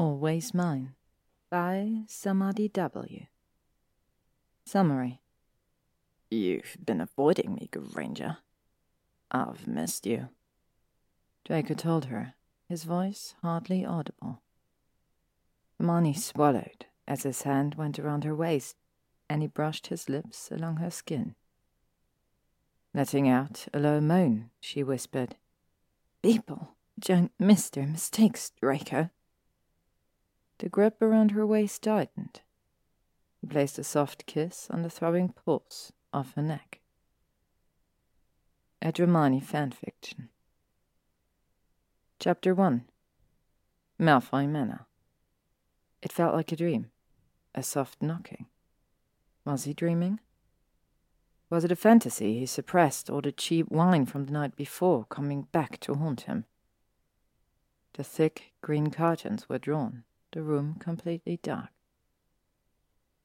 Always Mine by Samadi W. Summary You've been avoiding me, Granger. I've missed you. Draco told her, his voice hardly audible. Hermione swallowed as his hand went around her waist and he brushed his lips along her skin. Letting out a low moan, she whispered, People don't miss their mistakes, Draco. The grip around her waist tightened. He placed a soft kiss on the throbbing pulse of her neck. A fanfiction. Chapter 1 Malfoy Manor. It felt like a dream. A soft knocking. Was he dreaming? Was it a fantasy he suppressed or the cheap wine from the night before coming back to haunt him? The thick green curtains were drawn, the room completely dark.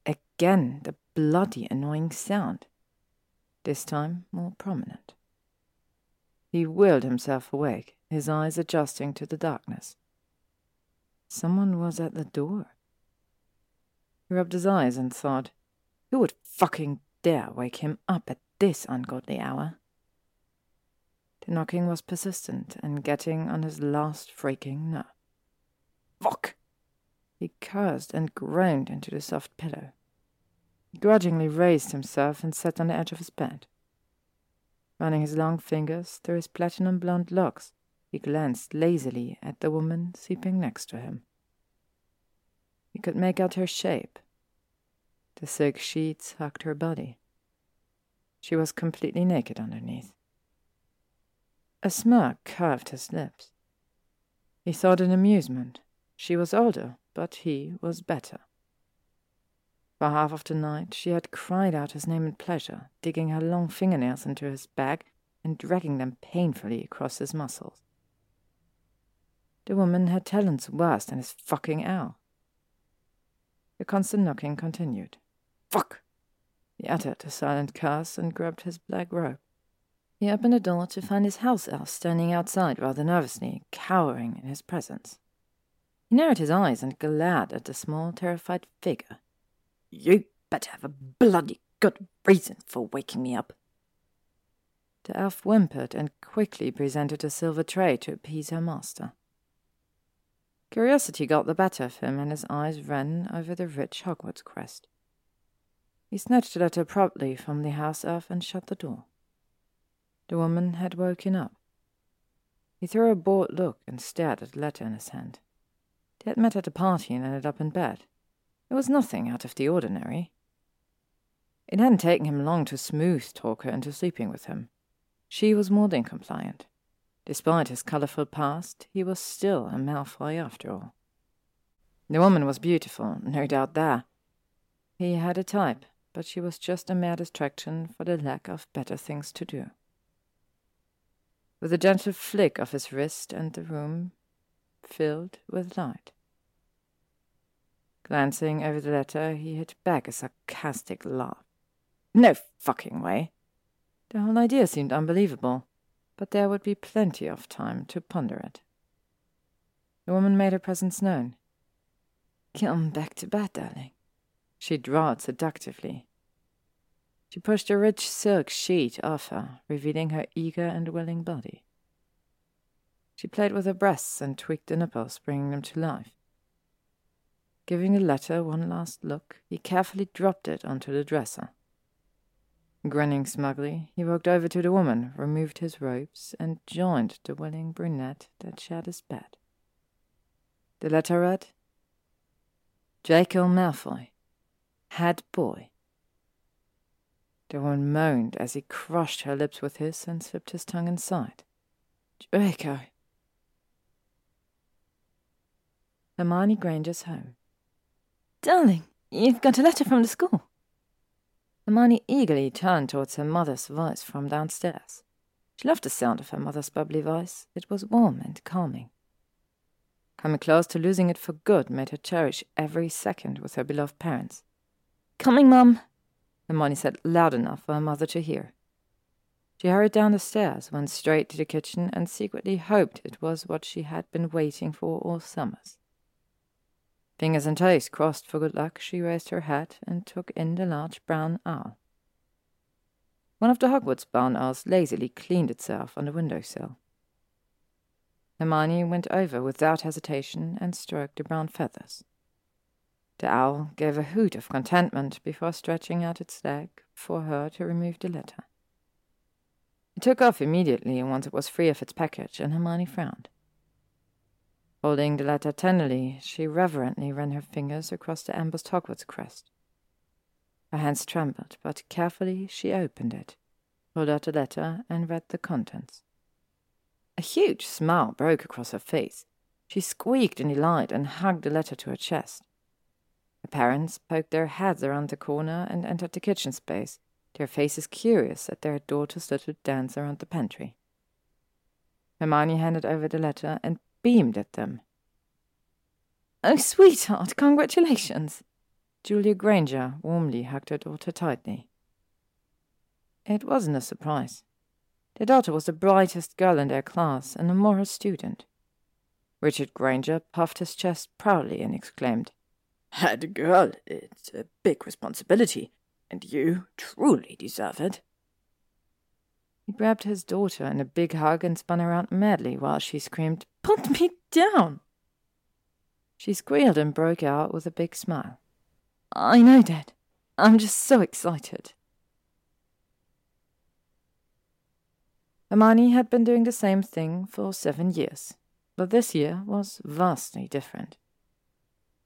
Again, the bloody annoying sound, this time more prominent. He willed himself awake, his eyes adjusting to the darkness. Someone was at the door. He rubbed his eyes and thought, who would fucking dare wake him up at this ungodly hour? The knocking was persistent and getting on his last freaking nerve. Fuck! He cursed and groaned into the soft pillow. He grudgingly raised himself and sat on the edge of his bed. Running his long fingers through his platinum blonde locks, he glanced lazily at the woman sleeping next to him. He could make out her shape. The silk sheets hugged her body. She was completely naked underneath. A smirk curved his lips. He thought in amusement. She was older, but he was better. For half of the night she had cried out his name in pleasure, digging her long fingernails into his back and dragging them painfully across his muscles. The woman had talents worse than his fucking owl. The constant knocking continued. Fuck! He uttered a silent curse and grabbed his black robe. He opened the door to find his house elf standing outside rather nervously, cowering in his presence. He narrowed his eyes and glared at the small, terrified figure. You better have a bloody good reason for waking me up. The elf whimpered and quickly presented a silver tray to appease her master. Curiosity got the better of him, and his eyes ran over the rich Hogwarts crest. He snatched the letter promptly from the house elf and shut the door. The woman had woken up. He threw a bored look and stared at the letter in his hand. Had met at a party and ended up in bed. It was nothing out of the ordinary. It hadn't taken him long to smooth talk her into sleeping with him. She was more than compliant. Despite his colorful past, he was still a Malfoy after all. The woman was beautiful, no doubt there. He had a type, but she was just a mere distraction for the lack of better things to do. With a gentle flick of his wrist and the room filled with light. Glancing over the letter, he hit back a sarcastic laugh. No fucking way. The whole idea seemed unbelievable, but there would be plenty of time to ponder it. The woman made her presence known. Come back to bed, darling. She drawled seductively. She pushed a rich silk sheet off her, revealing her eager and willing body. She played with her breasts and tweaked the nipples, bringing them to life. Giving the letter one last look, he carefully dropped it onto the dresser. Grinning smugly, he walked over to the woman, removed his robes, and joined the willing brunette that shared his bed. The letter read Draco Malfoy, head boy. The woman moaned as he crushed her lips with his and slipped his tongue inside. Draco. Hermione Granger's home. Darling, you've got a letter from the school. Hermione eagerly turned towards her mother's voice from downstairs. She loved the sound of her mother's bubbly voice. It was warm and calming. Coming close to losing it for good made her cherish every second with her beloved parents. Coming, Mum, Hermione said loud enough for her mother to hear. She hurried down the stairs, went straight to the kitchen, and secretly hoped it was what she had been waiting for all summers. Fingers and toes crossed for good luck, she raised her hat and took in the large brown owl. One of the Hogwarts barn owls lazily cleaned itself on the window sill. Hermione went over without hesitation and stroked the brown feathers. The owl gave a hoot of contentment before stretching out its leg for her to remove the letter. It took off immediately once it was free of its package, and Hermione frowned. Holding the letter tenderly, she reverently ran her fingers across the embossed Hogwarts crest. Her hands trembled, but carefully she opened it, pulled out the letter, and read the contents. A huge smile broke across her face. She squeaked in delight and hugged the letter to her chest. The parents poked their heads around the corner and entered the kitchen space, their faces curious at their daughter's little dance around the pantry. Hermione handed over the letter and beamed at them. Oh, sweetheart, congratulations! Julia Granger warmly hugged her daughter tightly. It wasn't a surprise. Their daughter was the brightest girl in their class and a moral student. Richard Granger puffed his chest proudly and exclaimed, Had a girl, it's a big responsibility, and you truly deserve it. He grabbed his daughter in a big hug and spun around madly while she screamed, Put me down! She squealed and broke out with a big smile. I know, Dad. I'm just so excited. Hermione had been doing the same thing for seven years, but this year was vastly different.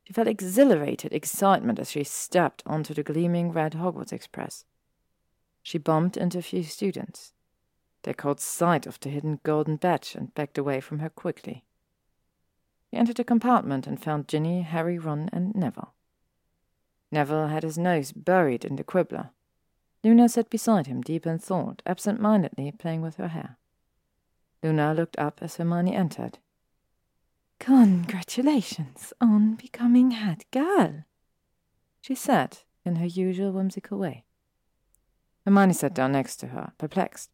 She felt exhilarated excitement as she stepped onto the gleaming red Hogwarts Express. She bumped into a few students. They caught sight of the hidden golden badge and backed away from her quickly. He entered the compartment and found Ginny, Harry, Ron, and Neville. Neville had his nose buried in the quibbler. Luna sat beside him, deep in thought, absent mindedly playing with her hair. Luna looked up as Hermione entered. Congratulations on becoming head girl, she said in her usual whimsical way. Hermione sat down next to her, perplexed.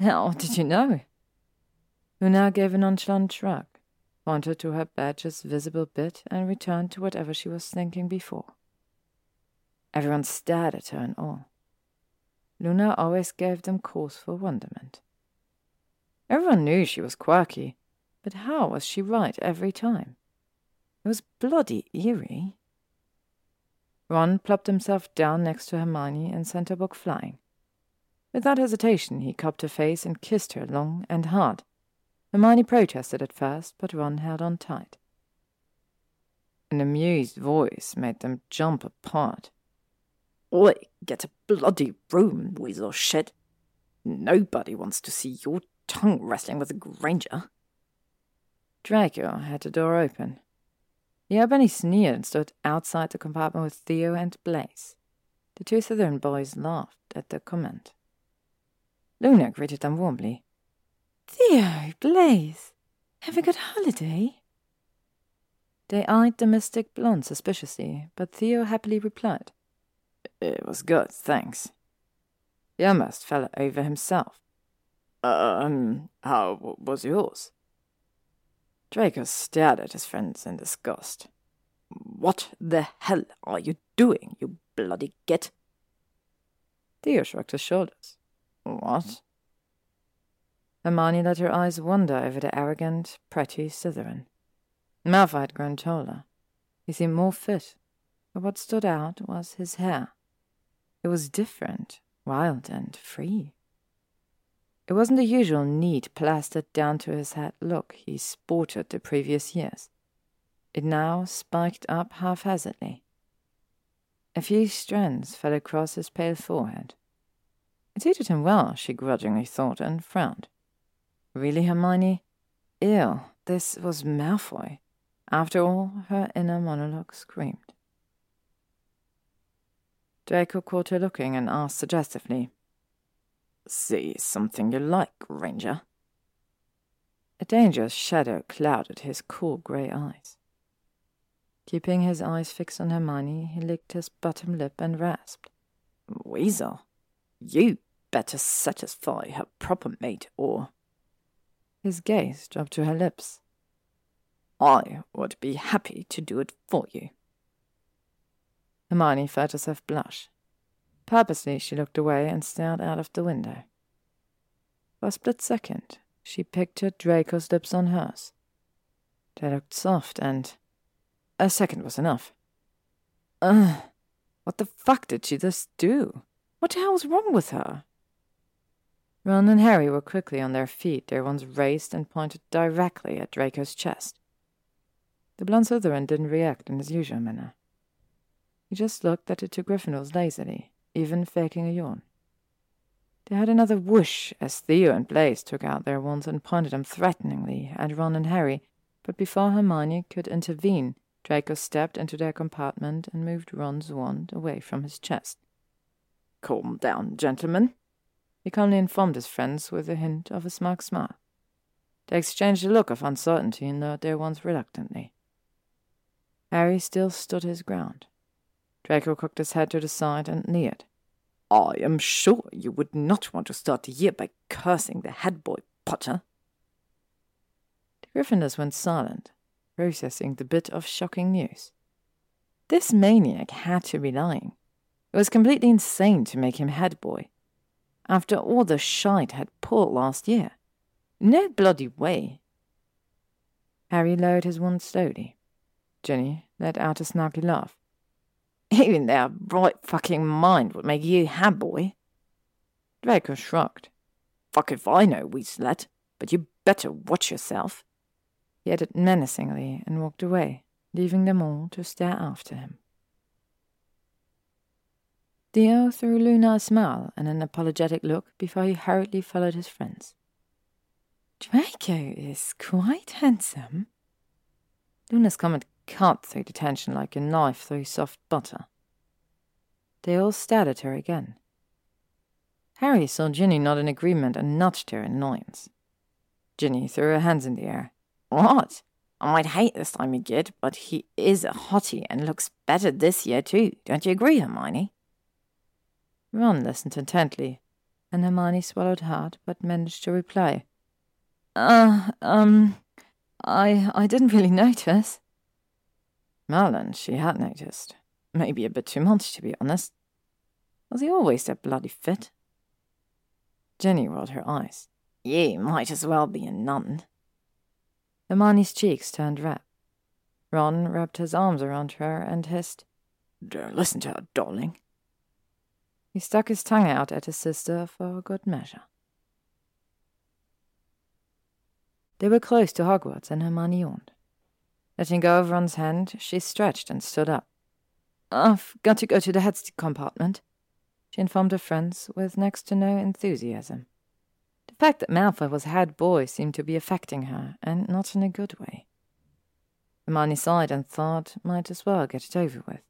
How did you know? Luna gave a nonchalant shrug, pointed to her badge's visible bit, and returned to whatever she was thinking before. Everyone stared at her in awe. Luna always gave them cause for wonderment. Everyone knew she was quirky, but how was she right every time? It was bloody eerie. Ron plopped himself down next to Hermione and sent her book flying. Without hesitation, he cupped her face and kissed her long and hard. Hermione protested at first, but Ron held on tight. An amused voice made them jump apart. Oi, get a bloody room, weasel shit. Nobody wants to see your tongue wrestling with a Granger. Draco had the door open. The Albany sneered and stood outside the compartment with Theo and Blaise. The two Slytherin boys laughed at the comment. Luna greeted them warmly. Theo, Blaise, have a good holiday? They eyed the mystic blonde suspiciously, but Theo happily replied. It was good, thanks. He almost fell over himself. Um, how was yours? Draco stared at his friends in disgust. What the hell are you doing, you bloody git? Theo shrugged his shoulders. What? Hermione let her eyes wander over the arrogant, pretty Slytherin. Malfoy had grown taller. He seemed more fit, but what stood out was his hair. It was different, wild, and free. It wasn't the usual neat, plastered down to his head look he sported the previous years. It now spiked up haphazardly. A few strands fell across his pale forehead. It suited him well, she grudgingly thought, and frowned. Really, Hermione? Ew, this was Malfoy. After all, her inner monologue screamed. Draco caught her looking and asked suggestively, See something you like, Granger? A dangerous shadow clouded his cool grey eyes. Keeping his eyes fixed on Hermione, he licked his bottom lip and rasped. Weasel, you better satisfy her proper mate, or. His gaze dropped to her lips. I would be happy to do it for you. Hermione felt herself blush. Purposely, she looked away and stared out of the window. For a split second, she pictured Draco's lips on hers. They looked soft, and a second was enough. Ugh, what the fuck did she just do? What the hell was wrong with her? Ron and Harry were quickly on their feet, their wands raised and pointed directly at Draco's chest. The blond Slytherin didn't react in his usual manner. He just looked at the two Gryffindors lazily, even faking a yawn. They had another whoosh as Theo and Blaise took out their wands and pointed them threateningly at Ron and Harry, but before Hermione could intervene, Draco stepped into their compartment and moved Ron's wand away from his chest. Calm down, gentlemen, he calmly informed his friends with a hint of a smug smile. They exchanged a look of uncertainty and lowered their wands reluctantly. Harry still stood his ground. Draco cocked his head to the side and leered. I am sure you would not want to start the year by cursing the head boy, Potter. The Gryffindors went silent, processing the bit of shocking news. This maniac had to be lying. It was completely insane to make him head boy. After all the shite had pulled last year. No bloody way. Harry lowered his wand slowly. Ginny let out a snarky laugh. Even their bright fucking mind would make you head boy. Draco shrugged. Fuck if I know, Weaslette, but you better watch yourself. He added menacingly and walked away, leaving them all to stare after him. Theo threw Luna a smile and an apologetic look before he hurriedly followed his friends. Draco is quite handsome. Luna's comment cut through the tension like a knife through soft butter. They all stared at her again. Harry saw Ginny nod in agreement and nudged her in annoyance. Ginny threw her hands in the air. What? I might hate this time of year, but he is a hottie and looks better this year too. Don't you agree, Hermione? Ron listened intently, and Hermione swallowed hard but managed to reply. Uh, um, I, I didn't really notice. Merlin, she had noticed. Maybe a bit too much, to be honest. Was he always that bloody fit? Ginny rolled her eyes. You might as well be a nun. Hermione's cheeks turned red. Ron wrapped his arms around her and hissed, Don't listen to her, darling. He stuck his tongue out at his sister for good measure. They were close to Hogwarts, and Hermione yawned. Letting go of Ron's hand, she stretched and stood up. I've got to go to the heads compartment, she informed her friends with next to no enthusiasm. The fact that Malfoy was head boy seemed to be affecting her, and not in a good way. Hermione sighed and thought might as well get it over with.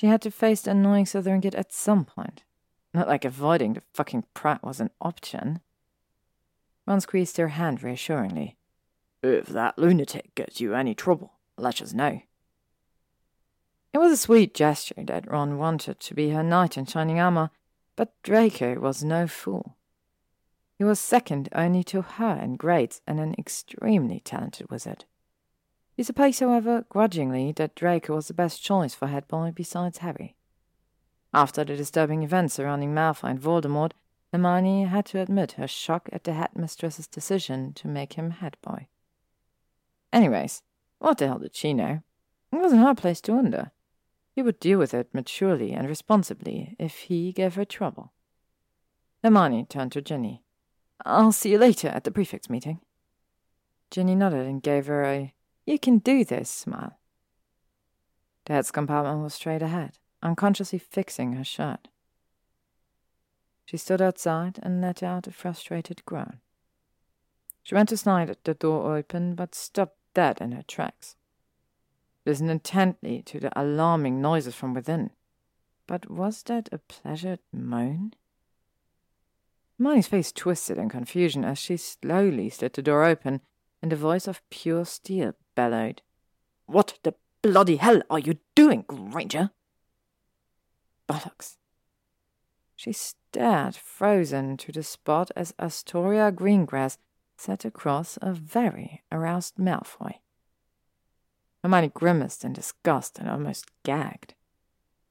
She had to face the annoying Slytherin kid at some point. Not like avoiding the fucking prat was an option. Ron squeezed her hand reassuringly. If that lunatic gets you any trouble, let us know. It was a sweet gesture that Ron wanted to be her knight in shining armor, but Draco was no fool. He was second only to her in grades and an extremely talented wizard. He supposed, however, grudgingly, that Draco was the best choice for head boy besides Harry. After the disturbing events surrounding Malfoy and Voldemort, Hermione had to admit her shock at the headmistress's decision to make him head boy. Anyways, what the hell did she know? It wasn't her place to wonder. He would deal with it maturely and responsibly if he gave her trouble. Hermione turned to Ginny. I'll see you later at the prefects' meeting. Ginny nodded and gave her a you can do this, smile. Dad's compartment was straight ahead, unconsciously fixing her shirt. She stood outside and let out a frustrated groan. She went to snide at the door open, but stopped dead in her tracks. Listened intently to the alarming noises from within. But was that a pleasured moan? Hermione's face twisted in confusion as she slowly slid the door open, and a voice of pure steel bellowed. What the bloody hell are you doing, Granger? Bollocks. She stared, frozen, to the spot as Astoria Greengrass sat across a very aroused Malfoy. Hermione grimaced in disgust and almost gagged.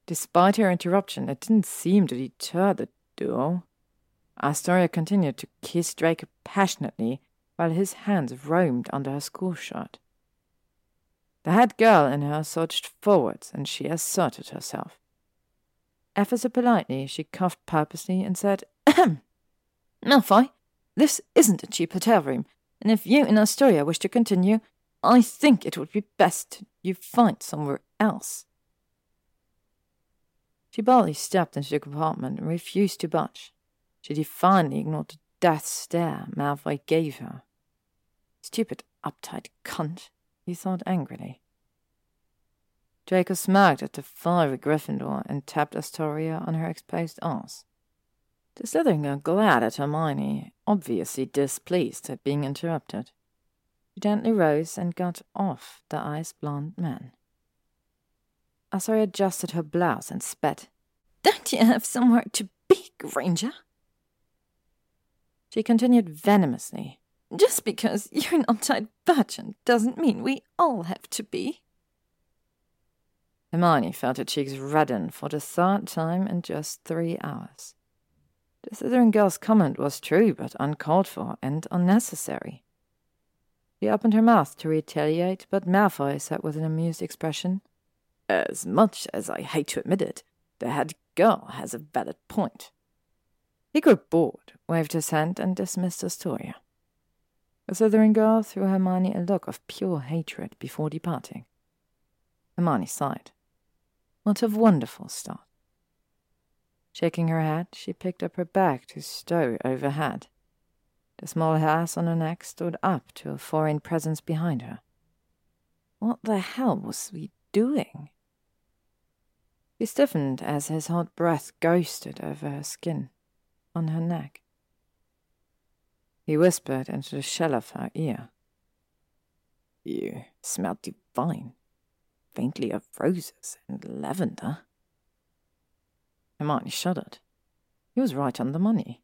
Despite her interruption, it didn't seem to deter the duo. Astoria continued to kiss Draco passionately while his hands roamed under her school shirt. The head girl in her surged forwards and she asserted herself. Ever so politely, she coughed purposely and said, Ahem! Malfoy, this isn't a cheap hotel room, and if you and Astoria wish to continue, I think it would be best you find somewhere else. She boldly stepped into the compartment and refused to budge. She defiantly ignored the death stare Malfoy gave her. Stupid, uptight cunt, he thought angrily. Draco smirked at the fiery Gryffindor and tapped Astoria on her exposed arse. The Slytherin glared at Hermione, obviously displeased at being interrupted. She gently rose and got off the ice blonde man. Astoria adjusted her blouse and spat. Don't you have somewhere to be, Granger? She continued venomously. Just because you're an uptight virgin doesn't mean we all have to be. Hermione felt her cheeks redden for the third time in just three hours. The Slytherin girl's comment was true, but uncalled for and unnecessary. She opened her mouth to retaliate, but Malfoy said with an amused expression, As much as I hate to admit it, the head girl has a valid point. He grew bored, waved his hand, and dismissed Astoria. The Slytherin girl threw Hermione a look of pure hatred before departing. Hermione sighed. What a wonderful start. Shaking her head, she picked up her bag to stow overhead. The small hairs on her neck stood up to a foreign presence behind her. What the hell was we doing? He stiffened as his hot breath ghosted over her skin, on her neck. He whispered into the shell of her ear. You smell divine, faintly of roses and lavender. Hermione shuddered. He was right on the money.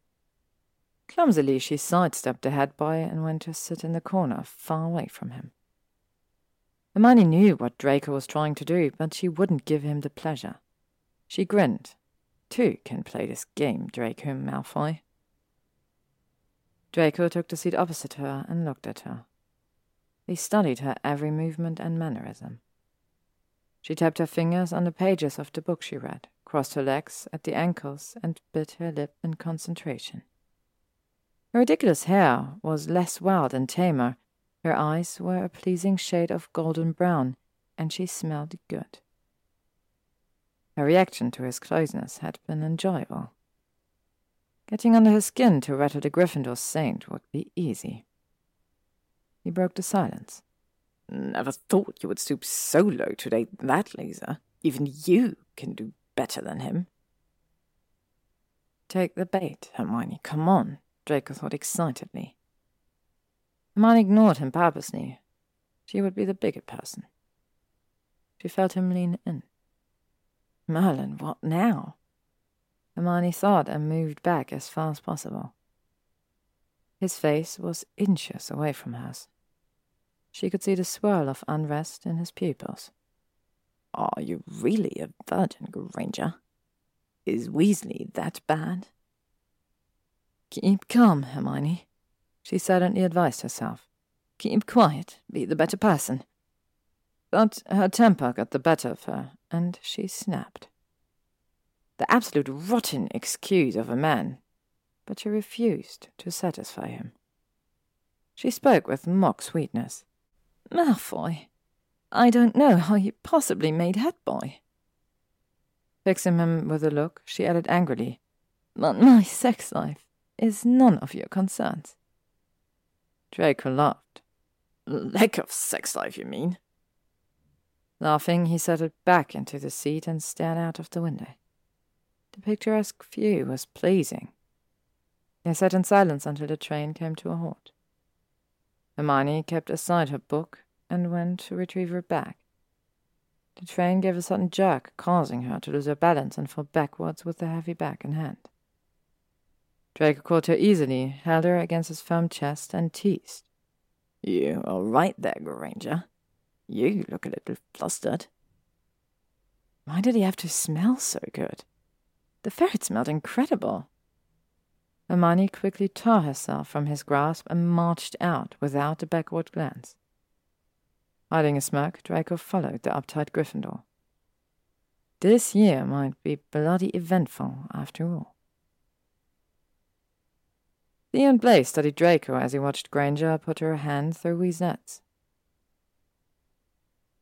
Clumsily, she sidestepped ahead by and went to sit in the corner, far away from him. Hermione knew what Draco was trying to do, but she wouldn't give him the pleasure. She grinned. Two can play this game, Draco Malfoy. Draco took the seat opposite her and looked at her. He studied her every movement and mannerism. She tapped her fingers on the pages of the book she read, crossed her legs at the ankles, and bit her lip in concentration. Her ridiculous hair was less wild and tamer. Her eyes were a pleasing shade of golden brown, and she smelled good. Her reaction to his closeness had been enjoyable. Getting under his skin to rattle the Gryffindor saint would be easy. He broke the silence. Never thought you would stoop so low to date that laser. Even you can do better than him. Take the bait, Hermione. Come on, Draco thought excitedly. Hermione ignored him purposely. She would be the bigger person. She felt him lean in. Merlin, what now? Hermione thought and moved back as far as possible. His face was inches away from hers. She could see the swirl of unrest in his pupils. Are you really a virgin, Granger? Is Weasley that bad? Keep calm, Hermione, she silently advised herself. Keep quiet, be the better person. But her temper got the better of her, and she snapped. The absolute rotten excuse of a man, but she refused to satisfy him. She spoke with mock sweetness. Malfoy, I don't know how you possibly made head boy. Fixing him with a look, she added angrily, But my sex life is none of your concerns. Draco laughed. Lack of sex life, you mean? Laughing, he settled back into the seat and stared out of the window. The picturesque view was pleasing. They sat in silence until the train came to a halt. Hermione kept aside her book and went to retrieve her bag. The train gave a sudden jerk, causing her to lose her balance and fall backwards with the heavy bag in hand. Draco caught her easily, held her against his firm chest, and teased. You are right there, Granger? You look a little flustered. Why did he have to smell so good? The ferret smelled incredible. Hermione quickly tore herself from his grasp and marched out without a backward glance. Hiding a smirk, Draco followed the uptight Gryffindor. This year might be bloody eventful after all. Theo and Blaise studied Draco as he watched Granger put her hand through Weaslette's.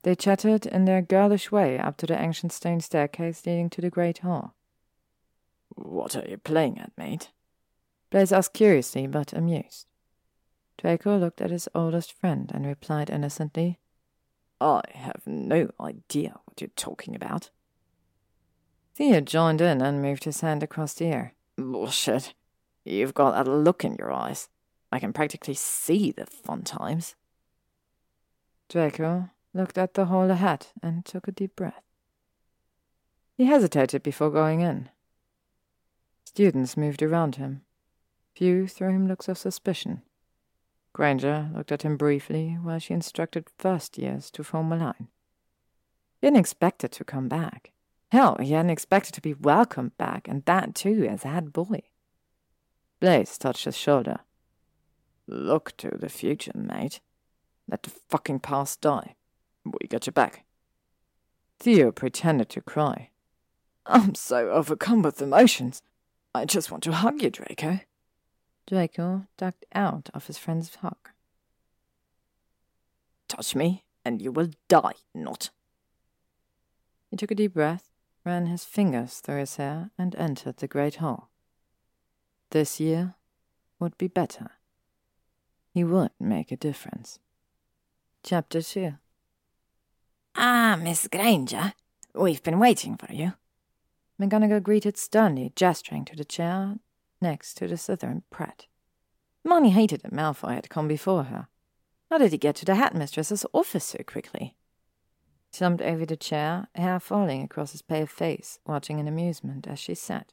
They chattered in their girlish way up to the ancient stone staircase leading to the great hall. What are you playing at, mate? Blaise asked curiously, but amused. Draco looked at his oldest friend and replied innocently, I have no idea what you're talking about. Theo joined in and moved his hand across the air. Bullshit. You've got that look in your eyes. I can practically see the fun times. Draco looked at the hole ahead and took a deep breath. He hesitated before going in. Students moved around him. Few threw him looks of suspicion. Granger looked at him briefly while she instructed first years to form a line. He hadn't expected to come back. Hell, he hadn't expected to be welcomed back, and that too as a head boy. Blaise touched his shoulder. Look to the future, mate. Let the fucking past die. We got your back. Theo pretended to cry. I'm so overcome with emotions. I just want to hug you, Draco. Draco ducked out of his friend's hug. Touch me, and you will die, not. He took a deep breath, ran his fingers through his hair, and entered the great hall. This year would be better. He would make a difference. Chapter 2 Ah, Miss Granger, we've been waiting for you. McGonagall greeted sternly, gesturing to the chair next to the Slytherin Pratt. Hermione hated that Malfoy had come before her. How did he get to the headmistress's office so quickly? He slumped over the chair, hair falling across his pale face, watching in amusement as she sat.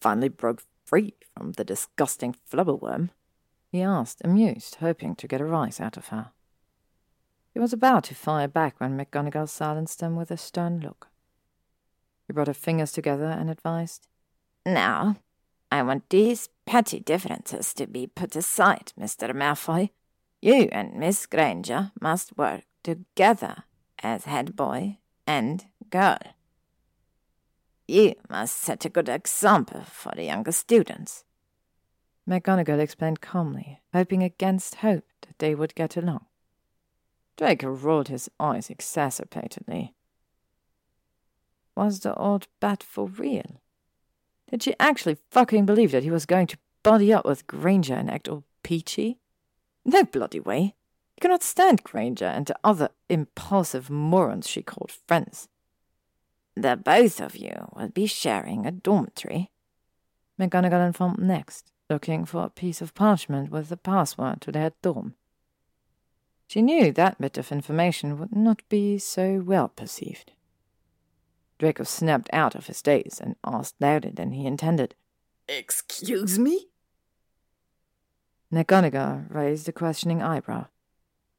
Finally broke free from the disgusting flobberworm? He asked, amused, hoping to get a rise out of her. He was about to fire back when McGonagall silenced him with a stern look. He brought her fingers together and advised, Now, I want these petty differences to be put aside, Mr. Malfoy. You and Miss Granger must work together as head boy and girl. You must set a good example for the younger students. McGonagall explained calmly, hoping against hope that they would get along. Draco rolled his eyes exacerbatedly. Was the old bat for real? Did she actually fucking believe that he was going to buddy up with Granger and act all peachy? No bloody way. He could not stand Granger and the other impulsive morons she called friends. The both of you will be sharing a dormitory. McGonagall informed next, looking for a piece of parchment with the password to their dorm. She knew that bit of information would not be so well perceived. Draco snapped out of his daze and asked louder than he intended. Excuse me? McGonagall raised a questioning eyebrow.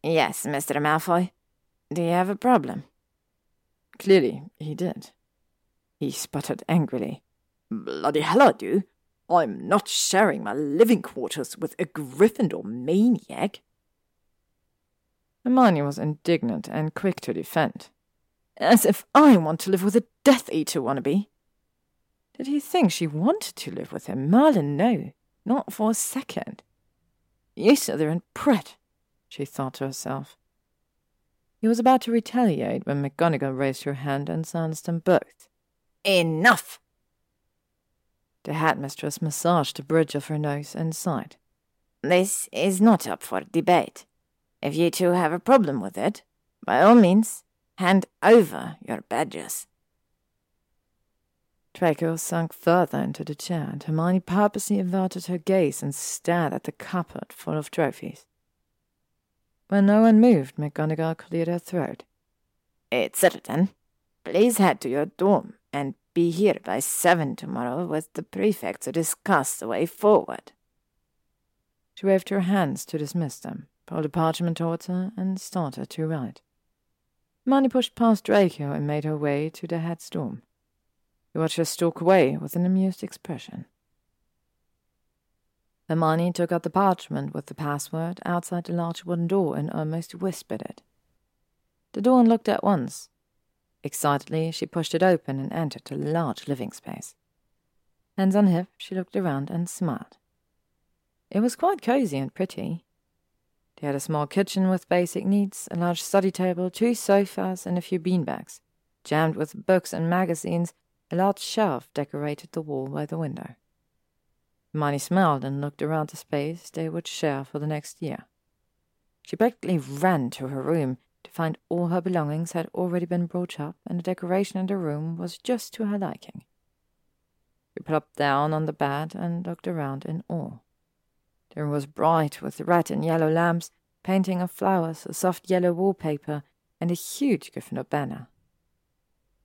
Yes, Mr. Malfoy. Do you have a problem? Clearly, he did. He sputtered angrily. Bloody hell I do. I'm not sharing my living quarters with a Gryffindor maniac. Hermione was indignant and quick to defend. As if I want to live with a Death Eater wannabe. Did he think she wanted to live with him? Merlin, no. Not for a second. You and pret, she thought to herself. He was about to retaliate when McGonagall raised her hand and silenced them both. Enough! The headmistress massaged the bridge of her nose and sighed. This is not up for debate. If you two have a problem with it, by all means, hand over your badges. Draco sunk further into the chair, and Hermione purposely averted her gaze and stared at the cupboard full of trophies. When no one moved, McGonagall cleared her throat. It's settled then. Please head to your dorm and be here by seven tomorrow with the prefect to discuss the way forward. She waved her hands to dismiss them, pulled a parchment towards her, and started to write. Hermione pushed past Draco and made her way to the headstone. He watched her stalk away with an amused expression. Hermione took out the parchment with the password outside the large wooden door and almost whispered it. The door unlocked at once. Excitedly, she pushed it open and entered a large living space. Hands on hip, she looked around and smiled. It was quite cozy and pretty. They had a small kitchen with basic needs, a large study table, two sofas, and a few beanbags. Jammed with books and magazines, a large shelf decorated the wall by the window. Hermione smiled and looked around the space they would share for the next year. She practically ran to her room to find all her belongings had already been brought up and the decoration in the room was just to her liking. She plopped down on the bed and looked around in awe. The room was bright with red and yellow lamps, painting of flowers, a soft yellow wallpaper, and a huge Gryffindor banner.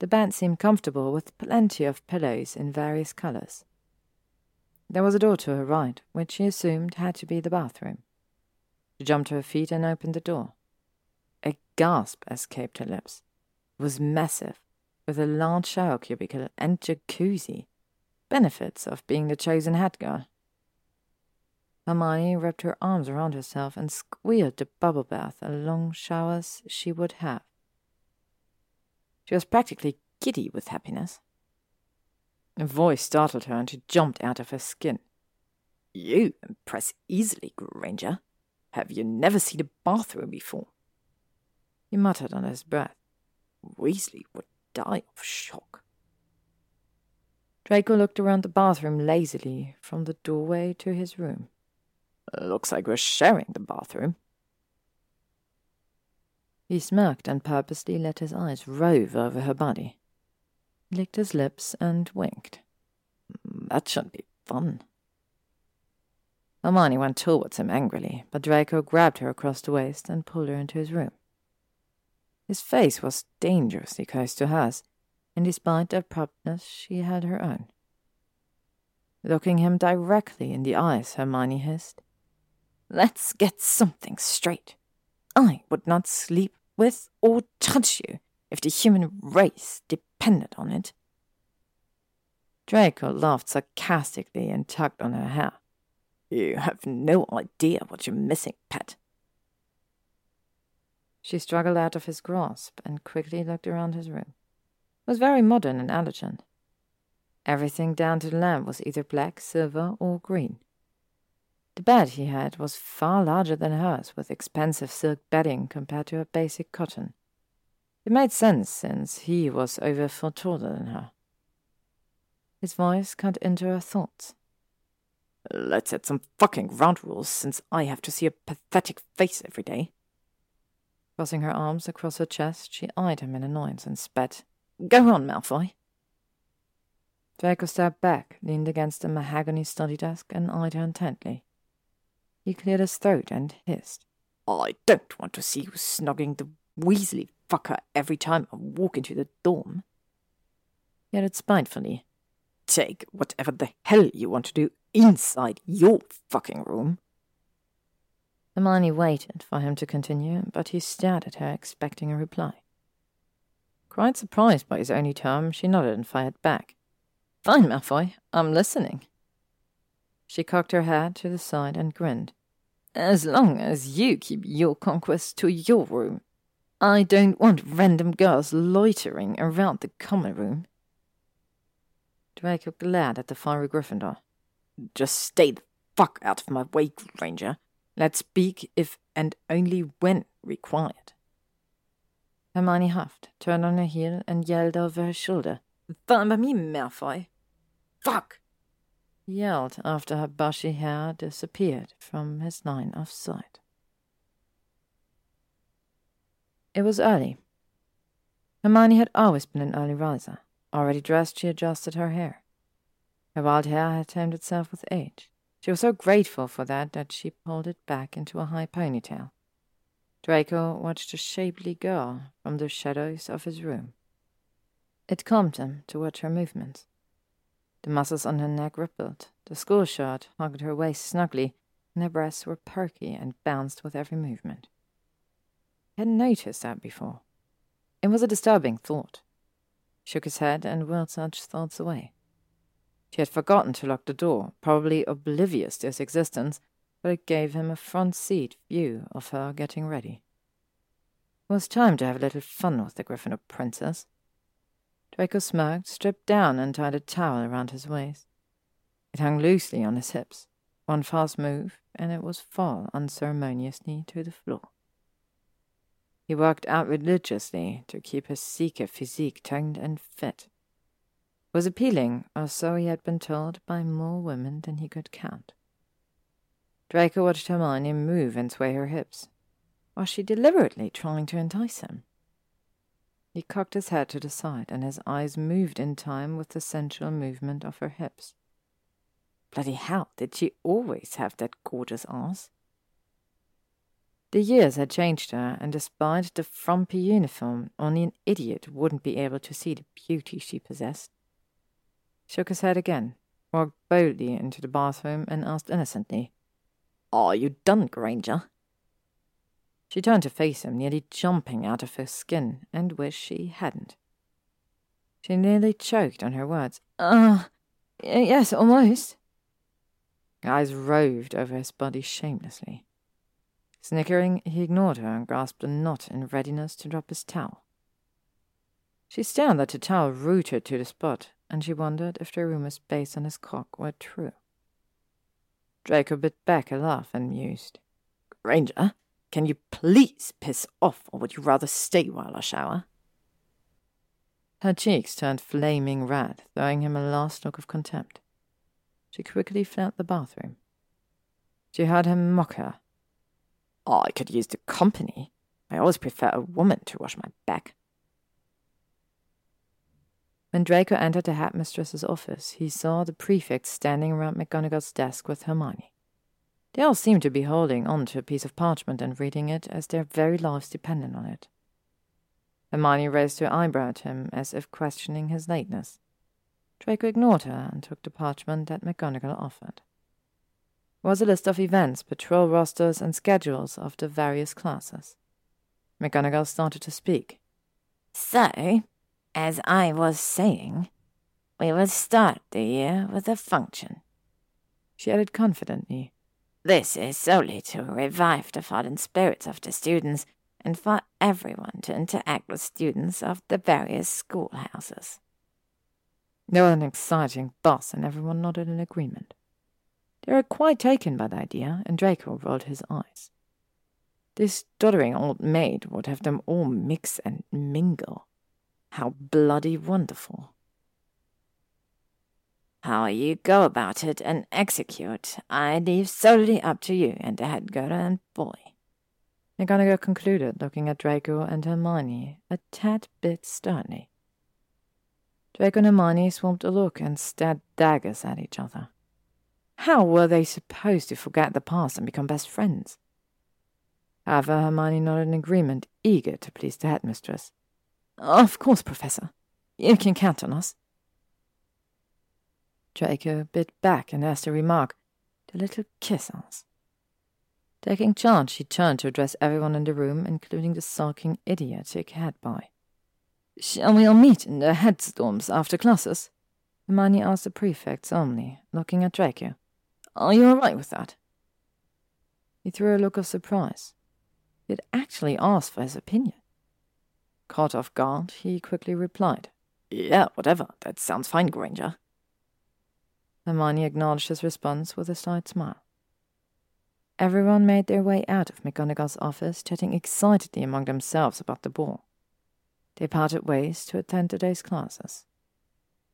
The bed seemed comfortable with plenty of pillows in various colors. There was a door to her right, which she assumed had to be the bathroom. She jumped to her feet and opened the door. A gasp escaped her lips. It was massive, with a large shower cubicle and jacuzzi. Benefits of being the chosen head girl. Hermione wrapped her arms around herself and squealed the bubble bath and long showers she would have. She was practically giddy with happiness. A voice startled her, and she jumped out of her skin. You impress easily, Granger. Have you never seen a bathroom before? He muttered under his breath. Weasley would die of shock. Draco looked around the bathroom lazily from the doorway to his room. Uh, looks like we're sharing the bathroom. He smirked and purposely let his eyes rove over her body licked his lips, and winked. Mm, that shouldn't be fun. Hermione went towards him angrily, but Draco grabbed her across the waist and pulled her into his room. His face was dangerously close to hers, and despite the abruptness, she had her own. Looking him directly in the eyes, Hermione hissed, Let's get something straight. I would not sleep with or touch you if the human race depended on it. Draco laughed sarcastically and tugged on her hair. You have no idea what you're missing, pet. She struggled out of his grasp and quickly looked around his room. It was very modern and elegant. Everything down to the lamp was either black, silver, or green. The bed he had was far larger than hers, with expensive silk bedding compared to her basic cotton. It made sense since he was over foot taller than her. His voice cut into her thoughts. Let's set some fucking ground rules since I have to see a pathetic face every day. Crossing her arms across her chest, she eyed him in annoyance and spat. Go on, Malfoy. Draco stepped back, leaned against the mahogany study desk, and eyed her intently. He cleared his throat and hissed. I don't want to see you snogging the Weasley fucker every time I walk into the dorm. He added spitefully. Take whatever the hell you want to do inside your fucking room. Hermione waited for him to continue, but he stared at her, expecting a reply. Quite surprised by his only term, she nodded and fired back. Fine, Malfoy, I'm listening. She cocked her head to the side and grinned. As long as you keep your conquests to your room. I don't want random girls loitering around the common room. Draco glared at the fiery Gryffindor. Just stay the fuck out of my way, Granger. Let's speak if and only when required. Hermione huffed, turned on her heel, and yelled over her shoulder. By me, Malfoy. Fuck! Yelled after her bushy hair disappeared from his line of sight. It was early. Hermione had always been an early riser. Already dressed, she adjusted her hair. Her wild hair had tamed itself with age. She was so grateful for that that she pulled it back into a high ponytail. Draco watched a shapely girl from the shadows of his room. It calmed him to watch her movements. The muscles on her neck rippled, the school shirt hugged her waist snugly, and her breasts were perky and bounced with every movement. He hadn't noticed that before. It was a disturbing thought. He shook his head and whirled such thoughts away. She had forgotten to lock the door, probably oblivious to its existence, but it gave him a front seat view of her getting ready. It was time to have a little fun with the Gryffindor princess. Draco smirked, stripped down, and tied a towel around his waist. It hung loosely on his hips. One fast move, and it was fall unceremoniously to the floor. He worked out religiously to keep his seeker physique toned and fit. It was appealing, or so he had been told by more women than he could count. Draco watched Hermione move and sway her hips. Was she deliberately trying to entice him? He cocked his head to the side, and his eyes moved in time with the sensual movement of her hips. Bloody hell, did she always have that gorgeous ass? The years had changed her, and despite the frumpy uniform, only an idiot wouldn't be able to see the beauty she possessed. Shook his head again, walked boldly into the bathroom, and asked innocently, Are you done, Granger? She turned to face him, nearly jumping out of her skin, and wished she hadn't. She nearly choked on her words. Uh, yes, almost. Eyes roved over his body shamelessly. Snickering, he ignored her and grasped a knot in readiness to drop his towel. She stared at the towel rooted to the spot, and she wondered if the rumors based on his cock were true. Draco bit back a laugh and mused. Granger, can you please piss off, or would you rather stay while I shower? Her cheeks turned flaming red, throwing him a last look of contempt. She quickly fled the bathroom. She heard him mock her. Oh, I could use the company. I always prefer a woman to wash my back. When Draco entered the headmistress's office, he saw the prefect standing around McGonagall's desk with Hermione. They all seemed to be holding on to a piece of parchment and reading it as their very lives depended on it. Hermione raised her eyebrow at him as if questioning his lateness. Draco ignored her and took the parchment that McGonagall offered. It was a list of events, patrol rosters, and schedules of the various classes. McGonagall started to speak. So, as I was saying, we will start the year with a function. She added confidently, this is solely to revive the fallen spirits of the students and for everyone to interact with students of the various schoolhouses. There was an exciting buzz, and everyone nodded in agreement. They were quite taken by the idea, and Draco rolled his eyes. This doddering old maid would have them all mix and mingle. How bloody wonderful. How you go about it and execute, I leave solely up to you and the head girl and boy. McGonagall concluded, looking at Draco and Hermione a tad bit sternly. Draco and Hermione swamped a look and stared daggers at each other. How were they supposed to forget the past and become best friends? However, Hermione nodded in agreement, eager to please the headmistress. Of course, Professor. You can count on us. Draco bit back and asked a remark. The little kiss-ass. Taking charge, she turned to address everyone in the room, including the sulking idiotic head boy. Shall we all meet in the head dorms after classes? Hermione asked the prefect solemnly, looking at Draco. Are you all right with that? He threw a look of surprise. He had actually asked for his opinion. Caught off guard, he quickly replied, Yeah, whatever. That sounds fine, Granger. Hermione acknowledged his response with a slight smile. Everyone made their way out of McGonagall's office, chatting excitedly among themselves about the ball. They parted ways to attend today's classes.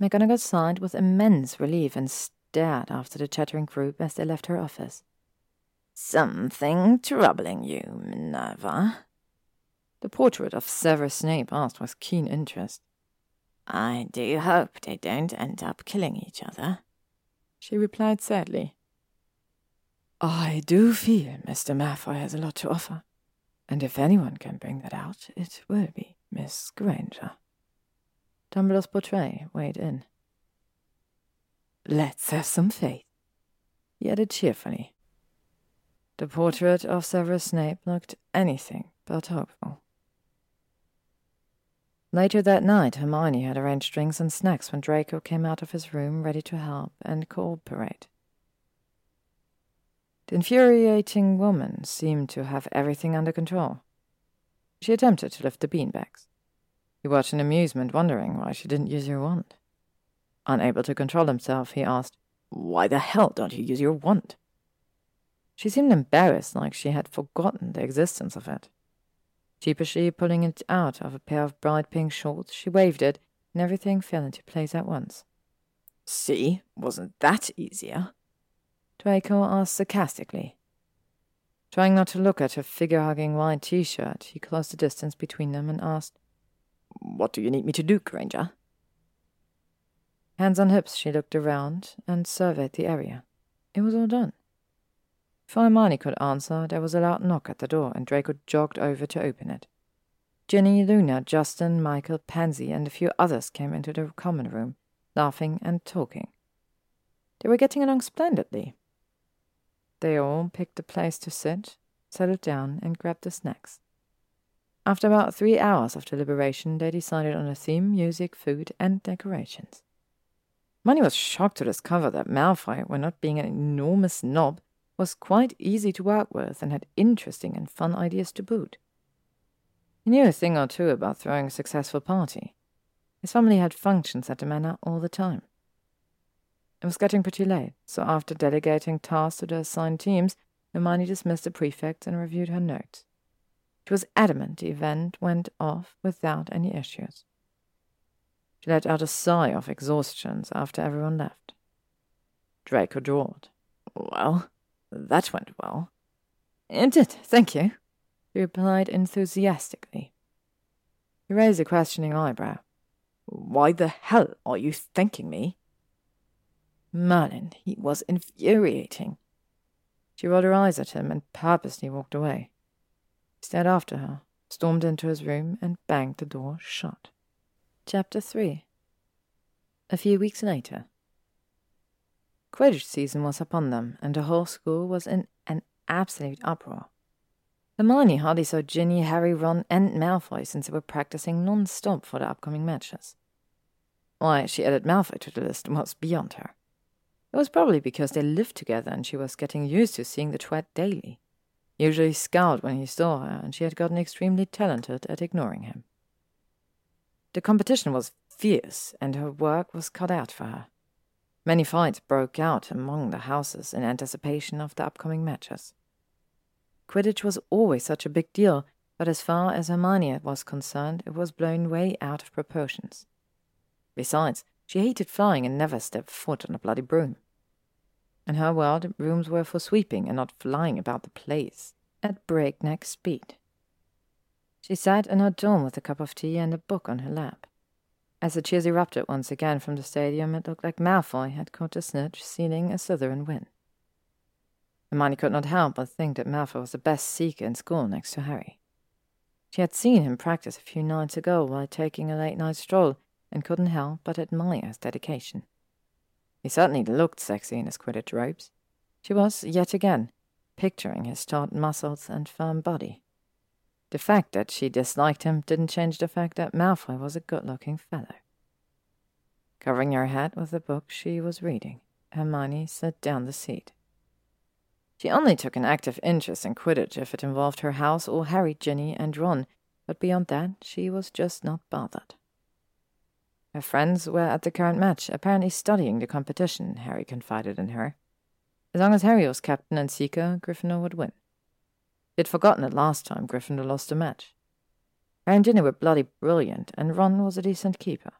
McGonagall sighed with immense relief and stared after the chattering group as they left her office. Something troubling you, Minerva? The portrait of Severus Snape asked with keen interest. I do hope they don't end up killing each other she replied sadly. I do feel Mr. Malfoy has a lot to offer, and if anyone can bring that out, it will be Miss Granger. Dumbledore's portrait weighed in. Let's have some faith, he added cheerfully. The portrait of Severus Snape looked anything but hopeful. Later that night, Hermione had arranged drinks and snacks when Draco came out of his room ready to help and cooperate. The infuriating woman seemed to have everything under control. She attempted to lift the beanbags. He watched in amusement, wondering why she didn't use her wand. Unable to control himself, he asked, Why the hell don't you use your wand? She seemed embarrassed, like she had forgotten the existence of it. Sheepishly pulling it out of a pair of bright pink shorts, she waved it, and everything fell into place at once. See, wasn't that easier? Draco asked sarcastically. Trying not to look at her figure hugging white t shirt, he closed the distance between them and asked, What do you need me to do, Granger? Hands on hips, she looked around and surveyed the area. It was all done. Hermione could answer, there was a loud knock at the door, and Draco jogged over to open it. Ginny, Luna, Justin, Michael, Pansy, and a few others came into the common room, laughing and talking. They were getting along splendidly. They all picked a place to sit, settled down, and grabbed the snacks. After about three hours of deliberation, they decided on a theme, music, food, and decorations. Hermione was shocked to discover that Malfoy, when not being an enormous snob, was quite easy to work with and had interesting and fun ideas to boot. He knew a thing or two about throwing a successful party. His family had functions at the manor all the time. It was getting pretty late, so after delegating tasks to the assigned teams, Hermione dismissed the prefect and reviewed her notes. She was adamant the event went off without any issues. She let out a sigh of exhaustion after everyone left. Draco drawled. Well, that went well. It did, thank you, he replied enthusiastically. He raised a questioning eyebrow. Why the hell are you thanking me? Merlin, he was infuriating. She rolled her eyes at him and purposely walked away. He stared after her, stormed into his room, and banged the door shut. Chapter 3 A few weeks later. Quidditch season was upon them, and the whole school was in an absolute uproar. Hermione hardly saw Ginny, Harry, Ron, and Malfoy since they were practicing non-stop for the upcoming matches. Why she added Malfoy to the list was beyond her. It was probably because they lived together and she was getting used to seeing the twat daily. Usually scowled when he saw her, and she had gotten extremely talented at ignoring him. The competition was fierce, and her work was cut out for her. Many fights broke out among the houses in anticipation of the upcoming matches. Quidditch was always such a big deal, but as far as Hermione was concerned, it was blown way out of proportions. Besides, she hated flying and never stepped foot on a bloody broom. In her world, brooms were for sweeping and not flying about the place at breakneck speed. She sat in her dorm with a cup of tea and a book on her lap. As the cheers erupted once again from the stadium, it looked like Malfoy had caught a snitch, sealing a Slytherin win. Hermione could not help but think that Malfoy was the best seeker in school next to Harry. She had seen him practice a few nights ago while taking a late night stroll, and couldn't help but admire his dedication. He certainly looked sexy in his Quidditch robes. She was, yet again, picturing his taut muscles and firm body. The fact that she disliked him didn't change the fact that Malfoy was a good-looking fellow. Covering her head with the book she was reading, Hermione slid down the seat. She only took an active interest in Quidditch if it involved her house or Harry, Ginny, and Ron, but beyond that she was just not bothered. Her friends were at the current match, apparently studying the competition, Harry confided in her. As long as Harry was captain and seeker, Gryffindor would win. He'd forgotten it last time Gryffindor lost a match. Ginny were bloody brilliant, and Ron was a decent keeper.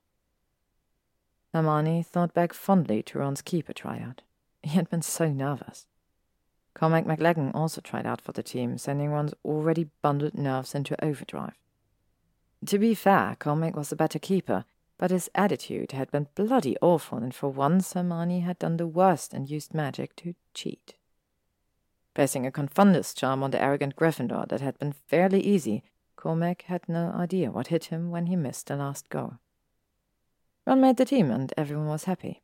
Hermione thought back fondly to Ron's keeper tryout. He had been so nervous. Cormac McLaggen also tried out for the team, sending Ron's already bundled nerves into overdrive. To be fair, Cormac was the better keeper, but his attitude had been bloody awful, and for once Hermione had done the worst and used magic to cheat. Placing a confundus charm on the arrogant Gryffindor that had been fairly easy, Cormac had no idea what hit him when he missed the last goal. Ron made the team, and everyone was happy.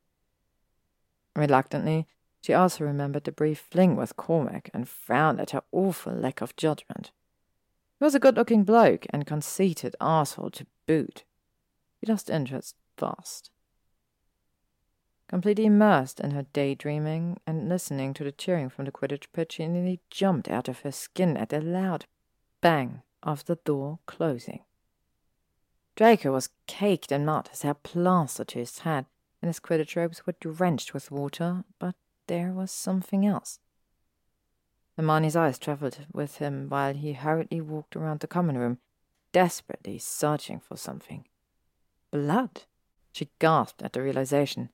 Reluctantly, she also remembered the brief fling with Cormac and frowned at her awful lack of judgment. He was a good looking bloke and conceited arsehole to boot. He lost interest fast. Completely immersed in her daydreaming and listening to the cheering from the Quidditch pitch, she nearly jumped out of her skin at the loud bang of the door closing. Draco was caked in mud, his hair plastered to his head, and his Quidditch robes were drenched with water, but there was something else. Hermione's eyes travelled with him while he hurriedly walked around the common room, desperately searching for something. Blood! She gasped at the realization.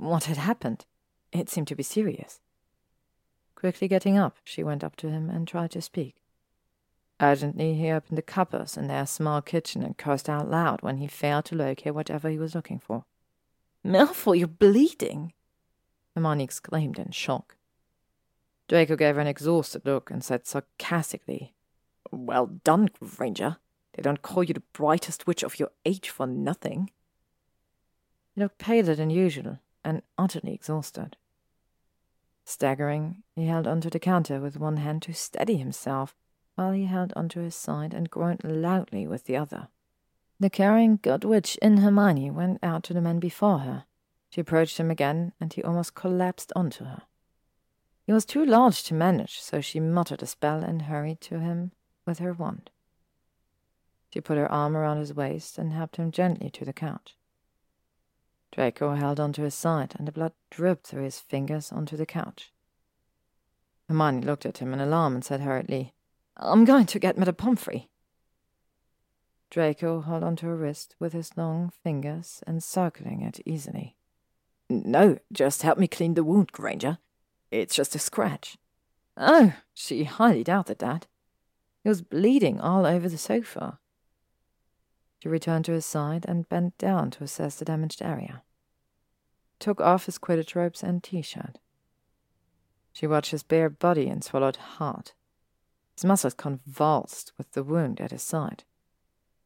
What had happened? It seemed to be serious. Quickly getting up, she went up to him and tried to speak. Urgently, he opened the cupboards in their small kitchen and cursed out loud when he failed to locate whatever he was looking for. Malfoy, you're bleeding! Hermione exclaimed in shock. Draco gave her an exhausted look and said sarcastically, Well done, Granger. They don't call you the brightest witch of your age for nothing. He looked paler than usual and utterly exhausted. Staggering, he held onto the counter with one hand to steady himself while he held onto his side and groaned loudly with the other. The carrying good witch in Hermione went out to the man before her. She approached him again, and he almost collapsed onto her. He was too large to manage, so she muttered a spell and hurried to him with her wand. She put her arm around his waist and helped him gently to the couch. Draco held onto his side, and the blood dripped through his fingers onto the couch. Hermione looked at him in alarm and said hurriedly, I'm going to get Madame Pomfrey. Draco held onto her wrist with his long fingers, encircling it easily. No, just help me clean the wound, Granger. It's just a scratch. Oh, she highly doubted that. He was bleeding all over the sofa. She returned to his side and bent down to assess the damaged area. Took off his Quidditch robes and t-shirt. She watched his bare body and swallowed hard. His muscles convulsed with the wound at his side.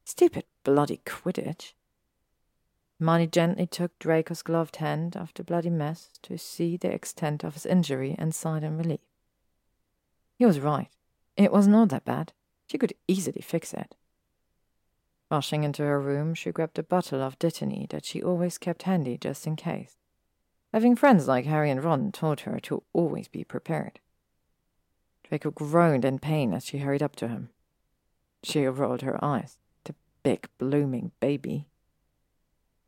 Stupid bloody Quidditch. Hermione gently took Draco's gloved hand off the bloody mess to see the extent of his injury and sighed in relief. He was right. It was not that bad. She could easily fix it. Rushing into her room, she grabbed a bottle of dittany that she always kept handy just in case. Having friends like Harry and Ron taught her to always be prepared. Draco groaned in pain as she hurried up to him. She rolled her eyes. The big, blooming baby.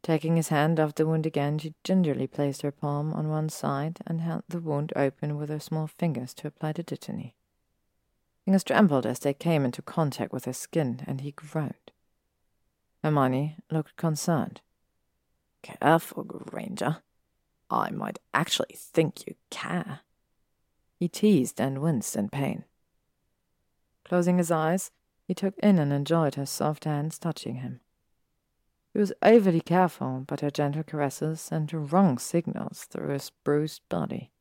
Taking his hand off the wound again, she gingerly placed her palm on one side and held the wound open with her small fingers to apply the dittany. Fingers trembled as they came into contact with his skin, and he groaned. Hermione looked concerned. Careful, Granger. I might actually think you care. He teased and winced in pain. Closing his eyes, he took in and enjoyed her soft hands touching him. He was overly careful, but her gentle caresses sent wrong signals through his bruised body.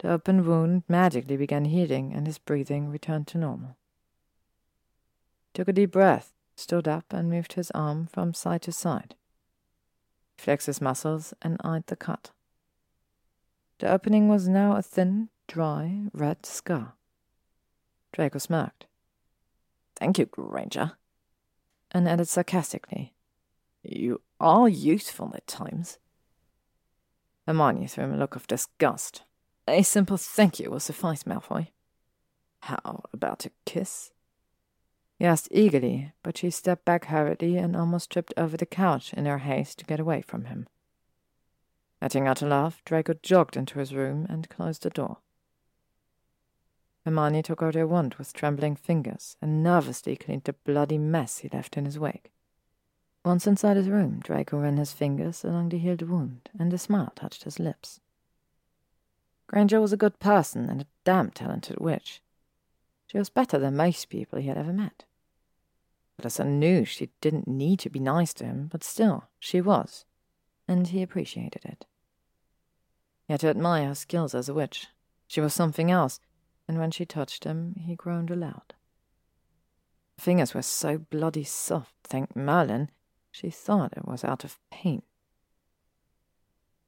The open wound magically began healing, and his breathing returned to normal. He took a deep breath, stood up, and moved his arm from side to side. He flexed his muscles and eyed the cut. The opening was now a thin, dry, red scar. Draco smirked. Thank you, Granger. And added sarcastically, You are useful at times. Hermione threw him a look of disgust. A simple thank you will suffice, Malfoy. How about a kiss? He asked eagerly, but she stepped back hurriedly and almost tripped over the couch in her haste to get away from him. Letting out a laugh, Draco jogged into his room and closed the door. Hermione took out her wand with trembling fingers and nervously cleaned the bloody mess he left in his wake. Once inside his room, Draco ran his fingers along the healed wound, and a smile touched his lips. Granger was a good person and a damn talented witch. She was better than most people he had ever met. Alyssa knew she didn't need to be nice to him, but still, she was, and he appreciated it. He had to admire her skills as a witch. She was something else, and when she touched him, he groaned aloud. Her fingers were so bloody soft, thank Merlin. She thought it was out of pain.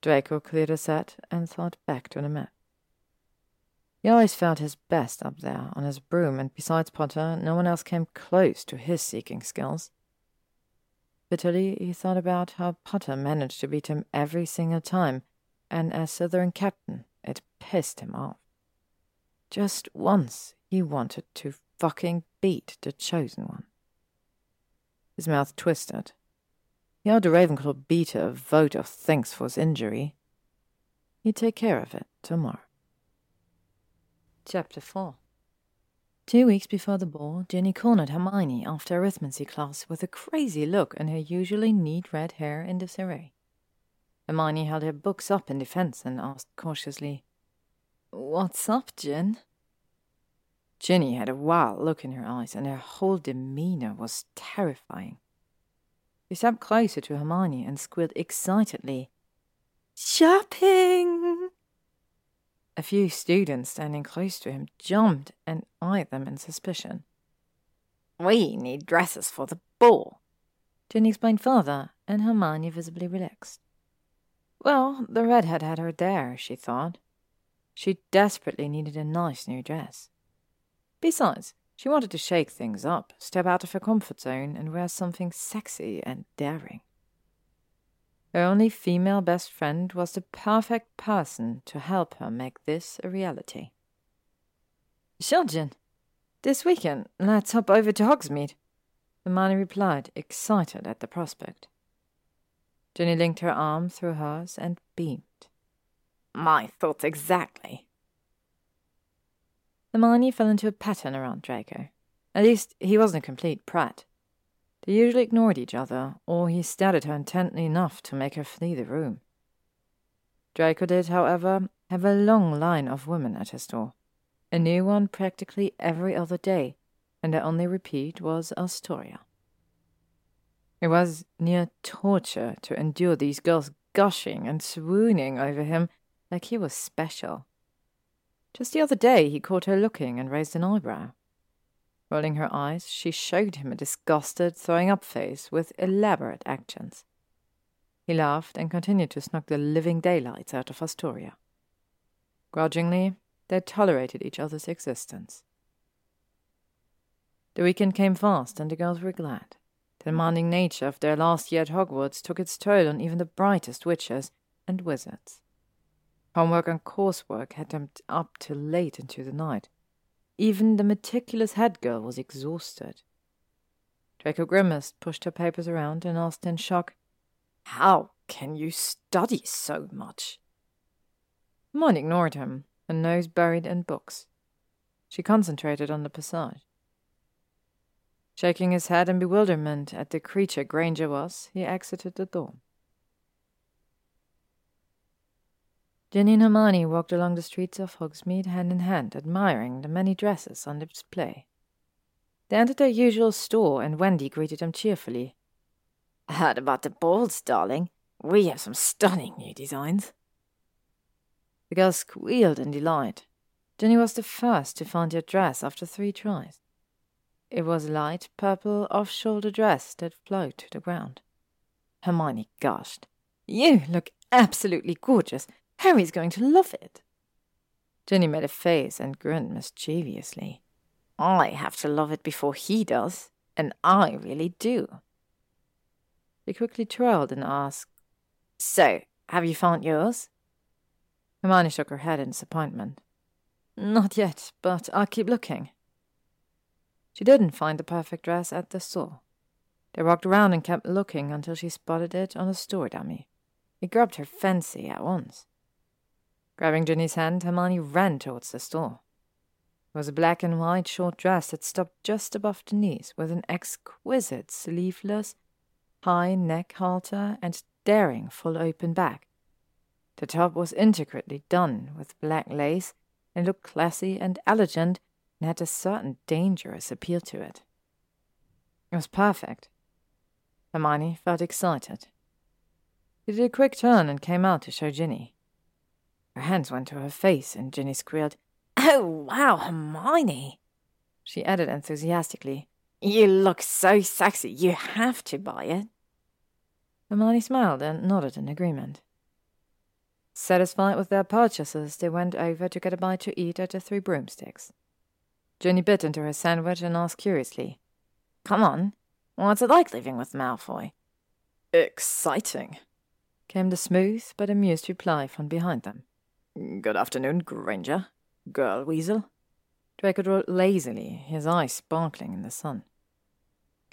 Draco cleared a set and thought back to the map. He always felt his best up there on his broom, and besides Potter, no one else came close to his seeking skills. Bitterly, he thought about how Potter managed to beat him every single time, and as Slytherin captain, it pissed him off. Just once, he wanted to fucking beat the Chosen One. His mouth twisted. He owed the Ravenclaw beater a vote of thanks for his injury. He'd take care of it tomorrow. Chapter 4 Two weeks before the ball, Ginny cornered Hermione after Arithmancy class with a crazy look and her usually neat red hair in disarray. Hermione held her books up in defense and asked cautiously, What's up, Gin? Ginny had a wild look in her eyes, and her whole demeanor was terrifying. He stepped closer to Hermione and squealed excitedly, Shopping! A few students standing close to him jumped and eyed them in suspicion. We need dresses for the ball, Ginny explained further, and Hermione visibly relaxed. Well, the redhead had her there, she thought. She desperately needed a nice new dress. Besides, she wanted to shake things up, step out of her comfort zone, and wear something sexy and daring. Her only female best friend was the perfect person to help her make this a reality. Children, this weekend, let's hop over to Hogsmeade, Hermione replied, excited at the prospect. Ginny linked her arm through hers and beamed. My thoughts exactly. Hermione fell into a pattern around Draco. At least, he wasn't a complete prat. They usually ignored each other, or he stared at her intently enough to make her flee the room. Draco did, however, have a long line of women at his door, a new one practically every other day, and their only repeat was Astoria. It was near torture to endure these girls gushing and swooning over him like he was special. Just the other day he caught her looking and raised an eyebrow. Rolling her eyes, she showed him a disgusted, throwing up face with elaborate actions. He laughed and continued to snog the living daylights out of Astoria. Grudgingly, they tolerated each other's existence. The weekend came fast, and the girls were glad. The demanding nature of their last year at Hogwarts took its toll on even the brightest witches and wizards. Homework and coursework had them up till late into the night. Even the meticulous head girl was exhausted. Draco grimaced, pushed her papers around, and asked in shock, How can you study so much? Hermione ignored him, her nose buried in books. She concentrated on the passage. Shaking his head in bewilderment at the creature Granger was, he exited the door. Ginny and Hermione walked along the streets of Hogsmeade hand in hand, admiring the many dresses on display. They entered their usual store, and Wendy greeted them cheerfully. I heard about the balls, darling. We have some stunning new designs. The girls squealed in delight. Ginny was the first to find her dress after three tries. It was a light purple off-shoulder dress that flowed to the ground. Hermione gushed. You look absolutely gorgeous. Harry's going to love it. Ginny made a face and grinned mischievously. I have to love it before he does, and I really do. He quickly twirled and asked, So, have you found yours? Hermione shook her head in disappointment. Not yet, but I'll keep looking. She didn't find the perfect dress at the store. They walked around and kept looking until she spotted it on a store dummy. It grabbed her fancy at once. Grabbing Ginny's hand, Hermione ran towards the store. It was a black and white short dress that stopped just above the knees, with an exquisite sleeveless, high neck halter and daring full open back. The top was intricately done with black lace and looked classy and elegant and had a certain dangerous appeal to it. It was perfect. Hermione felt excited. She did a quick turn and came out to show Ginny. Her hands went to her face, and Ginny squealed, Oh, wow, Hermione! She added enthusiastically, You look so sexy, you have to buy it. Hermione smiled and nodded in agreement. Satisfied with their purchases, they went over to get a bite to eat at the Three Broomsticks. Ginny bit into her sandwich and asked curiously, Come on, what's it like living with Malfoy? Exciting, came the smooth but amused reply from behind them. Good afternoon, Granger. Girl Weasel. Draco rode lazily, his eyes sparkling in the sun.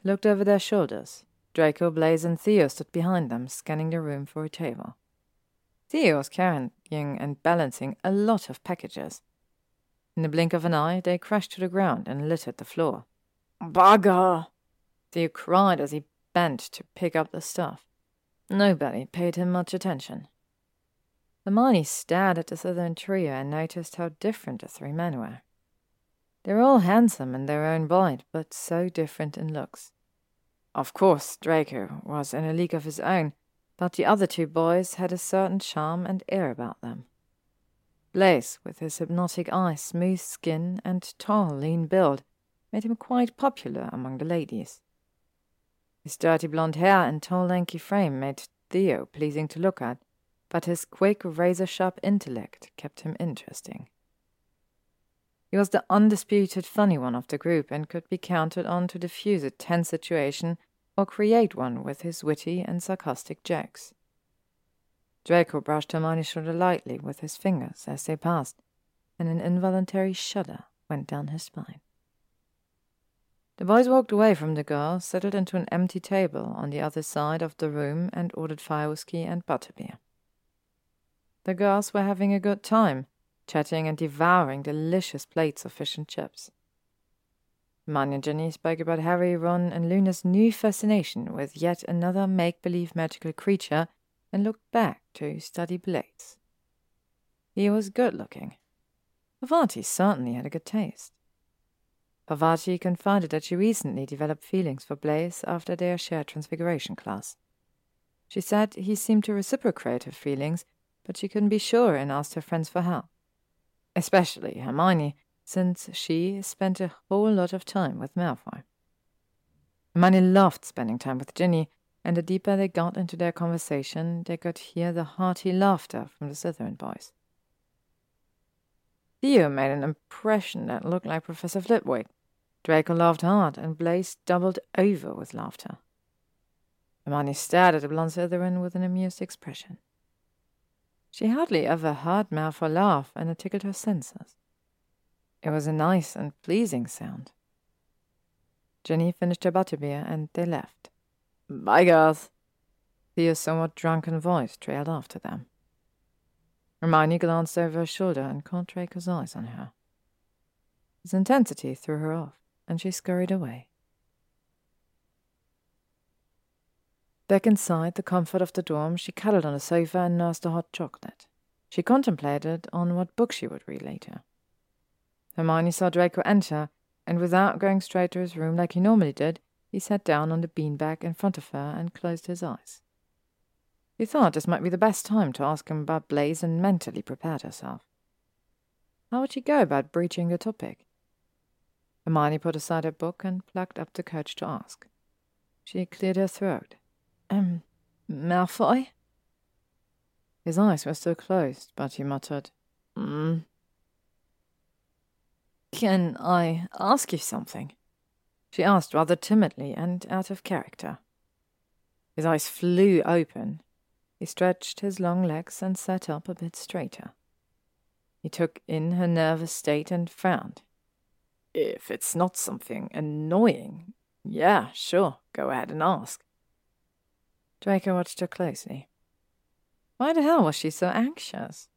Looked over their shoulders. Draco, Blaise, and Theo stood behind them, scanning the room for a table. Theo was carrying and balancing a lot of packages. In the blink of an eye, they crashed to the ground and littered the floor. Bugger! Theo cried as he bent to pick up the stuff. Nobody paid him much attention. Hermione stared at the Slytherin trio and noticed how different the three men were. They were all handsome in their own right, but so different in looks. Of course, Draco was in a league of his own, but the other two boys had a certain charm and air about them. Blaise, with his hypnotic eyes, smooth skin, and tall, lean build, made him quite popular among the ladies. His dirty blonde hair and tall, lanky frame made Theo pleasing to look at, but his quick, razor sharp intellect kept him interesting. He was the undisputed funny one of the group and could be counted on to diffuse a tense situation or create one with his witty and sarcastic jokes. Draco brushed Hermione's shoulder lightly with his fingers as they passed, and an involuntary shudder went down his spine. The boys walked away from the girls, settled into an empty table on the other side of the room, and ordered fire whiskey and butterbeer. The girls were having a good time, chatting and devouring delicious plates of fish and chips. Hermione and Ginny spoke about Harry, Ron, and Luna's new fascination with yet another make believe magical creature and looked back to study Blaise. He was good looking. Parvati certainly had a good taste. Parvati confided that she recently developed feelings for Blaise after their shared transfiguration class. She said he seemed to reciprocate her feelings but she couldn't be sure and asked her friends for help. Especially Hermione, since she spent a whole lot of time with Malfoy. Hermione loved spending time with Ginny, and the deeper they got into their conversation, they could hear the hearty laughter from the Slytherin boys. Theo made an impression that looked like Professor Flitwick. Draco laughed hard, and Blaise doubled over with laughter. Hermione stared at the blonde Slytherin with an amused expression. She hardly ever heard Malfoy laugh, and it tickled her senses. It was a nice and pleasing sound. Ginny finished her butterbeer, and they left. Bye, girls. Theo's somewhat drunken voice trailed after them. Hermione glanced over her shoulder and caught Draco's eyes on her. His intensity threw her off, and she scurried away. Back inside the comfort of the dorm, she cuddled on a sofa and nursed a hot chocolate. She contemplated on what book she would read later. Hermione saw Draco enter, and without going straight to his room like he normally did, he sat down on the beanbag in front of her and closed his eyes. She thought this might be the best time to ask him about Blaise and mentally prepared herself. How would she go about breaching the topic? Hermione put aside her book and plucked up the courage to ask. She cleared her throat. Um, Malfoy? His eyes were still closed, but he muttered, Hmm. Can I ask you something? She asked rather timidly and out of character. His eyes flew open. He stretched his long legs and sat up a bit straighter. He took in her nervous state and frowned. If it's not something annoying, yeah, sure, go ahead and ask. Draco watched her closely. Why the hell was she so anxious?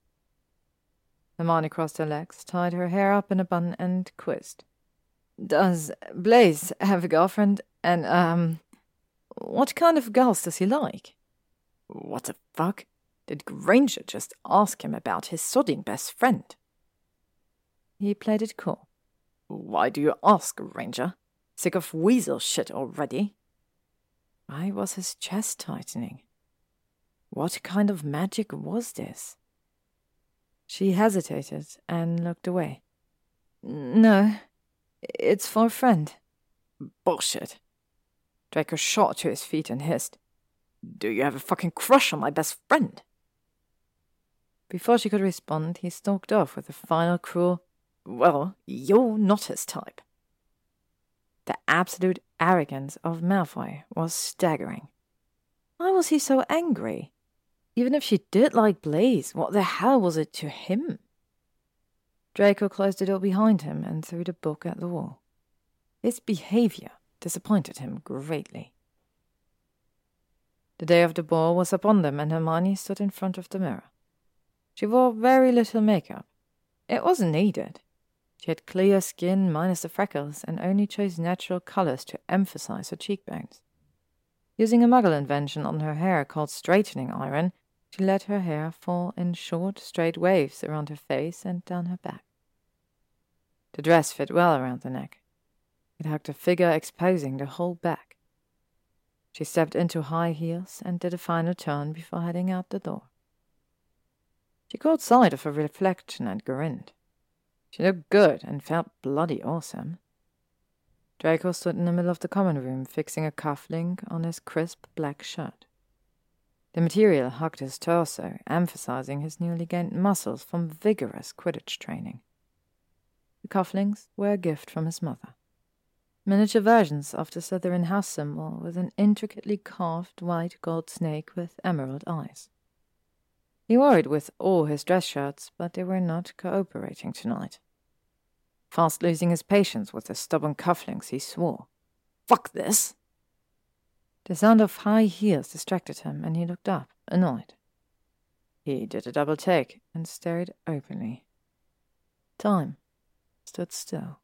Hermione crossed her legs, tied her hair up in a bun, and quizzed. Does Blaise have a girlfriend? And, um, what kind of girls does he like? What the fuck? Did Granger just ask him about his sodding best friend? He played it cool. Why do you ask, Granger? Sick of weasel shit already? Why was his chest tightening? What kind of magic was this? She hesitated and looked away. No, it's for a friend. Bullshit. Draco shot to his feet and hissed. Do you have a fucking crush on my best friend? Before she could respond, he stalked off with a final cruel, Well, you're not his type. Absolute arrogance of Malfoy was staggering. Why was he so angry? Even if she did like Blaise, what the hell was it to him? Draco closed the door behind him and threw the book at the wall. His behavior disappointed him greatly. The day of the ball was upon them, and Hermione stood in front of the mirror. She wore very little makeup. It wasn't needed. She had clear skin minus the freckles and only chose natural colors to emphasize her cheekbones. Using a muggle invention on her hair called straightening iron, she let her hair fall in short, straight waves around her face and down her back. The dress fit well around the neck. It hugged her figure, exposing the whole back. She stepped into high heels and did a final turn before heading out the door. She caught sight of her reflection and grinned. She looked good and felt bloody awesome. Draco stood in the middle of the common room, fixing a cufflink on his crisp black shirt. The material hugged his torso, emphasizing his newly gained muscles from vigorous Quidditch training. The cufflinks were a gift from his mother. Miniature versions of the Slytherin house symbol with an intricately carved white gold snake with emerald eyes. He wore it with all his dress shirts, but they were not cooperating tonight. Fast losing his patience with the stubborn cufflinks, he swore, Fuck this! The sound of high heels distracted him, and he looked up, annoyed. He did a double take and stared openly. Time stood still.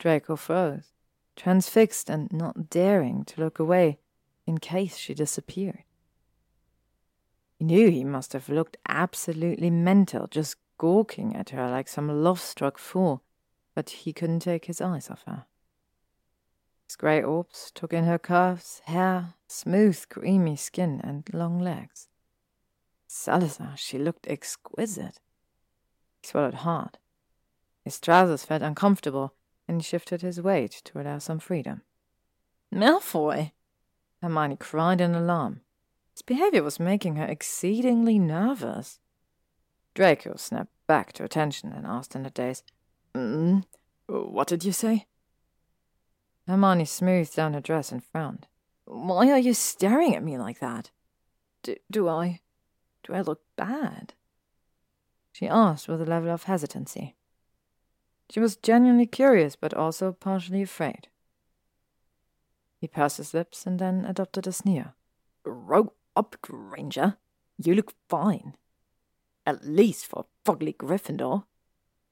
Draco froze, transfixed and not daring to look away in case she disappeared. He knew he must have looked absolutely mental, just gawking at her like some love struck fool, but he couldn't take his eyes off her. His grey orbs took in her curves, hair, smooth, creamy skin, and long legs. Salazar, she looked exquisite. He swallowed hard. His trousers felt uncomfortable, and he shifted his weight to allow some freedom. Malfoy! Hermione cried in alarm. His behavior was making her exceedingly nervous. Draco snapped back to attention and asked in a daze, mm, What did you say? Hermione smoothed down her dress and frowned. Why are you staring at me like that? Do, do I. do I look bad? She asked with a level of hesitancy. She was genuinely curious, but also partially afraid. He pursed his lips and then adopted a sneer. Grow up, Granger. You look fine. At least for Fugly Gryffindor.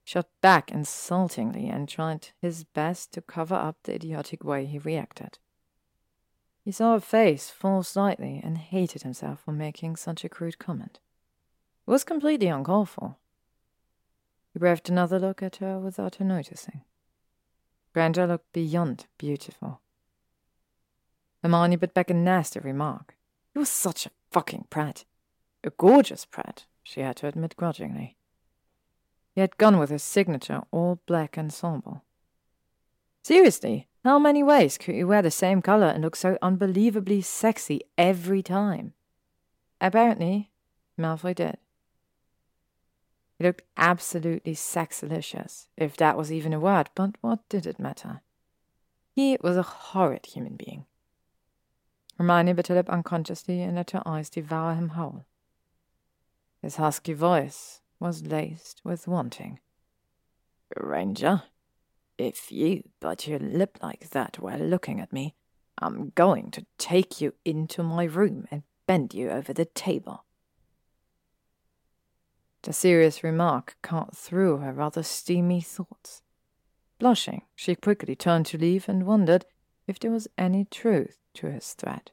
Shot back insultingly and tried his best to cover up the idiotic way he reacted. He saw her face fall slightly and hated himself for making such a crude comment. It was completely uncalled for. He breathed another look at her without her noticing. Granger looked beyond beautiful. Hermione bit back a nasty remark. He was such a fucking prat. A gorgeous prat, she had to admit grudgingly. He had gone with his signature all black ensemble. Seriously, how many ways could you wear the same color and look so unbelievably sexy every time? Apparently, Malfoy did. He looked absolutely sexilicious, if that was even a word, but what did it matter? He was a horrid human being. Hermione bit her lip unconsciously and let her eyes devour him whole. His husky voice was laced with wanting. Granger, if you bite your lip like that while looking at me, I'm going to take you into my room and bend you over the table. The serious remark cut through her rather steamy thoughts. Blushing, she quickly turned to leave and wondered if there was any truth to his threat.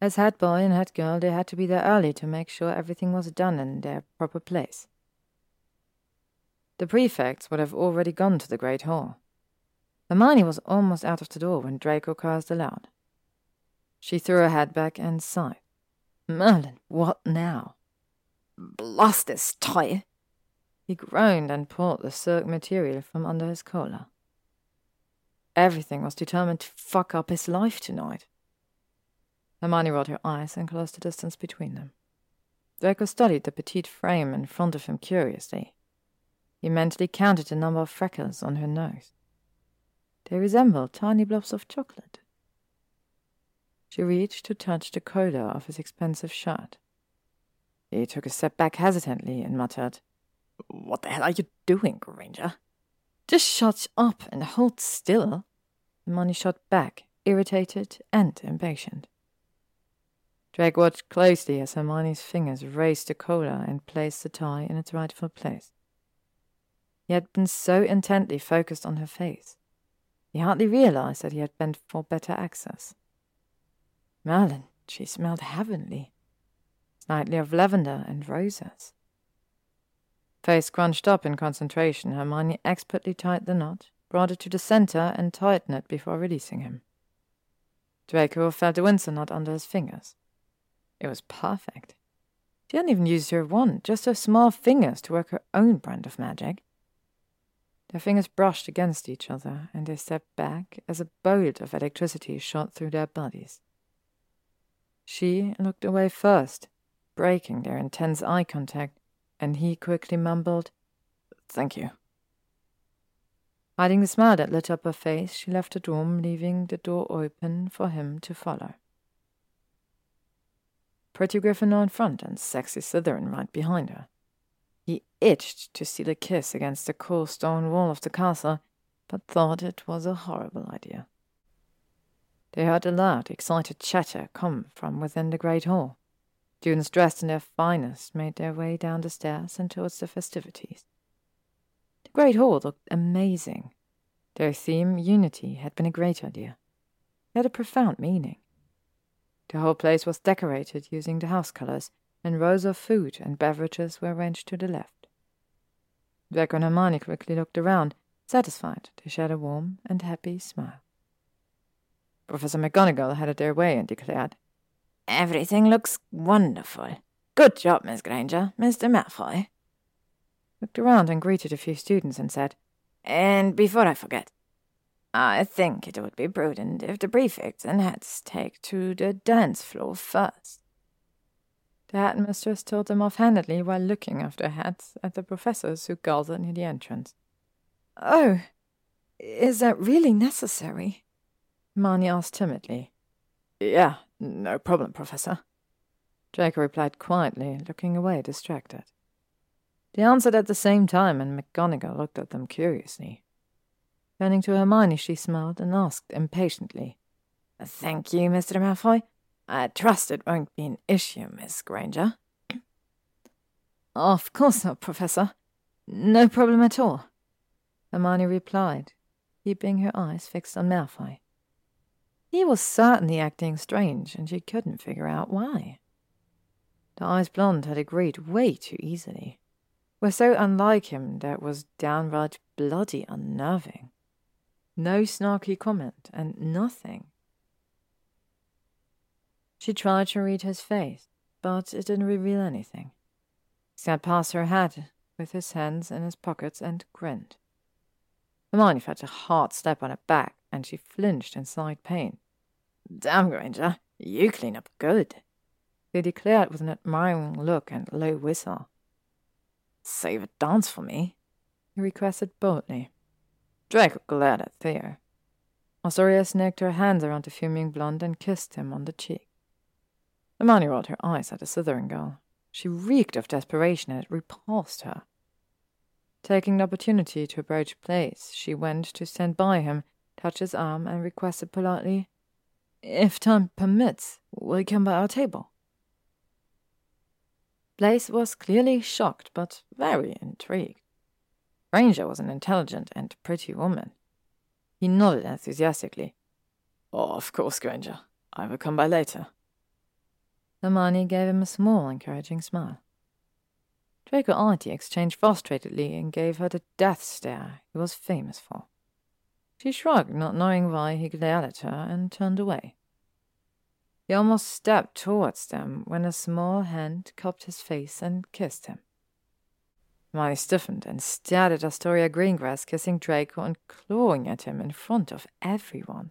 As head boy and head girl, they had to be there early to make sure everything was done in their proper place. The prefects would have already gone to the Great Hall. Hermione was almost out of the door when Draco cursed aloud. She threw her head back and sighed. Merlin, what now? Blast this tie! He groaned and pulled the silk material from under his collar. Everything was determined to fuck up his life tonight. Hermione rolled her eyes and closed the distance between them. Draco studied the petite frame in front of him curiously. He mentally counted the number of freckles on her nose. They resembled tiny blobs of chocolate. She reached to touch the collar of his expensive shirt. He took a step back hesitantly and muttered, What the hell are you doing, Granger? Just shut up and hold still. Hermione shot back, irritated and impatient. Draco watched closely as Hermione's fingers raised the collar and placed the tie in its rightful place. He had been so intently focused on her face, he hardly realized that he had bent for better access. Merlin, she smelled heavenly, slightly of lavender and roses. Face crunched up in concentration, Hermione expertly tied the knot, brought it to the center, and tightened it before releasing him. Draco felt the Windsor knot under his fingers. It was perfect. She hadn't even used her wand, just her small fingers to work her own brand of magic. Their fingers brushed against each other, and they stepped back as a bolt of electricity shot through their bodies. She looked away first, breaking their intense eye contact, and he quickly mumbled, Thank you. Hiding the smile that lit up her face, she left the room, leaving the door open for him to follow. Pretty Gryffindor in front and sexy Slytherin right behind her. He itched to steal a kiss against the cool stone wall of the castle, but thought it was a horrible idea. They heard a loud, excited chatter come from within the great hall. Students dressed in their finest made their way down the stairs and towards the festivities. The great hall looked amazing. Their theme, unity, had been a great idea. It had a profound meaning. The whole place was decorated using the house colors, and rows of food and beverages were arranged to the left. Draco and Hermione quickly looked around, satisfied to shed a warm and happy smile. Professor McGonagall had it their way and declared, Everything looks wonderful. Good job, Miss Granger. Mr. Malfoy. Looked around and greeted a few students and said, And before I forget, I think it would be prudent if the prefects and heads take to the dance floor first. The headmistress told them offhandedly while looking after hats at the professors who gathered near the entrance. Oh, is that really necessary? Hermione asked timidly. Yeah, no problem, Professor. Draco replied quietly, looking away distracted. They answered at the same time, and McGonagall looked at them curiously. Turning to Hermione, she smiled and asked impatiently, Thank you, Mr. Malfoy. I trust it won't be an issue, Miss Granger. Of course not, Professor. No problem at all. Hermione replied, keeping her eyes fixed on Malfoy. He was certainly acting strange, and she couldn't figure out why. The eyes blonde had agreed way too easily. Were so unlike him that was downright bloody unnerving. No snarky comment, and nothing she tried to read his face, but it didn't reveal anything. He sat past her head, with his hands in his pockets, and grinned. Hermione felt a hard slap on her back, and she flinched in slight pain. Damn, Granger, you clean up good, he declared with an admiring look and low whistle. Save a dance for me, he requested boldly. Draco glared at Theo. Astoria snagged her hands around the fuming blonde and kissed him on the cheek. Hermione rolled her eyes at the Slytherin girl. She reeked of desperation and it repulsed her. Taking the opportunity to approach Blaise, she went to stand by him, touch his arm, and requested politely, If time permits, will you come by our table? Blaise was clearly shocked, but very intrigued. Granger was an intelligent and pretty woman. He nodded enthusiastically. Oh, of course, Granger. I will come by later. Hermione gave him a small, encouraging smile. Draco Artie exchanged frustratedly and gave her the death stare he was famous for. She shrugged, not knowing why he glared at her, and turned away. He almost stepped towards them when a small hand cupped his face and kissed him. Hermione stiffened and stared at Astoria Greengrass kissing Draco and clawing at him in front of everyone.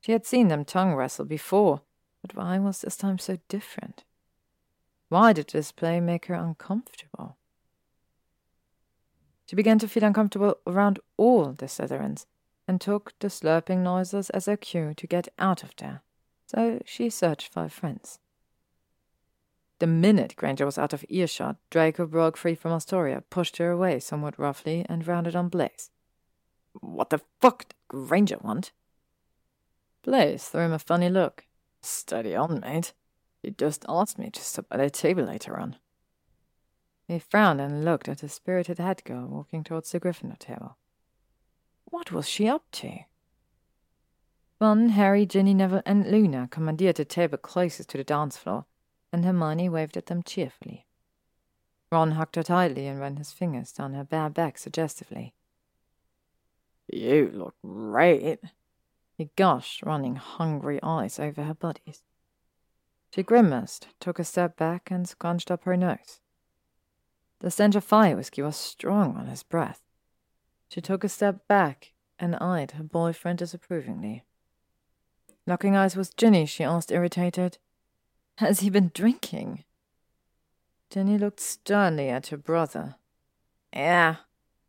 She had seen them tongue wrestle before, but why was this time so different? Why did this play make her uncomfortable? She began to feel uncomfortable around all the Slytherins, and took the slurping noises as a cue to get out of there, so she searched for friends. The minute Granger was out of earshot, Draco broke free from Astoria, pushed her away somewhat roughly, and rounded on Blaise. What the fuck did Granger want? Blaise threw him a funny look. Steady on, mate. He just asked me to stop by the table later on. He frowned and looked at the spirited head girl walking towards the Gryffindor table. What was she up to? Ron, Harry, Ginny, Neville, and Luna commandeered the table closest to the dance floor, and Hermione waved at them cheerfully. Ron hugged her tightly and ran his fingers down her bare back suggestively. You look great, he gushed, running hungry eyes over her bodies. She grimaced, took a step back, and scrunched up her nose. The stench of fire whiskey was strong on his breath. She took a step back and eyed her boyfriend disapprovingly. Locking eyes with Ginny, she asked, irritated, Has he been drinking? Ginny looked sternly at her brother. Yeah,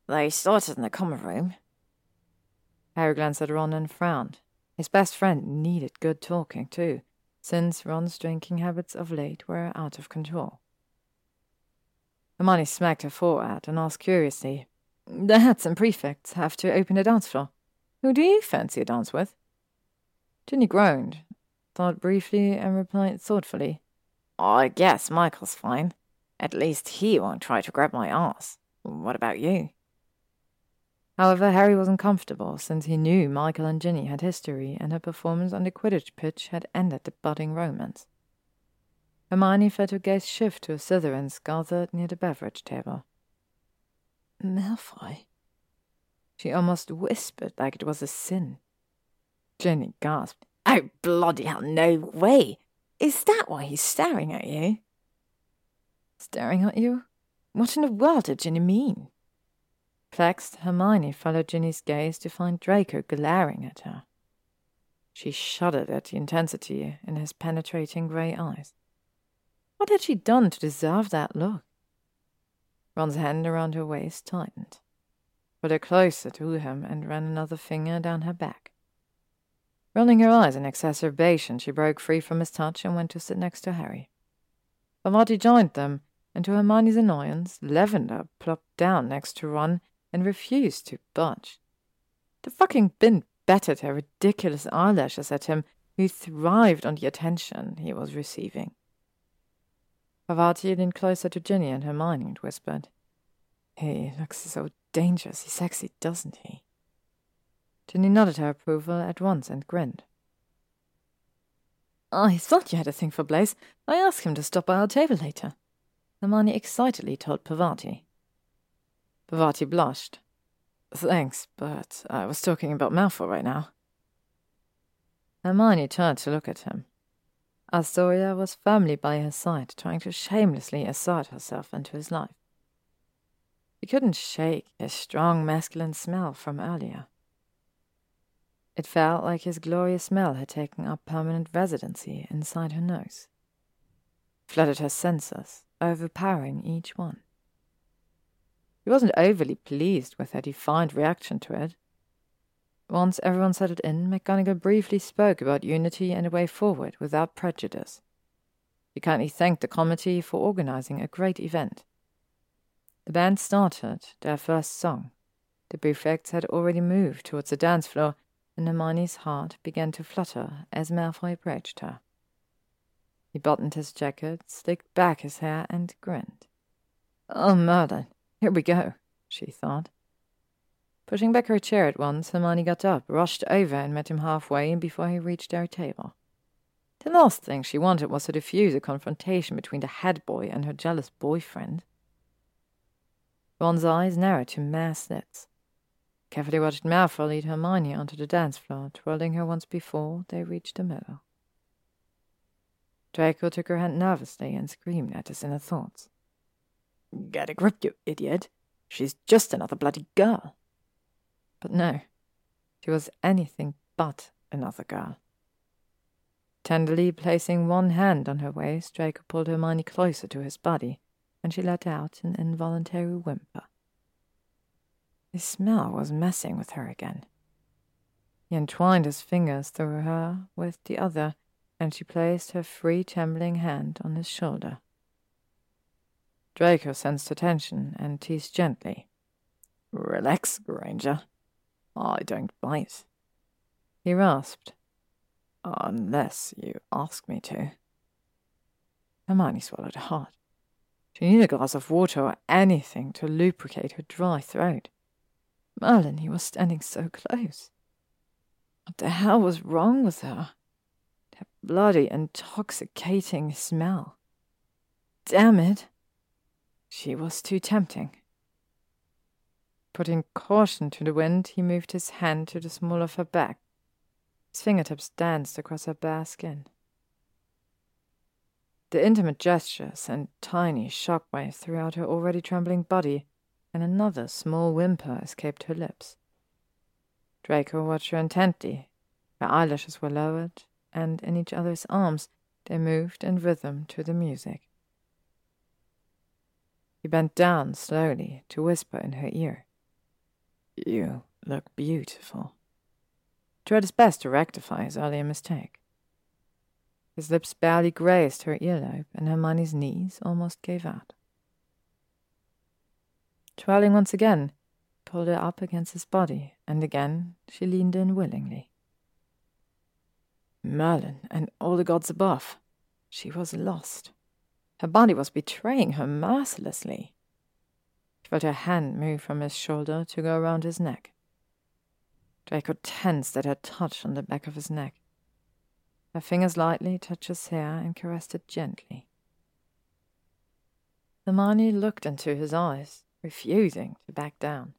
they started in the common room. Harry glanced at Ron and frowned. His best friend needed good talking, too, since Ron's drinking habits of late were out of control. Hermione smacked her forehead and asked curiously, The heads and prefects have to open a dance floor. Who do you fancy a dance with? Ginny groaned, thought briefly, and replied thoughtfully, I guess Michael's fine. At least he won't try to grab my ass. What about you? However, Harry wasn't comfortable, since he knew Michael and Ginny had history, and her performance on the Quidditch pitch had ended the budding romance. Hermione felt her gaze shift to a Slytherins gathered near the beverage table. Malfoy? She almost whispered like it was a sin. Ginny gasped. Oh, bloody hell, no way! Is that why he's staring at you? Staring at you? What in the world did Ginny mean? Perplexed, Hermione followed Ginny's gaze to find Draco glaring at her. She shuddered at the intensity in his penetrating grey eyes. What had she done to deserve that look? Ron's hand around her waist tightened, put her closer to him, and ran another finger down her back. Rolling her eyes in exacerbation, she broke free from his touch and went to sit next to Harry. Parvati joined them, and to Hermione's annoyance, Lavender plopped down next to Ron and refused to budge. The fucking bin battered her ridiculous eyelashes at him, who thrived on the attention he was receiving. Parvati leaned closer to Ginny and Hermione and whispered, He looks so dangerously sexy, doesn't he? Ginny nodded her approval at once and grinned. I thought you had a thing for Blaise. I asked him to stop by our table later. Hermione excitedly told Parvati. Parvati blushed. Thanks, but I was talking about Malfoy right now. Hermione turned to look at him. Astoria was firmly by her side, trying to shamelessly assert herself into his life. He couldn't shake his strong masculine smell from earlier. It felt like his glorious smell had taken up permanent residency inside her nose. Flooded her senses, overpowering each one. He wasn't overly pleased with her defiant reaction to it, once everyone settled in, McGonagall briefly spoke about unity and a way forward without prejudice. He kindly thanked the committee for organizing a great event. The band started their first song. The prefects had already moved towards the dance floor, and Hermione's heart began to flutter as Malfoy approached her. He buttoned his jacket, slicked back his hair, and grinned. Oh, Merlin, here we go, she thought. Pushing back her chair at once, Hermione got up, rushed over, and met him halfway before he reached their table. The last thing she wanted was to diffuse a confrontation between the head boy and her jealous boyfriend. Ron's eyes narrowed to mere slits. Carefully watched Malfoy lead Hermione onto the dance floor, twirling her once before they reached the middle. Draco took her hand nervously and screamed at his inner thoughts. Get a grip, you idiot. She's just another bloody girl. But no, she was anything but another girl. Tenderly placing one hand on her waist, Draco pulled Hermione closer to his body, and she let out an involuntary whimper. His smell was messing with her again. He entwined his fingers through her with the other, and she placed her free, trembling hand on his shoulder. Draco sensed her tension and teased gently. Relax, Granger. I don't bite. He rasped. Unless you ask me to. Hermione swallowed hard. She needed a glass of water or anything to lubricate her dry throat. Merlin, he was standing so close. What the hell was wrong with her? That bloody, intoxicating smell. Damn it. She was too tempting. Putting caution to the wind, he moved his hand to the small of her back. His fingertips danced across her bare skin. The intimate gestures sent tiny shockwaves throughout her already trembling body, and another small whimper escaped her lips. Draco watched her intently. Her eyelashes were lowered, and in each other's arms they moved in rhythm to the music. He bent down slowly to whisper in her ear. You look beautiful. Tried his best to rectify his earlier mistake. His lips barely grazed her earlobe, and Hermione's knees almost gave out. Twirling once again, pulled her up against his body, and again she leaned in willingly. Merlin and all the gods above. She was lost. Her body was betraying her mercilessly She felt her hand move from his shoulder to go around his neck. Draco tensed at her touch on the back of his neck. Her fingers lightly touched his hair and caressed it gently. Hermione looked into his eyes, refusing to back down.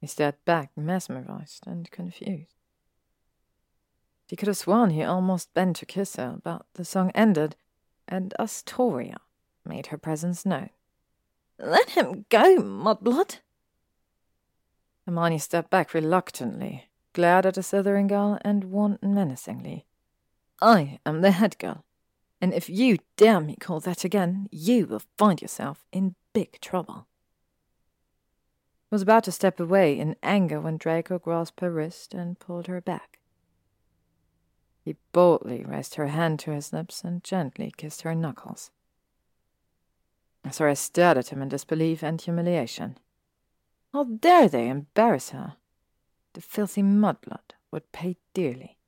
He stared back, mesmerized and confused. She could have sworn he almost bent to kiss her, but the song ended, and Astoria made her presence known. Let him go, Mudblood. Hermione stepped back reluctantly, glared at the Slytherin girl, and warned menacingly. I am the head girl, and if you dare me call that again, you will find yourself in big trouble. Was about to step away in anger when Draco grasped her wrist and pulled her back. He boldly raised her hand to his lips and gently kissed her knuckles. Sorry, stared at him in disbelief and humiliation. How dare they embarrass her? The filthy mudblood would pay dearly.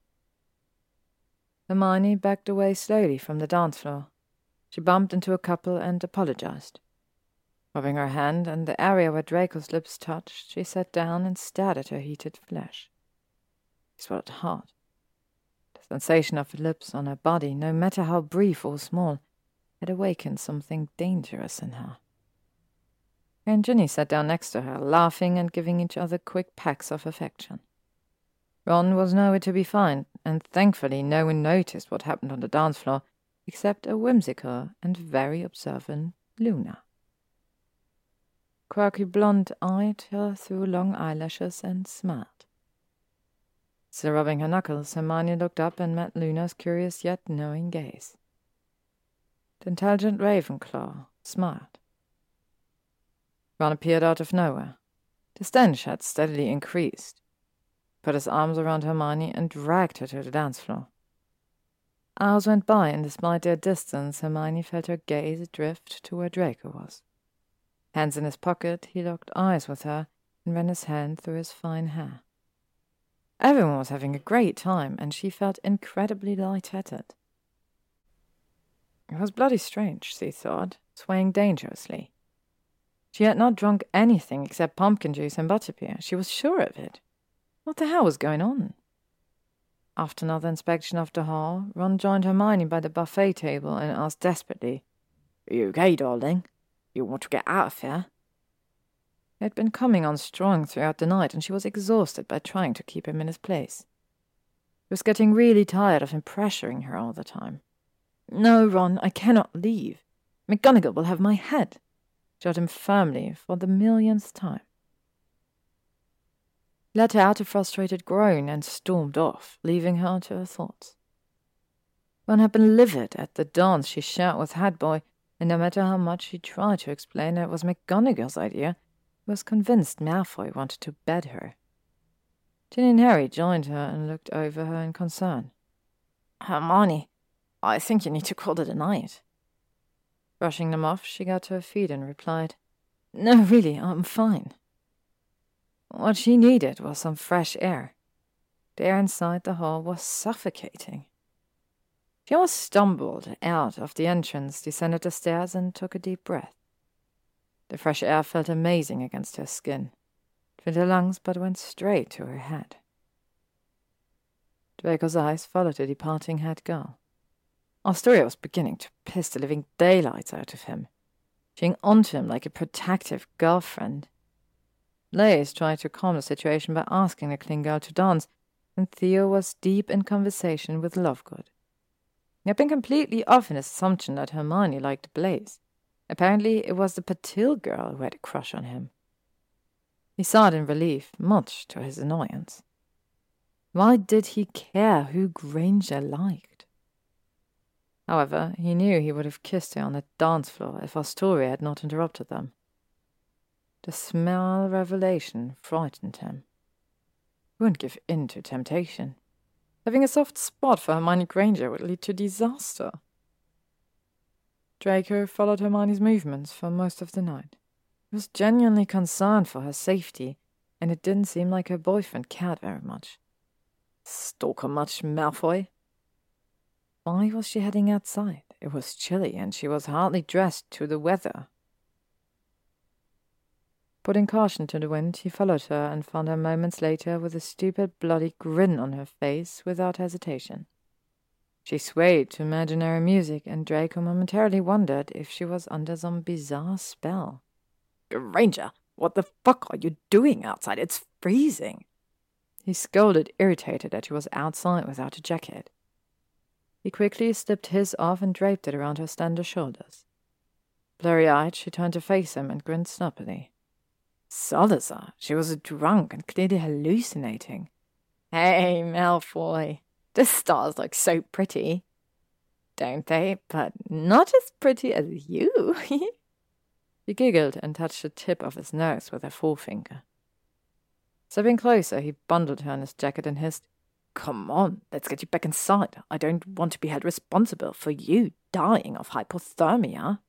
Hermione backed away slowly from the dance floor. She bumped into a couple and apologized. Rubbing her hand in the area where Draco's lips touched, she sat down and stared at her heated flesh. She swallowed hard. The sensation of the lips on her body, no matter how brief or small, had awakened something dangerous in her. and Ginny sat down next to her, laughing and giving each other quick pecks of affection. Ron was nowhere to be found, and thankfully no one noticed what happened on the dance floor except a whimsical and very observant Luna. Quirky blonde eyed her through long eyelashes and smiled. Still rubbing her knuckles, Hermione looked up and met Luna's curious yet knowing gaze. The intelligent Ravenclaw smiled. Ron appeared out of nowhere. The stench had steadily increased. Put his arms around Hermione and dragged her to the dance floor. Hours went by, and despite their distance, Hermione felt her gaze drift to where Draco was. Hands in his pocket, he locked eyes with her and ran his hand through his fine hair. Everyone was having a great time, and she felt incredibly light-headed. It was bloody strange, she thought, swaying dangerously. She had not drunk anything except pumpkin juice and butterbeer. She was sure of it. What the hell was going on? After another inspection of the hall, Ron joined Hermione by the buffet table and asked desperately, Are you okay, darling? You want to get out of here? He had been coming on strong throughout the night, and she was exhausted by trying to keep him in his place. He was getting really tired of him pressuring her all the time. No, Ron, I cannot leave. McGonagall will have my head. Shot him firmly for the millionth time. let her out a frustrated groan and stormed off, leaving her to her thoughts. One had been livid at the dance she shared with Headboy, and no matter how much she tried to explain that it was McGonagall's idea, was convinced Malfoy wanted to bed her. Ginny and Harry joined her and looked over her in concern. Hermione, I think you need to call it a night. Brushing them off, she got to her feet and replied, No, really, I'm fine. What she needed was some fresh air. The air inside the hall was suffocating. Almost stumbled out of the entrance, descended the stairs, and took a deep breath. The fresh air felt amazing against her skin. Filled her lungs, but went straight to her head. Draco's eyes followed the departing head girl. Astoria was beginning to piss the living daylights out of him, being onto him like a protective girlfriend. Blaise tried to calm the situation by asking the Kling girl to dance, and Theo was deep in conversation with Lovegood. He had been completely off in his assumption that Hermione liked Blaise. Apparently, it was the Patil girl who had a crush on him. He sighed in relief, much to his annoyance. Why did he care who Granger liked? However, he knew he would have kissed her on the dance floor if Astoria had not interrupted them. The small revelation frightened him. He wouldn't give in to temptation. Having a soft spot for Hermione Granger would lead to disaster. Draco followed Hermione's movements for most of the night. He was genuinely concerned for her safety, and it didn't seem like her boyfriend cared very much. Stalker much, Malfoy? Why was she heading outside? It was chilly, and she was hardly dressed to the weather. Putting caution to the wind, he followed her and found her moments later with a stupid, bloody grin on her face without hesitation. She swayed to imaginary music, and Draco momentarily wondered if she was under some bizarre spell. Granger, what the fuck are you doing outside? It's freezing. He scolded, irritated that she was outside without a jacket. He quickly slipped his off and draped it around her slender shoulders. Blurry eyed, she turned to face him and grinned snubbily. Salazar, she was drunk and clearly hallucinating. Hey, Malfoy, the stars look so pretty. Don't they? But not as pretty as you. he giggled and touched the tip of his nose with her forefinger. Stepping closer, he bundled her in his jacket and hissed, Come on, let's get you back inside. I don't want to be held responsible for you dying of hypothermia.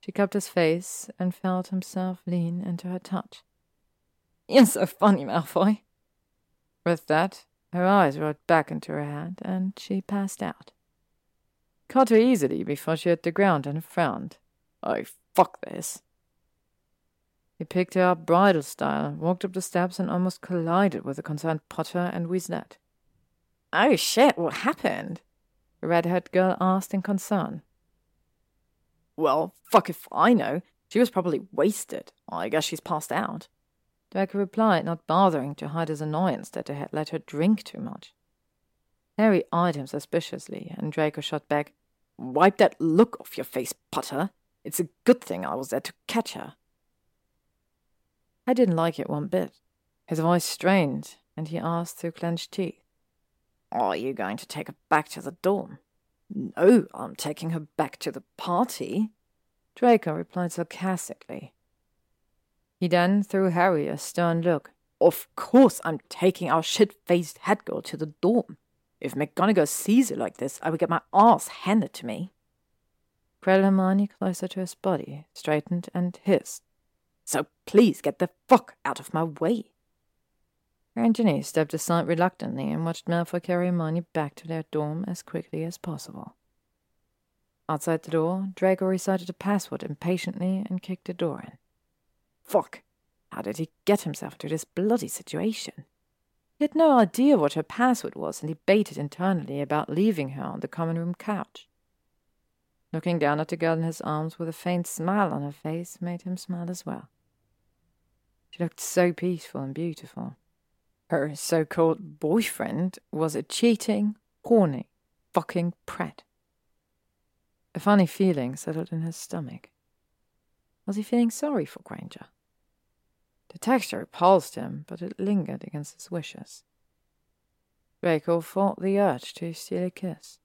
She cupped his face and felt himself lean into her touch. You're so funny, Malfoy. With that, her eyes rolled back into her head, and she passed out. Caught her easily before she hit the ground and frowned. Oh, fuck this. He picked her up bridal style, walked up the steps, and almost collided with the concerned Potter and Weaslette. Oh shit, what happened? The red-haired girl asked in concern. Well, fuck if I know. She was probably wasted. I guess she's passed out. Draco replied, not bothering to hide his annoyance that they had let her drink too much. Harry eyed him suspiciously, and Draco shot back, Wipe that look off your face, Potter. It's a good thing I was there to catch her. I didn't like it one bit. His voice strained, and he asked through clenched teeth. Are you going to take her back to the dorm? No, I'm taking her back to the party. Draco replied sarcastically. He then threw Harry a stern look. Of course I'm taking our shit-faced head girl to the dorm. If McGonagall sees her like this, I will get my ass handed to me. Krell Hermione closer to his body, straightened and hissed. So please get the fuck out of my way. Ginny stepped aside reluctantly and watched Malfoy carry Hermione back to their dorm as quickly as possible. Outside the door, Draco recited a password impatiently and kicked the door in. Fuck! How did he get himself into this bloody situation? He had no idea what her password was and debated internally about leaving her on the common room couch. Looking down at the girl in his arms with a faint smile on her face made him smile as well. She looked so peaceful and beautiful. Her so called boyfriend was a cheating, horny, fucking prat. A funny feeling settled in his stomach. Was he feeling sorry for Granger? The texture repulsed him, but it lingered against his wishes. Draco fought the urge to steal a kiss.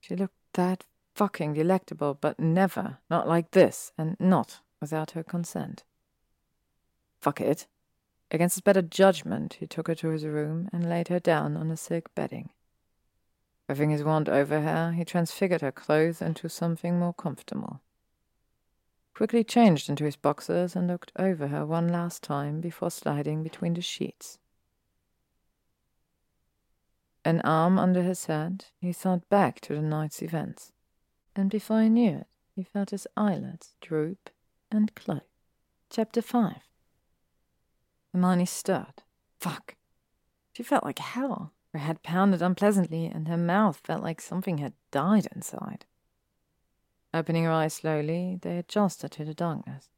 She looked that fucking delectable, but never, not like this, and not without her consent. Fuck it. Against his better judgment, he took her to his room and laid her down on the silk bedding. Waving his wand over her, he transfigured her clothes into something more comfortable. Quickly changed into his boxers and looked over her one last time before sliding between the sheets. An arm under his head, he thought back to the night's events, and before he knew it, he felt his eyelids droop and close. Chapter 5 Hermione stirred. Fuck. She felt like hell. Her head pounded unpleasantly, and her mouth felt like something had died inside. Opening her eyes slowly, they adjusted to the darkness.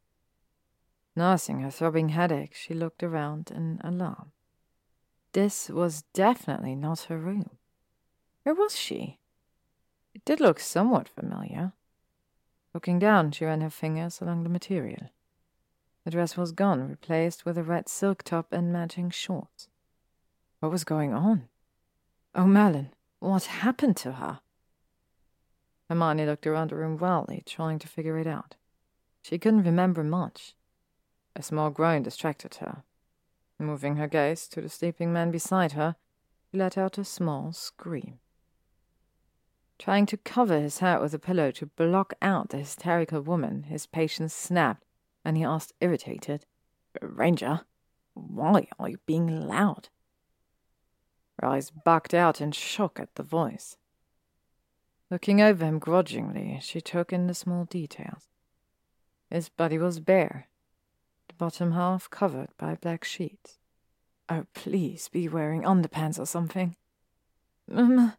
Nursing her throbbing headache, she looked around in alarm. This was definitely not her room. Where was she? It did look somewhat familiar. Looking down, she ran her fingers along the material. The dress was gone, replaced with a red silk top and matching shorts. What was going on? Oh, Merlin, what happened to her? Hermione looked around the room wildly, trying to figure it out. She couldn't remember much. A small groan distracted her. Moving her gaze to the sleeping man beside her, she let out a small scream. Trying to cover his head with a pillow to block out the hysterical woman, his patience snapped, and he asked, irritated, Granger, why are you being loud? Eyes bugged out in shock at the voice. Looking over him grudgingly, she took in the small details. His body was bare, the bottom half covered by black sheets. Oh, please be wearing underpants or something. M-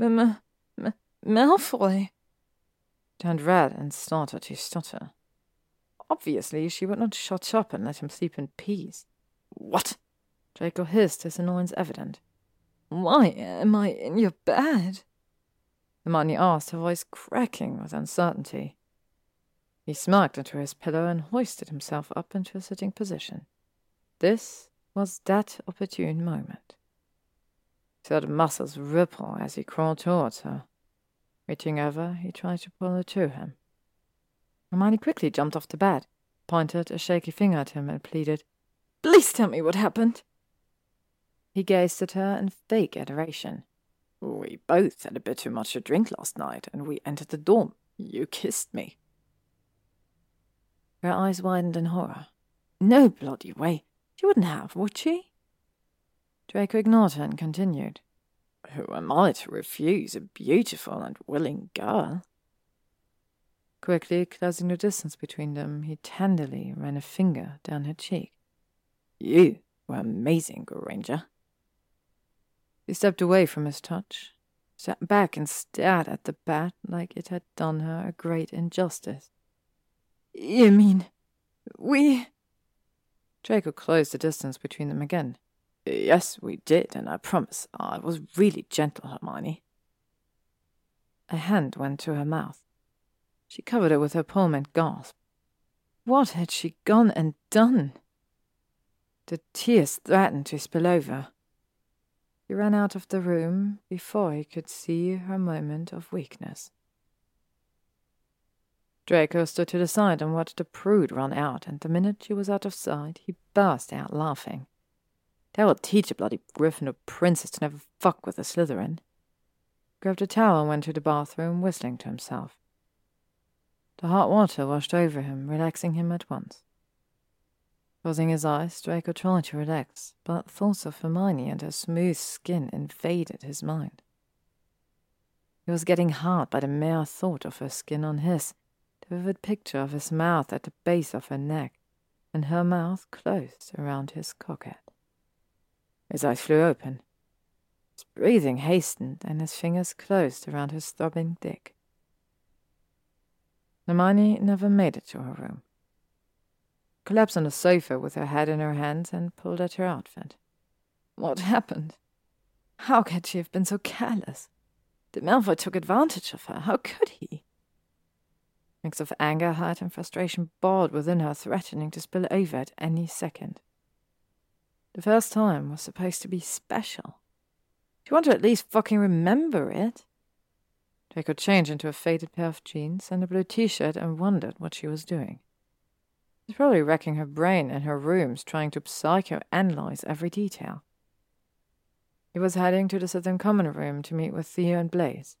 m- m- Malfoy turned red and started to stutter. Obviously, she would not shut up and let him sleep in peace. What? Draco hissed, his annoyance evident. Why am I in your bed? Hermione asked, her voice cracking with uncertainty. He smirked into his pillow and hoisted himself up into a sitting position. This was that opportune moment. He saw the muscles ripple as he crawled towards her. Reaching over, he tried to pull her to him. Hermione quickly jumped off the bed, pointed a shaky finger at him, and pleaded, Please tell me what happened. He gazed at her in fake adoration. We both had a bit too much to drink last night, and we entered the dorm. You kissed me. Her eyes widened in horror. No bloody way. She wouldn't have, would she? Draco ignored her and continued. Who am I to refuse a beautiful and willing girl? Quickly closing the distance between them, he tenderly ran a finger down her cheek. You were amazing, Granger. He stepped away from his touch, sat back and stared at the bat like it had done her a great injustice. You mean we. Draco closed the distance between them again. Yes, we did, and I promise I was really gentle, Hermione. A hand went to her mouth. She covered it with her palm and gasped. What had she gone and done? The tears threatened to spill over. He ran out of the room before he could see her moment of weakness. Draco stood to the side and watched the prude run out, and the minute she was out of sight, he burst out laughing. That will teach a bloody Gryffindor princess to never fuck with a Slytherin. Grabbed a towel and went to the bathroom, whistling to himself. The hot water washed over him, relaxing him at once. Closing his eyes, Draco tried to relax, but thoughts of Hermione and her smooth skin invaded his mind. He was getting hard by the mere thought of her skin on his, the vivid picture of his mouth at the base of her neck, and her mouth closed around his cockhead. His eyes flew open. His breathing hastened, and his fingers closed around his throbbing dick. Hermione never made it to her room. Collapsed on the sofa with her head in her hands and pulled at her outfit. What happened? How could she have been so careless? The Malfoy took advantage of her. How could he? Mix of anger, hurt, and frustration boiled within her, threatening to spill over at any second. The first time was supposed to be special. She wanted to at least fucking remember it. Draco change into a faded pair of jeans and a blue t shirt and wondered what she was doing. She was probably racking her brain in her rooms, trying to psychoanalyze every detail. He was heading to the Slytherin common room to meet with Theo and Blaise.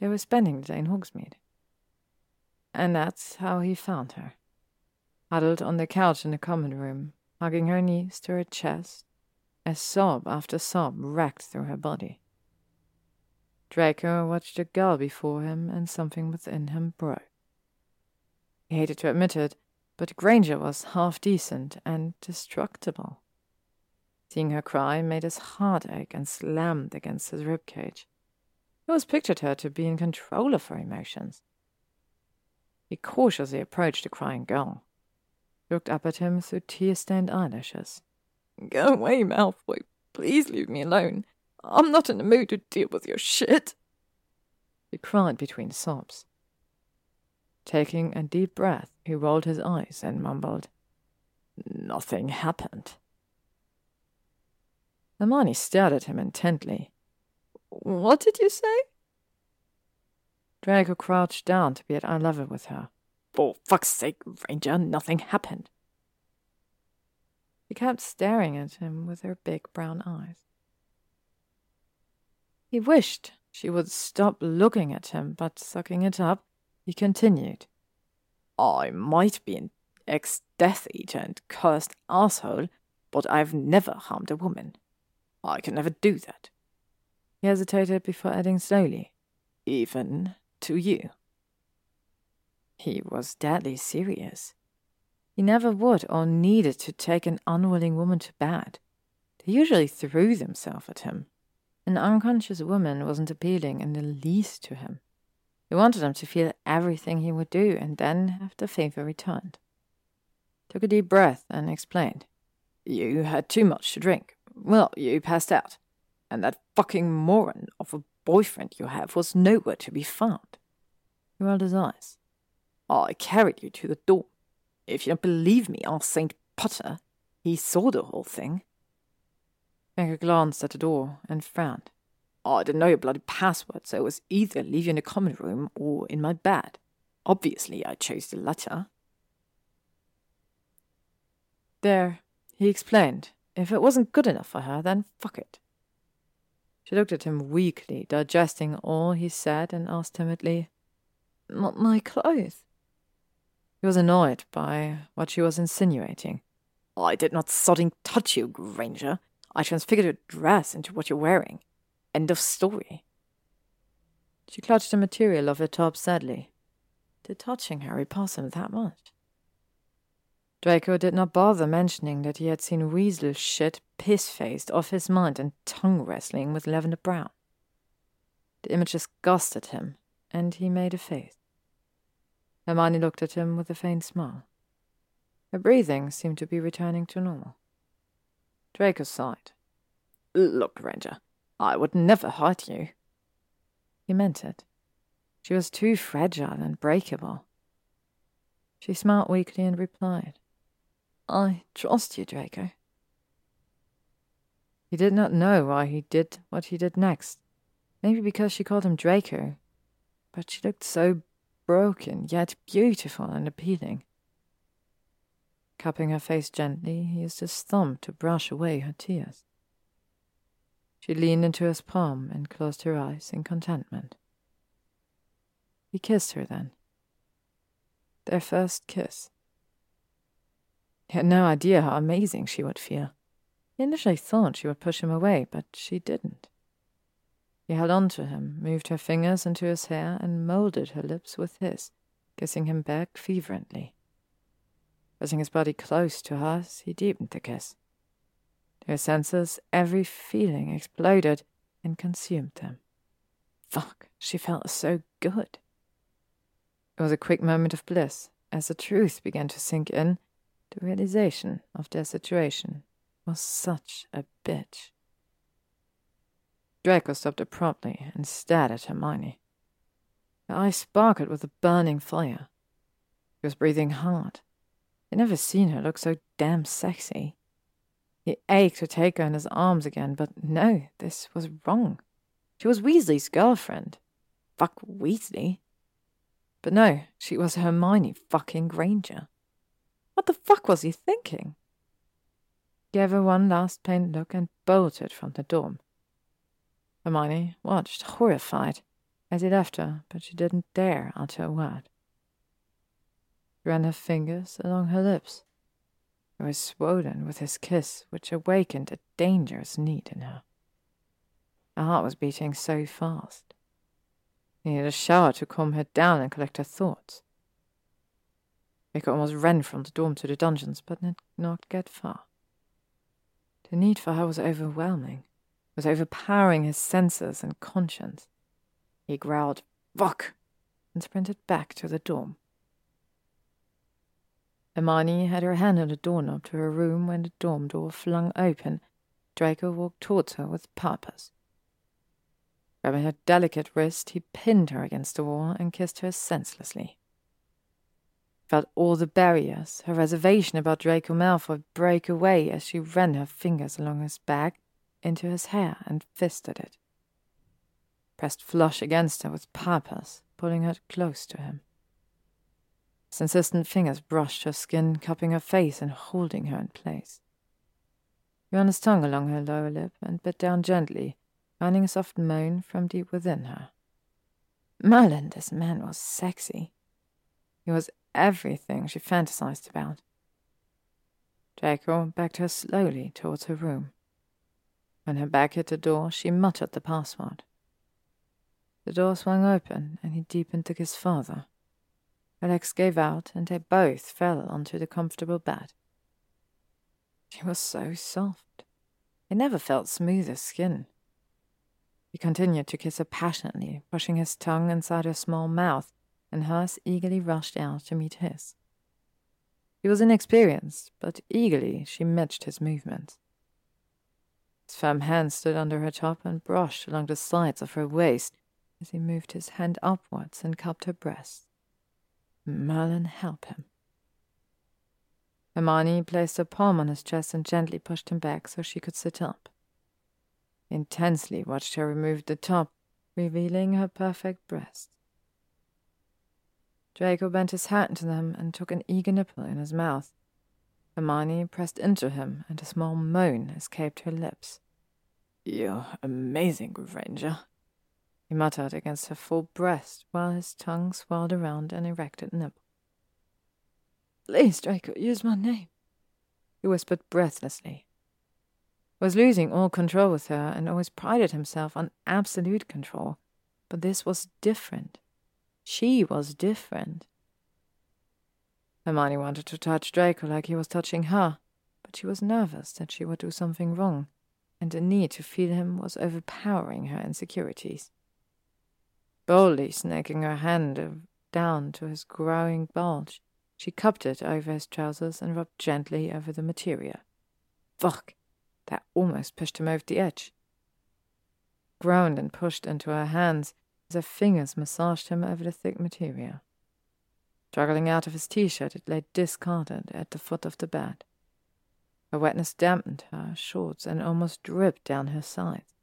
They were spending the day in Hogsmeade. And that's how he found her. Huddled on the couch in the common room, hugging her knees to her chest, as sob after sob racked through her body. Draco watched the girl before him, and something within him broke. He hated to admit it, but Granger was half decent and destructible. Seeing her cry made his heart ache and slammed against his rib cage. He always pictured her to be in control of her emotions. He cautiously approached the crying girl, looked up at him through tear stained eyelashes. Go away, Malfoy. Please leave me alone. I'm not in the mood to deal with your shit. He cried between sobs. Taking a deep breath, he rolled his eyes and mumbled, Nothing happened. Hermione stared at him intently. What did you say? Draco crouched down to be at eye level with her. For fuck's sake, Granger, nothing happened. She kept staring at him with her big brown eyes. He wished she would stop looking at him, but sucking it up, he continued. I might be an ex Death Eater and cursed asshole, but I've never harmed a woman. I can never do that. He hesitated before adding slowly, Even to you. He was deadly serious. He never would or needed to take an unwilling woman to bed. They usually threw themselves at him. An unconscious woman wasn't appealing in the least to him. He wanted them to feel everything he would do and then have the favor returned. Took a deep breath and explained. You had too much to drink. Well, you passed out. And that fucking moron of a boyfriend you have was nowhere to be found. He rolled his eyes. I carried you to the door. If you don't believe me, ask St. Potter. He saw the whole thing. Draco glanced at the door and frowned. Oh, I didn't know your bloody password, so it was either leave you in the common room or in my bed. Obviously, I chose the latter. There, he explained. If it wasn't good enough for her, then fuck it. She looked at him weakly, digesting all he said, and asked timidly, Not My clothes? He was annoyed by what she was insinuating. I did not sodding touch you, Granger. I transfigured your dress into what you're wearing. End of story. She clutched the material of her top sadly. Did touching her repulse him that much? Draco did not bother mentioning that he had seen weasel shit piss faced off his mind and tongue wrestling with Lavender Brown. The image disgusted him, and he made a face. Hermione looked at him with a faint smile. Her breathing seemed to be returning to normal. Draco sighed. Look, Granger, I would never hurt you. He meant it. She was too fragile and breakable. She smiled weakly and replied, I trust you, Draco. He did not know why he did what he did next. Maybe because she called him Draco. But she looked so broken, yet beautiful and appealing. Cupping her face gently, he used his thumb to brush away her tears. She leaned into his palm and closed her eyes in contentment. He kissed her then. Their first kiss. He had no idea how amazing she would feel. He initially thought she would push him away, but she didn't. She held on to him, moved her fingers into his hair, and molded her lips with his, kissing him back fervently. Pressing his body close to hers, he deepened the kiss. To her senses, every feeling exploded and consumed them. Fuck, she felt so good. It was a quick moment of bliss as the truth began to sink in. The realization of their situation was such a bitch. Draco stopped abruptly and stared at Hermione. Her eyes sparkled with a burning fire. She was breathing hard. He'd never seen her look so damn sexy. He ached to take her in his arms again, but no, this was wrong. She was Weasley's girlfriend. Fuck Weasley. But no, she was Hermione fucking Granger. What the fuck was he thinking? Gave her one last pained look and bolted from the dorm. Hermione watched, horrified, as he left her, but she didn't dare utter a word. She ran her fingers along her lips. They was swollen with his kiss, which awakened a dangerous need in her. Her heart was beating so fast. He needed a shower to calm her down and collect her thoughts. Draco almost ran from the dorm to the dungeons, but did not get far. The need for her was overwhelming, was overpowering his senses and conscience. He growled, Fuck! and sprinted back to the dorm. Hermione had her hand on the doorknob to her room when the dorm door flung open. Draco walked towards her with purpose. Grabbing her delicate wrist, he pinned her against the wall and kissed her senselessly. Felt all the barriers, her reservation about Draco Malfoy break away as she ran her fingers along his back into his hair and fisted it. Pressed flush against her with purpose, pulling her close to him. His insistent fingers brushed her skin, cupping her face and holding her in place. He ran his tongue along her lower lip and bit down gently, finding a soft moan from deep within her. Merlin, this man was sexy. He was everything she fantasized about. Draco backed her slowly towards her room. When her back hit the door, she muttered the password. The door swung open, and he deepened to kiss farther. Legs gave out, and they both fell onto the comfortable bed. She was so soft. It never felt smoother skin. He continued to kiss her passionately, pushing his tongue inside her small mouth and hers eagerly rushed out to meet his. He was inexperienced, but eagerly she matched his movements. His firm hand stood under her top and brushed along the sides of her waist as he moved his hand upwards and cupped her breast. Merlin help him. Hermione placed her palm on his chest and gently pushed him back so she could sit up. He intensely watched her remove the top, revealing her perfect breast. Draco bent his head to them and took an eager nipple in his mouth. Hermione pressed into him, and a small moan escaped her lips. You're amazing, Granger, muttered against her full breast while his tongue swirled around an erected nipple. Please, Draco, use my name, he whispered breathlessly. Was losing all control with her and always prided himself on absolute control, but this was different. She was different. Hermione wanted to touch Draco like he was touching her, but she was nervous that she would do something wrong, and the need to feel him was overpowering her insecurities. Boldly snaking her hand down to his growing bulge, she cupped it over his trousers and rubbed gently over the material. Fuck! That almost pushed him over the edge. Groaned and pushed into her hands, as her fingers massaged him over the thick material. Struggling out of his t-shirt, it lay discarded at the foot of the bed. Her wetness dampened her shorts and almost dripped down her sides.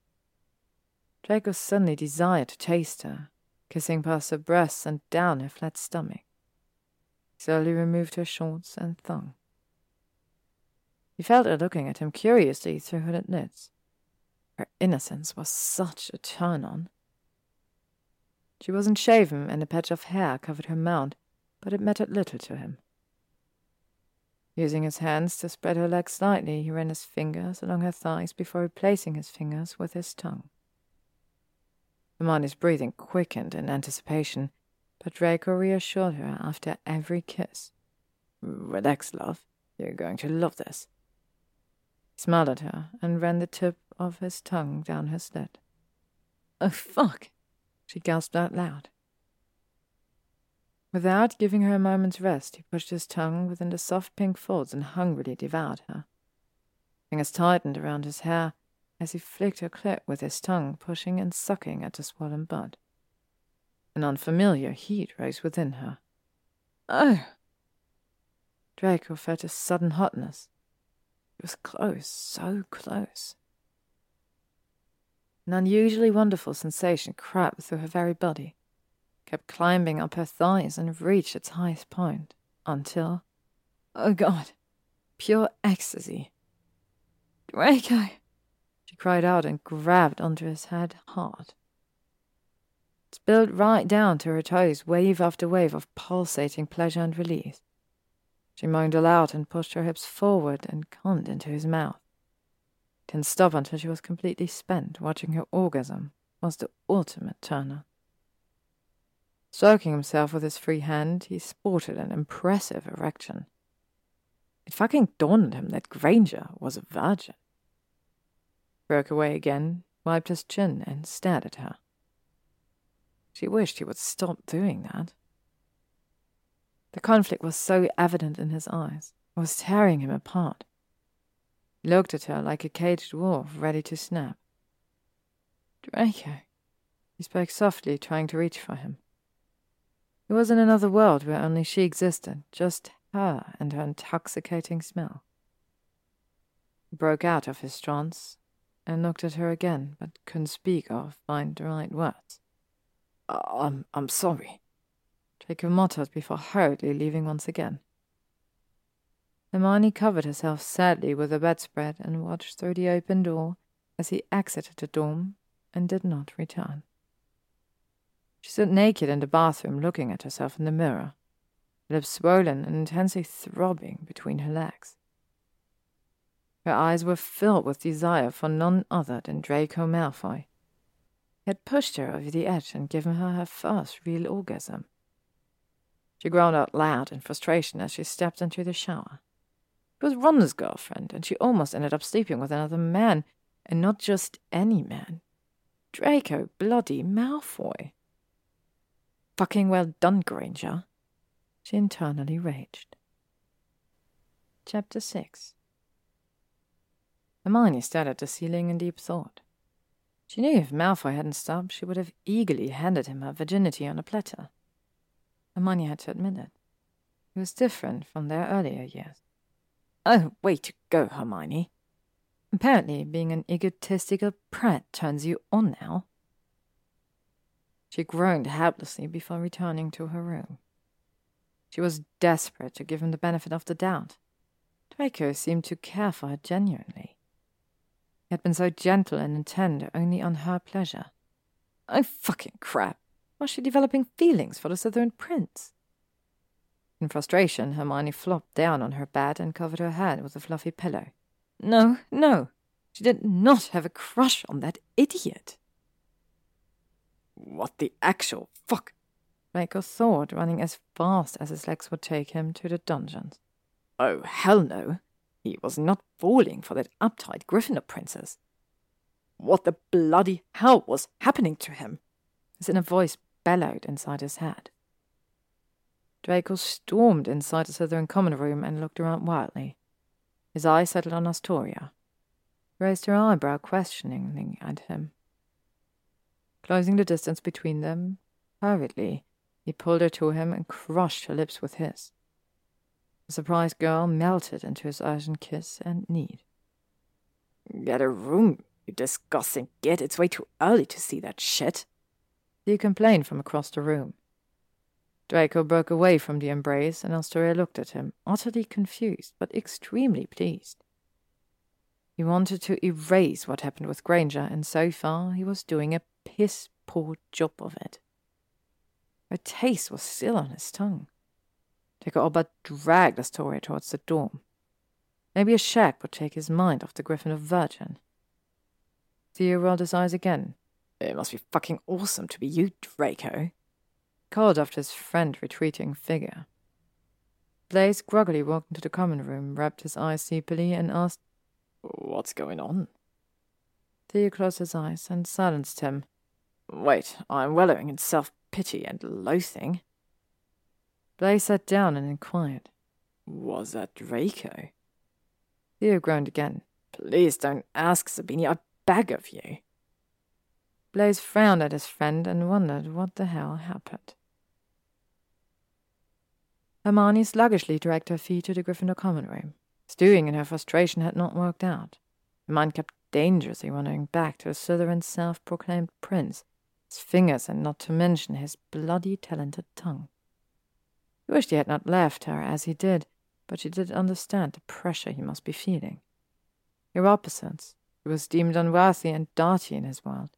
Draco suddenly desired to taste her, kissing past her breasts and down her flat stomach. He slowly removed her shorts and thong. He felt her looking at him curiously through hooded lids. Her innocence was such a turn on. She wasn't shaven, and a patch of hair covered her mound, but it mattered little to him. Using his hands to spread her legs slightly, he ran his fingers along her thighs before replacing his fingers with his tongue. Hermione's breathing quickened in anticipation, but Draco reassured her after every kiss. Relax, love. You're going to love this. He smiled at her and ran the tip of his tongue down her slit. Oh, fuck! she gasped out loud. Without giving her a moment's rest, he pushed his tongue within the soft pink folds and hungrily devoured her. Fingers tightened around his hair as he flicked her clit with his tongue, pushing and sucking at the swollen bud. An unfamiliar heat rose within her. Oh, Draco felt a sudden hotness. It was close, so close. An unusually wonderful sensation crept through her very body, kept climbing up her thighs and reached its highest point, until, oh God, pure ecstasy. Draco! Cried out and grabbed onto his head hard. Spilled right down to her toes, wave after wave of pulsating pleasure and release. She moaned aloud and pushed her hips forward and conned into his mouth. Didn't stop until she was completely spent. Watching her orgasm was the ultimate turner. Stroking himself with his free hand, he sported an impressive erection. It fucking dawned on him that Granger was a virgin. Broke away again, wiped his chin, and stared at her. She wished he would stop doing that. The conflict was so evident in his eyes, it was tearing him apart. He looked at her like a caged wolf ready to snap. Draco. He spoke softly, trying to reach for him. He was in another world where only she existed, just her and her intoxicating smell. He broke out of his trance and looked at her again, but couldn't speak or find the right words. Oh, I'm, I'm sorry, Draco muttered before hurriedly leaving once again. Hermione covered herself sadly with the bedspread and watched through the open door as he exited the dorm and did not return. She stood naked in the bathroom looking at herself in the mirror, lips swollen and intensely throbbing between her legs. Her eyes were filled with desire for none other than Draco Malfoy. He had pushed her over the edge and given her her first real orgasm. She groaned out loud in frustration as she stepped into the shower. She was Ron's girlfriend, and she almost ended up sleeping with another man, and not just any man. Draco bloody Malfoy. Fucking well done, Granger. She internally raged. Chapter 6 Hermione stared at the ceiling in deep thought. She knew if Malfoy hadn't stopped, she would have eagerly handed him her virginity on a platter. Hermione had to admit it. He was different from their earlier years. Oh, way to go, Hermione. Apparently, being an egotistical prat turns you on now. She groaned helplessly before returning to her room. She was desperate to give him the benefit of the doubt. Draco seemed to care for her genuinely. Had been so gentle and intent only on her pleasure. Oh, fucking crap. Was she developing feelings for the Slytherin prince? In frustration, Hermione flopped down on her bed and covered her head with a fluffy pillow. No, no, she did not have a crush on that idiot. What the actual fuck? Draco thought, running as fast as his legs would take him to the dungeons. Oh, hell no. He was not falling for that uptight Gryffindor princess. What the bloody hell was happening to him? His inner voice bellowed inside his head. Draco stormed inside the Slytherin common room and looked around wildly. His eye settled on Astoria. Raised her eyebrow questioningly at him. Closing the distance between them, hurriedly, he pulled her to him and crushed her lips with his. The surprised girl melted into his urgent kiss and need. Get a room, you disgusting git. It's way too early to see that shit. He complained from across the room. Draco broke away from the embrace, and Astoria looked at him, utterly confused, but extremely pleased. He wanted to erase what happened with Granger, and so far he was doing a piss poor job of it. Her taste was still on his tongue. But dragged Astoria towards the dorm. Maybe a shack would take his mind off the Griffin of Virgin. Theo rolled his eyes again. It must be fucking awesome to be you, Draco. Called after his friend retreating figure. Blaise groggily walked into the common room, rubbed his eyes sleepily, and asked, What's going on? Theo closed his eyes and silenced him. Wait, I'm wallowing in self pity and loathing. Blaise sat down and inquired, Was that Draco? Theo groaned again. Please don't ask, Zabini, I beg of you. Blaise frowned at his friend and wondered what the hell happened. Hermione sluggishly dragged her feet to the Gryffindor common room. Stewing in her frustration had not worked out. Her mind kept dangerously wandering back to a Slytherin's self-proclaimed prince, his fingers and not to mention his bloody talented tongue. He wished he had not left her as he did, but she did understand the pressure he must be feeling. Were opposites. He was deemed unworthy and dirty in his world.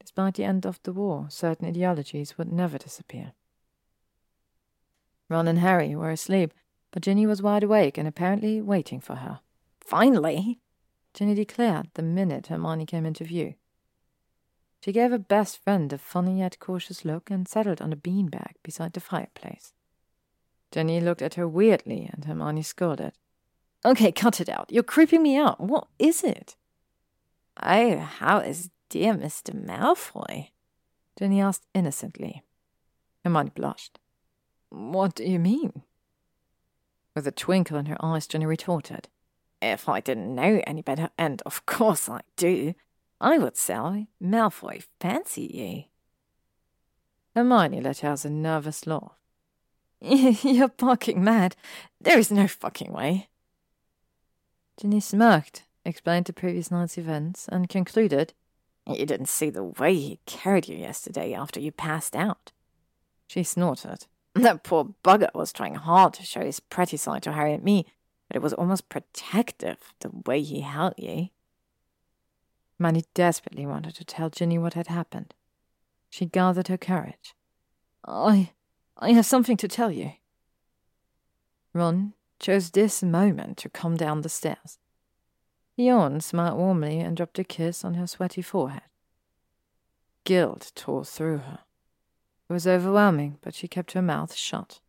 Despite the end of the war, certain ideologies would never disappear. Ron and Harry were asleep, but Ginny was wide awake and apparently waiting for her. Finally, Ginny declared the minute Hermione came into view. She gave her best friend a funny yet cautious look and settled on a beanbag beside the fireplace. Ginny looked at her weirdly, and Hermione scolded. Okay, cut it out. You're creeping me out. What is it? Oh, how is dear Mr. Malfoy? Ginny asked innocently. Hermione blushed. What do you mean? With a twinkle in her eyes, Ginny retorted. If I didn't know any better, and of course I do, I would say Malfoy fancy you. Hermione let out a nervous laugh. You're fucking mad. There is no fucking way. Ginny smirked, explained the previous night's events, and concluded, You didn't see the way he carried you yesterday after you passed out. She snorted. That poor bugger was trying hard to show his pretty side to Harry and me, but it was almost protective the way he held you. Manny desperately wanted to tell Ginny what had happened. She gathered her courage. I I have something to tell you. Ron chose this moment to come down the stairs. He yawned, smiled warmly, and dropped a kiss on her sweaty forehead. Guilt tore through her. It was overwhelming, but she kept her mouth shut.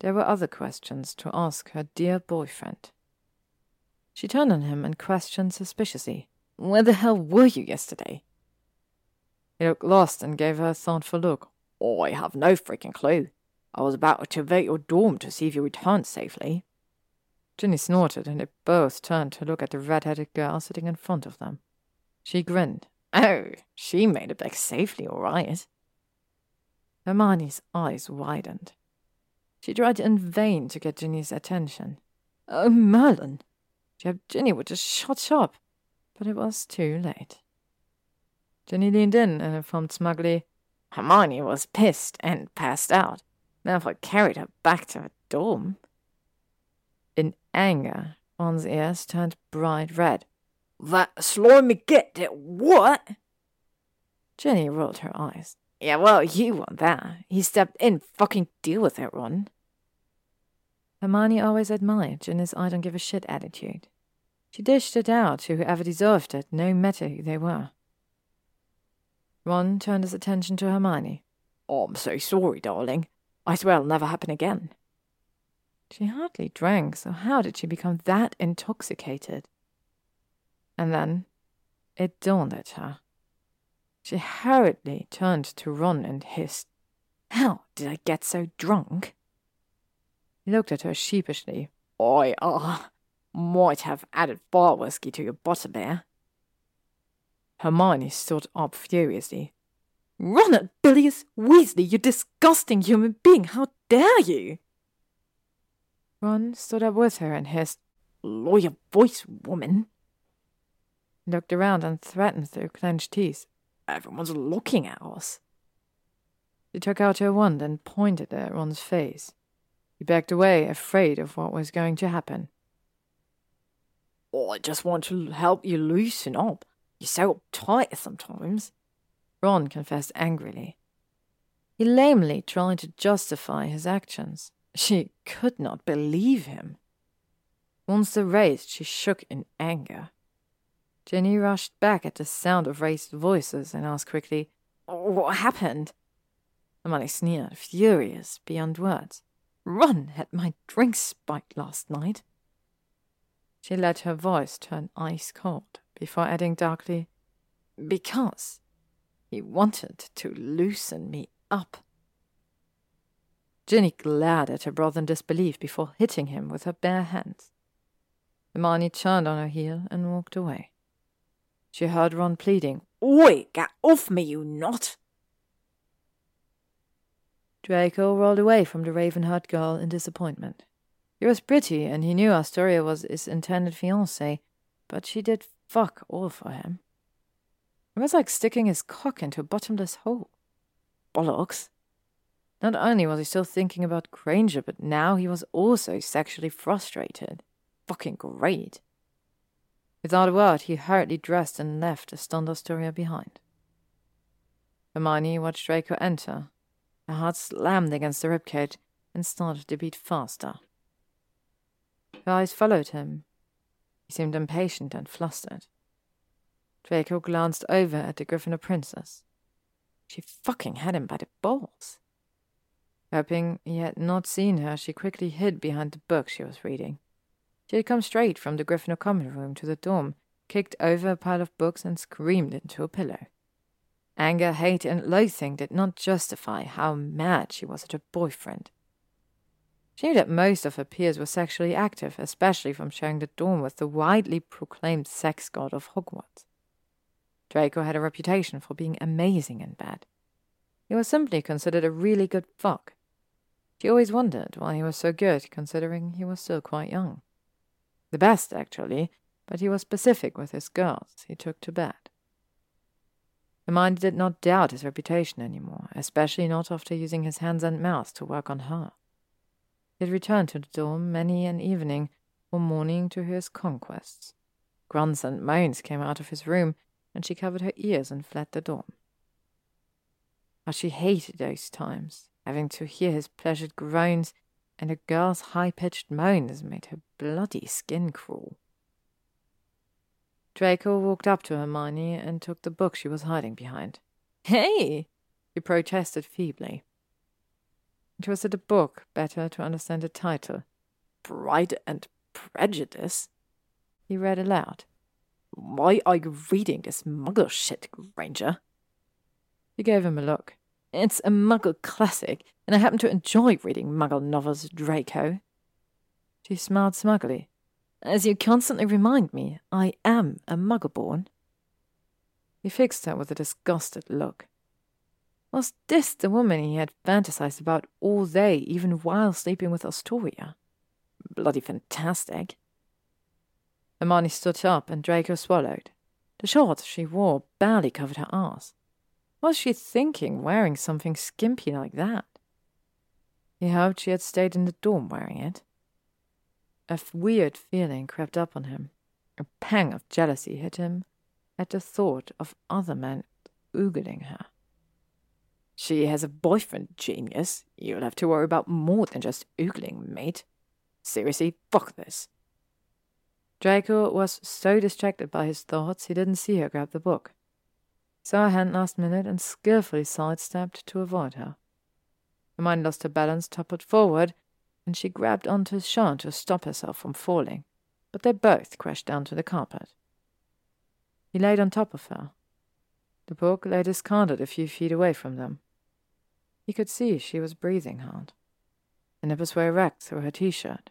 There were other questions to ask her dear boyfriend. She turned on him and questioned suspiciously. Where the hell were you yesterday? He looked lost and gave her a thoughtful look. Oh, I have no freaking clue. I was about to activate your dorm to see if you returned safely. Ginny snorted, and they both turned to look at the red-headed girl sitting in front of them. She grinned. Oh, she made it back safely, all right. Hermione's eyes widened. She tried in vain to get Ginny's attention. Oh, Merlin! She hoped Ginny would just shut up, but it was too late. Ginny leaned in and informed smugly, Hermione was pissed and passed out. Malfoy carried her back to her dorm. In anger, Ron's ears turned bright red. That slimy git did what? Ginny rolled her eyes. Yeah, well, you want that. He stepped in. Fucking deal with it, Ron. Hermione always admired Ginny's I don't give a shit attitude. She dished it out to whoever deserved it, no matter who they were. Ron turned his attention to Hermione. Oh, I'm so sorry, darling. I swear it'll never happen again. She hardly drank, so how did she become that intoxicated? And then it dawned at her. She hurriedly turned to Ron and hissed, How did I get so drunk? He looked at her sheepishly. I, uh, might have added bar whiskey to your butterbeer. Hermione stood up furiously. Ronald Bilius Weasley, you disgusting human being, how dare you? Ron stood up with her and hissed, your voice, woman. Looked around and threatened through clenched teeth. Everyone's looking at us. She took out her wand and pointed it at Ron's face. He backed away, afraid of what was going to happen. Oh, I just want to help you loosen up. You're so uptight sometimes. Ron confessed angrily. He lamely tried to justify his actions. She could not believe him. Once raised, she shook in anger. Ginny rushed back at the sound of raised voices and asked quickly, What happened? Hermione sneered, furious beyond words. Ron had my drink spiked last night. She let her voice turn ice cold before adding darkly, Because he wanted to loosen me up. Ginny glared at her brother in disbelief before hitting him with her bare hands. Hermione turned on her heel and walked away. She heard Ron pleading, Oi, get off me, you not! Draco rolled away from the raven-haired girl in disappointment. She was pretty, and he knew Astoria was his intended fiancée, but she did fuck all for him. It was like sticking his cock into a bottomless hole. Bollocks. Not only was he still thinking about Granger, but now he was also sexually frustrated. Fucking great. Without a word, he hurriedly dressed and left Astoria behind. Hermione watched Draco enter, her heart slammed against the ribcage and started to beat faster. Her eyes followed him. He seemed impatient and flustered. Draco glanced over at the Gryffindor princess. She fucking had him by the balls. Hoping he had not seen her, she quickly hid behind the book she was reading. She had come straight from the Gryffindor common room to the dorm, kicked over a pile of books, and screamed into a pillow. Anger, hate, and loathing did not justify how mad she was at her boyfriend. She knew that most of her peers were sexually active, especially from sharing the dorm with the widely proclaimed sex god of Hogwarts. Draco had a reputation for being amazing in bed. He was simply considered a really good fuck. She always wondered why he was so good, considering he was still quite young. The best, actually, but he was specific with his girls he took to bed. Hermione did not doubt his reputation any more, especially not after using his hands and mouth to work on her. He had returned to the dorm many an evening or morning to his conquests. Grunts and moans came out of his room, and she covered her ears and fled the dorm. But she hated those times, having to hear his pleasured groans and a girl's high pitched moans made her bloody skin crawl. Draco walked up to Hermione and took the book she was hiding behind. Hey! he protested feebly. It was the book, better to understand the title. Pride and Prejudice? He read aloud. Why are you reading this muggle shit, Granger? He gave him a look. It's a muggle classic, and I happen to enjoy reading muggle novels, Draco. She smiled smugly. As you constantly remind me, I am a muggle-born. He fixed her with a disgusted look. Was this the woman he had fantasized about all day, even while sleeping with Astoria? Bloody fantastic. Hermione stood up and Draco swallowed. The shorts she wore barely covered her ass. Was she thinking wearing something skimpy like that? He hoped she had stayed in the dorm wearing it. A weird feeling crept up on him. A pang of jealousy hit him at the thought of other men oogling her. She has a boyfriend, genius. You'll have to worry about more than just oogling, mate. Seriously, fuck this. Draco was so distracted by his thoughts he didn't see her grab the book. Saw her hand last minute and skillfully sidestepped to avoid her. Hermione lost her balance, toppled forward, and she grabbed onto his shirt to stop herself from falling, but they both crashed down to the carpet. He laid on top of her. The book lay discarded a few feet away from them. He could see she was breathing hard. The nipples were erect through her t-shirt.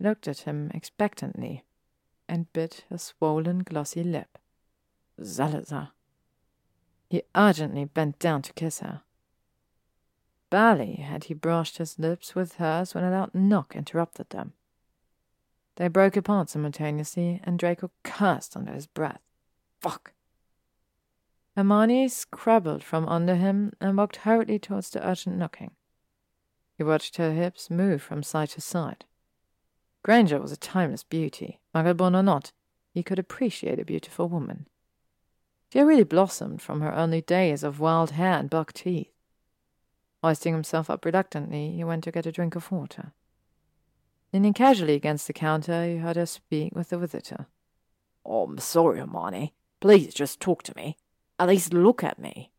Looked at him expectantly and bit a swollen, glossy lip. Salazar. He urgently bent down to kiss her. Barely had he brushed his lips with hers when a loud knock interrupted them. They broke apart simultaneously, and Draco cursed under his breath. Fuck! Hermione scrabbled from under him and walked hurriedly towards the urgent knocking. He watched her hips move from side to side. Granger was a timeless beauty. Muggleborn or not, he could appreciate a beautiful woman. She had really blossomed from her early days of wild hair and buck teeth. Hoisting himself up reluctantly, he went to get a drink of water. Leaning casually against the counter, he heard her speak with the visitor. Oh, I'm sorry, Hermione. Please just talk to me. At least look at me.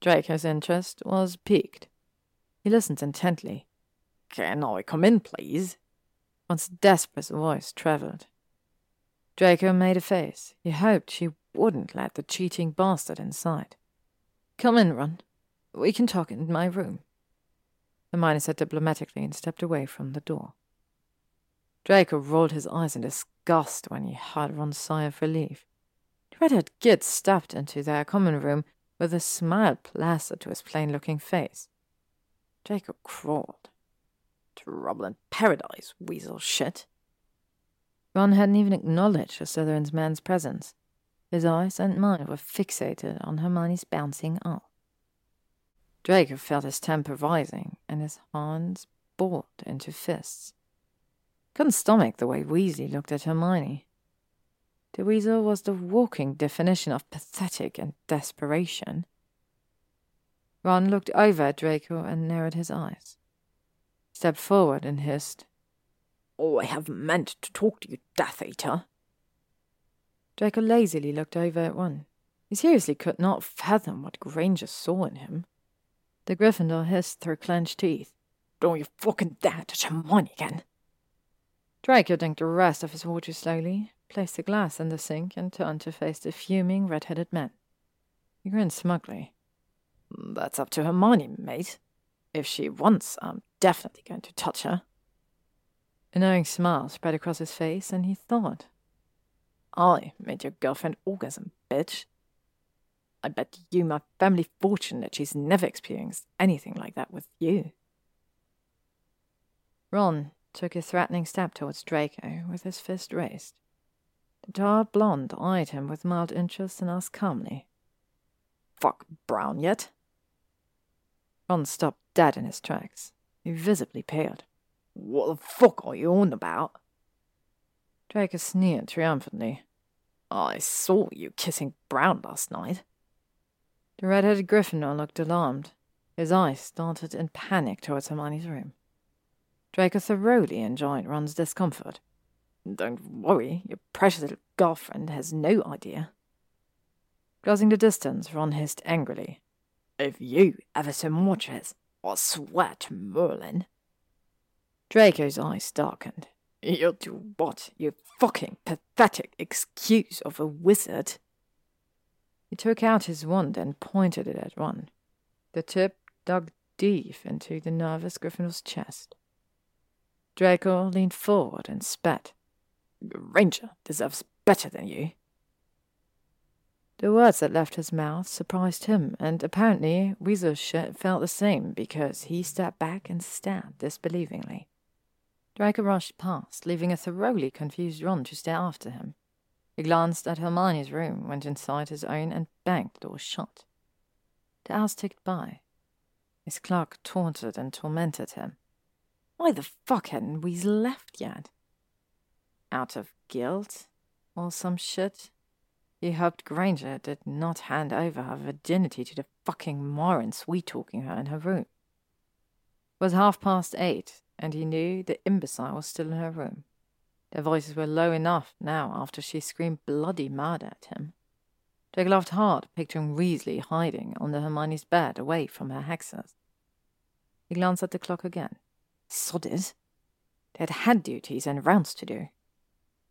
Draco's interest was piqued. He listened intently. Can I come in, please? One's desperate voice travelled. Draco made a face. He hoped she wouldn't let the cheating bastard inside. Come in, Ron. We can talk in my room. Hermione said diplomatically and stepped away from the door. Draco rolled his eyes in disgust when he heard Ron's sigh of relief. Red-haired git stepped into their common room with a smile plastered to his plain looking face. Draco crawled. Trouble in paradise, weasel shit. Ron hadn't even acknowledged the Slytherin's man's presence. His eyes and mind were fixated on Hermione's bouncing arm. Draco felt his temper rising and his hands balled into fists. Couldn't stomach the way Weasley looked at Hermione. The weasel was the walking definition of pathetic and desperation. Ron looked over at Draco and narrowed his eyes. Stepped forward and hissed, Oh, I have meant to talk to you, Death Eater. Draco lazily looked over at Ron. He seriously could not fathom what Granger saw in him. The Gryffindor hissed through clenched teeth. Don't you fucking dare touch Hermione again. Draco drank the rest of his water slowly, placed the glass in the sink, and turned to face the fuming red-headed man. He grinned smugly. That's up to Hermione, mate. If she wants, I'm definitely going to touch her. A knowing smile spread across his face, and he thought, I made your girlfriend orgasm, bitch. I bet you my family fortune that she's never experienced anything like that with you. Ron took a threatening step towards Draco with his fist raised. Tall blonde eyed him with mild interest and asked calmly, Fuck Brown yet? Ron stopped dead in his tracks. He visibly paled. What the fuck are you on about? Draco sneered triumphantly. I saw you kissing Brown last night. The red-headed Gryffindor looked alarmed. His eyes started in panic towards Hermione's room. Draco thoroughly enjoyed Ron's discomfort. Don't worry, your precious little girlfriend has no idea. Closing the distance, Ron hissed angrily. If you ever so much as, I swear to Merlin. Draco's eyes darkened. You'll do what, you fucking pathetic excuse of a wizard? He took out his wand and pointed it at Ron. The tip dug deep into the nervous Gryffindor's chest. Draco leaned forward and spat. Granger deserves better than you. The words that left his mouth surprised him, and apparently Weasel felt the same because he stepped back and stared disbelievingly. Draco rushed past, leaving a thoroughly confused Ron to stare after him. He glanced at Hermione's room, went inside his own, and banged the door shut. The hours ticked by. His clock taunted and tormented him. Why the fuck hadn't Weasley left yet? Out of guilt? Or some shit? He hoped Granger did not hand over her virginity to the fucking moron sweet-talking her in her room. It was half past eight, and he knew the imbecile was still in her room. Their voices were low enough now after she screamed bloody murder at him. Jack laughed hard, picturing Weasley hiding under Hermione's bed away from her hexers. He glanced at the clock again. Sodders! They had had duties and rounds to do.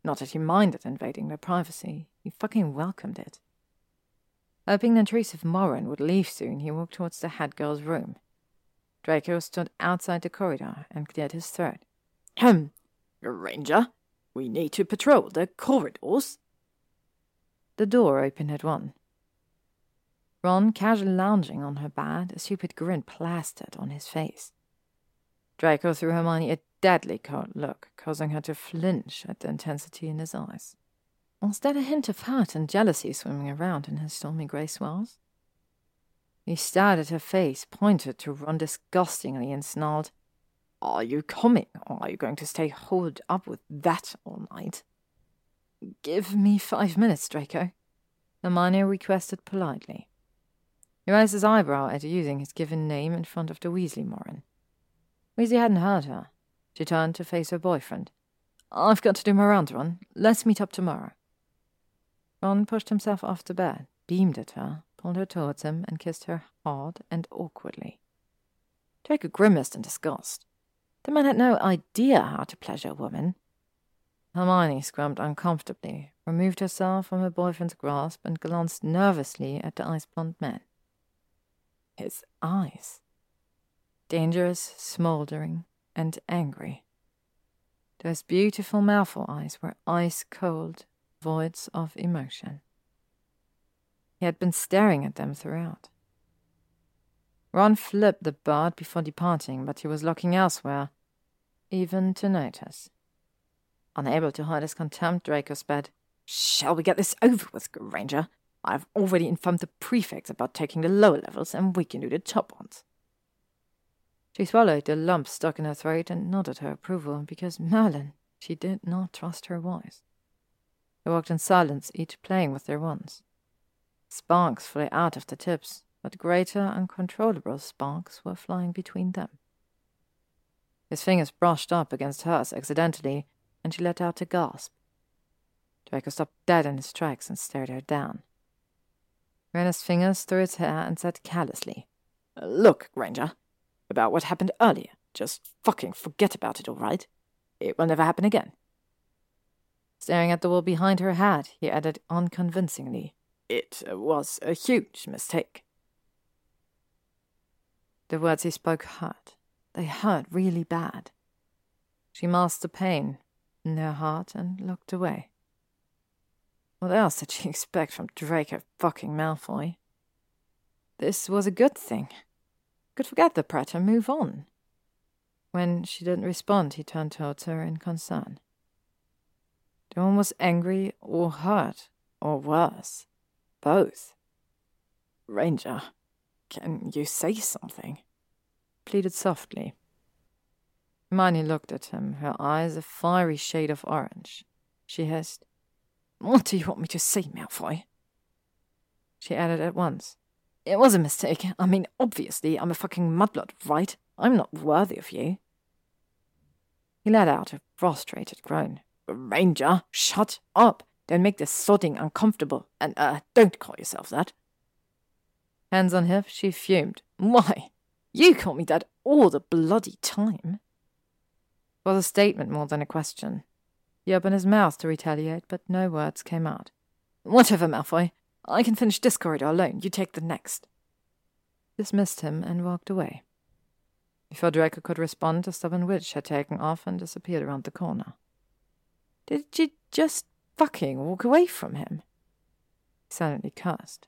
Not that he minded invading their privacy, he fucking welcomed it. Hoping the intrusive Moran would leave soon, he walked towards the head girl's room. Draco stood outside the corridor and cleared his throat. Ahem, Granger, we need to patrol the corridors. The door opened at one. Ron casually lounging on her bed, a stupid grin plastered on his face. Draco threw Hermione a deadly cold look, causing her to flinch at the intensity in his eyes. Was that a hint of hurt and jealousy swimming around in his stormy grey swirls? He stared at her face, pointed to Ron disgustingly, and snarled, Are you coming, or are you going to stay holed up with that all night? Give me five minutes, Draco, Hermione requested politely. He raised his eyebrow at using his given name in front of the Weasley Moran. Weasley hadn't heard her. She turned to face her boyfriend. I've got to do my rounds, Ron. Let's meet up tomorrow. Ron pushed himself off the bed, beamed at her, pulled her towards him, and kissed her hard and awkwardly. Draco grimaced in disgust. The man had no idea how to pleasure a woman. Hermione squirmed uncomfortably, removed herself from her boyfriend's grasp, and glanced nervously at the ice blonde man. His eyes. Dangerous, smouldering, and angry. Those beautiful Malfoy eyes were ice cold, voids of emotion. He had been staring at them throughout. Ron flipped the bird before departing, but he was looking elsewhere, even to notice. Unable to hide his contempt, Draco sped. Shall we get this over with, Granger? I've already informed the prefects about taking the lower levels, and we can do the top ones. She swallowed the lump stuck in her throat and nodded her approval, because Merlin, she did not trust her voice. They walked in silence, each playing with their wands. Sparks flew out of the tips, but greater, uncontrollable sparks were flying between them. His fingers brushed up against hers accidentally, and she let out a gasp. Draco stopped dead in his tracks and stared her down. Ran his fingers through his hair and said callously, Look, Granger, about what happened earlier. Just fucking forget about it, all right? It will never happen again. Staring at the wall behind her head, he added unconvincingly, It uh, was a huge mistake. The words he spoke hurt. They hurt really bad. She masked the pain in her heart and looked away. What else did she expect from Draco fucking Malfoy? This was a good thing. Could forget the prat and move on. When she didn't respond, he turned towards her in concern. One was angry or hurt, or worse. Both. Granger, can you say something? Pleaded softly. Hermione looked at him, her eyes a fiery shade of orange. She hissed, What do you want me to say, Malfoy? She added at once, It was a mistake. I mean, obviously, I'm a fucking mudblood, right? I'm not worthy of you. He let out a frustrated groan. Granger, shut up. Don't make this sodding uncomfortable. And, uh, don't call yourself that. Hands on hip, she fumed. Why? You call me that all the bloody time. It was a statement more than a question. He opened his mouth to retaliate, but no words came out. Whatever, Malfoy. I can finish this corridor alone. You take the next. Dismissed him and walked away. Before Draco could respond, the stubborn witch had taken off and disappeared around the corner. Did she just fucking walk away from him? He silently cursed.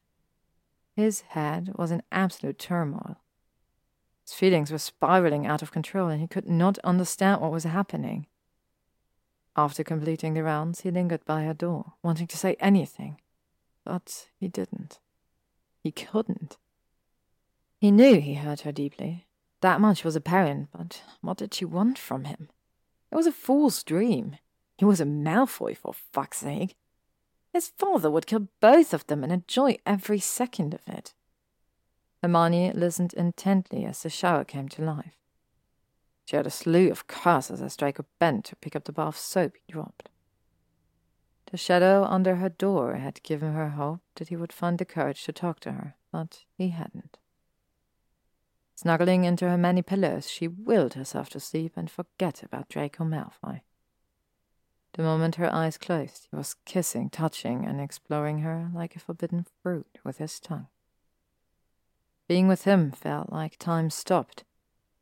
His head was in absolute turmoil. His feelings were spiraling out of control, and he could not understand what was happening. After completing the rounds, he lingered by her door, wanting to say anything, but he didn't. He couldn't. He knew he hurt her deeply. That much was apparent, but what did she want from him? It was a fool's dream. He was a Malfoy, for fuck's sake. His father would kill both of them and enjoy every second of it. Hermione listened intently as the shower came to life. She heard a slew of curses as Draco bent to pick up the bar of soap he dropped. The shadow under her door had given her hope that he would find the courage to talk to her, but he hadn't. Snuggling into her many pillows, she willed herself to sleep and forget about Draco Malfoy. The moment her eyes closed, he was kissing, touching, and exploring her like a forbidden fruit with his tongue. Being with him felt like time stopped,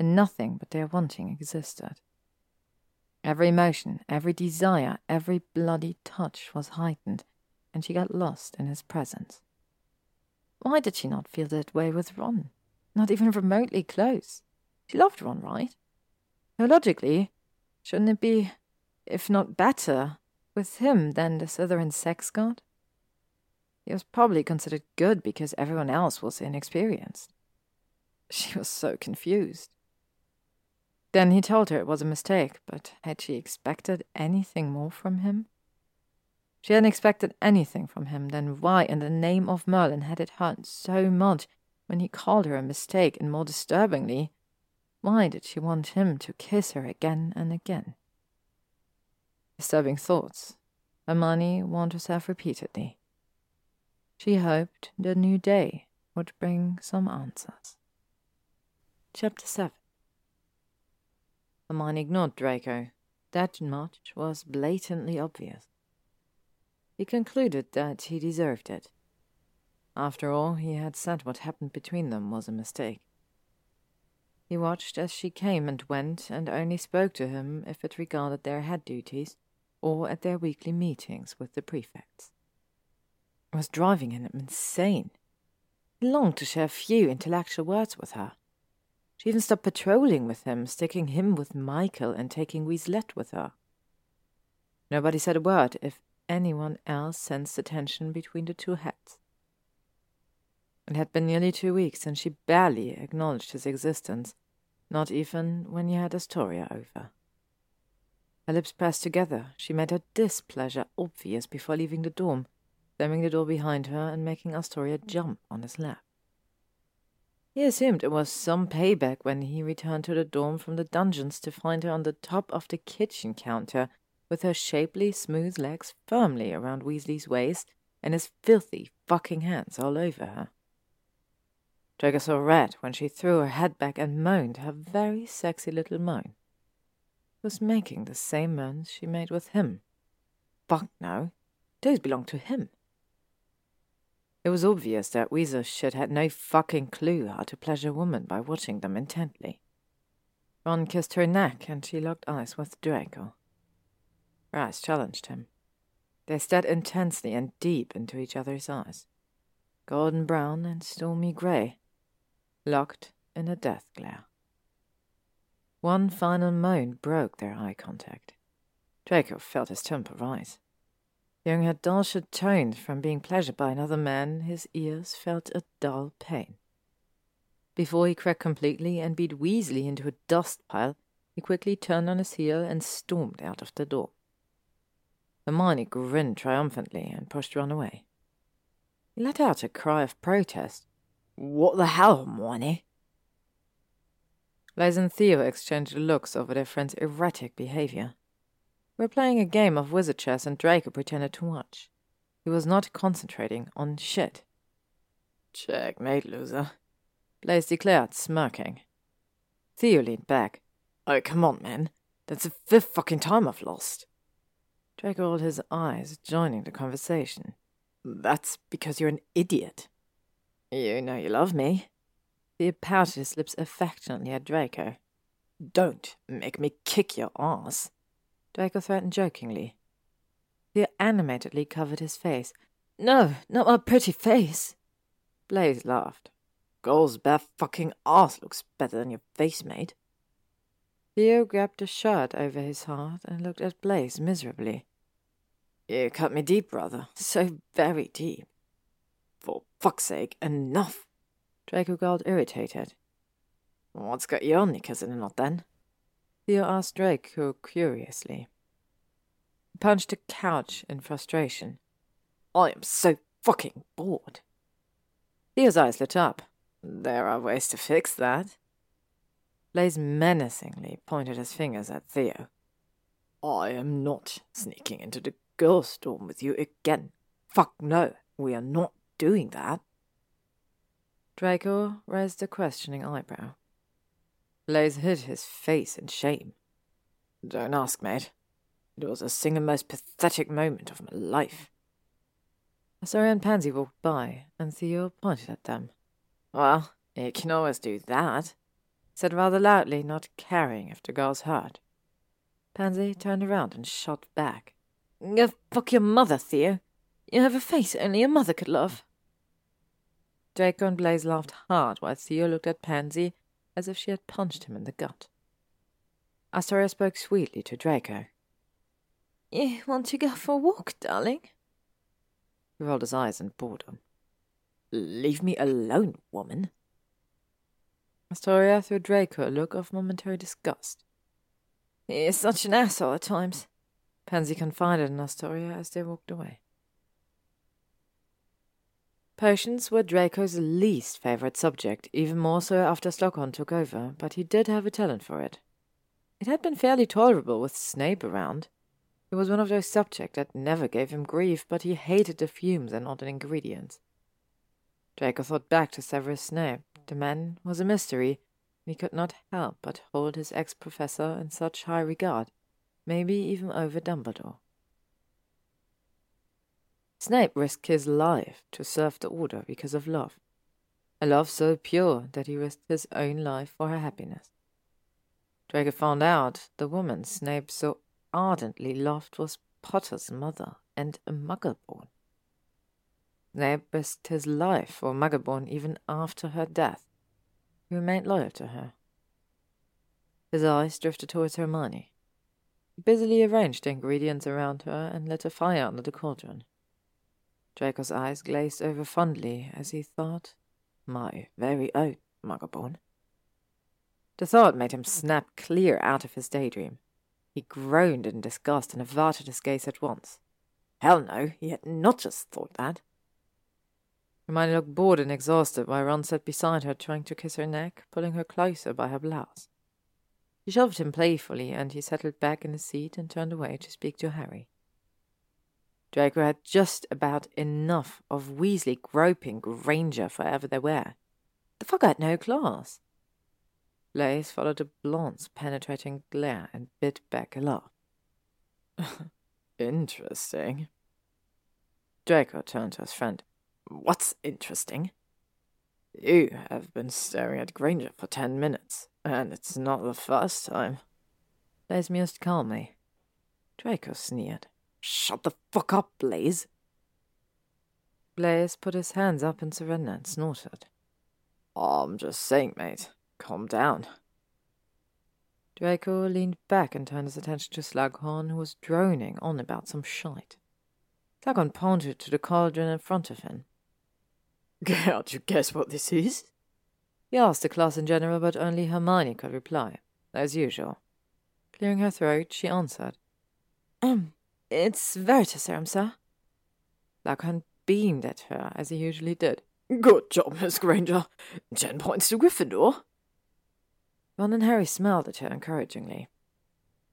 and nothing but their wanting existed. Every emotion, every desire, every bloody touch was heightened, and she got lost in his presence. Why did she not feel that way with Ron? Not even remotely close. She loved Ron, right? No, logically, shouldn't it be, if not better, with him than the Slytherin sex god? He was probably considered good because everyone else was inexperienced. She was so confused. Then he told her it was a mistake, but had she expected anything more from him? She hadn't expected anything from him, then why in the name of Merlin had it hurt so much when he called her a mistake, and more disturbingly, why did she want him to kiss her again and again? Disturbing thoughts. Hermione warned herself repeatedly. She hoped the new day would bring some answers. Chapter 7 Hermione ignored Draco. That much was blatantly obvious. He concluded that he deserved it. After all, he had said what happened between them was a mistake. He watched as she came and went, and only spoke to him if it regarded their head duties or at their weekly meetings with the prefects. It was driving him insane. He longed to share few intellectual words with her. She even stopped patrolling with him, sticking him with Michael and taking Weaslette with her. Nobody said a word if anyone else sensed the tension between the two heads. It had been nearly two weeks, and she barely acknowledged his existence, not even when he had Astoria over. Her lips pressed together. She made her displeasure obvious before leaving the dorm, slamming the door behind her and making Astoria jump on his lap. He assumed it was some payback when he returned to the dorm from the dungeons to find her on the top of the kitchen counter with her shapely, smooth legs firmly around Weasley's waist and his filthy fucking hands all over her. Draco saw red when she threw her head back and moaned her very sexy little moan. Was making the same moans she made with him. Fuck no. Those belonged to him. It was obvious that Weazel shit had no fucking clue how to pleasure a woman by watching them intently. Ron kissed her neck and she locked eyes with Draco. Eyes challenged him. They stared intensely and deep into each other's eyes. Golden brown and stormy grey, locked in a death glare. One final moan broke their eye contact. Draco felt his temper rise. Hearing her dulcet tones from being pleasured by another man, his ears felt a dull pain. Before he cracked completely and beat Weasley into a dust pile, he quickly turned on his heel and stormed out of the door. Hermione grinned triumphantly and pushed Ron away. He let out a cry of protest, what the hell, Hermione? Blaise and Theo exchanged looks over their friend's erratic behavior. We were playing a game of wizard chess and Draco pretended to watch. He was not concentrating on shit. Checkmate, loser. Blaise declared, smirking. Theo leaned back. Oh, come on, man. That's the fifth fucking time I've lost. Draco rolled his eyes, joining the conversation. That's because you're an idiot. You know you love me. He pouted his lips affectionately at Draco. Don't make me kick your ass. Draco threatened jokingly. He animatedly covered his face. No, not my pretty face. Blaise laughed. Girl's bare fucking ass looks better than your face, mate. Theo grabbed a shirt over his heart and looked at Blaise miserably. You cut me deep, brother. So very deep. For fuck's sake, enough! Draco growled, irritated. What's got your knickers in a knot, then? Theo asked Draco curiously. He punched a couch in frustration. I am so fucking bored. Theo's eyes lit up. There are ways to fix that. Blaise menacingly pointed his fingers at Theo. I am not sneaking into the girls' dorm with you again. Fuck no, we are not doing that? Draco raised a questioning eyebrow. Blaise hid his face in shame. Don't ask, mate. It was the single most pathetic moment of my life. Astoria and Pansy walked by, and Theo pointed at them. Well, you can always do that, said rather loudly, not caring if the girls heard. Pansy turned around and shot back. Go fuck your mother, Theo. You have a face only a mother could love. Draco and Blaise laughed hard while Theo looked at Pansy as if she had punched him in the gut. Astoria spoke sweetly to Draco. You want to go for a walk, darling? He rolled his eyes in boredom. Leave me alone, woman. Astoria threw Draco a look of momentary disgust. He is such an asshole at times, Pansy confided in Astoria as they walked away. Potions were Draco's least favorite subject, even more so after Slughorn took over, but he did have a talent for it. It had been fairly tolerable with Snape around. It was one of those subjects that never gave him grief, but he hated the fumes and the ingredients. Draco thought back to Severus Snape. The man was a mystery, and he could not help but hold his ex-professor in such high regard, maybe even over Dumbledore. Snape risked his life to serve the Order because of love. A love so pure that he risked his own life for her happiness. Draco found out the woman Snape so ardently loved was Potter's mother and a muggle born. They risked his life for Muggleborn even after her death. He remained loyal to her. His eyes drifted towards Hermione. He busily arranged the ingredients around her and lit a fire under the cauldron. Draco's eyes glazed over fondly as he thought, My very own Muggleborn. The thought made him snap clear out of his daydream. He groaned in disgust and averted his gaze at once. Hell no, he had not just thought that. Hermione looked bored and exhausted while Ron sat beside her, trying to kiss her neck, pulling her closer by her blouse. She shoved him playfully, and he settled back in his seat and turned away to speak to Harry. Draco had just about enough of Weasley groping Granger forever they were. The fuck had no class. Blaise followed the blonde's penetrating glare and bit back a laugh. interesting. Draco turned to his friend. What's interesting? You have been staring at Granger for ten minutes, and it's not the first time. Blaise mused calmly. Draco sneered. Shut the fuck up, Blaise. Blaise put his hands up in surrender and snorted. I'm just saying, mate. Calm down. Draco leaned back and turned his attention to Slughorn, who was droning on about some shite. Slughorn pointed to the cauldron in front of him. Can't you guess what this is? He asked the class in general, but only Hermione could reply, as usual. Clearing her throat, she answered. Um, it's Veritaserum, sir. Slughorn beamed at her, as he usually did. Good job, Miss Granger. Ten points to Gryffindor. Ron and Harry smiled at her encouragingly.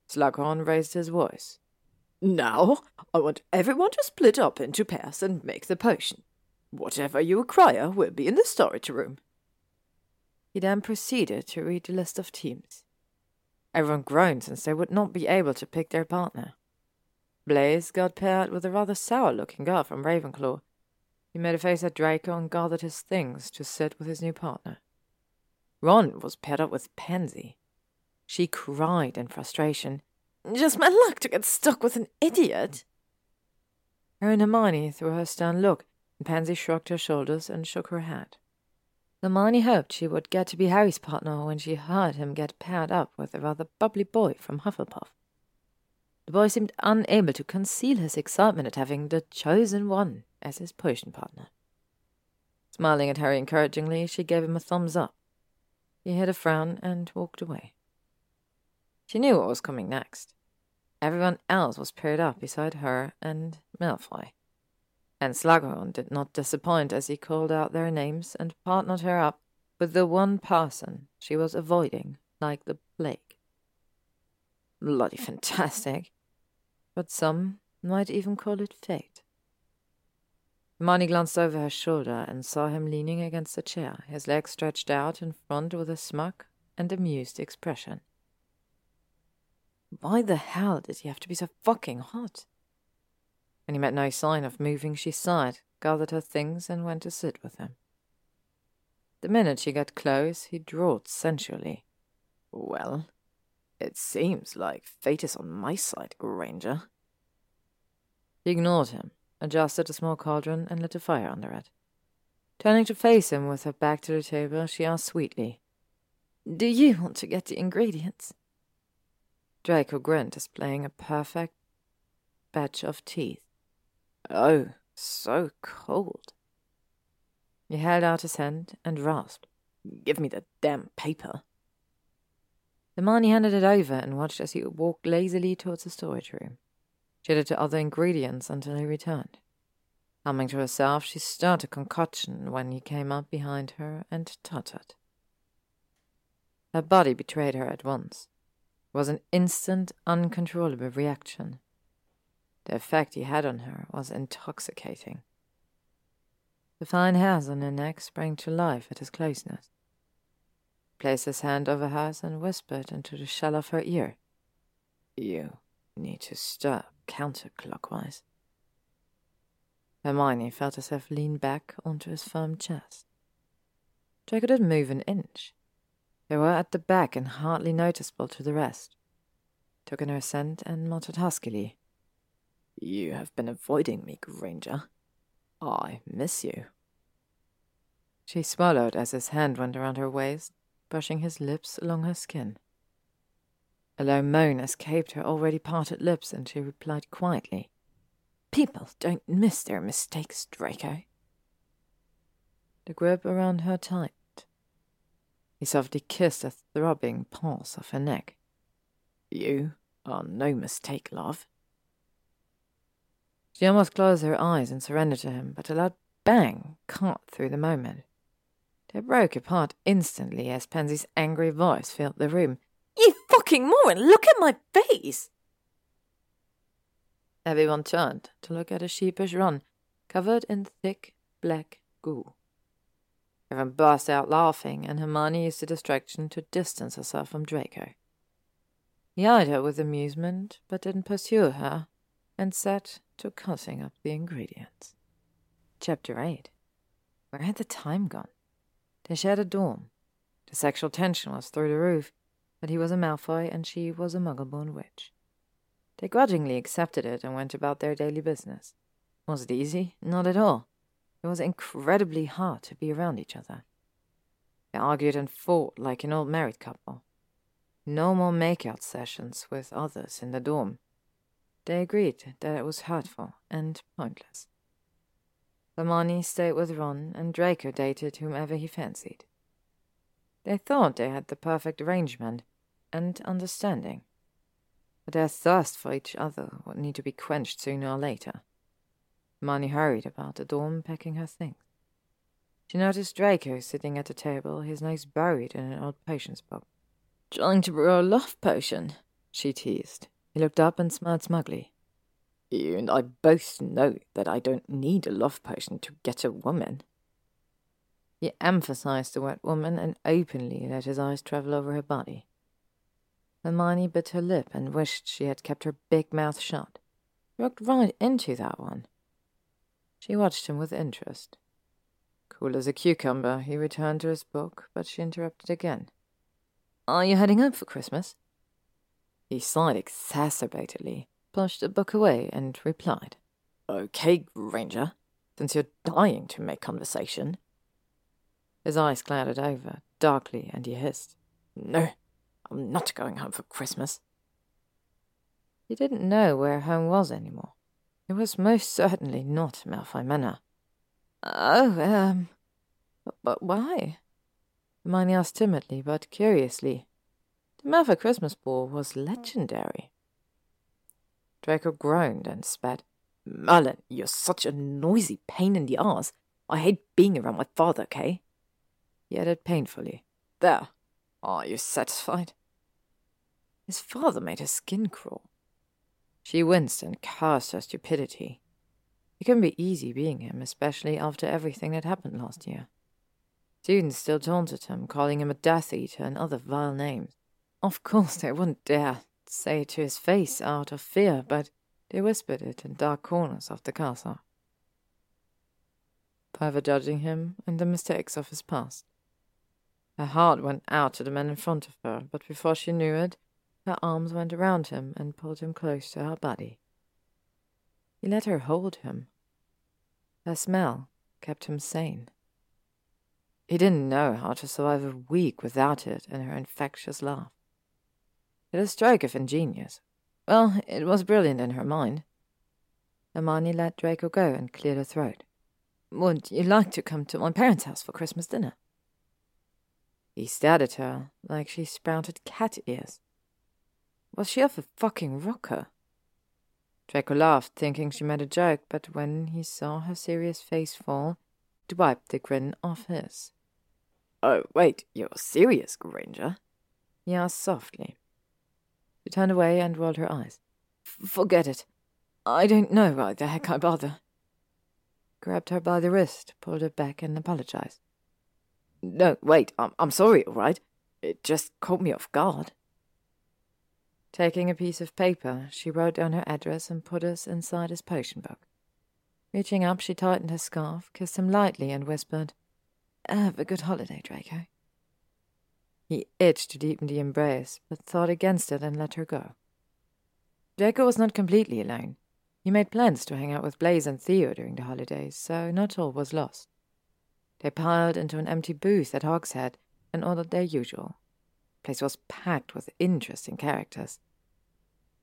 Slughorn raised his voice. Now, I want everyone to split up into pairs and make the potion. Whatever you acquire will be in the storage room. He then proceeded to read the list of teams. Everyone groaned since they would not be able to pick their partner. Blaise got paired with a rather sour looking girl from Ravenclaw. He made a face at Draco and gathered his things to sit with his new partner. Ron was paired up with Pansy. She cried in frustration. Just my luck to get stuck with an idiot. Her and Hermione threw her stern look, and Pansy shrugged her shoulders and shook her head. Hermione hoped she would get to be Harry's partner when she heard him get paired up with a rather bubbly boy from Hufflepuff. The boy seemed unable to conceal his excitement at having the chosen one as his potion partner. Smiling at Harry encouragingly, she gave him a thumbs up. He hid a frown and walked away. She knew what was coming next. Everyone else was paired up beside her and Malfoy. And Slughorn did not disappoint as he called out their names and partnered her up with the one person she was avoiding like the plague. Bloody fantastic. But some might even call it fate. Hermione glanced over her shoulder and saw him leaning against a chair, his legs stretched out in front with a smug and amused expression. Why the hell did he have to be so fucking hot? When he met no sign of moving, she sighed, gathered her things, and went to sit with him. The minute she got close, he drawled sensually. Well, it seems like fate is on my side, Granger. He ignored him, adjusted a small cauldron, and lit a fire under it. Turning to face him with her back to the table, she asked sweetly, Do you want to get the ingredients? Draco grinned, displaying a perfect batch of teeth. Oh, so cold. He held out his hand and rasped, Give me the damn paper. Hermione handed it over and watched as he walked lazily towards the storage room. She added to other ingredients until he returned. Humming to herself, she stirred a concoction when he came up behind her and tottered. Her body betrayed her at once. It was an instant, uncontrollable reaction. The effect he had on her was intoxicating. The fine hairs on her neck sprang to life at his closeness. Placed his hand over hers and whispered into the shell of her ear. You need to stir counterclockwise. Hermione felt herself lean back onto his firm chest. Draco didn't move an inch. They were at the back and hardly noticeable to the rest. Took in her scent and muttered huskily, You have been avoiding me, Granger. I miss you. She swallowed as his hand went around her waist, brushing his lips along her skin. A low moan escaped her already parted lips, and she replied quietly, People don't miss their mistakes, Draco. The grip around her tightened. He softly kissed the throbbing pulse of her neck. You are no mistake, love. She almost closed her eyes and surrendered to him, but a loud bang cut through the moment. They broke apart instantly as Pansy's angry voice filled the room. You fucking moron! Look at my face! Everyone turned to look at a sheepish Ron, covered in thick black goo. Everyone burst out laughing, and Hermione used the distraction to distance herself from Draco. He eyed her with amusement, but didn't pursue her, and set to cutting up the ingredients. Chapter 8 Where had the time gone? They shared a dorm. The sexual tension was through the roof, but he was a Malfoy and she was a muggle-born witch. They grudgingly accepted it and went about their daily business. Was it easy? Not at all. It was incredibly hard to be around each other. They argued and fought like an old married couple. No more makeout sessions with others in the dorm. They agreed that it was hurtful and pointless. Hermione stayed with Ron, and Draco dated whomever he fancied. They thought they had the perfect arrangement and understanding, but their thirst for each other would need to be quenched sooner or later. Hermione hurried about the dorm, packing her things. She noticed Draco sitting at the table, his nose buried in an old potions book. Trying to brew a love potion, she teased. He looked up and smiled smugly. You and I both know that I don't need a love potion to get a woman. He emphasized the word woman and openly let his eyes travel over her body. Hermione bit her lip and wished she had kept her big mouth shut. Looked right into that one. She watched him with interest. Cool as a cucumber, he returned to his book, but she interrupted again. Are you heading home for Christmas? He sighed exacerbatedly pushed the book away and replied, Okay, Granger, since you're dying to make conversation. His eyes clouded over darkly, and he hissed, No, I'm not going home for Christmas. He didn't know where home was anymore. It was most certainly not Malfoy Manor. Oh, um, but why? Hermione asked timidly but curiously. The Malfoy Christmas ball was legendary. Draco groaned and spat. Merlin, you're such a noisy pain in the ass. I hate being around my father, Kay. He added painfully. There. Are you satisfied? His father made her skin crawl. She winced and cursed her stupidity. It couldn't be easy being him, especially after everything that happened last year. Students still taunted him, calling him a Death Eater and other vile names. Of course, they wouldn't dare say to his face out of fear, but they whispered it in dark corners of the castle, forever judging him and the mistakes of his past. Her heart went out to the man in front of her, but before she knew it, her arms went around him and pulled him close to her body. He let her hold him. Her smell kept him sane. He didn't know how to survive a week without it and her infectious laugh. It a stroke of ingenious. Well, it was brilliant in her mind. Hermione let Draco go and cleared her throat. Would you like to come to my parents' house for Christmas dinner? He stared at her like she sprouted cat ears. Was she off a fucking rocker? Draco laughed, thinking she made a joke, but when he saw her serious face fall, it wiped the grin off his. Oh, wait, you're serious, Granger? He asked softly. Turned away and rolled her eyes. Forget it. I don't know why the heck I bother. Grabbed her by the wrist, pulled her back, and apologized. No, wait, I'm, I'm sorry, all right? It just caught me off guard. Taking a piece of paper, she wrote down her address and put us inside his potion book. Reaching up, she tightened her scarf, kissed him lightly, and whispered, Have a good holiday, Draco. He itched to deepen the embrace, but thought against it and let her go. Draco was not completely alone. He made plans to hang out with Blaise and Theo during the holidays, so not all was lost. They piled into an empty booth at Hog's Head and ordered their usual. The place was packed with interesting characters.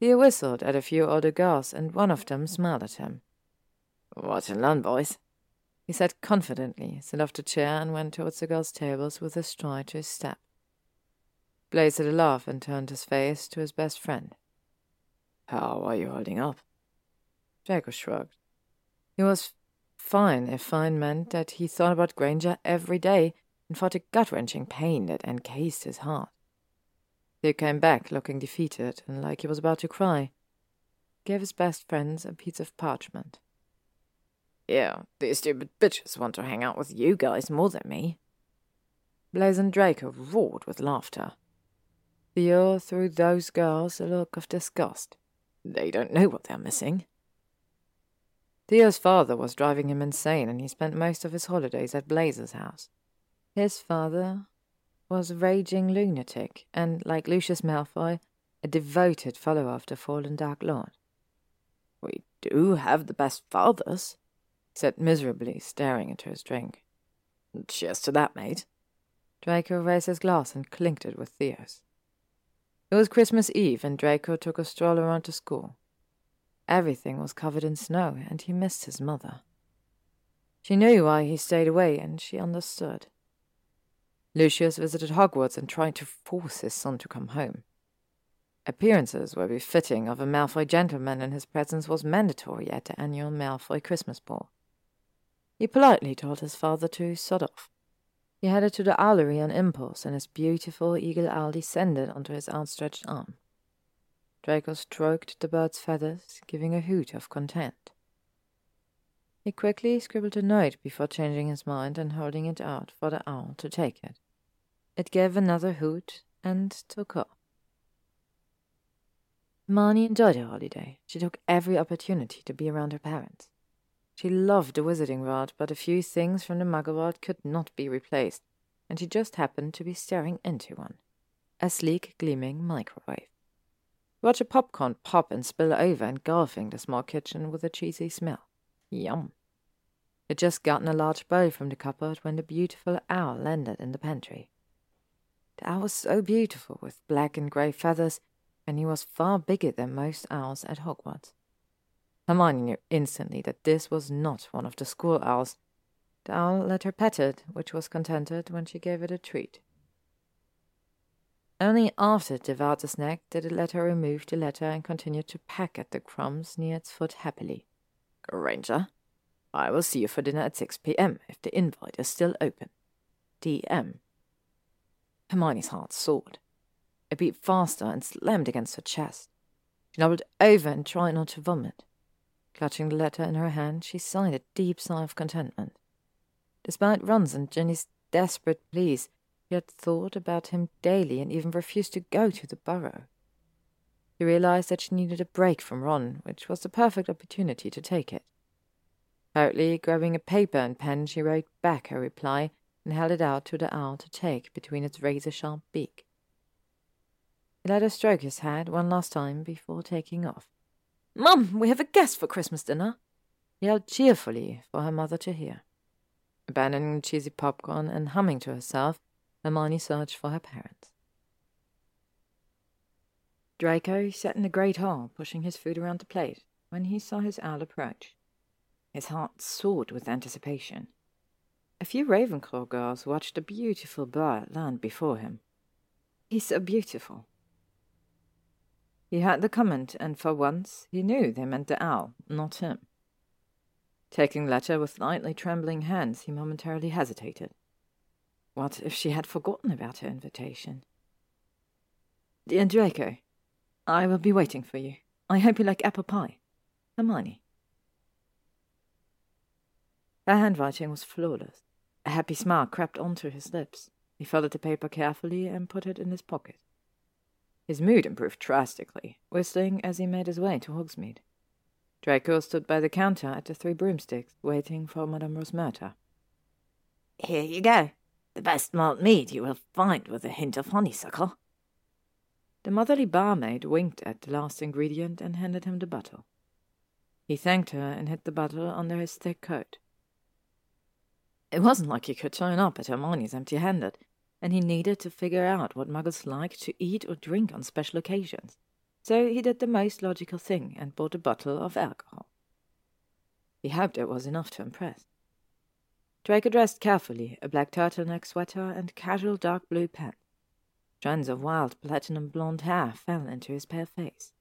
Theo whistled at a few older girls, and one of them smiled at him. Watch and learn, boys, he said confidently, set off the chair and went towards the girls' tables with a stride to his step. Blaise had a laugh and turned his face to his best friend. How are you holding up? Draco shrugged. He was fine if fine meant that he thought about Granger every day and fought a gut-wrenching pain that encased his heart. He came back looking defeated and like he was about to cry. He gave his best friends a piece of parchment. Yeah, these stupid bitches want to hang out with you guys more than me. Blaise and Draco roared with laughter. Theo threw those girls a look of disgust. They don't know what they're missing. Theo's father was driving him insane, and he spent most of his holidays at Blaise's house. His father was a raging lunatic, and, like Lucius Malfoy, a devoted follower of the fallen Dark Lord. We do have the best fathers, said miserably, staring into his drink. Cheers to that, mate. Draco raised his glass and clinked it with Theo's. It was Christmas Eve, and Draco took a stroll around the school. Everything was covered in snow, and he missed his mother. She knew why he stayed away, and she understood. Lucius visited Hogwarts and tried to force his son to come home. Appearances were befitting of a Malfoy gentleman, and his presence was mandatory at the annual Malfoy Christmas ball. He politely told his father to sod off. He headed to the owlery on impulse, and his beautiful eagle owl descended onto his outstretched arm. Draco stroked the bird's feathers, giving a hoot of content. He quickly scribbled a note before changing his mind and holding it out for the owl to take it. It gave another hoot and took off. Hermione enjoyed her holiday. She took every opportunity to be around her parents. She loved the wizarding Rod, but a few things from the muggle world could not be replaced, and she just happened to be staring into one. A sleek, gleaming microwave. Watch a popcorn pop and spill over, engulfing the small kitchen with a cheesy smell. Yum. Had just gotten a large bowl from the cupboard when the beautiful owl landed in the pantry. The owl was so beautiful, with black and grey feathers, and he was far bigger than most owls at Hogwarts. Hermione knew instantly that this was not one of the school owls. The owl let her pet it, which was contented when she gave it a treat. Only after it devoured the snack did it let her remove the letter and continue to peck at the crumbs near its foot happily. Granger, I will see you for dinner at 6 p.m. if the invite is still open. D.M. Hermione's heart soared. It beat faster and slammed against her chest. She doubled over and tried not to vomit. Clutching the letter in her hand, she sighed a deep sigh of contentment. Despite Ron's and Ginny's desperate pleas, she had thought about him daily and even refused to go to the burrow. She realized that she needed a break from Ron, which was the perfect opportunity to take it. Hurriedly grabbing a paper and pen, she wrote back her reply and held it out to the owl to take between its razor sharp beak. He let her stroke his head one last time before taking off. Mum, we have a guest for Christmas dinner, yelled cheerfully for her mother to hear. Abandoning cheesy popcorn and humming to herself, Hermione searched for her parents. Draco sat in the great hall, pushing his food around the plate, when he saw his owl approach. His heart soared with anticipation. A few Ravenclaw girls watched a beautiful bird land before him. He's so beautiful. He heard the comment, and for once he knew they meant the owl, not him. Taking letter with lightly trembling hands, he momentarily hesitated. What if she had forgotten about her invitation? Dear Draco, I will be waiting for you. I hope you like apple pie. Hermione. Her handwriting was flawless. A happy smile crept onto his lips. He folded the paper carefully and put it in his pocket. His mood improved drastically, whistling as he made his way to Hogsmeade. Draco stood by the counter at the Three Broomsticks, waiting for Madame Rosmerta. Here you go. The best malt mead you will find with a hint of honeysuckle. The motherly barmaid winked at the last ingredient and handed him the bottle. He thanked her and hid the bottle under his thick coat. It wasn't like he could turn up at Hermione's empty handed, and he needed to figure out what muggles liked to eat or drink on special occasions. So he did the most logical thing and bought a bottle of alcohol. He hoped it was enough to impress. Draco dressed carefully, a black turtleneck sweater and casual dark blue pants. Strands of wild platinum blonde hair fell into his pale face.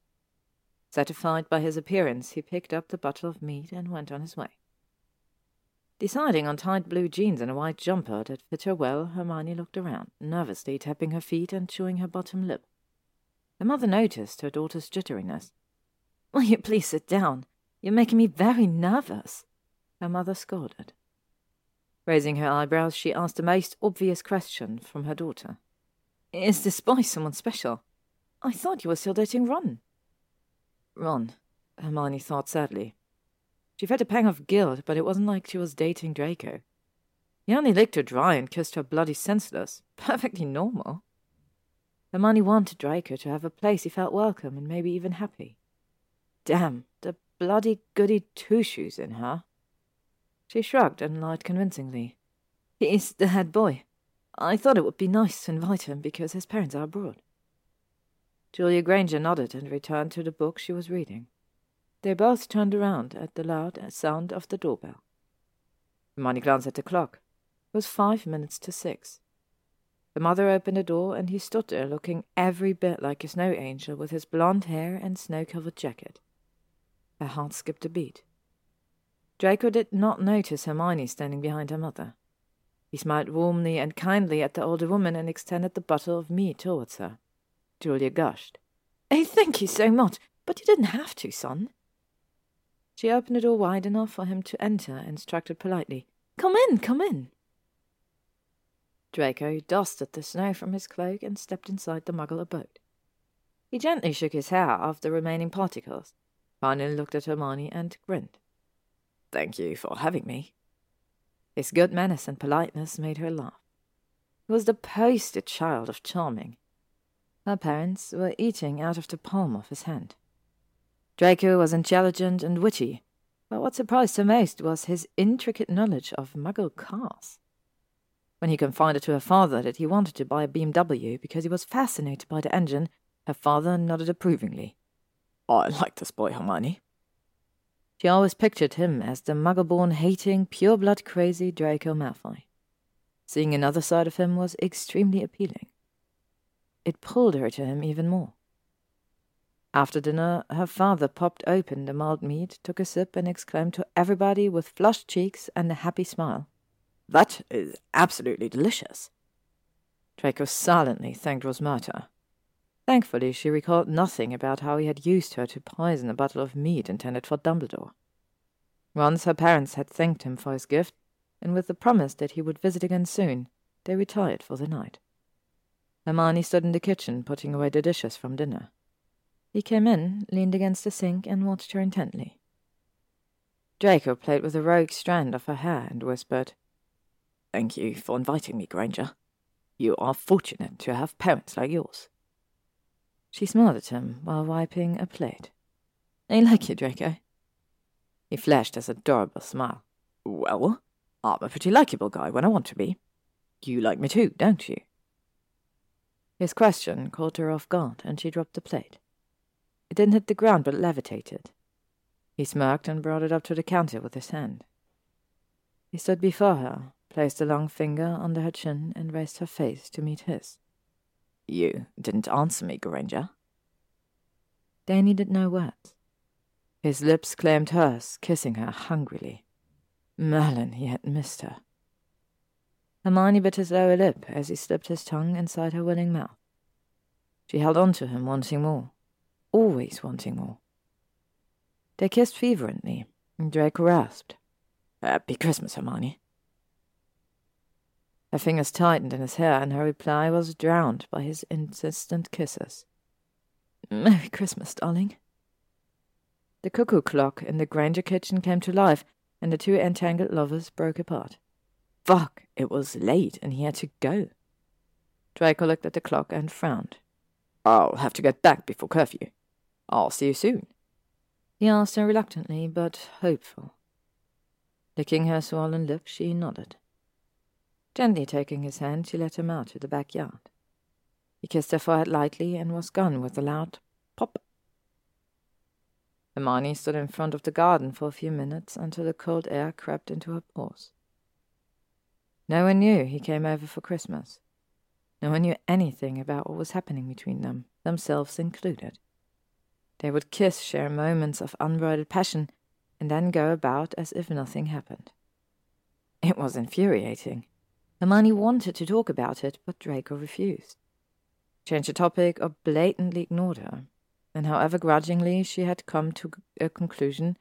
Satisfied by his appearance, he picked up the bottle of mead and went on his way. Deciding on tight blue jeans and a white jumper that fit her well, Hermione looked around, nervously tapping her feet and chewing her bottom lip. Her mother noticed her daughter's jitteriness. Will you please sit down? You're making me very nervous, her mother scolded. Raising her eyebrows, she asked the most obvious question from her daughter. Is this boy someone special? I thought you were still dating Ron. Ron, Hermione thought sadly. She felt a pang of guilt, but it wasn't like she was dating Draco. He only licked her dry and kissed her bloody senseless. Perfectly normal. Hermione wanted Draco to have a place he felt welcome and maybe even happy. Damn, the bloody goody two-shoes in her. She shrugged and lied convincingly. He's the head boy. I thought it would be nice to invite him because his parents are abroad. Julia Granger nodded and returned to the book she was reading. They both turned around at the loud sound of the doorbell. Hermione glanced at the clock. It was five minutes to six. The mother opened the door, and he stood there looking every bit like a snow angel with his blond hair and snow covered jacket. Her heart skipped a beat. Draco did not notice Hermione standing behind her mother. He smiled warmly and kindly at the older woman and extended the bottle of mead towards her. Julia gushed. Oh, thank you so much, but you didn't have to, son. She opened the door wide enough for him to enter instructed politely, Come in, come in. Draco dusted the snow from his cloak and stepped inside the muggle abode. He gently shook his hair off the remaining particles, finally looked at Hermione and grinned. Thank you for having me. His good manners and politeness made her laugh. He was the poster child of charming, her parents were eating out of the palm of his hand. Draco was intelligent and witty, but what surprised her most was his intricate knowledge of Muggle cars. When he confided to her father that he wanted to buy a BMW because he was fascinated by the engine, her father nodded approvingly. I like this boy, Hermione. She always pictured him as the muggle-born hating, pure-blood crazy Draco Malfoy. Seeing another side of him was extremely appealing. It pulled her to him even more. After dinner, her father popped open the mulled meat, took a sip, and exclaimed to everybody with flushed cheeks and a happy smile, That is absolutely delicious. Draco silently thanked Rosmerta. Thankfully, she recalled nothing about how he had used her to poison a bottle of mead intended for Dumbledore. Once her parents had thanked him for his gift, and with the promise that he would visit again soon, they retired for the night. Hermione stood in the kitchen, putting away the dishes from dinner. He came in, leaned against the sink, and watched her intently. Draco played with a rogue strand of her hair and whispered, Thank you for inviting me, Granger. You are fortunate to have parents like yours. She smiled at him while wiping a plate. I like you, Draco. He flashed his adorable smile. Well, I'm a pretty likable guy when I want to be. You like me too, don't you? His question caught her off guard, and she dropped the plate. It didn't hit the ground, but levitated. He smirked and brought it up to the counter with his hand. He stood before her, placed a long finger under her chin, and raised her face to meet his. You didn't answer me, Granger. They needed no words. His lips claimed hers, kissing her hungrily. Merlin, he had missed her. Hermione bit his lower lip as he slipped his tongue inside her willing mouth. She held on to him, wanting more, always wanting more. They kissed fervently, and Draco rasped, Happy Christmas, Hermione. Her fingers tightened in his hair, and her reply was drowned by his insistent kisses. Merry Christmas, darling. The cuckoo clock in the Granger kitchen came to life, and the two entangled lovers broke apart. Fuck, it was late and he had to go. Draco looked at the clock and frowned. I'll have to get back before curfew. I'll see you soon. He asked her reluctantly, but hopeful. Licking her swollen lip, she nodded. Gently taking his hand, she led him out to the backyard. He kissed her forehead lightly and was gone with a loud pop. Hermione stood in front of the garden for a few minutes until the cold air crept into her pores. No one knew he came over for Christmas. No one knew anything about what was happening between them, themselves included. They would kiss, share moments of unbridled passion, and then go about as if nothing happened. It was infuriating. Hermione wanted to talk about it, but Draco refused. Changed the topic or blatantly ignored her, and however grudgingly she had come to a conclusion,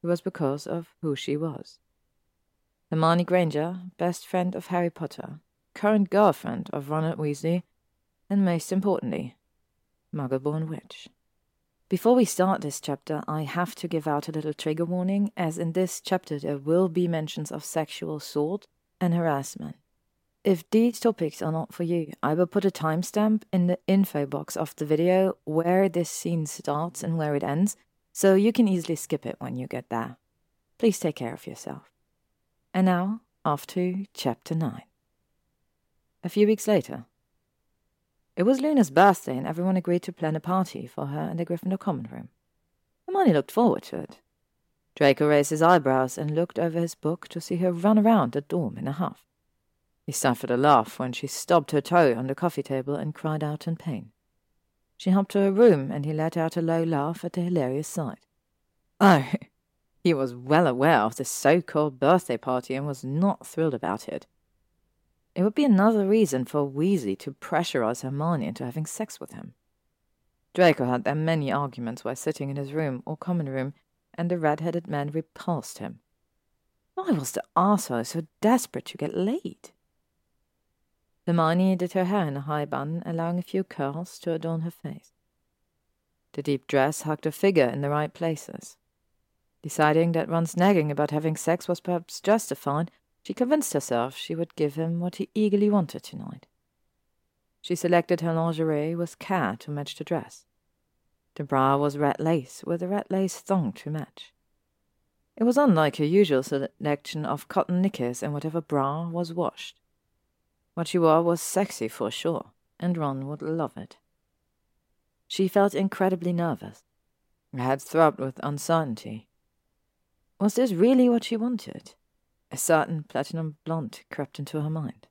it was because of who she was. Hermione Granger, best friend of Harry Potter, current girlfriend of Ronald Weasley, and most importantly, Muggle-born witch. Before we start this chapter, I have to give out a little trigger warning, as in this chapter there will be mentions of sexual assault and harassment. If these topics are not for you, I will put a timestamp in the info box of the video where this scene starts and where it ends, so you can easily skip it when you get there. Please take care of yourself. And now, off to chapter 9. A few weeks later. It was Luna's birthday, and everyone agreed to plan a party for her in the Gryffindor common room. Hermione looked forward to it. Draco raised his eyebrows and looked over his book to see her run around the dorm in a huff. He suffered a laugh when she stubbed her toe on the coffee table and cried out in pain. She hopped to her room, and he let out a low laugh at the hilarious sight. Oh, he was well aware of the so-called birthday party and was not thrilled about it. It would be another reason for Weasley to pressurize Hermione into having sex with him. Draco had their many arguments while sitting in his room or common room, and the red-headed man repulsed him. Why was the arsehole so desperate to get laid? Hermione did her hair in a high bun, allowing a few curls to adorn her face. The deep dress hugged her figure in the right places. Deciding that Ron's nagging about having sex was perhaps justified, she convinced herself she would give him what he eagerly wanted tonight. She selected her lingerie with care to match the dress. The bra was red lace, with a red lace thong to match. It was unlike her usual selection of cotton knickers, and whatever bra was washed. What she wore was sexy for sure, and Ron would love it. She felt incredibly nervous. Her head throbbed with uncertainty. Was this really what she wanted? A certain platinum blonde crept into her mind.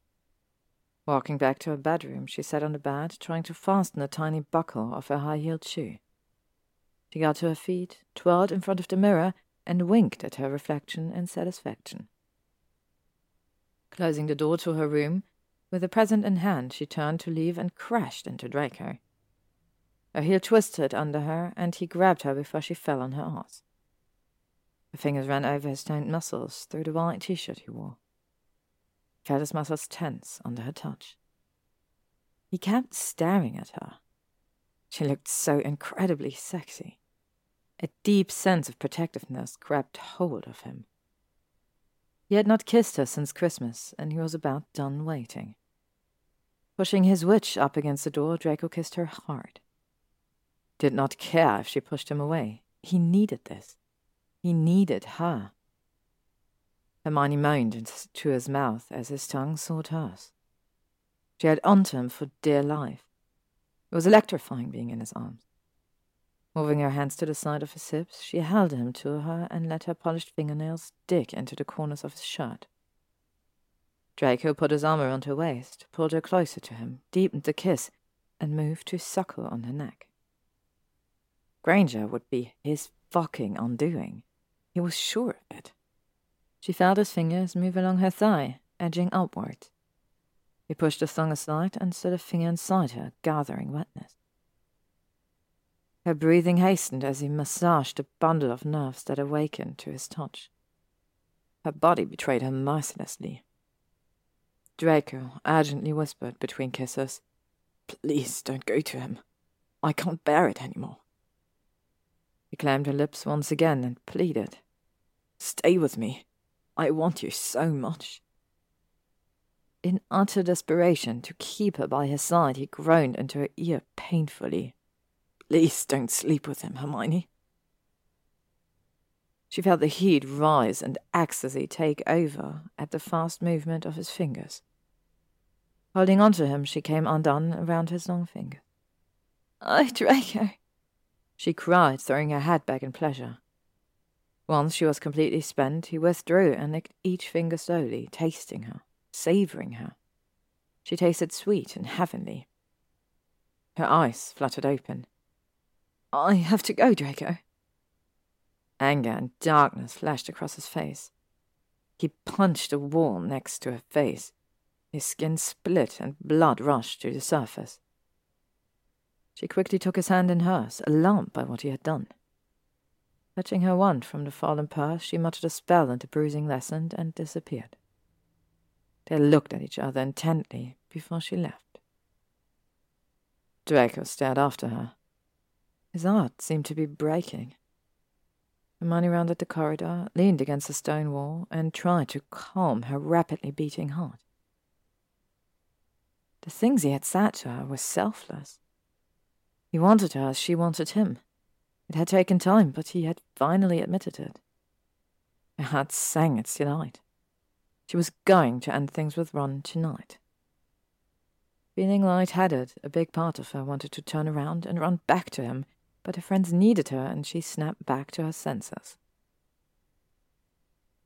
Walking back to her bedroom, she sat on the bed, trying to fasten the tiny buckle of her high heeled shoe. She got to her feet, twirled in front of the mirror, and winked at her reflection in satisfaction. Closing the door to her room, with a present in hand, she turned to leave and crashed into Draco. Her heel twisted under her, and he grabbed her before she fell on her ass. Fingers ran over his toned muscles through the white t shirt he wore. He felt his muscles tense under her touch. He kept staring at her. She looked so incredibly sexy. A deep sense of protectiveness grabbed hold of him. He had not kissed her since Christmas, and he was about done waiting. Pushing his witch up against the door, Draco kissed her hard. Did not care if she pushed him away. He needed this. He needed her. Hermione moaned into his mouth as his tongue sought hers. She had onto him for dear life. It was electrifying being in his arms. Moving her hands to the side of his hips, she held him to her and let her polished fingernails dig into the corners of his shirt. Draco put his arm around her waist, pulled her closer to him, deepened the kiss, and moved to suckle on her neck. Granger would be his fucking undoing. He was sure of it. She felt his fingers move along her thigh, edging outward. He pushed the thong aside and stood a finger inside her, gathering wetness. Her breathing hastened as he massaged the bundle of nerves that awakened to his touch. Her body betrayed her mercilessly, Draco urgently whispered between kisses, Please don't go to him. I can't bear it any more. He clamped her lips once again and pleaded, Stay with me. I want you so much. In utter desperation to keep her by his side, he groaned into her ear painfully. Please don't sleep with him, Hermione. She felt the heat rise and ecstasy take over at the fast movement of his fingers. Holding on to him, she came undone around his long finger. Oh, Draco! She cried, throwing her head back in pleasure. Once she was completely spent, he withdrew and licked each finger slowly, tasting her, savouring her. She tasted sweet and heavenly. Her eyes fluttered open. I have to go, Draco. Anger and darkness flashed across his face. He punched a wall next to her face. His skin split and blood rushed to the surface. She quickly took his hand in hers, alarmed by what he had done. Touching her wand from the fallen purse, she muttered a spell and the bruising lessened and disappeared. They looked at each other intently before she left. Draco stared after her. His heart seemed to be breaking. Hermione rounded the corridor, leaned against the stone wall, and tried to calm her rapidly beating heart. The things he had said to her were selfless. He wanted her as she wanted him. It had taken time, but he had finally admitted it. Her heart sang its delight. She was going to end things with Ron tonight. Feeling light-headed, a big part of her wanted to turn around and run back to him, but her friends needed her and she snapped back to her senses.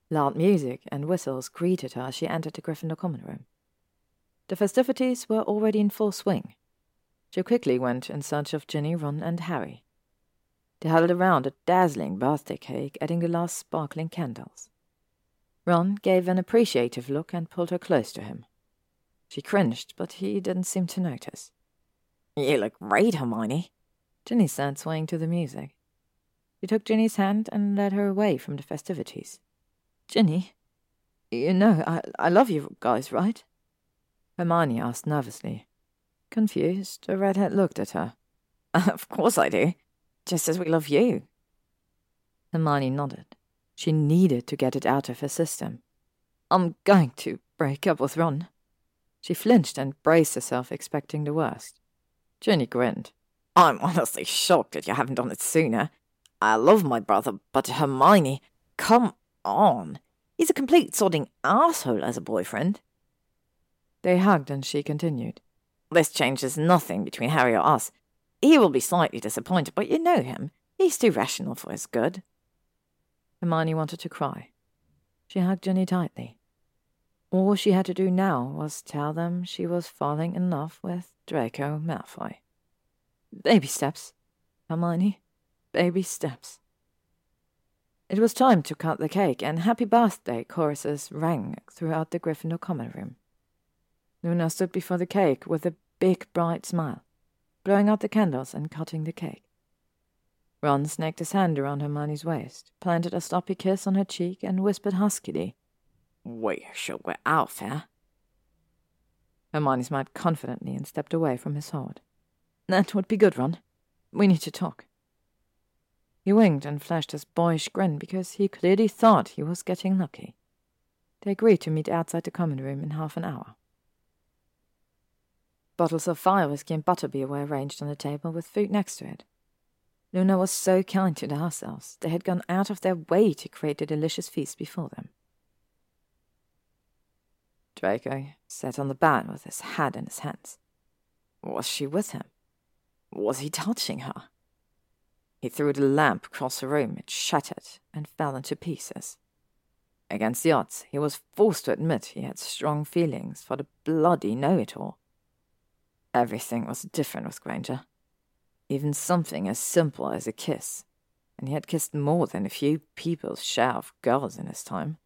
Loud music and whistles greeted her as she entered the Gryffindor common room. The festivities were already in full swing. She quickly went in search of Ginny, Ron, and Harry. They huddled around a dazzling birthday cake, adding the last sparkling candles. Ron gave an appreciative look and pulled her close to him. She cringed, but he didn't seem to notice. You look great, Hermione, Ginny said, swaying to the music. He took Ginny's hand and led her away from the festivities. Ginny, you know, I, I love you guys, right? Hermione asked nervously. Confused, the redhead looked at her. Of course I do. Just as we love you. Hermione nodded. She needed to get it out of her system. I'm going to break up with Ron. She flinched and braced herself, expecting the worst. Ginny grinned. I'm honestly shocked that you haven't done it sooner. I love my brother, but Hermione, come on. He's a complete sodding asshole as a boyfriend. They hugged and she continued. This changes nothing between Harry or us. He will be slightly disappointed, but you know him. He's too rational for his good. Hermione wanted to cry. She hugged Ginny tightly. All she had to do now was tell them she was falling in love with Draco Malfoy. Baby steps, Hermione. Baby steps. It was time to cut the cake, and happy birthday choruses rang throughout the Gryffindor common room. Luna stood before the cake with a big bright smile, blowing out the candles and cutting the cake. Ron snaked his hand around Hermione's waist, planted a sloppy kiss on her cheek, and whispered huskily, We shall go out fair. Hermione smiled confidently and stepped away from his sword. That would be good, Ron. We need to talk. He winked and flashed his boyish grin because he clearly thought he was getting lucky. They agreed to meet outside the common room in half an hour. Bottles of fire whiskey and butterbeer were arranged on the table with food next to it. Luna was so kind to the house-elves. They had gone out of their way to create a delicious feast before them. Draco sat on the bed with his head in his hands. Was she with him? Was he touching her? He threw the lamp across the room. It shattered and fell into pieces. Against the odds, he was forced to admit he had strong feelings for the bloody know-it-all. Everything was different with Granger. Even something as simple as a kiss, and he had kissed more than a few people's share of girls in his time.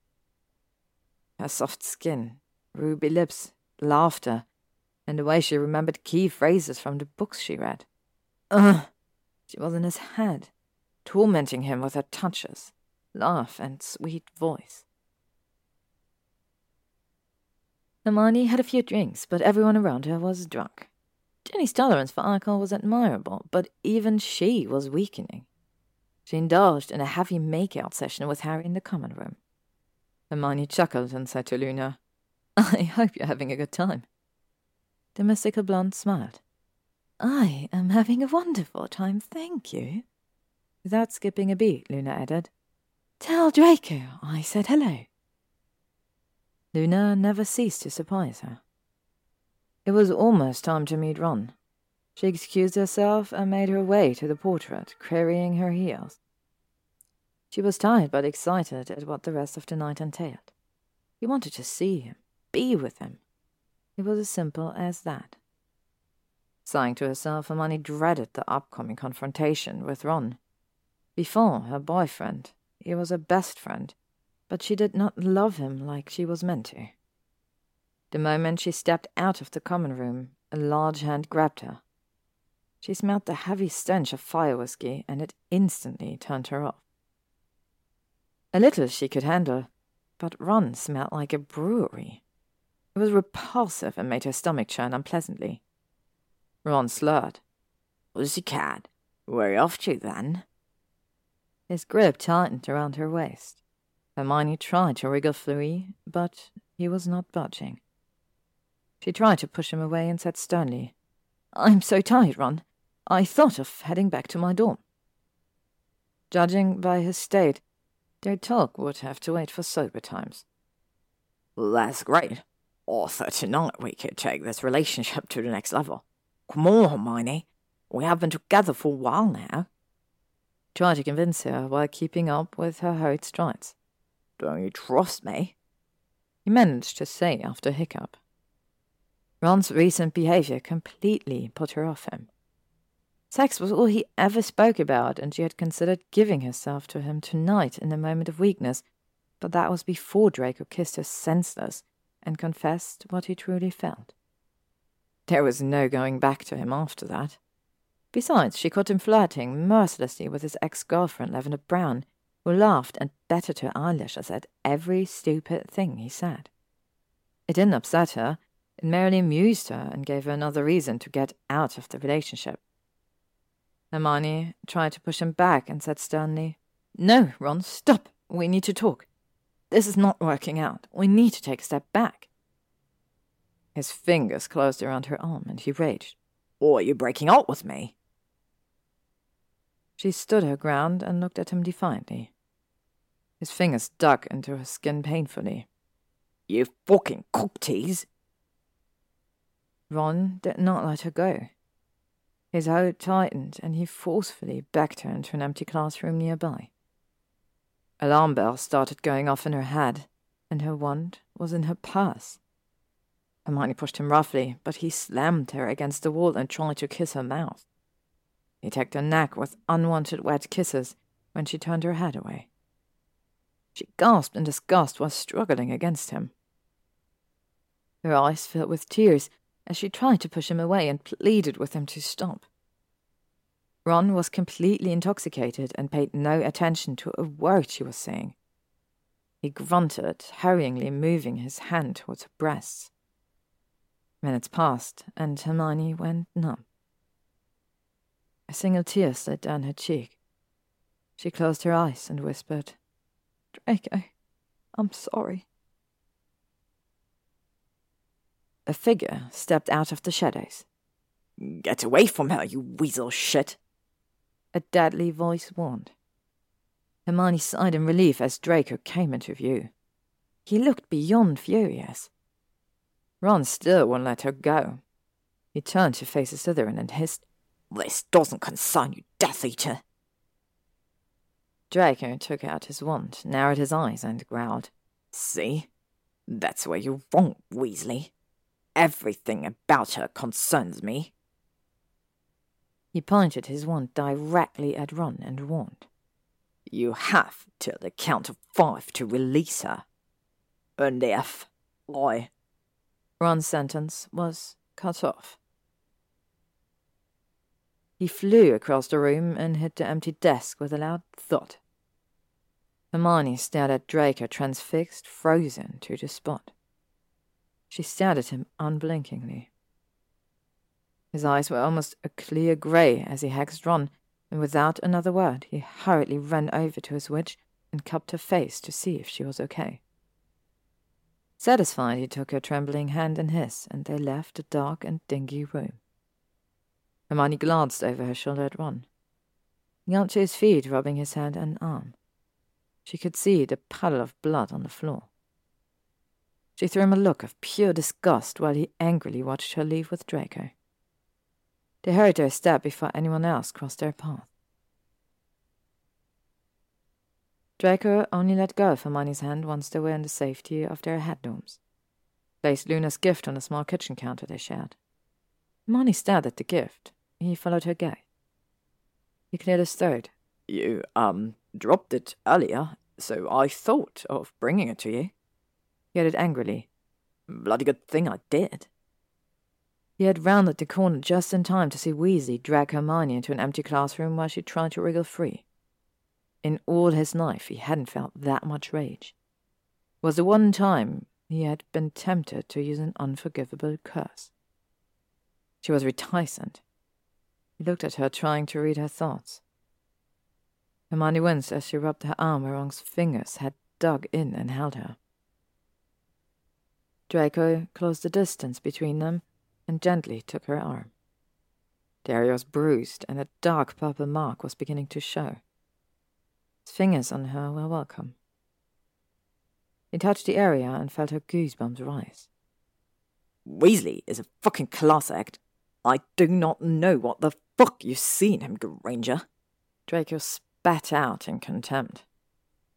Her soft skin, ruby lips, laughter, and the way she remembered key phrases from the books she read. Ugh! She was in his head, tormenting him with her touches, laugh, and sweet voice. Hermione had a few drinks, but everyone around her was drunk. Ginny's tolerance for alcohol was admirable, but even she was weakening. She indulged in a heavy make-out session with Harry in the common room. Hermione chuckled and said to Luna, I hope you're having a good time. The mystical blonde smiled. I am having a wonderful time, thank you. Without skipping a beat, Luna added, Tell Draco I said hello. Luna never ceased to surprise her. It was almost time to meet Ron. She excused herself and made her way to the portrait, carrying her heels. She was tired but excited at what the rest of the night entailed. He wanted to see him, be with him. It was as simple as that. Sighing to herself, Hermione dreaded the upcoming confrontation with Ron. Before her boyfriend, he was her best friend, but she did not love him like she was meant to. The moment she stepped out of the common room, a large hand grabbed her. She smelled the heavy stench of fire whiskey, and it instantly turned her off. A little she could handle, but Ron smelled like a brewery. It was repulsive and made her stomach churn unpleasantly. Ron slurred. Pussycat, where off to then? His grip tightened around her waist. Hermione tried to wriggle free, but he was not budging. She tried to push him away and said sternly, I'm so tired, Ron. I thought of heading back to my dorm. Judging by his state, their talk would have to wait for sober times. That's great. Thought tonight we could take this relationship to the next level. Come on, Hermione. We have been together for a while now. Try to convince her while keeping up with her hurried strides. Don't you trust me? He managed to say after a hiccup. Ron's recent behavior completely put her off him. Sex was all he ever spoke about, and she had considered giving herself to him tonight in a moment of weakness, but that was before Draco kissed her senseless and confessed what he truly felt. There was no going back to him after that. Besides, she caught him flirting mercilessly with his ex girlfriend, Lavender Brown, who laughed and batted her eyelashes at every stupid thing he said. It didn't upset her, it merely amused her and gave her another reason to get out of the relationship. Hermione tried to push him back and said sternly, No, Ron, stop. We need to talk. This is not working out. We need to take a step back. His fingers closed around her arm and he raged. Or are you breaking up with me? She stood her ground and looked at him defiantly. His fingers dug into her skin painfully. You fucking cock tease! Ron did not let her go. His hold tightened, and he forcefully backed her into an empty classroom nearby. Alarm bells started going off in her head, and her wand was in her purse. Hermione pushed him roughly, but he slammed her against the wall and tried to kiss her mouth. He tagged her neck with unwanted wet kisses when she turned her head away. She gasped in disgust while struggling against him. Her eyes filled with tears as she tried to push him away and pleaded with him to stop. Ron was completely intoxicated and paid no attention to a word she was saying. He grunted, hurriedly moving his hand towards her breasts. Minutes passed, and Hermione went numb. A single tear slid down her cheek. She closed her eyes and whispered, Draco, I'm sorry. A figure stepped out of the shadows. Get away from her, you weasel shit! A deadly voice warned. Hermione sighed in relief as Draco came into view. He looked beyond furious. Ron still won't let her go. He turned to face Slytherin and hissed, this doesn't concern you, Death Eater. Draco took out his wand, narrowed his eyes, and growled, See? That's where you're wrong, Weasley. Everything about her concerns me. He pointed his wand directly at Ron and warned. You have till the count of five to release her. And if I. Ron's sentence was cut off. He flew across the room and hit the empty desk with a loud thud. Hermione stared at Draco, transfixed, frozen to the spot. She stared at him unblinkingly. His eyes were almost a clear grey as he hexed Ron, and without another word he hurriedly ran over to his witch and cupped her face to see if she was okay. Satisfied, he took her trembling hand in his, and they left the dark and dingy room. Hermione glanced over her shoulder at Ron. He got to his feet, rubbing his head and arm. She could see the puddle of blood on the floor. She threw him a look of pure disgust while he angrily watched her leave with Draco. They hurried to a step before anyone else crossed their path. Draco only let go of Hermione's hand once they were in the safety of their head dorms. Placed Luna's gift on a small kitchen counter they shared. Hermione stared at the gift. He followed her gaze. He cleared his throat. You, um, dropped it earlier, so I thought of bringing it to you. He added angrily. Bloody good thing I did. He had rounded the corner just in time to see Weasley drag Hermione into an empty classroom while she tried to wriggle free. In all his life, he hadn't felt that much rage. It was the one time he had been tempted to use an unforgivable curse. She was reticent. He looked at her, trying to read her thoughts. Hermione winced as she rubbed her arm where Ron's fingers had dug in and held her. Draco closed the distance between them and gently took her arm. Was bruised, and a dark purple mark was beginning to show. His fingers on her were welcome. He touched the area and felt her goosebumps rise. Weasley is a fucking class act. I do not know what the fuck you've seen him, Granger. Draco spat out in contempt.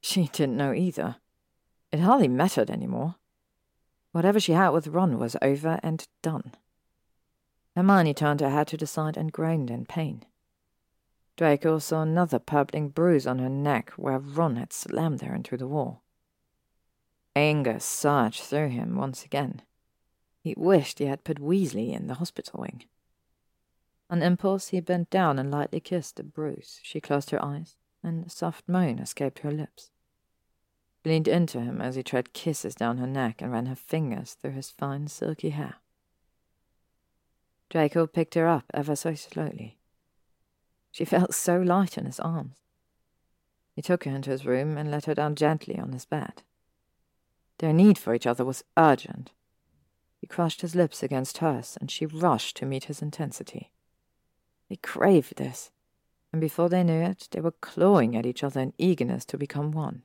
She didn't know either. It hardly mattered any more. Whatever she had with Ron was over and done. Hermione turned her head to the side and groaned in pain. Draco saw another purpling bruise on her neck where Ron had slammed her into the wall. Anger surged through him once again. He wished he had put Weasley in the hospital wing. On impulse, he bent down and lightly kissed the bruise. She closed her eyes, and a soft moan escaped her lips. Leaned into him as he tread kisses down her neck and ran her fingers through his fine, silky hair. Draco picked her up ever so slowly. She felt so light in his arms. He took her into his room and let her down gently on his bed. Their need for each other was urgent. He crushed his lips against hers, and she rushed to meet his intensity. They craved this, and before they knew it, they were clawing at each other in eagerness to become one.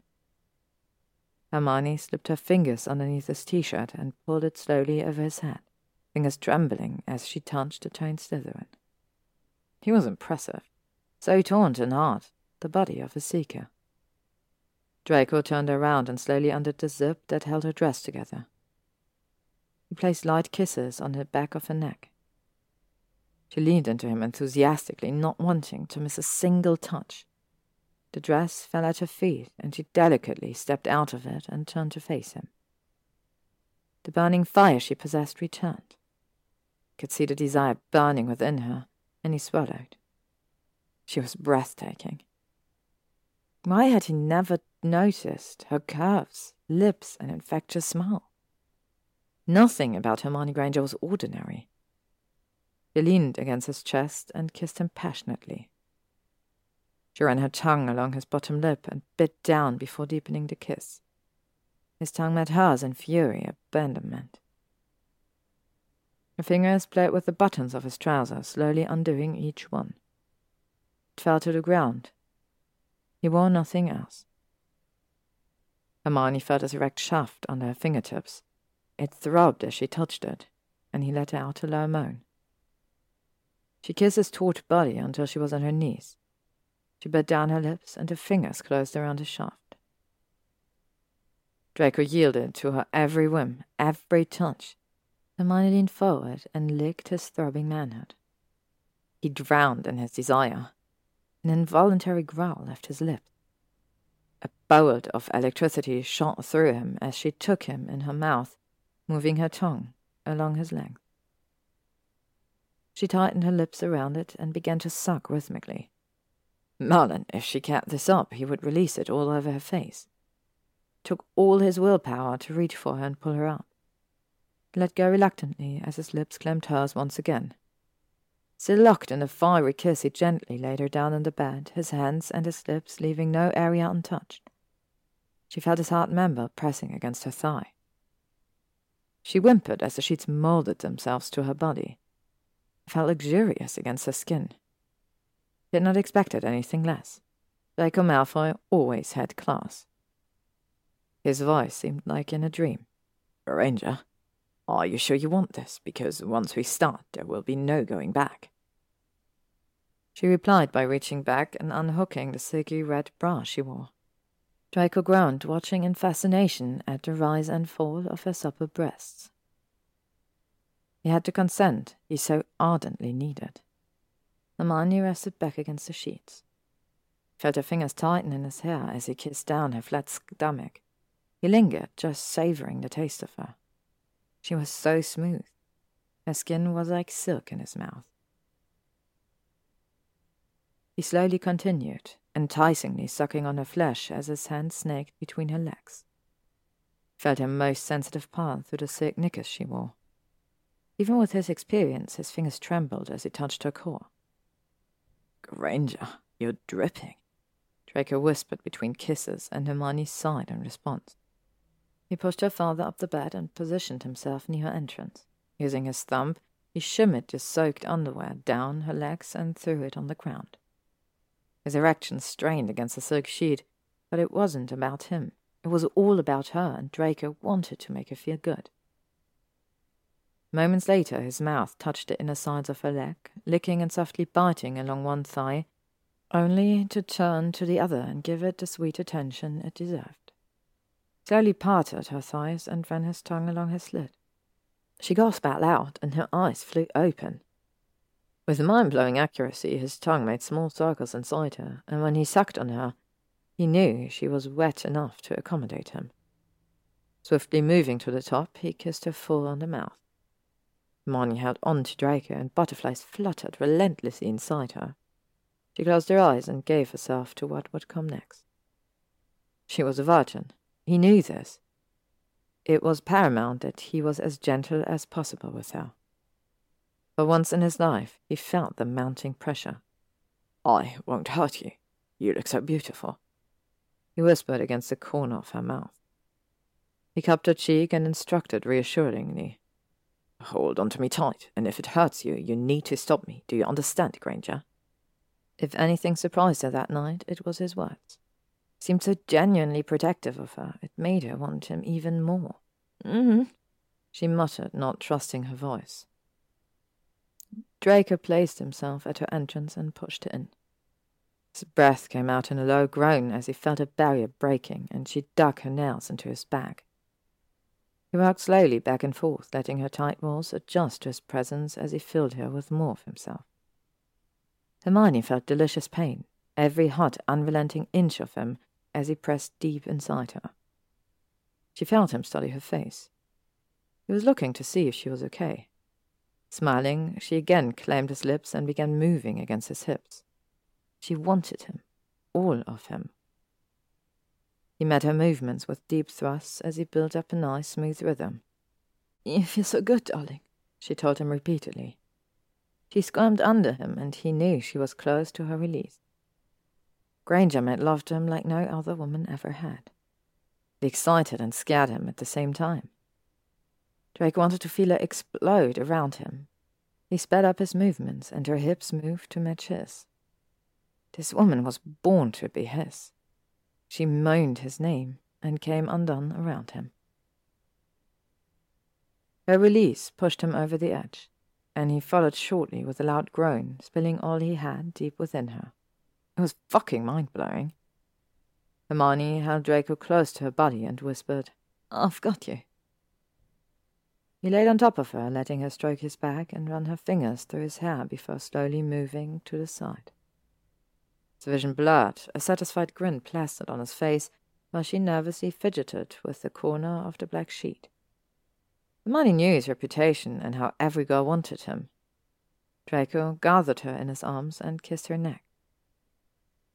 Hermione slipped her fingers underneath his t-shirt and pulled it slowly over his head, fingers trembling as she touched the trained Slytherin. He was impressive, so taunt and hard, the body of a seeker. Draco turned around and slowly undid the zip that held her dress together. He placed light kisses on the back of her neck. She leaned into him enthusiastically, not wanting to miss a single touch. The dress fell at her feet, and she delicately stepped out of it and turned to face him. The burning fire she possessed returned. He could see the desire burning within her, and he swallowed. She was breathtaking. Why had he never noticed her curves, lips, and infectious smile? Nothing about Hermione Granger was ordinary. She leaned against his chest and kissed him passionately. She ran her tongue along his bottom lip and bit down before deepening the kiss. His tongue met hers in fury, abandonment. Her fingers played with the buttons of his trousers, slowly undoing each one. It fell to the ground. He wore nothing else. Hermione felt his erect shaft under her fingertips. It throbbed as she touched it, and he let out a low moan. She kissed his taut body until she was on her knees. She bit down her lips, and her fingers closed around his shaft. Draco yielded to her every whim, every touch. Hermione leaned forward and licked his throbbing manhood. He drowned in his desire. An involuntary growl left his lips. A bolt of electricity shot through him as she took him in her mouth, moving her tongue along his length. She tightened her lips around it and began to suck rhythmically. Merlin, if she kept this up, he would release it all over her face. It took all his willpower to reach for her and pull her up. He let go reluctantly as his lips claimed hers once again. Still locked in a fiery kiss, he gently laid her down on the bed, his hands and his lips leaving no area untouched. She felt his hard member pressing against her thigh. She whimpered as the sheets molded themselves to her body. It felt luxurious against her skin. Had not expected anything less. Draco Malfoy always had class. His voice seemed like in a dream. Granger, are you sure you want this? Because once we start, there will be no going back. She replied by reaching back and unhooking the silky red bra she wore. Draco groaned, watching in fascination at the rise and fall of her supple breasts. He had the consent he so ardently needed. Hermione rested back against the sheets. Felt her fingers tighten in his hair as he kissed down her flat stomach. He lingered, just savoring the taste of her. She was so smooth. Her skin was like silk in his mouth. He slowly continued, enticingly sucking on her flesh as his hand snaked between her legs. Felt her most sensitive part through the silk knickers she wore. Even with his experience, his fingers trembled as he touched her core. Granger, you're dripping, Draco whispered between kisses, and Hermione sighed in response. He pushed her farther up the bed and positioned himself near her entrance. Using his thumb, he shimmered the soaked underwear down her legs and threw it on the ground. His erection strained against the silk sheet, but it wasn't about him. It was all about her, and Draco wanted to make her feel good. Moments later, his mouth touched the inner sides of her leg, licking and softly biting along one thigh, only to turn to the other and give it the sweet attention it deserved. Slowly parted her thighs and ran his tongue along her slit. She gasped out loud, and her eyes flew open. With mind blowing accuracy, his tongue made small circles inside her, and when he sucked on her, he knew she was wet enough to accommodate him. Swiftly moving to the top, he kissed her full on the mouth. Hermione held on to Draco, and butterflies fluttered relentlessly inside her. She closed her eyes and gave herself to what would come next. She was a virgin. He knew this. It was paramount that he was as gentle as possible with her. For once in his life, he felt the mounting pressure. I won't hurt you. You look so beautiful. He whispered against the corner of her mouth. He cupped her cheek and instructed reassuringly. Hold on to me tight, and if it hurts you, you need to stop me. Do you understand, Granger? If anything surprised her that night, it was his words. He seemed so genuinely protective of her, it made her want him even more. Mm-hmm, she muttered, not trusting her voice. Draco placed himself at her entrance and pushed her in. His breath came out in a low groan as he felt a barrier breaking, and she dug her nails into his back. He walked slowly back and forth, letting her tight walls adjust to his presence as he filled her with more of himself. Hermione felt delicious pain, every hot, unrelenting inch of him as he pressed deep inside her. She felt him study her face. He was looking to see if she was okay. Smiling, she again claimed his lips and began moving against his hips. She wanted him, all of him. He met her movements with deep thrusts as he built up a nice, smooth rhythm. You feel so good, darling, she told him repeatedly. She squirmed under him, and he knew she was close to her release. Granger made love to him like no other woman ever had. It excited and scared him at the same time. Draco wanted to feel her explode around him. He sped up his movements, and her hips moved to match his. This woman was born to be his. She moaned his name and came undone around him. Her release pushed him over the edge, and he followed shortly with a loud groan, spilling all he had deep within her. It was fucking mind blowing. Hermione held Draco close to her body and whispered, I've got you. He laid on top of her, letting her stroke his back and run her fingers through his hair before slowly moving to the side. Vision blurred, a satisfied grin plastered on his face, while she nervously fidgeted with the corner of the black sheet. Hermione knew his reputation and how every girl wanted him. Draco gathered her in his arms and kissed her neck.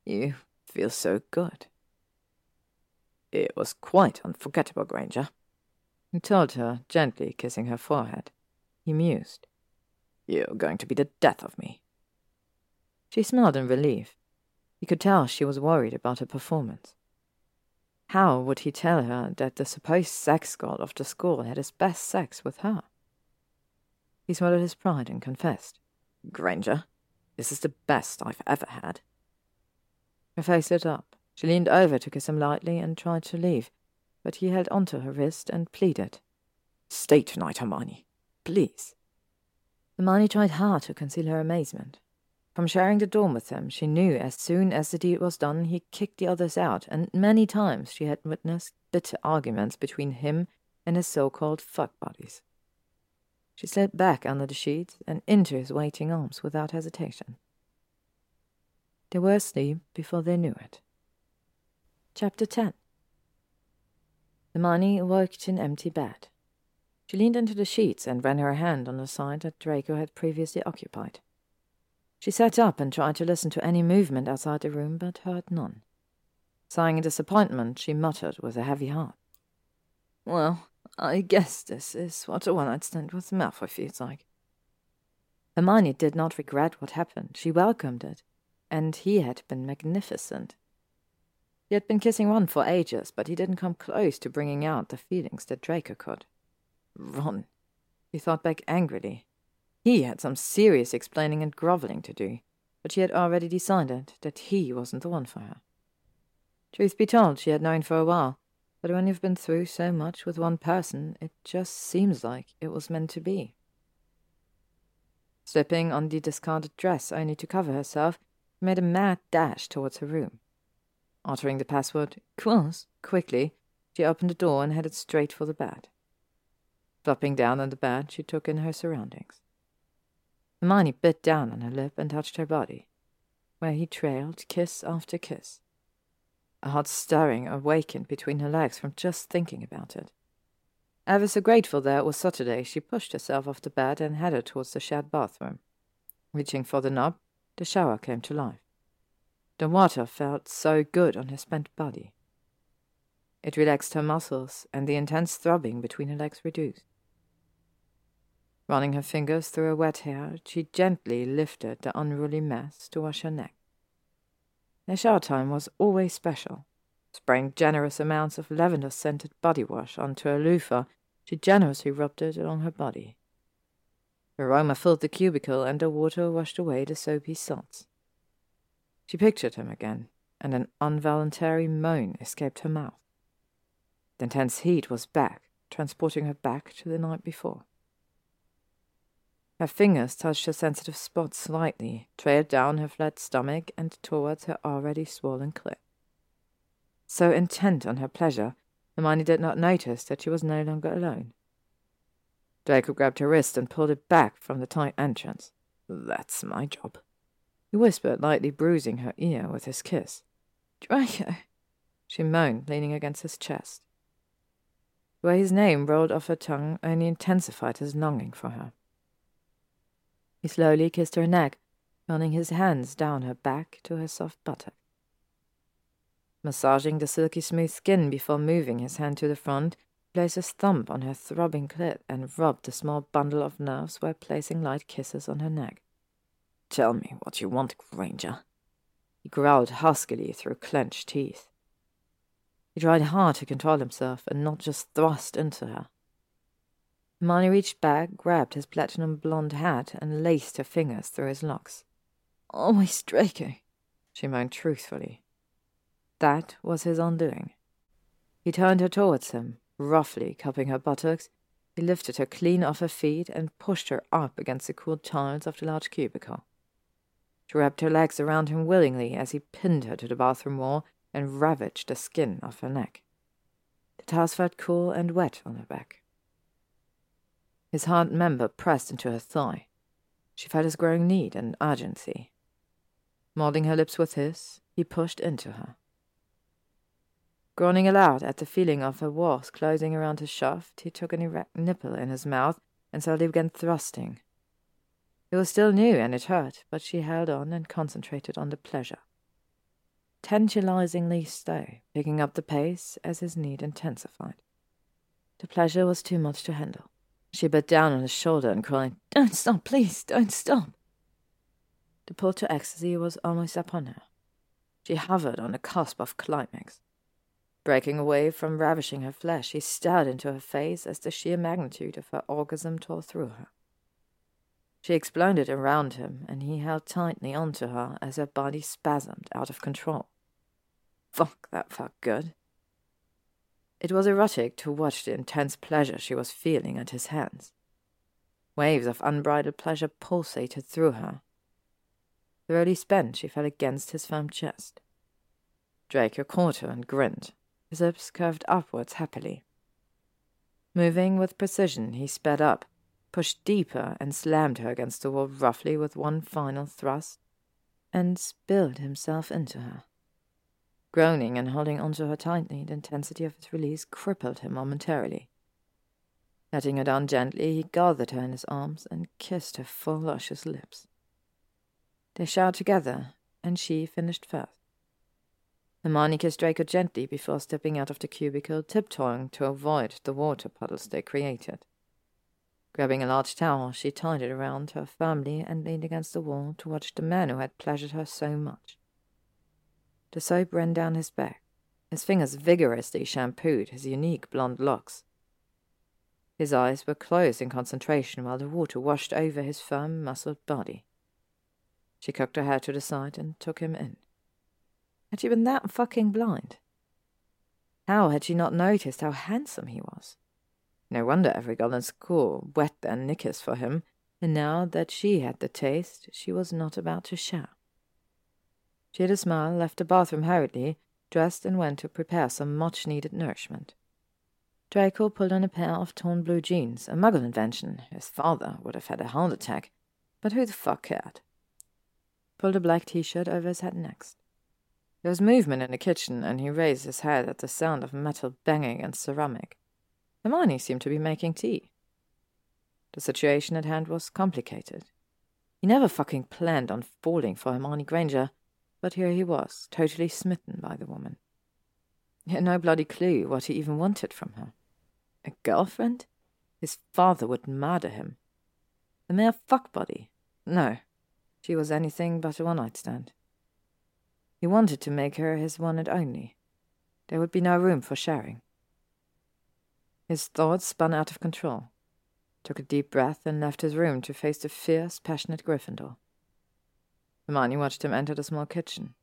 You feel so good. It was quite unforgettable, Granger he told her, gently kissing her forehead. He mused. You're going to be the death of me. She smiled in relief. He could tell she was worried about her performance. How would he tell her that the supposed sex god of the school had his best sex with her? He swallowed his pride and confessed. Granger, this is the best I've ever had. Her face lit up. She leaned over to kiss him lightly and tried to leave, but he held onto her wrist and pleaded. Stay tonight, Hermione. Please. Hermione tried hard to conceal her amazement. From sharing the dorm with him, she knew as soon as the deed was done he kicked the others out, and many times she had witnessed bitter arguments between him and his so called fuck buddies. She slid back under the sheets and into his waiting arms without hesitation. They were asleep before they knew it. Chapter 10 Hermione awoke in an empty bed. She leaned into the sheets and ran her hand on the side that Draco had previously occupied. She sat up and tried to listen to any movement outside the room, but heard none. Sighing in disappointment, she muttered with a heavy heart. Well, I guess this is what a one-night stand with Malfoy feels like. Hermione did not regret what happened. She welcomed it, and he had been magnificent. He had been kissing Ron for ages, but he didn't come close to bringing out the feelings that Draco could. Ron. He thought back angrily. He had some serious explaining and grovelling to do, but she had already decided that he wasn't the one for her. Truth be told, she had known for a while, but when you've been through so much with one person, it just seems like it was meant to be. Slipping on the discarded dress only to cover herself, she made a mad dash towards her room. Altering the password, Quills, quickly, she opened the door and headed straight for the bed. Flopping down on the bed, she took in her surroundings. Hermione bit down on her lip and touched her body, where he trailed kiss after kiss. A hot stirring awakened between her legs from just thinking about it. Ever so grateful that it was Saturday, she pushed herself off the bed and headed towards the shared bathroom. Reaching for the knob, the shower came to life. The water felt so good on her spent body. It relaxed her muscles, and the intense throbbing between her legs reduced. Running her fingers through her wet hair, she gently lifted the unruly mass to wash her neck. Their shower time was always special. Spraying generous amounts of lavender scented body wash onto her loofah, she generously rubbed it along her body. The aroma filled the cubicle, and the water washed away the soapy salts. She pictured him again, and an involuntary moan escaped her mouth. The intense heat was back, transporting her back to the night before. Her fingers touched her sensitive spot slightly, trailed down her flat stomach and towards her already swollen clit. So intent on her pleasure, Hermione did not notice that she was no longer alone. Draco grabbed her wrist and pulled it back from the tight entrance. That's my job. He whispered, lightly bruising her ear with his kiss. Draco, she moaned, leaning against his chest. The way his name rolled off her tongue only intensified his longing for her. He slowly kissed her neck, running his hands down her back to her soft buttock. Massaging the silky smooth skin before moving his hand to the front, he placed his thumb on her throbbing clit and rubbed the small bundle of nerves while placing light kisses on her neck. Tell me what you want, Granger. He growled huskily through clenched teeth. He tried hard to control himself and not just thrust into her. Hermione reached back, grabbed his platinum blonde hat, and laced her fingers through his locks. Always Draco, she moaned truthfully. That was his undoing. He turned her towards him, roughly cupping her buttocks. He lifted her clean off her feet and pushed her up against the cool tiles of the large cubicle. She wrapped her legs around him willingly as he pinned her to the bathroom wall and ravaged the skin off her neck. The towels felt cool and wet on her back. His hard member pressed into her thigh. She felt his growing need and urgency. Molding her lips with his, he pushed into her. Groaning aloud at the feeling of her warmth closing around his shaft, he took an erect nipple in his mouth and slowly began thrusting. It was still new and it hurt, but she held on and concentrated on the pleasure. Tantalizingly slow, picking up the pace as his need intensified. The pleasure was too much to handle. She bit down on his shoulder and cried, Don't stop, please, don't stop. The pull to ecstasy was almost upon her. She hovered on the cusp of climax. Breaking away from ravishing her flesh, he stared into her face as the sheer magnitude of her orgasm tore through her. She exploded around him, and he held tightly onto her as her body spasmed out of control. Fuck, that felt good. It was erotic to watch the intense pleasure she was feeling at his hands. Waves of unbridled pleasure pulsated through her. Thoroughly spent, she fell against his firm chest. Draco caught her and grinned, his lips curved upwards happily. Moving with precision, he sped up, pushed deeper, and slammed her against the wall roughly with one final thrust, and spilled himself into her. Groaning and holding onto her tightly, the intensity of his release crippled him momentarily. Letting her down gently, he gathered her in his arms and kissed her full, luscious lips. They showered together, and she finished first. Hermione kissed Draco gently before stepping out of the cubicle, tiptoeing to avoid the water puddles they created. Grabbing a large towel, she tied it around her firmly and leaned against the wall to watch the man who had pleasured her so much. The soap ran down his back. His fingers vigorously shampooed his unique blonde locks. His eyes were closed in concentration while the water washed over his firm, muscled body. She cocked her head to the side and took him in. Had she been that fucking blind? How had she not noticed how handsome he was? No wonder every girl in school wet their knickers for him, and now that she had the taste, she was not about to share. She had a smile, left the bathroom hurriedly, dressed, and went to prepare some much needed nourishment. Draco pulled on a pair of torn blue jeans, a muggle invention. His father would have had a heart attack, but who the fuck cared? Pulled a black t shirt over his head next. There was movement in the kitchen, and he raised his head at the sound of metal banging against ceramic. Hermione seemed to be making tea. The situation at hand was complicated. He never fucking planned on falling for Hermione Granger, but here he was, totally smitten by the woman. He had no bloody clue what he even wanted from her. A girlfriend? His father would murder him. A mere fuck buddy? No, she was anything but a one night stand. He wanted to make her his one and only. There would be no room for sharing. His thoughts spun out of control, took a deep breath, and left his room to face the fierce, passionate Gryffindor. Hermione watched him enter the small kitchen.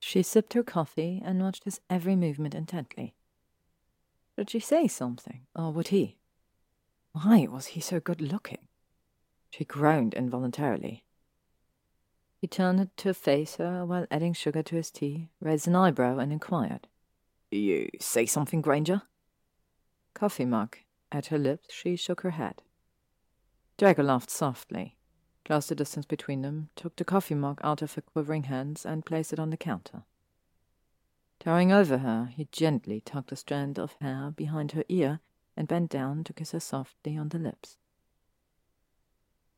She sipped her coffee and watched his every movement intently. Should she say something, or would he? Why was he so good looking? She groaned involuntarily. He turned to face her while adding sugar to his tea, raised an eyebrow, and inquired. You say something, Granger? Coffee mug. At her lips, she shook her head. Draco laughed softly, closed the distance between them, took the coffee mug out of her quivering hands, and placed it on the counter. Towering over her, he gently tucked a strand of hair behind her ear and bent down to kiss her softly on the lips.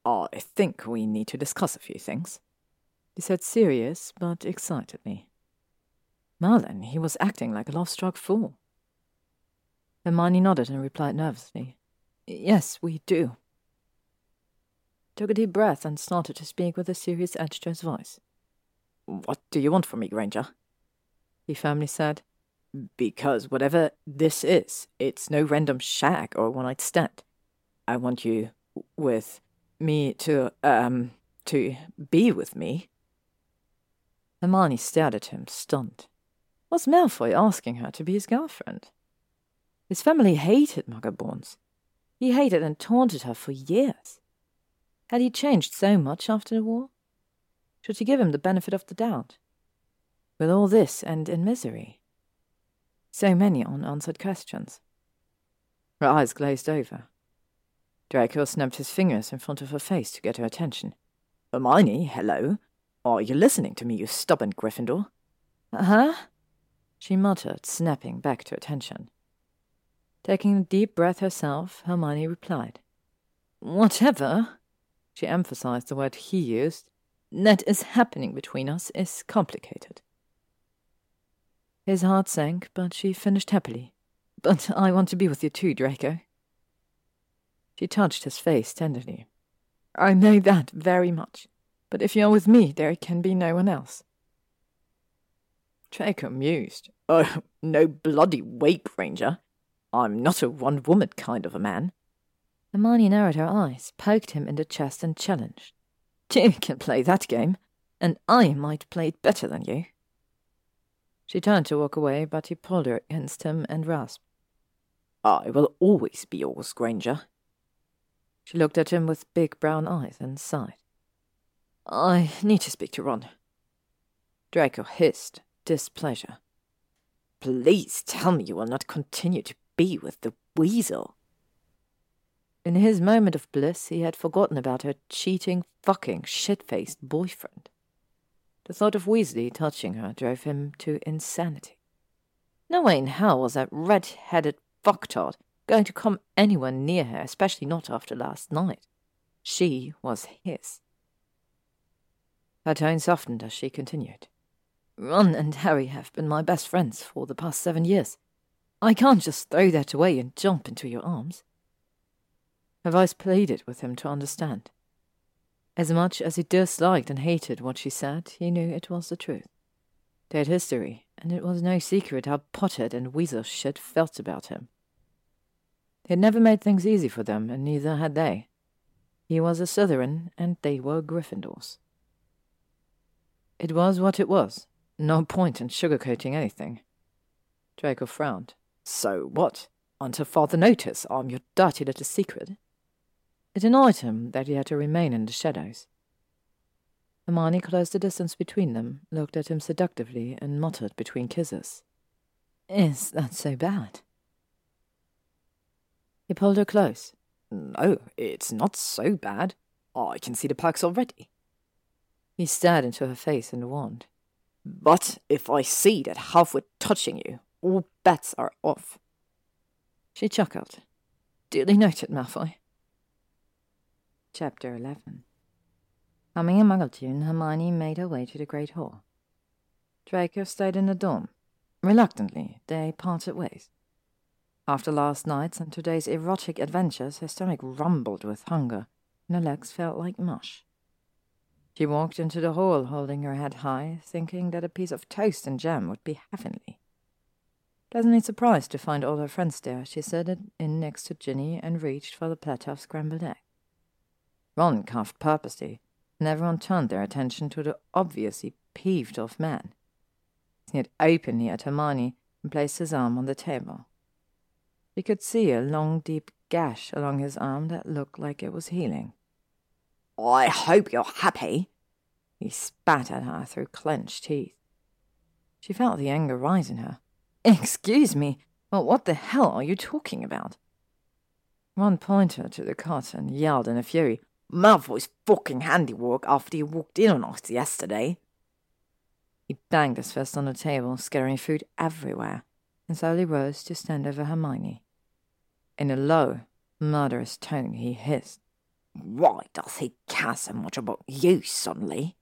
Oh, I think we need to discuss a few things he said serious but excitedly. Merlin, he was acting like a love-struck fool. Hermione nodded and replied nervously, Yes, we do. Took a deep breath and started to speak with a serious edge to his voice. What do you want from me, Granger? He firmly said. Because whatever this is, it's no random shag or one-night stand. I want you with me to, um, to be with me Hermione stared at him, stunned. Was Malfoy asking her to be his girlfriend? His family hated Muggle-borns. He hated and taunted her for years. Had he changed so much after the war? Should she give him the benefit of the doubt? Will all this end in misery? So many unanswered questions. Her eyes glazed over. Draco snapped his fingers in front of her face to get her attention. Hermione, hello. Are you listening to me, you stubborn Gryffindor? Uh Huh? She muttered, snapping back to attention. Taking a deep breath herself, Hermione replied. Whatever, she emphasized the word he used, that is happening between us is complicated. His heart sank, but she finished happily. But I want to be with you too, Draco. She touched his face tenderly. I know that very much but if you're with me, there can be no one else. Draco mused. Oh, no bloody way, Granger. I'm not a one woman kind of a man. Hermione narrowed her eyes, poked him in the chest, and challenged. You can play that game, and I might play it better than you. She turned to walk away, but he pulled her against him and rasped. I will always be yours, Granger. She looked at him with big brown eyes and sighed. I need to speak to Ron. Draco hissed displeasure. Please tell me you will not continue to be with the weasel. In his moment of bliss, he had forgotten about her cheating, fucking, shit faced boyfriend. The thought of Weasley touching her drove him to insanity. No way in hell was that red headed fucktard going to come anywhere near her, especially not after last night. She was his. Her tone softened as she continued. Ron and Harry have been my best friends for the past seven years. I can't just throw that away and jump into your arms. Her voice pleaded with him to understand. As much as he disliked and hated what she said, he knew it was the truth. They had history, and it was no secret how Potter and weasel shit felt about him. He had never made things easy for them, and neither had they. He was a Slytherin, and they were Gryffindors. It was what it was. No point in sugarcoating anything. Draco frowned. So what? Until father notice I'm your dirty little secret? It annoyed him that he had to remain in the shadows. Hermione closed the distance between them, looked at him seductively, and muttered between kisses. Is that so bad? He pulled her close. No, it's not so bad. I can see the perks already. He stared into her face and warned. But if I see that halfway touching you, all bets are off. She chuckled. Duly noted, Malfoy. Chapter 11 Humming a muggle tune, Hermione made her way to the Great Hall. Draco stayed in the dorm. Reluctantly, they parted ways. After last night's and today's erotic adventures, her stomach rumbled with hunger, and her legs felt like mush. She walked into the hall, holding her head high, thinking that a piece of toast and jam would be heavenly. Pleasantly surprised to find all her friends there, she settled in next to Ginny and reached for the platter of scrambled eggs. Ron coughed purposely, and everyone turned their attention to the obviously peeved off man. He sneered openly at Hermione and placed his arm on the table. She could see a long, deep gash along his arm that looked like it was healing. I hope you're happy. He spat at her through clenched teeth. She felt the anger rise in her. Excuse me, but what the hell are you talking about? Ron pointed to the cot and yelled in a fury. Malfoy's fucking handiwork after he walked in on us yesterday. He banged his fist on the table, scattering food everywhere, and slowly rose to stand over Hermione. In a low, murderous tone, he hissed, Why does he care so much about you suddenly?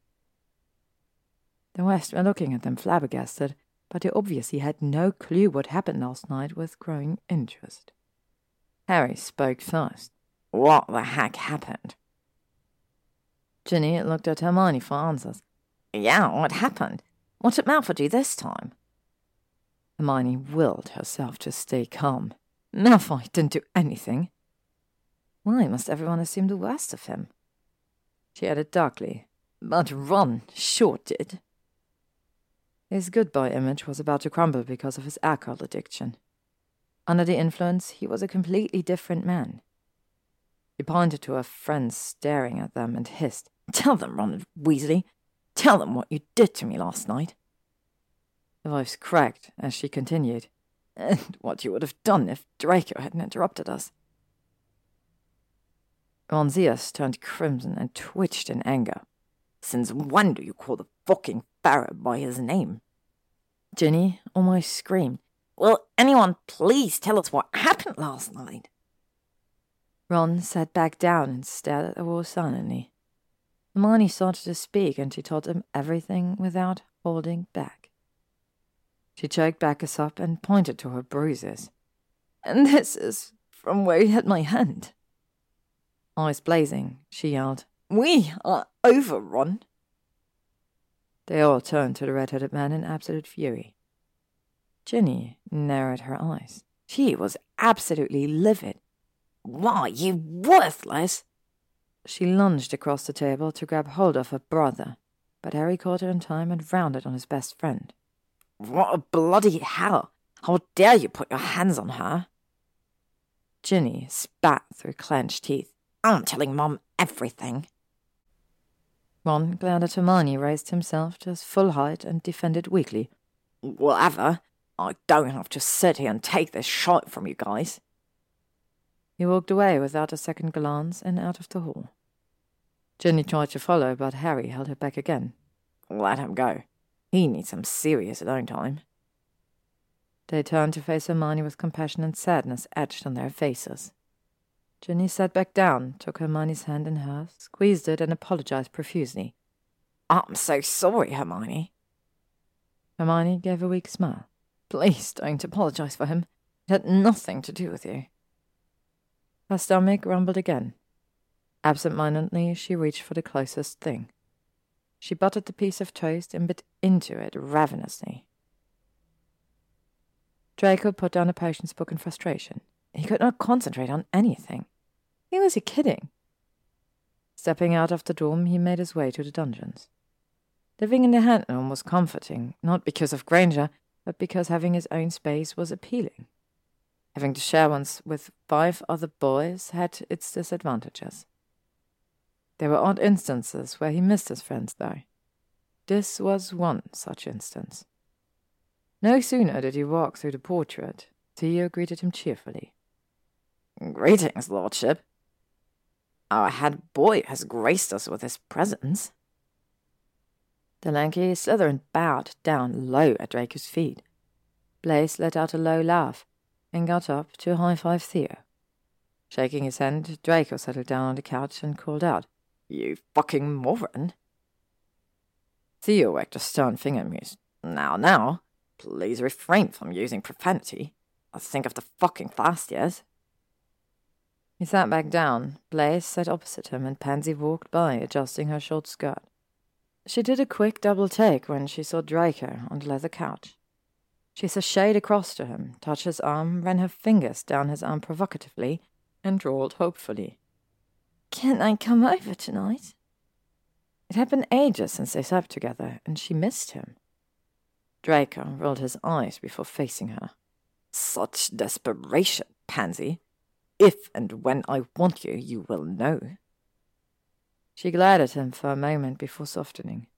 The rest were looking at them flabbergasted, but they obviously had no clue what happened last night with growing interest. Harry spoke first. What the heck happened? Ginny looked at Hermione for answers. Yeah, what happened? What did Malfoy do this time? Hermione willed herself to stay calm. Malfoy didn't do anything. Why must everyone assume the worst of him? She added darkly, but Ron sure did. His good boy image was about to crumble because of his alcohol addiction. Under the influence, he was a completely different man. He pointed to her friends staring at them and hissed, Tell them, Ronald Weasley. Tell them what you did to me last night. The voice cracked as she continued, and what you would have done if Draco hadn't interrupted us. Ron's ears turned crimson and twitched in anger. Since when do you call the fucking ferret by his name? Ginny almost screamed. Will anyone please tell us what happened last night? Ron sat back down and stared at the wall silently. Hermione started to speak, and she told him everything without holding back. She choked back a sob and pointed to her bruises. And this is from where he hit my hand. Eyes blazing, she yelled, We are overrun. They all turned to the red-headed man in absolute fury. Ginny narrowed her eyes. She was absolutely livid. Why, you worthless! She lunged across the table to grab hold of her brother, but Harry caught her in time and rounded on his best friend. What a bloody hell! How dare you put your hands on her? Ginny spat through clenched teeth. I'm telling Mom everything. Ron, glad at Hermione, raised himself to his full height and defended weakly. Whatever. I don't have to sit here and take this shot from you guys. He walked away without a second glance and out of the hall. Ginny tried to follow, but Harry held her back again. Let him go. He needs some serious alone time. They turned to face Hermione with compassion and sadness etched on their faces. Ginny sat back down, took Hermione's hand in hers, squeezed it, and apologized profusely. I'm so sorry, Hermione. Hermione gave a weak smile. Please don't apologize for him. It had nothing to do with you. Her stomach rumbled again. Absent-mindedly, she reached for the closest thing. She buttered the piece of toast and bit into it ravenously. Draco put down the potions book in frustration. He could not concentrate on anything. Who was he kidding? Stepping out of the dorm, he made his way to the dungeons. Living in the hand was comforting, not because of Granger, but because having his own space was appealing. Having to share one with five other boys had its disadvantages. There were odd instances where he missed his friends, though. This was one such instance. No sooner did he walk through the portrait, Theo greeted him cheerfully. Greetings, Lordship. Our head boy has graced us with his presence. The lanky Slytherin bowed down low at Draco's feet. Blaise let out a low laugh and got up to high-five Theo. Shaking his hand, Draco settled down on the couch and called out, You fucking moron. Theo wagged a stern finger and mused, Now, now, please refrain from using profanity. I think of the fucking fast years. He sat back down. Blaise sat opposite him, and Pansy walked by, adjusting her short skirt. She did a quick double take when she saw Draco on the leather couch. She sashayed across to him, touched his arm, ran her fingers down his arm provocatively, and drawled hopefully. Can I come over tonight? It had been ages since they slept together, and she missed him. Draco rolled his eyes before facing her. Such desperation, Pansy. If and when I want you, you will know. She glared at him for a moment before softening.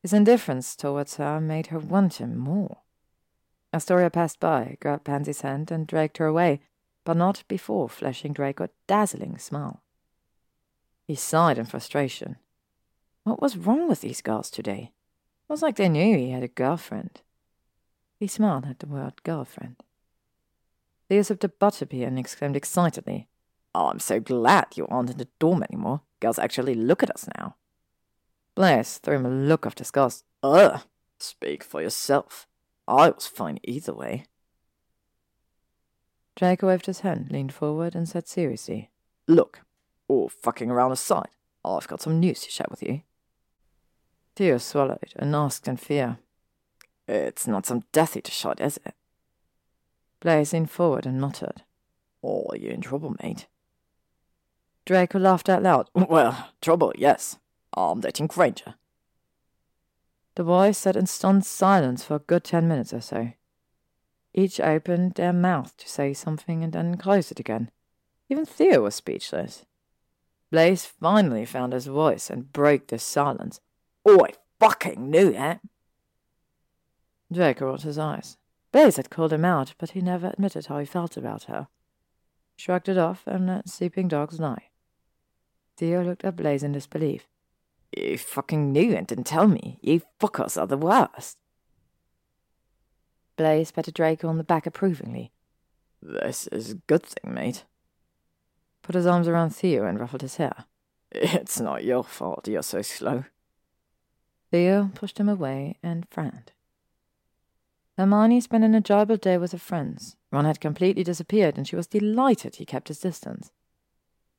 His indifference towards her made her want him more. Astoria passed by, grabbed Pansy's hand, and dragged her away, but not before flashing Draco a dazzling smile. He sighed in frustration. What was wrong with these girls today? It was like they knew he had a girlfriend. He smiled at the word girlfriend. Theo sipped a butterbeer and exclaimed excitedly, Oh, I'm so glad you aren't in the dorm anymore. Girls actually look at us now. Blaise threw him a look of disgust. Ugh, speak for yourself. Oh, I was fine either way. Draco waved his hand, leaned forward, and said seriously, Look, all fucking around aside, oh, I've got some news to share with you. Theo swallowed and asked in fear, It's not some Death Eater shot, is it? Blaise leaned forward and muttered, Oh, are you in trouble, mate? Draco laughed out loud. Well, trouble, yes. I'm dating Granger. The boys sat in stunned silence for a good ten minutes or so. Each opened their mouth to say something and then closed it again. Even Theo was speechless. Blaise finally found his voice and broke the silence. Oh, I fucking knew that. Draco rolled his eyes. Blaise had called him out, but he never admitted how he felt about her. Shrugged it off and let sleeping dogs lie. Theo looked at Blaise in disbelief. You fucking knew and didn't tell me. You fuckers are the worst. Blaise patted Draco on the back approvingly. This is a good thing, mate. Put his arms around Theo and ruffled his hair. It's not your fault you're so slow. Theo pushed him away and frowned. Hermione spent an enjoyable day with her friends. Ron had completely disappeared, and she was delighted he kept his distance.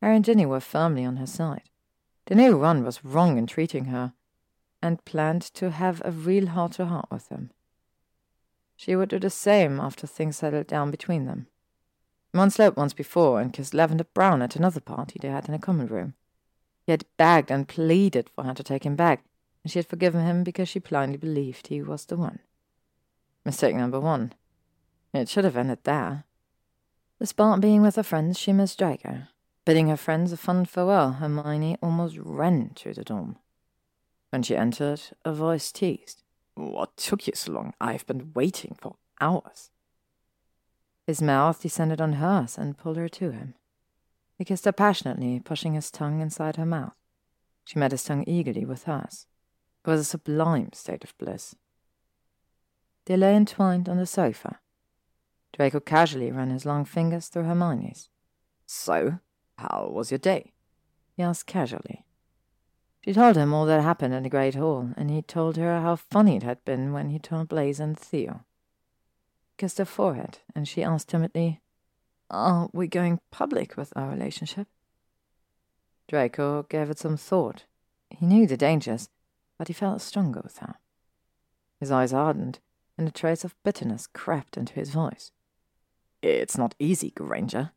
Harry and Ginny were firmly on her side. They new one was wrong in treating her, and planned to have a real heart-to-heart with him. She would do the same after things settled down between them. Slept once before and kissed Lavender Brown at another party they had in a common room. He had begged and pleaded for her to take him back, and she had forgiven him because she blindly believed he was the one. Mistake number one. It should have ended there. Despite being with her friends, she missed Draco. Bidding her friends a fond farewell, Hermione almost ran to the dorm. When she entered, a voice teased. What took you so long? I've been waiting for hours. His mouth descended on hers and pulled her to him. He kissed her passionately, pushing his tongue inside her mouth. She met his tongue eagerly with hers. It was a sublime state of bliss. They lay entwined on the sofa. Draco casually ran his long fingers through Hermione's. So, how was your day? he asked casually. She told him all that happened in the Great Hall, and he told her how funny it had been when he told Blaise and Theo. He kissed her forehead, and she asked timidly, Are we going public with our relationship? Draco gave it some thought. He knew the dangers, but he felt stronger with her. His eyes hardened, and a trace of bitterness crept into his voice. It's not easy, Granger.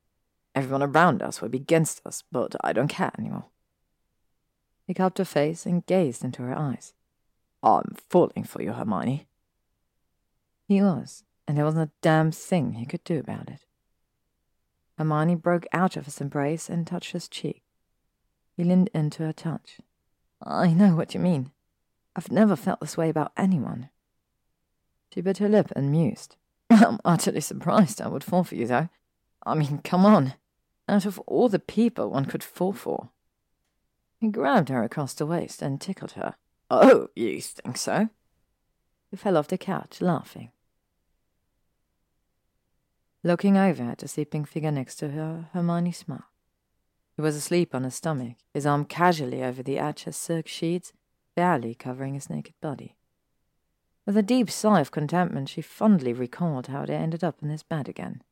Everyone around us will be against us, but I don't care anymore. He cupped her face and gazed into her eyes. I'm falling for you, Hermione. He was, and there wasn't a damn thing he could do about it. Hermione broke out of his embrace and touched his cheek. He leaned into her touch. I know what you mean. I've never felt this way about anyone. She bit her lip and mused. I'm utterly surprised I would fall for you, though. I mean, come on. Out of all the people one could fall for. He grabbed her across the waist and tickled her. Oh, you think so? He fell off the couch, laughing. Looking over at the sleeping figure next to her, Hermione smiled. He was asleep on his stomach, his arm casually over the of silk sheets, barely covering his naked body. With a deep sigh of contentment, she fondly recalled how they ended up in his bed again.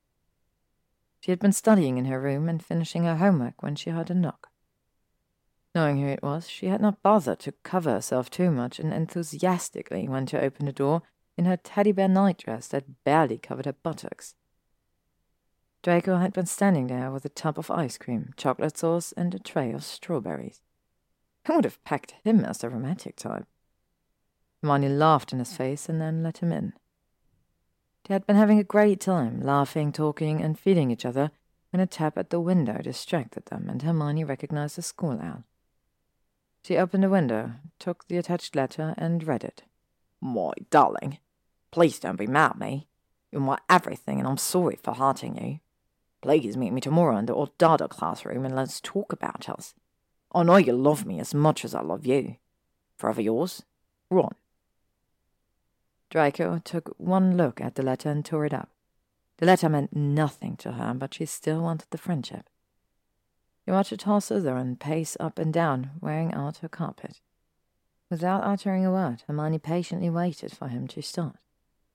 She had been studying in her room and finishing her homework when she heard a knock. Knowing who it was, she had not bothered to cover herself too much and enthusiastically went to open the door in her teddy bear nightdress that barely covered her buttocks. Draco had been standing there with a tub of ice cream, chocolate sauce, and a tray of strawberries. Who would have pecked him as the romantic type? Hermione laughed in his face and then let him in. They had been having a great time, laughing, talking, and feeding each other, when a tap at the window distracted them, and Hermione recognized the school owl. She opened the window, took the attached letter, and read it. My darling, please don't be mad at me. You're my everything, and I'm sorry for hurting you. Please meet me tomorrow in the old Dada classroom and let's talk about us. I know you love me as much as I love you. Forever yours, Ron. Draco took one look at the letter and tore it up. The letter meant nothing to her, but she still wanted the friendship. He watched her toss thither and pace up and down, wearing out her carpet. Without uttering a word, Hermione patiently waited for him to start.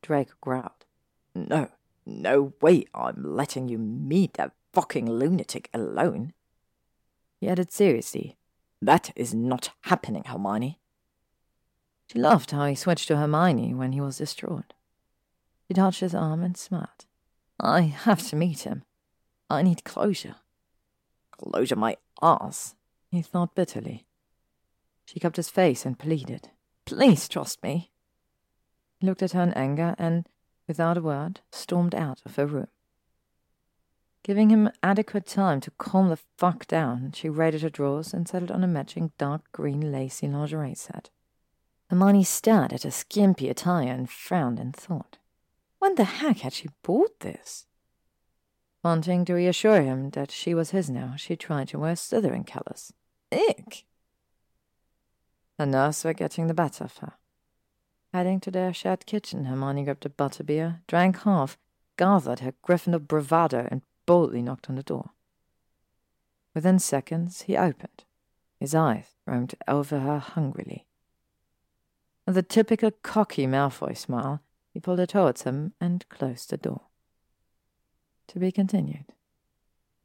Draco growled. No, no way I'm letting you meet that fucking lunatic alone. He added seriously, That is not happening, Hermione. She loved how he switched to Hermione when he was distraught. She touched his arm and smiled. I have to meet him. I need closure. Closure my ass, he thought bitterly. She cupped his face and pleaded, Please trust me. He looked at her in anger and, without a word, stormed out of her room. Giving him adequate time to calm the fuck down, she raided her drawers and settled on a matching dark green lacy lingerie set. Hermione stared at her skimpy attire and frowned in thought. When the heck had she bought this? Wanting to reassure him that she was his now, she tried to wear Slytherin colors. Ick! Her nerves were getting the better of her. Heading to their shared kitchen, Hermione grabbed a butterbeer, drank half, gathered her Gryffindor bravado, and boldly knocked on the door. Within seconds, he opened. His eyes roamed over her hungrily. With a typical cocky Malfoy smile, he pulled her towards him and closed the door. To be continued.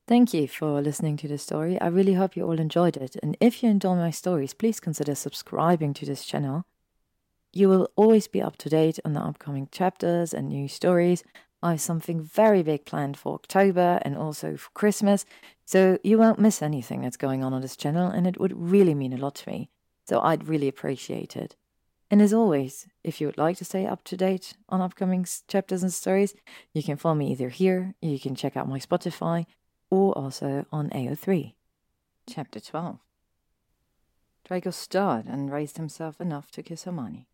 Thank you for listening to this story. I really hope you all enjoyed it. And if you enjoy my stories, please consider subscribing to this channel. You will always be up to date on the upcoming chapters and new stories. I have something very big planned for October and also for Christmas, so you won't miss anything that's going on on this channel, and it would really mean a lot to me. So I'd really appreciate it. And as always, if you would like to stay up to date on upcoming chapters and stories, you can follow me either here, you can check out my Spotify, or also on AO3. Chapter 12 Draco stirred and raised himself enough to kiss Hermione.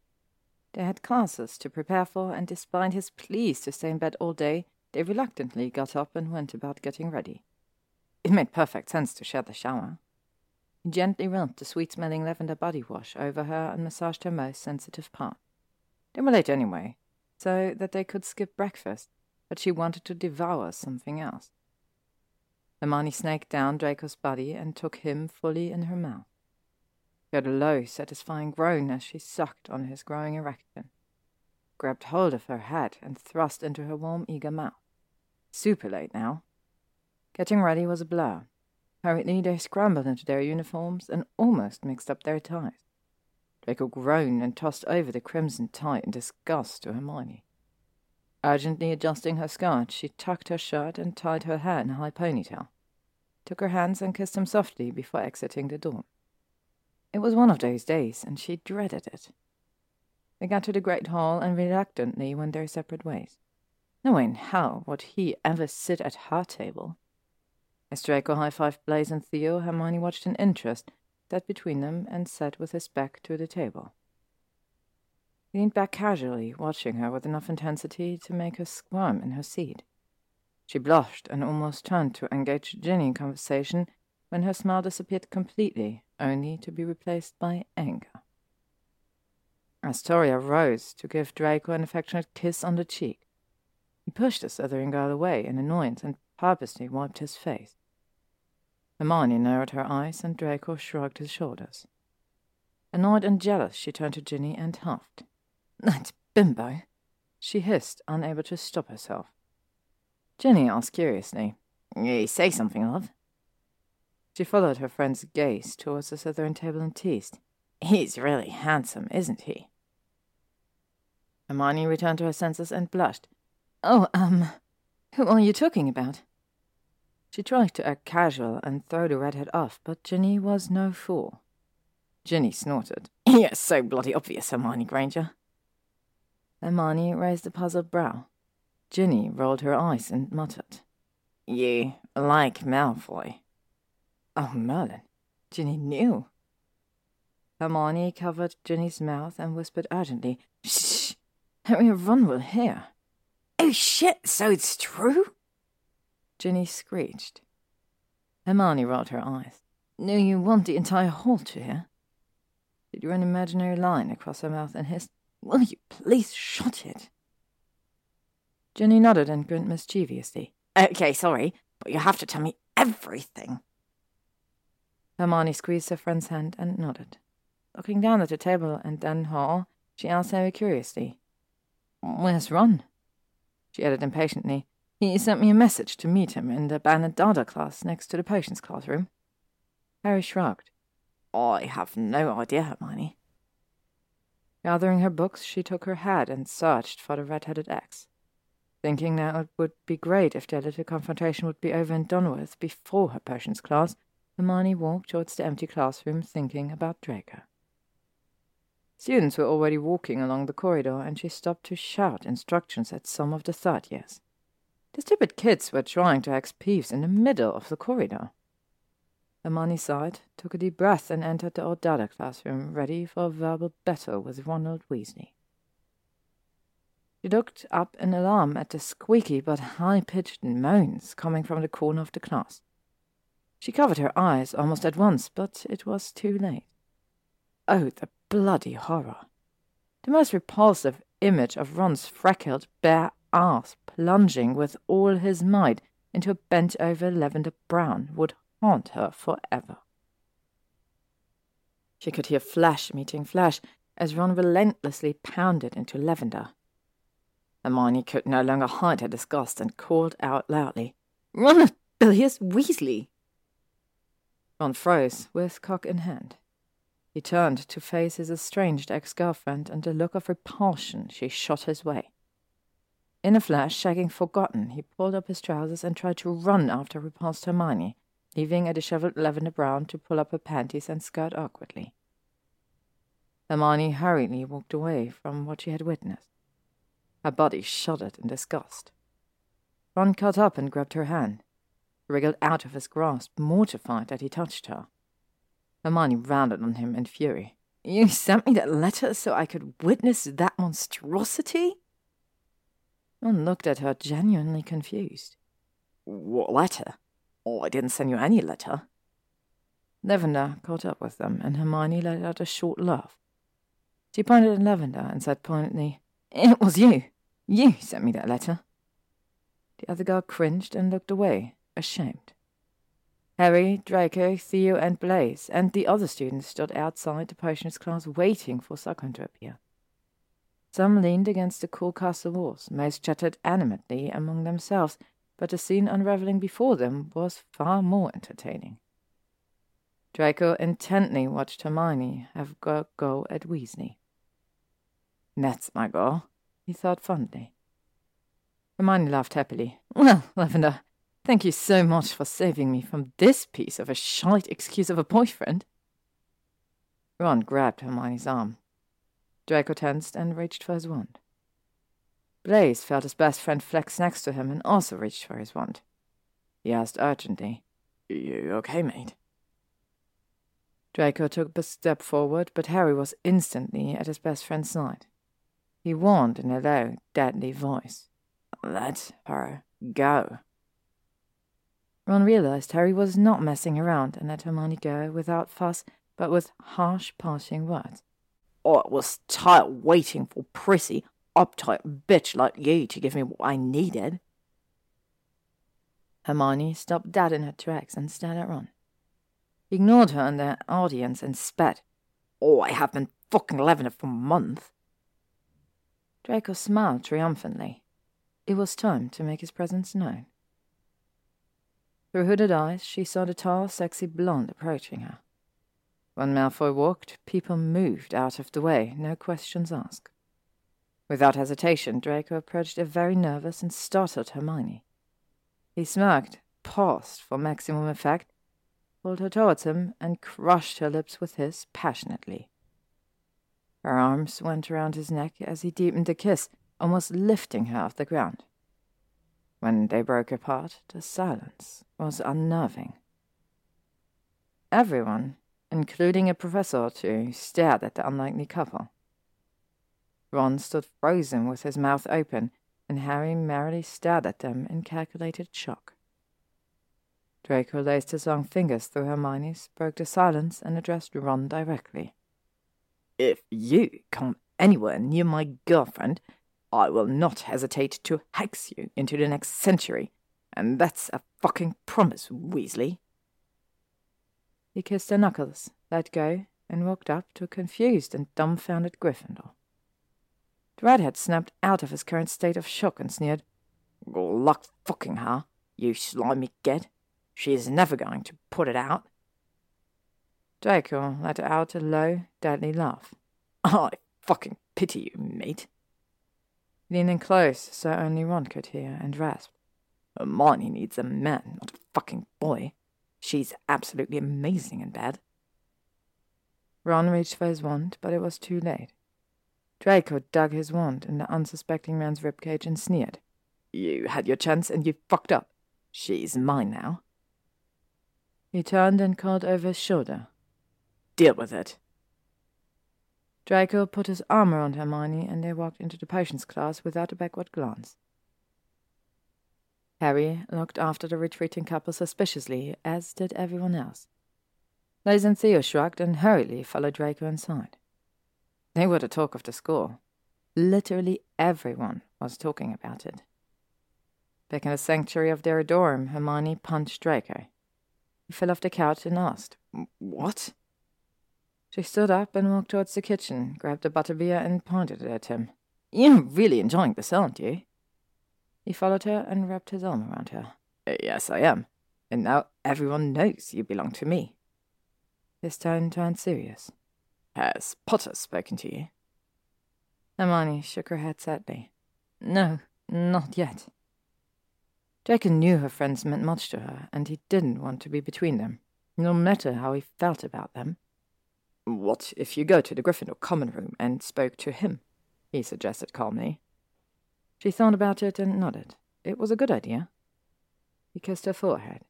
They had classes to prepare for, and despite his pleas to stay in bed all day, they reluctantly got up and went about getting ready. It made perfect sense to share the shower. Gently rubbed the sweet smelling lavender body wash over her and massaged her most sensitive part. They were late anyway, so that they could skip breakfast, but she wanted to devour something else. Hermione snaked down Draco's body and took him fully in her mouth. He heard a low, satisfying groan as she sucked on his growing erection, grabbed hold of her head, and thrust into her warm, eager mouth. Super late now. Getting ready was a blur. Hurriedly, they scrambled into their uniforms and almost mixed up their ties. Draco groaned and tossed over the crimson tie in disgust to Hermione. Urgently adjusting her skirt, she tucked her shirt and tied her hair in a high ponytail, took her hands and kissed him softly before exiting the door. It was one of those days, and she dreaded it. They got to the great hall and reluctantly went their separate ways. No way in hell would he ever sit at her table. As Draco high-fived Blaise and Theo, Hermione watched in interest, sat between them, and sat with his back to the table. He leaned back casually, watching her with enough intensity to make her squirm in her seat. She blushed and almost turned to engage Ginny in conversation when her smile disappeared completely, only to be replaced by anger. Astoria rose to give Draco an affectionate kiss on the cheek. He pushed the Slytherin girl away in annoyance and purposely wiped his face. Hermione narrowed her eyes, and Draco shrugged his shoulders. Annoyed and jealous, she turned to Ginny and huffed. That bimbo! She hissed, unable to stop herself. Ginny asked curiously, You say something, love? She followed her friend's gaze towards the southern table and teased. He's really handsome, isn't he? Hermione returned to her senses and blushed. Oh, um, who are you talking about? She tried to act casual and throw the redhead off, but Ginny was no fool. Ginny snorted. You're so bloody obvious, Hermione Granger. Hermione raised a puzzled brow. Ginny rolled her eyes and muttered. You like Malfoy. Oh, Merlin. Ginny knew. Hermione covered Ginny's mouth and whispered urgently, Shh! And Ron will hear. Oh, shit, so it's true? Ginny screeched. Hermione rolled her eyes. No, you want the entire hall to hear? She drew an imaginary line across her mouth and hissed, Will you please shut it? Ginny nodded and grinned mischievously. Okay, sorry, but you have to tell me everything. Hermione squeezed her friend's hand and nodded. Looking down at the table and then Hall, she asked very curiously, Where's Ron? She added impatiently, He sent me a message to meet him in the Banned Dada class next to the potions classroom. Harry shrugged. I have no idea, Hermione. Gathering her books, she took her hat and searched for the red-headed X, thinking that it would be great if their little confrontation would be over and done with before her potions class, Hermione walked towards the empty classroom thinking about Draco. Students were already walking along the corridor, and she stopped to shout instructions at some of the third years. The stupid kids were trying to act Peeves in the middle of the corridor. Hermione sighed, took a deep breath, and entered the old classroom, ready for a verbal battle with Ronald Weasley. She looked up in alarm at the squeaky but high-pitched moans coming from the corner of the class. She covered her eyes almost at once, but it was too late. Oh, the bloody horror! The most repulsive image of Ron's freckled, bare ass plunging with all his might into a bent over Lavender Brown would haunt her forever. She could hear flash meeting flash as Ron relentlessly pounded into Lavender. Hermione could no longer hide her disgust and called out loudly, Ronald Bilius Weasley! Ron froze, with cock in hand. He turned to face his estranged ex-girlfriend, and a look of repulsion she shot his way. In a flash, shagging forgotten, he pulled up his trousers and tried to run after repulsed Hermione, leaving a dishevelled Lavender Brown to pull up her panties and skirt awkwardly. Hermione hurriedly walked away from what she had witnessed. Her body shuddered in disgust. Ron caught up and grabbed her hand, wriggled out of his grasp, mortified that he touched her. Hermione rounded on him in fury. You sent me that letter so I could witness that monstrosity? Ron looked at her, genuinely confused. What letter? Oh, I didn't send you any letter. Lavender caught up with them, and Hermione let out a short laugh. She pointed at Lavender and said pointedly, It was you. You sent me that letter. The other girl cringed and looked away, ashamed. Harry, Draco, Theo, and Blaise, and the other students stood outside the potions class waiting for Slughorn to appear. Some leaned against the cool castle walls, most chattered animatedly among themselves, but the scene unravelling before them was far more entertaining. Draco intently watched Hermione have a go at Weasley. That's my girl, he thought fondly. Hermione laughed happily. Well, Lavender, thank you so much for saving me from this piece of a shite excuse of a boyfriend. Ron grabbed Hermione's arm. Draco tensed and reached for his wand. Blaise felt his best friend flex next to him and also reached for his wand. He asked urgently, You okay, mate? Draco took a step forward, but Harry was instantly at his best friend's side. He warned in a low, deadly voice. Let her go. Ron realized Harry was not messing around and let Hermione go without fuss, but with harsh, parting words. I was tired waiting for prissy, uptight bitch like you to give me what I needed. Hermione stopped dead in her tracks and stared at Ron. He ignored her and the audience and spat. Oh, I have been fucking Lavender for a month. Draco smiled triumphantly. It was time to make his presence known. Through hooded eyes, she saw the tall, sexy blonde approaching her. When Malfoy walked, people moved out of the way, no questions asked. Without hesitation, Draco approached a very nervous and startled Hermione. He smirked, paused for maximum effect, pulled her towards him, and crushed her lips with his passionately. Her arms went around his neck as he deepened the kiss, almost lifting her off the ground. When they broke apart, the silence was unnerving. Everyone, including a professor or two, stared at the unlikely couple. Ron stood frozen with his mouth open, and Harry merrily stared at them in calculated shock. Draco laced his long fingers through Hermione's, broke the silence, and addressed Ron directly. If you come anywhere near my girlfriend, I will not hesitate to hex you into the next century, and that's a fucking promise, Weasley. He kissed her knuckles, let go, and walked up to a confused and dumbfounded Gryffindor. The redhead snapped out of his current state of shock and sneered, Good luck fucking her, you slimy git. She is never going to put it out. Draco let out a low, deadly laugh. I fucking pity you, mate. Leaning close so only Ron could hear, and rasped. Hermione needs a man, not a fucking boy. She's absolutely amazing in bed. Ron reached for his wand, but it was too late. Draco dug his wand in the unsuspecting man's ribcage and sneered. You had your chance and you fucked up. She's mine now. He turned and called over his shoulder. Deal with it. Draco put his arm around Hermione and they walked into the potions class without a backward glance. Harry looked after the retreating couple suspiciously, as did everyone else. And Theo shrugged and hurriedly followed Draco inside. They were the talk of the school. Literally everyone was talking about it. Back in the sanctuary of their dorm, Hermione punched Draco. He fell off the couch and asked, What? She stood up and walked towards the kitchen, grabbed a butterbeer, and pointed it at him. You're really enjoying this, aren't you? He followed her and wrapped his arm around her. Yes, I am. And now everyone knows you belong to me. His tone turned serious. Has Potter spoken to you? Hermione shook her head sadly. No, not yet. Draco knew her friends meant much to her, and he didn't want to be between them, no matter how he felt about them. What if you go to the Gryffindor common room and spoke to him? he suggested calmly. She thought about it and nodded. It was a good idea. He kissed her forehead.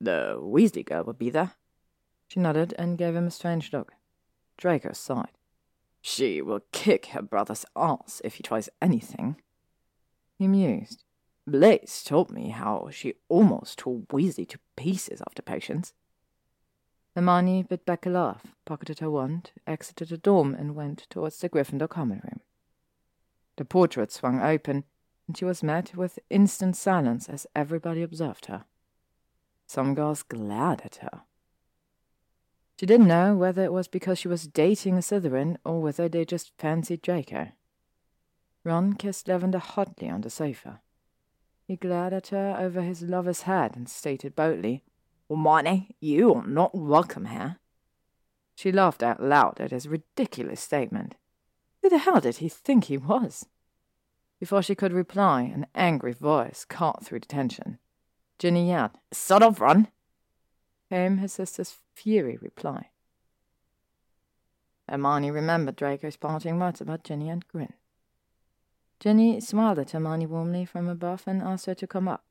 The Weasley girl would be there. She nodded and gave him a strange look. Draco sighed. She will kick her brother's ass if he tries anything. He mused. Blaise told me how she almost tore Weasley to pieces after potions. Hermione bit back a laugh, pocketed her wand, exited the dorm, and went towards the Gryffindor common room. The portrait swung open, and she was met with instant silence as everybody observed her. Some girls glared at her. She didn't know whether it was because she was dating a Slytherin or whether they just fancied Draco. Ron kissed Lavender hotly on the sofa. He glared at her over his lover's head and stated boldly, Hermione, you are not welcome here. She laughed out loud at his ridiculous statement. Who the hell did he think he was? Before she could reply, an angry voice cut through the tension. Ginny yelled, Son of run! Came her sister's fury reply. Hermione remembered Draco's parting words about Ginny and grinned. Ginny smiled at Hermione warmly from above and asked her to come up.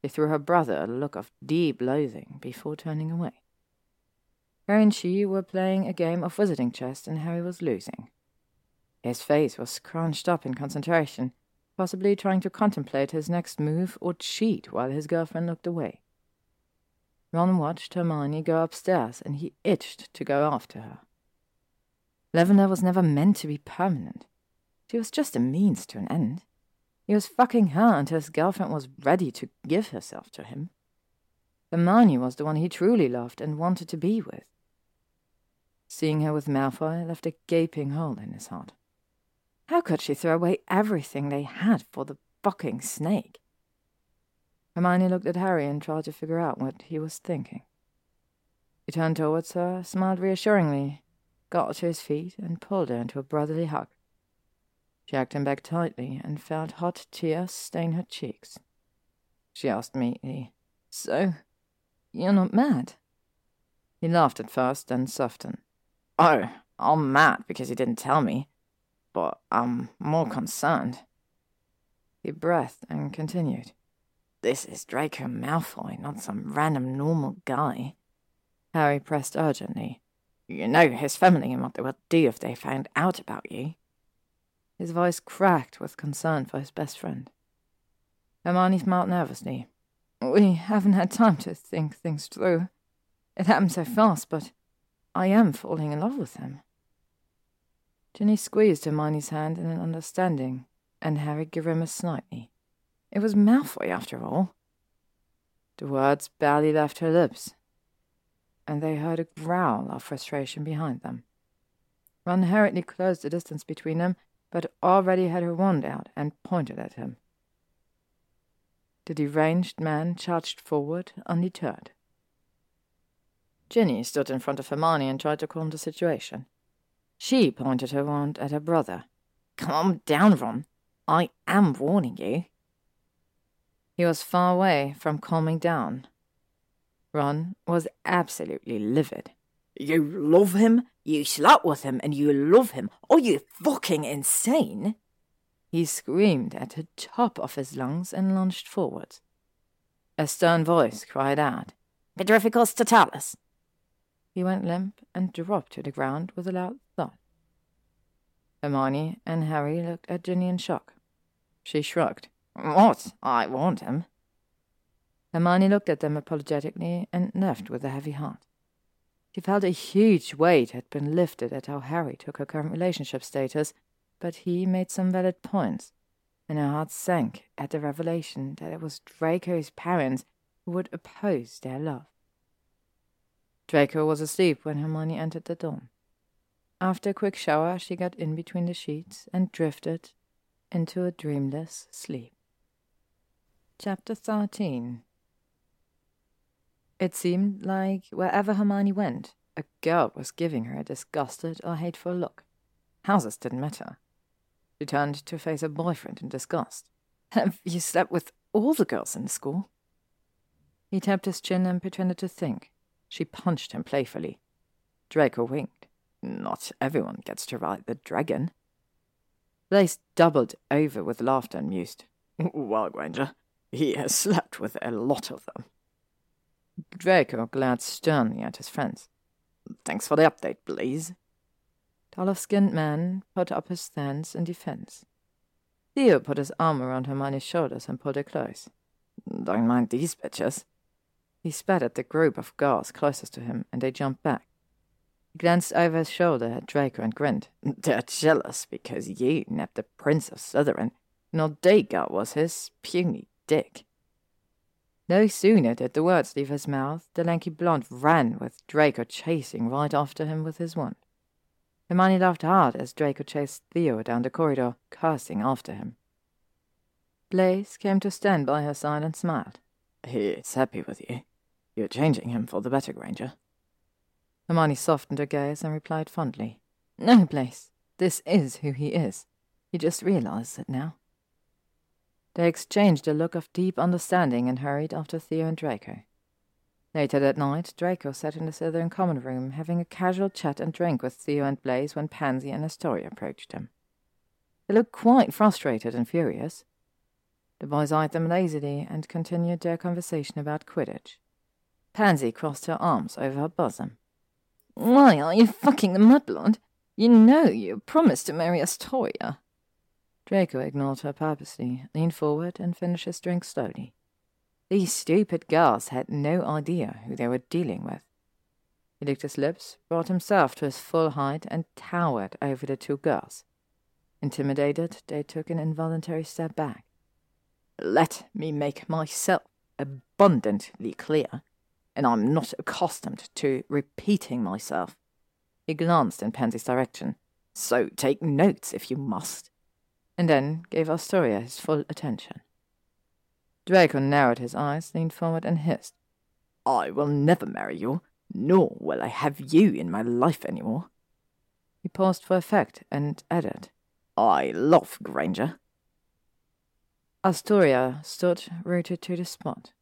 She threw her brother a look of deep loathing before turning away. Harry and she were playing a game of wizarding chess, and Harry was losing. His face was scrunched up in concentration, possibly trying to contemplate his next move or cheat while his girlfriend looked away. Ron watched Hermione go upstairs, and he itched to go after her. Lavender was never meant to be permanent. She was just a means to an end. He was fucking her until his girlfriend was ready to give herself to him. Hermione was the one he truly loved and wanted to be with. Seeing her with Malfoy left a gaping hole in his heart. How could she throw away everything they had for the fucking snake? Hermione looked at Harry and tried to figure out what he was thinking. He turned towards her, smiled reassuringly, got to his feet, and pulled her into a brotherly hug. She hugged him back tightly and felt hot tears stain her cheeks. She asked meekly, So, you're not mad? He laughed at first, then softened. Oh, I'm mad because he didn't tell me, but I'm more concerned. He breathed and continued. This is Draco Malfoy, not some random normal guy. Harry pressed urgently. You know his family and what they would do if they found out about you. His voice cracked with concern for his best friend. Hermione smiled nervously. We haven't had time to think things through. It happened so fast, but I am falling in love with him. Ginny squeezed Hermione's hand in an understanding, and Harry grimaced slightly. It was Malfoy, after all. The words barely left her lips, and they heard a growl of frustration behind them. Ron hurriedly closed the distance between them but already had her wand out and pointed at him. The deranged man charged forward undeterred. Ginny stood in front of Hermione and tried to calm the situation. She pointed her wand at her brother. Calm down, Ron. I am warning you. He was far away from calming down. Ron was absolutely livid. You love him? You slept with him and you love him. Are you fucking insane? He screamed at the top of his lungs and lunged forward. A stern voice cried out, Petrificus totalis! He went limp and dropped to the ground with a loud thud. Hermione and Harry looked at Ginny in shock. She shrugged. What? I warned him. Hermione looked at them apologetically and left with a heavy heart. She felt a huge weight had been lifted at how Harry took her current relationship status, but he made some valid points, and her heart sank at the revelation that it was Draco's parents who would oppose their love. Draco was asleep when Hermione entered the dorm. After a quick shower, she got in between the sheets and drifted into a dreamless sleep. Chapter 13 it seemed like wherever Hermione went, a girl was giving her a disgusted or hateful look. Houses didn't matter. She turned to face her boyfriend in disgust. Have you slept with all the girls in school? He tapped his chin and pretended to think. She punched him playfully. Draco winked. Not everyone gets to ride the dragon. Blaise doubled over with laughter and mused. Well, Granger, he has slept with a lot of them. Draco glared sternly at his friends. Thanks for the update, Blaise. Taller-skinned man put up his hands in defense. Theo put his arm around Hermione's shoulders and pulled her close. Don't mind these bitches. He spat at the group of girls closest to him, and they jumped back. He glanced over his shoulder at Draco and grinned. They're jealous because you nabbed the Prince of Slytherin, all they was his puny dick. No sooner did the words leave his mouth, the lanky blonde ran with Draco chasing right after him with his wand. Hermione laughed hard as Draco chased Theo down the corridor, cursing after him. Blaise came to stand by her side and smiled. He is happy with you. You're changing him for the better, Granger. Hermione softened her gaze and replied fondly. No, Blaise. This is who he is. He just realizes it now. They exchanged a look of deep understanding and hurried after Theo and Draco. Later that night, Draco sat in the Slytherin common room, having a casual chat and drink with Theo and Blaise when Pansy and Astoria approached him. They looked quite frustrated and furious. The boys eyed them lazily and continued their conversation about Quidditch. Pansy crossed her arms over her bosom. Why are you fucking the mudblood? You know you promised to marry Astoria. Draco ignored her purposely, leaned forward, and finished his drink slowly. These stupid girls had no idea who they were dealing with. He licked his lips, brought himself to his full height, and towered over the two girls. Intimidated, they took an involuntary step back. Let me make myself abundantly clear, and I'm not accustomed to repeating myself. He glanced in Pansy's direction. So take notes if you must and then gave Astoria his full attention. Draco narrowed his eyes, leaned forward, and hissed, I will never marry you, nor will I have you in my life any more. He paused for effect and added, I love Granger. Astoria stood rooted to the spot.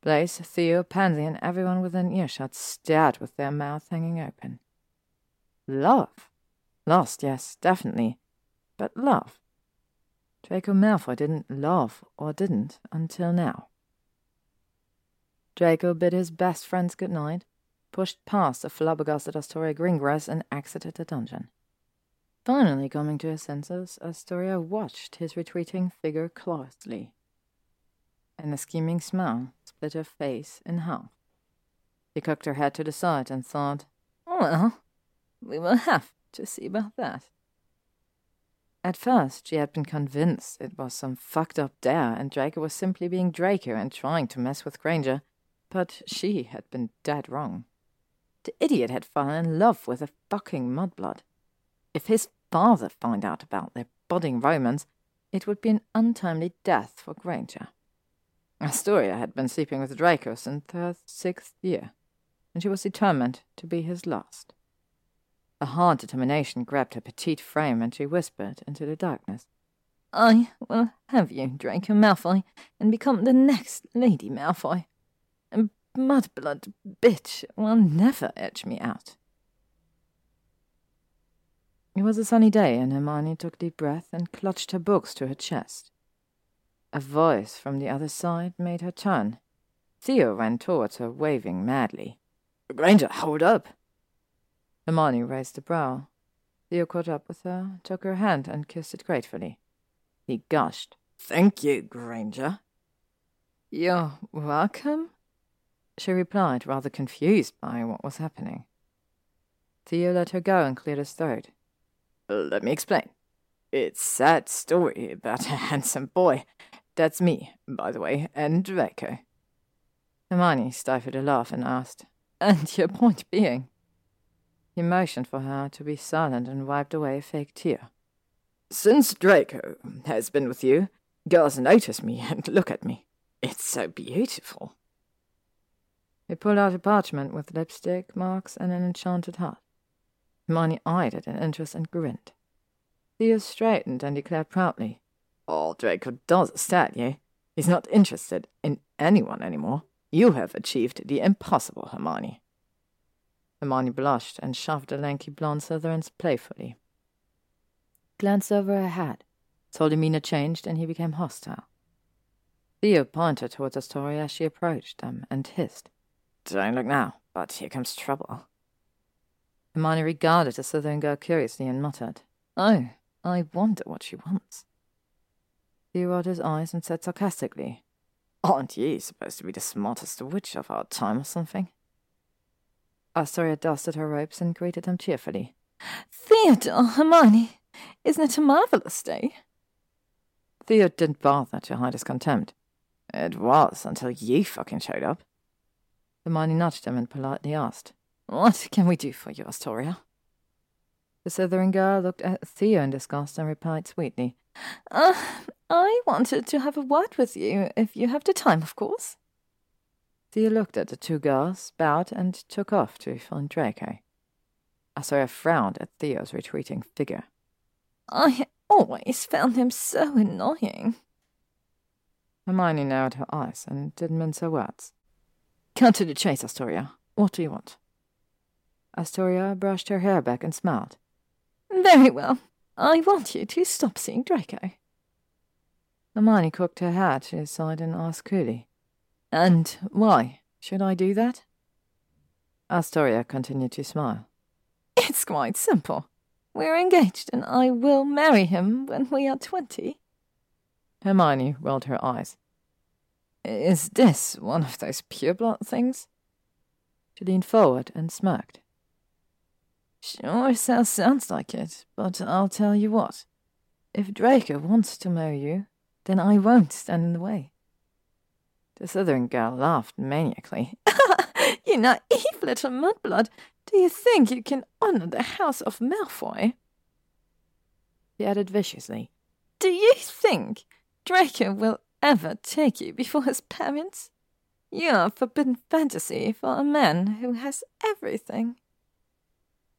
Blaise, Theo, Pansy, and everyone within earshot stared with their mouths hanging open. Love? Lost, yes, definitely. But love? Draco Malfoy didn't love or didn't, until now. Draco bid his best friends good night, pushed past the flabbergasted Astoria Greengrass, and exited the dungeon. Finally coming to his senses, Astoria watched his retreating figure closely, and a scheming smile split her face in half. She cocked her head to the side and thought, Well, we will have to see about that. At first, she had been convinced it was some fucked up dare and Draco was simply being Draco and trying to mess with Granger, but she had been dead wrong. The idiot had fallen in love with a fucking mudblood. If his father found out about their budding romance, it would be an untimely death for Granger. Astoria had been sleeping with Draco since her sixth year, and she was determined to be his last. A hard determination grabbed her petite frame, and she whispered into the darkness. I will have you, Draco Malfoy, and become the next Lady Malfoy. And mudblood bitch will never edge me out. It was a sunny day, and Hermione took deep breath and clutched her books to her chest. A voice from the other side made her turn. Theo ran towards her, waving madly. Granger, hold up! Hermione raised a brow. Theo caught up with her, took her hand, and kissed it gratefully. He gushed. Thank you, Granger. You're welcome, she replied, rather confused by what was happening. Theo let her go and cleared his throat. Let me explain. It's sad story about a handsome boy. That's me, by the way, and Draco. Hermione stifled a laugh and asked, And your point being? He motioned for her to be silent and wiped away a fake tear. Since Draco has been with you, girls notice me and look at me. It's so beautiful. He pulled out a parchment with lipstick marks and an enchanted heart. Hermione eyed it in interest and grinned. Theo straightened and declared proudly, All Draco does is stat you. He's not interested in anyone anymore. You have achieved the impossible, Hermione. Hermione blushed and shoved the lanky blonde Slytherins playfully. Glanced over her hat, saw demeanor changed, and he became hostile. Theo pointed towards Astoria as she approached them and hissed, Don't look now, but here comes trouble. Hermione regarded the Slytherin girl curiously and muttered, Oh, I wonder what she wants. Theo rolled his eyes and said sarcastically, Aren't ye supposed to be the smartest witch of our time or something? Astoria dusted her robes and greeted them cheerfully. Theodore, Hermione, isn't it a marvelous day? Theo didn't bother to hide his contempt. It was until you fucking showed up. Hermione nudged him and politely asked, What can we do for you, Astoria? The Slytherin girl looked at Theo in disgust and replied sweetly, uh, I wanted to have a word with you, if you have the time, of course. Theo looked at the two girls, bowed, and took off to find Draco. Astoria frowned at Theo's retreating figure. I always found him so annoying. Hermione narrowed her eyes and didn't mince her words. Cut to the chase, Astoria. What do you want? Astoria brushed her hair back and smiled. Very well. I want you to stop seeing Draco. Hermione cocked her head to his side and asked coolly, And why? Should I do that? Astoria continued to smile. It's quite simple. We're engaged, and I will marry him when we are twenty. Hermione rolled her eyes. Is this one of those pureblood things? She leaned forward and smirked. Sure sounds like it, but I'll tell you what. If Draco wants to marry you, then I won't stand in the way. The Slytherin girl laughed maniacally. you naive little mudblood. Do you think you can honor the house of Malfoy? He added viciously. Do you think Draco will ever take you before his parents? You're forbidden fantasy for a man who has everything.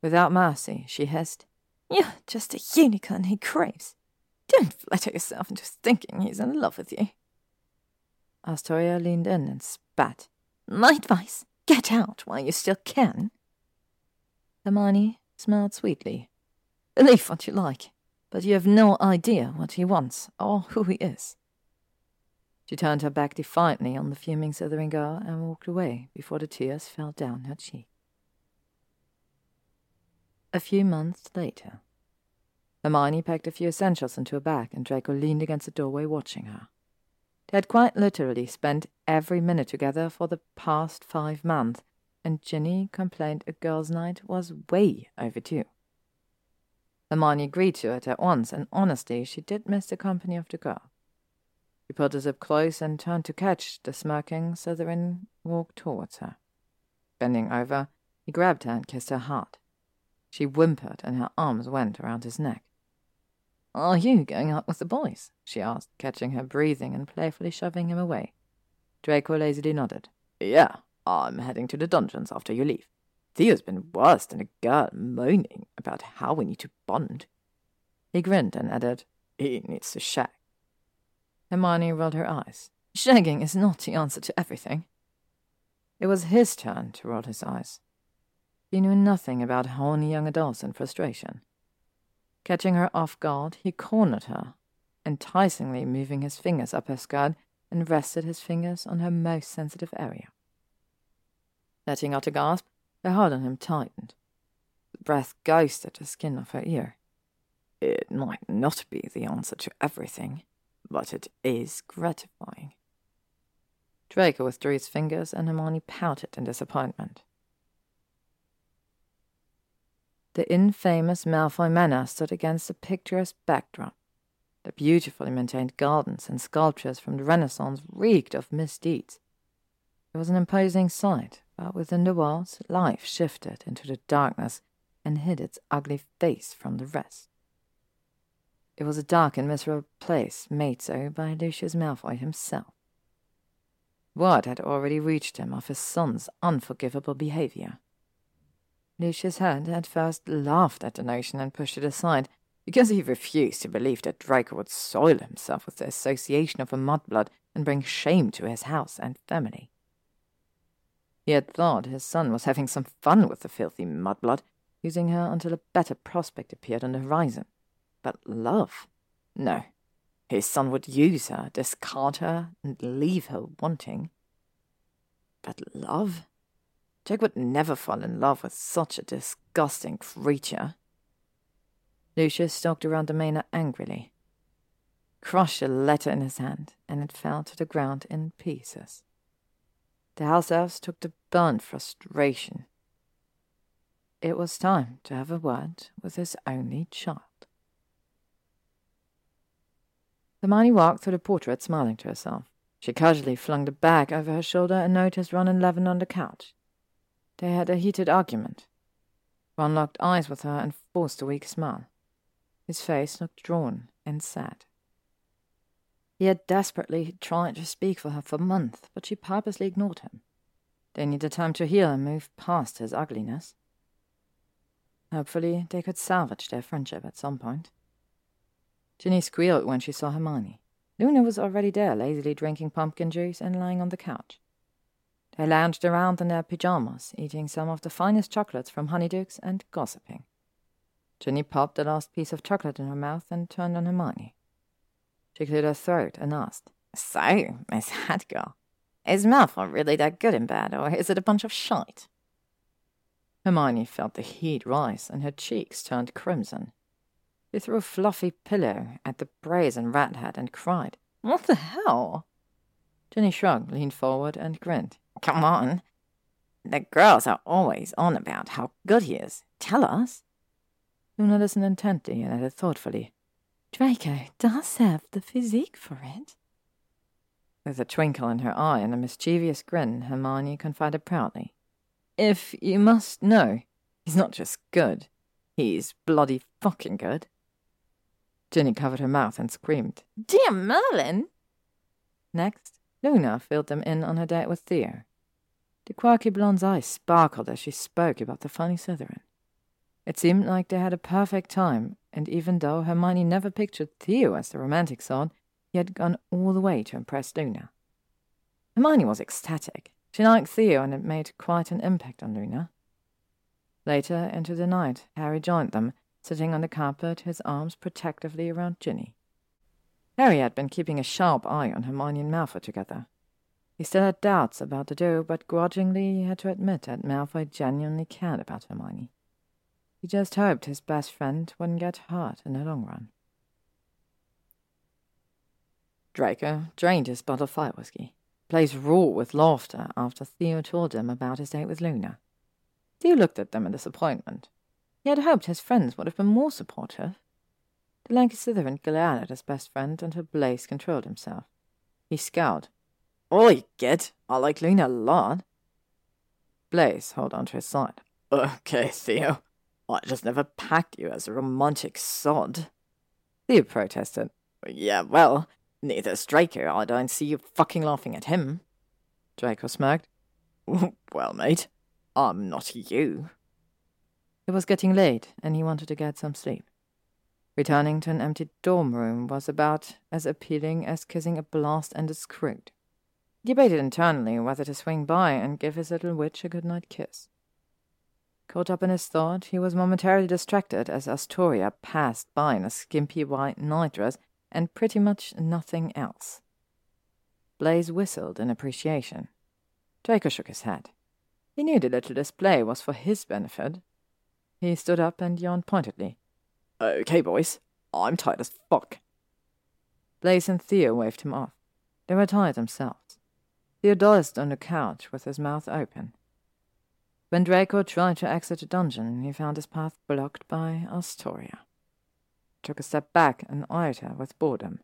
Without mercy, she hissed. You're just a unicorn he craves. Don't flatter yourself into thinking he's in love with you. Astoria leaned in and spat. My advice, get out while you still can. Hermione smiled sweetly. Believe what you like, but you have no idea what he wants or who he is. She turned her back defiantly on the fuming Slytherin girl and walked away before the tears fell down her cheek. A few months later, Hermione packed a few essentials into a bag, and Draco leaned against the doorway watching her. They had quite literally spent every minute together for the past five months, and Ginny complained a girls' night was way overdue. Hermione agreed to it at once, and honestly, she did miss the company of the girl. She pulled the zip close and turned to catch the smirking Slytherin walk towards her. Bending over, he grabbed her and kissed her hard. She whimpered, and her arms went around his neck. Are you going out with the boys? she asked, catching her breathing and playfully shoving him away. Draco lazily nodded. Yeah, I'm heading to the dungeons after you leave. Theo's been worse than a girl moaning about how we need to bond. He grinned and added, He needs to shag. Hermione rolled her eyes. Shagging is not the answer to everything. It was his turn to roll his eyes. He knew nothing about horny young adults and frustration. Catching her off guard, he cornered her, enticingly moving his fingers up her skirt and rested his fingers on her most sensitive area. Letting out a gasp, her hold on him tightened. The breath ghosted the skin of her ear. It might not be the answer to everything, but it is gratifying. Draco withdrew his fingers, and Hermione pouted in disappointment. The infamous Malfoy Manor stood against a picturesque backdrop. The beautifully maintained gardens and sculptures from the Renaissance reeked of misdeeds. It was an imposing sight, but within the walls, life shifted into the darkness and hid its ugly face from the rest. It was a dark and miserable place made so by Lucius Malfoy himself. Word had already reached him of his son's unforgivable behavior. Lucius had at first laughed at the notion and pushed it aside, because he refused to believe that Draco would soil himself with the association of a mudblood and bring shame to his house and family. He had thought his son was having some fun with the filthy mudblood, using her until a better prospect appeared on the horizon. But love? No. His son would use her, discard her, and leave her wanting. But love? Jack would never fall in love with such a disgusting creature. Lucius stalked around the manor angrily, crushed a letter in his hand, and it fell to the ground in pieces. The house elves took the burnt frustration. It was time to have a word with his only child. Hermione walked through the portrait, smiling to herself. She casually flung the bag over her shoulder and noticed Ron and Levin on the couch. They had a heated argument. Ron locked eyes with her and forced a weak smile. His face looked drawn and sad. He had desperately tried to speak for her for months, but she purposely ignored him. They needed time to heal and move past his ugliness. Hopefully, they could salvage their friendship at some point. Ginny squealed when she saw Hermione. Luna was already there, lazily drinking pumpkin juice and lying on the couch. They lounged around in their pajamas, eating some of the finest chocolates from Honeydukes and gossiping. Ginny popped the last piece of chocolate in her mouth and turned on Hermione. She cleared her throat and asked, So, Miss Hadgar, is Malfoy really that good in bed, or is it a bunch of shite? Hermione felt the heat rise, and her cheeks turned crimson. She threw a fluffy pillow at the brazen rat head and cried, What the hell? Ginny shrugged, leaned forward, and grinned. Come on. The girls are always on about how good he is. Tell us. Luna listened intently and added thoughtfully, Draco does have the physique for it. With a twinkle in her eye and a mischievous grin, Hermione confided proudly, If you must know, he's not just good, he's bloody fucking good. Ginny covered her mouth and screamed, Dear Merlin! Next, Luna filled them in on her date with Theo. The quirky blonde's eyes sparkled as she spoke about the funny Slytherin. It seemed like they had a perfect time, and even though Hermione never pictured Theo as the romantic sort, he had gone all the way to impress Luna. Hermione was ecstatic. She liked Theo, and it made quite an impact on Luna. Later into the night, Harry joined them, sitting on the carpet, his arms protectively around Ginny. Harry had been keeping a sharp eye on Hermione and Malfoy together. He still had doubts about the duo, but grudgingly he had to admit that Malfoy genuinely cared about Hermione. He just hoped his best friend wouldn't get hurt in the long run. Draco drained his bottle of fire whiskey. Blaise roared with laughter after Theo told him about his date with Luna. Theo looked at them in disappointment. He had hoped his friends would have been more supportive. The lanky Slytherin glared at his best friend until Blaise controlled himself. He scowled. Oi, kid, I like Luna a lot. Blaise held on to his side. Okay, Theo, I just never packed you as a romantic sod. Theo protested. Yeah, well, neither's Draco. I don't see you fucking laughing at him. Draco smirked. well, mate, I'm not you. It was getting late, and he wanted to get some sleep. Returning to an empty dorm room was about as appealing as kissing a Blast-Ended Skrewt. Debated internally whether to swing by and give his little witch a good night kiss. Caught up in his thought, he was momentarily distracted as Astoria passed by in a skimpy white nightdress and pretty much nothing else. Blaise whistled in appreciation. Draco shook his head. He knew the little display was for his benefit. He stood up and yawned pointedly. Okay, boys, I'm tired as fuck. Blaise and Theo waved him off. They were tired themselves. Theo dozed on the couch with his mouth open. When Draco tried to exit the dungeon, he found his path blocked by Astoria. Took a step back and eyed her with boredom.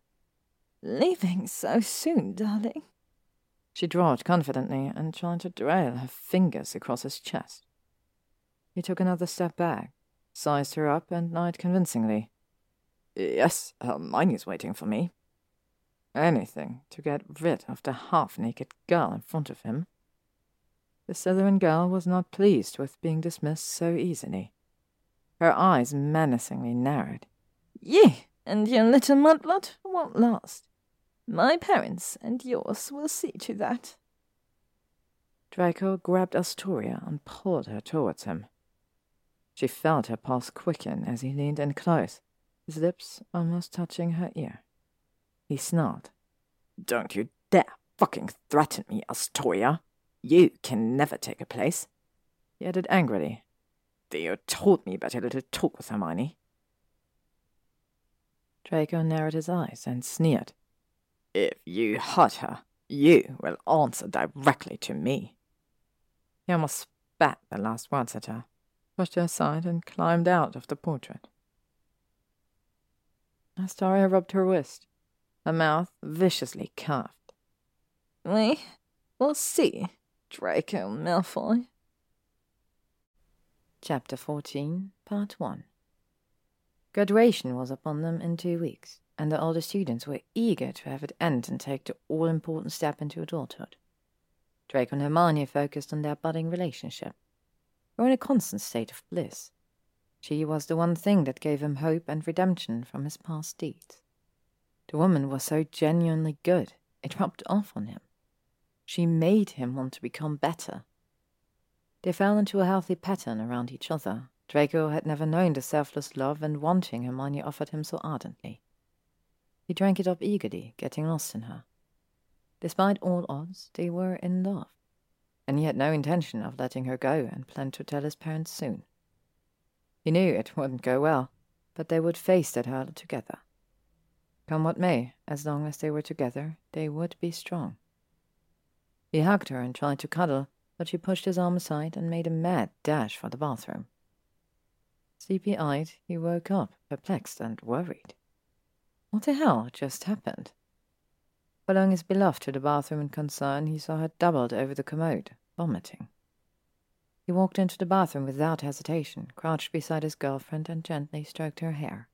Leaving so soon, darling? She drawled confidently and tried to trail her fingers across his chest. He took another step back, sized her up, and lied convincingly. Yes, um, Hermione's waiting for me. Anything to get rid of the half naked girl in front of him. The Slytherin girl was not pleased with being dismissed so easily. Her eyes menacingly narrowed. Ye and your little mudblood won't last. My parents and yours will see to that. Draco grabbed Astoria and pulled her towards him. She felt her pulse quicken as he leaned in close, his lips almost touching her ear. He snarled. Don't you dare fucking threaten me, Astoria. You can never take a place. He added angrily. Theo told me about your little talk with Hermione. Draco narrowed his eyes and sneered. If you hurt her, you will answer directly to me. He almost spat the last words at her, pushed her aside, and climbed out of the portrait. Astoria rubbed her wrist, her mouth viciously curved. We will see, Draco Malfoy. Chapter 14, Part 1 Graduation was upon them in two weeks, and the older students were eager to have it end and take the all important step into adulthood. Draco and Hermione focused on their budding relationship, were in a constant state of bliss. She was the one thing that gave him hope and redemption from his past deeds. The woman was so genuinely good, it rubbed off on him. She made him want to become better. They fell into a healthy pattern around each other. Draco had never known the selfless love and wanting Hermione offered him so ardently. He drank it up eagerly, getting lost in her. Despite all odds, they were in love, and he had no intention of letting her go and planned to tell his parents soon. He knew it wouldn't go well, but they would face that hurdle together. Come what may, as long as they were together, they would be strong. He hugged her and tried to cuddle, but she pushed his arm aside and made a mad dash for the bathroom. Sleepy eyed, he woke up, perplexed and worried. What the hell just happened? Following his beloved to the bathroom in concern, he saw her doubled over the commode, vomiting. He walked into the bathroom without hesitation, crouched beside his girlfriend, and gently stroked her hair.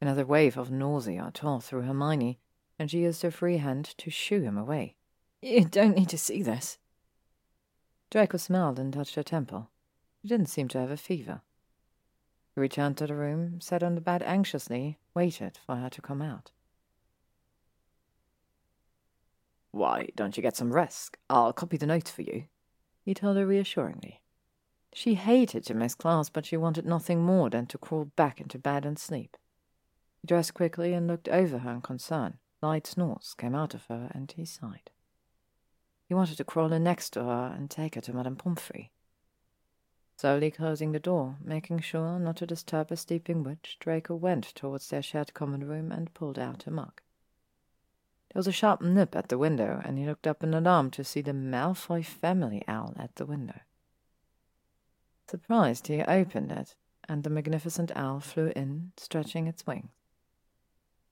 Another wave of nausea tore through Hermione, and she used her free hand to shoo him away. You don't need to see this. Draco smiled and touched her temple. She didn't seem to have a fever. He returned to the room, sat on the bed anxiously, waited for her to come out. Why don't you get some rest? I'll copy the notes for you, he told her reassuringly. She hated to miss class, but she wanted nothing more than to crawl back into bed and sleep. He dressed quickly and looked over her in concern. Light snores came out of her, and he sighed. He wanted to crawl in next to her and take her to Madame Pomfrey. Slowly closing the door, making sure not to disturb a sleeping witch, Draco went towards their shared common room and pulled out a mug. There was a sharp nip at the window, and he looked up in alarm to see the Malfoy family owl at the window. Surprised, he opened it, and the magnificent owl flew in, stretching its wings.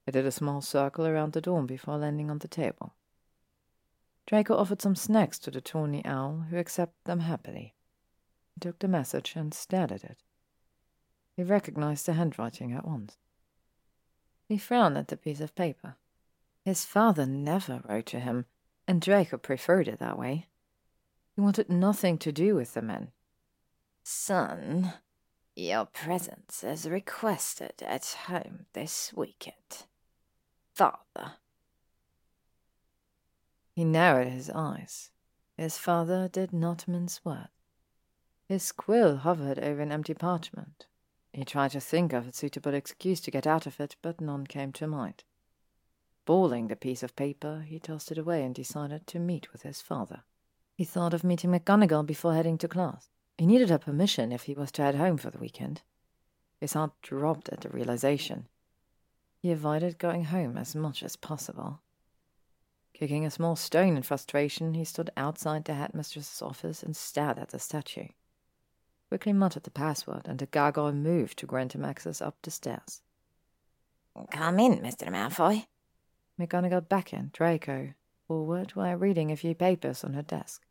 It did a small circle around the door before landing on the table. Draco offered some snacks to the tawny owl, who accepted them happily. He took the message and stared at it. He recognized the handwriting at once. He frowned at the piece of paper. His father never wrote to him, and Draco preferred it that way. He wanted nothing to do with the men. Son, your presence is requested at home this weekend. Father. He narrowed his eyes. His father did not mince words. His quill hovered over an empty parchment. He tried to think of a suitable excuse to get out of it, but none came to mind. Balling the piece of paper, he tossed it away and decided to meet with his father. He thought of meeting McGonagall before heading to class. He needed her permission if he was to head home for the weekend. His heart dropped at the realization. He avoided going home as much as possible. Kicking a small stone in frustration, he stood outside the headmistress's office and stared at the statue. Quickly muttered the password, and the gargoyle moved to grant him access up the stairs. Come in, Mr. Malfoy. McGonagall beckoned Draco forward while reading a few papers on her desk.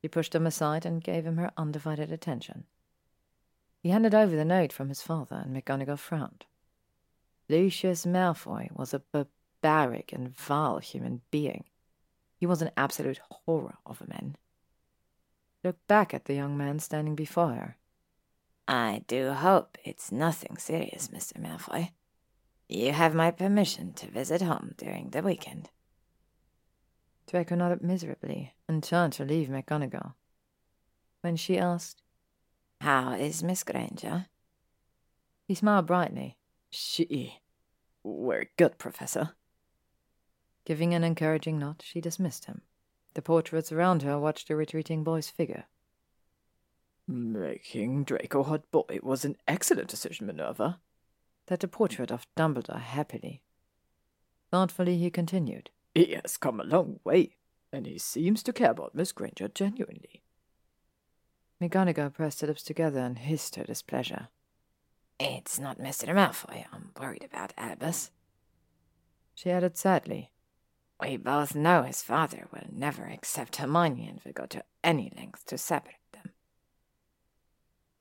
She pushed them aside and gave him her undivided attention. He handed over the note from his father, and McGonagall frowned. Lucius Malfoy was a barbaric and vile human being. He was an absolute horror of a man. Looked back at the young man standing before her. I do hope it's nothing serious, Mr. Malfoy. You have my permission to visit home during the weekend. Draco nodded miserably and turned to leave McGonagall. When she asked, How is Miss Granger? He smiled brightly. She. We're good, Professor. Giving an encouraging nod, she dismissed him. The portraits around her watched the retreating boy's figure. Making Draco Head Boy was an excellent decision, Minerva. Said the portrait of Dumbledore happily. Thoughtfully, he continued. He has come a long way, and he seems to care about Miss Granger genuinely. McGonagall pressed her lips together and hissed her displeasure. It's not Mr. Malfoy I'm worried about, Albus. She added sadly, We both know his father will never accept Hermione and will go to any length to separate them.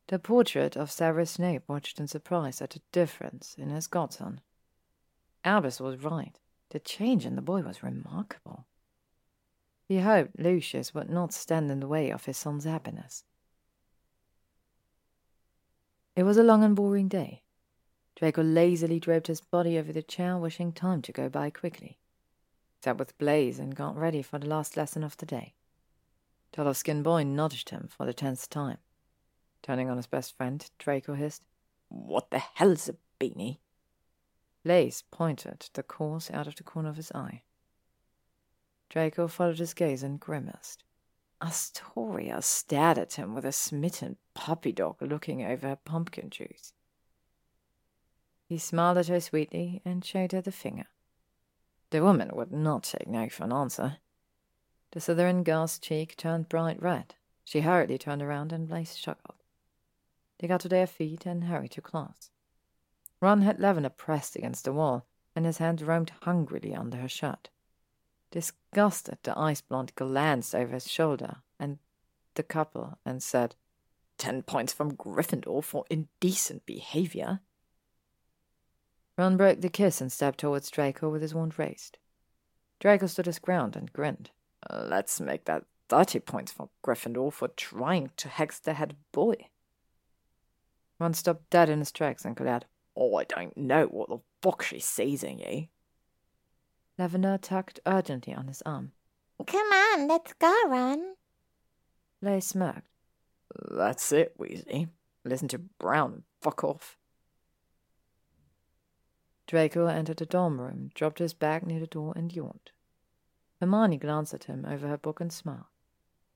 The portrait of Severus Snape watched in surprise at the difference in his godson. Albus was right. The change in the boy was remarkable. He hoped Lucius would not stand in the way of his son's happiness. It was a long and boring day. Draco lazily draped his body over the chair, wishing time to go by quickly. Sat with Blaise and got ready for the last lesson of the day. Skinned boy nudged him for the tenth time. Turning on his best friend, Draco hissed, What the hell's a beanie? Blaise pointed the course out of the corner of his eye. Draco followed his gaze and grimaced. Astoria stared at him with a smitten puppy dog looking over her pumpkin juice. He smiled at her sweetly and showed her the finger. The woman would not take no for an answer. The Slytherin girl's cheek turned bright red. She hurriedly turned around and Blaise chuckled. They got to their feet and hurried to class. Ron had Lavender pressed against the wall, and his hand roamed hungrily under her shirt. Disgusted, the ice blonde glanced over his shoulder and the couple and said, Ten points from Gryffindor for indecent behavior. Ron broke the kiss and stepped towards Draco with his wand raised. Draco stood his ground and grinned. Let's make that thirty points for Gryffindor for trying to hex the head boy. Ron stopped dead in his tracks and glared. Oh, I don't know what the fuck she's seizing you. Lavender tugged urgently on his arm. Come on, let's go, Ron. Blaise smirked. That's it, Weasley. Listen to Brown and fuck off. Draco entered the dorm room, dropped his bag near the door, and yawned. Hermione glanced at him over her book and smiled.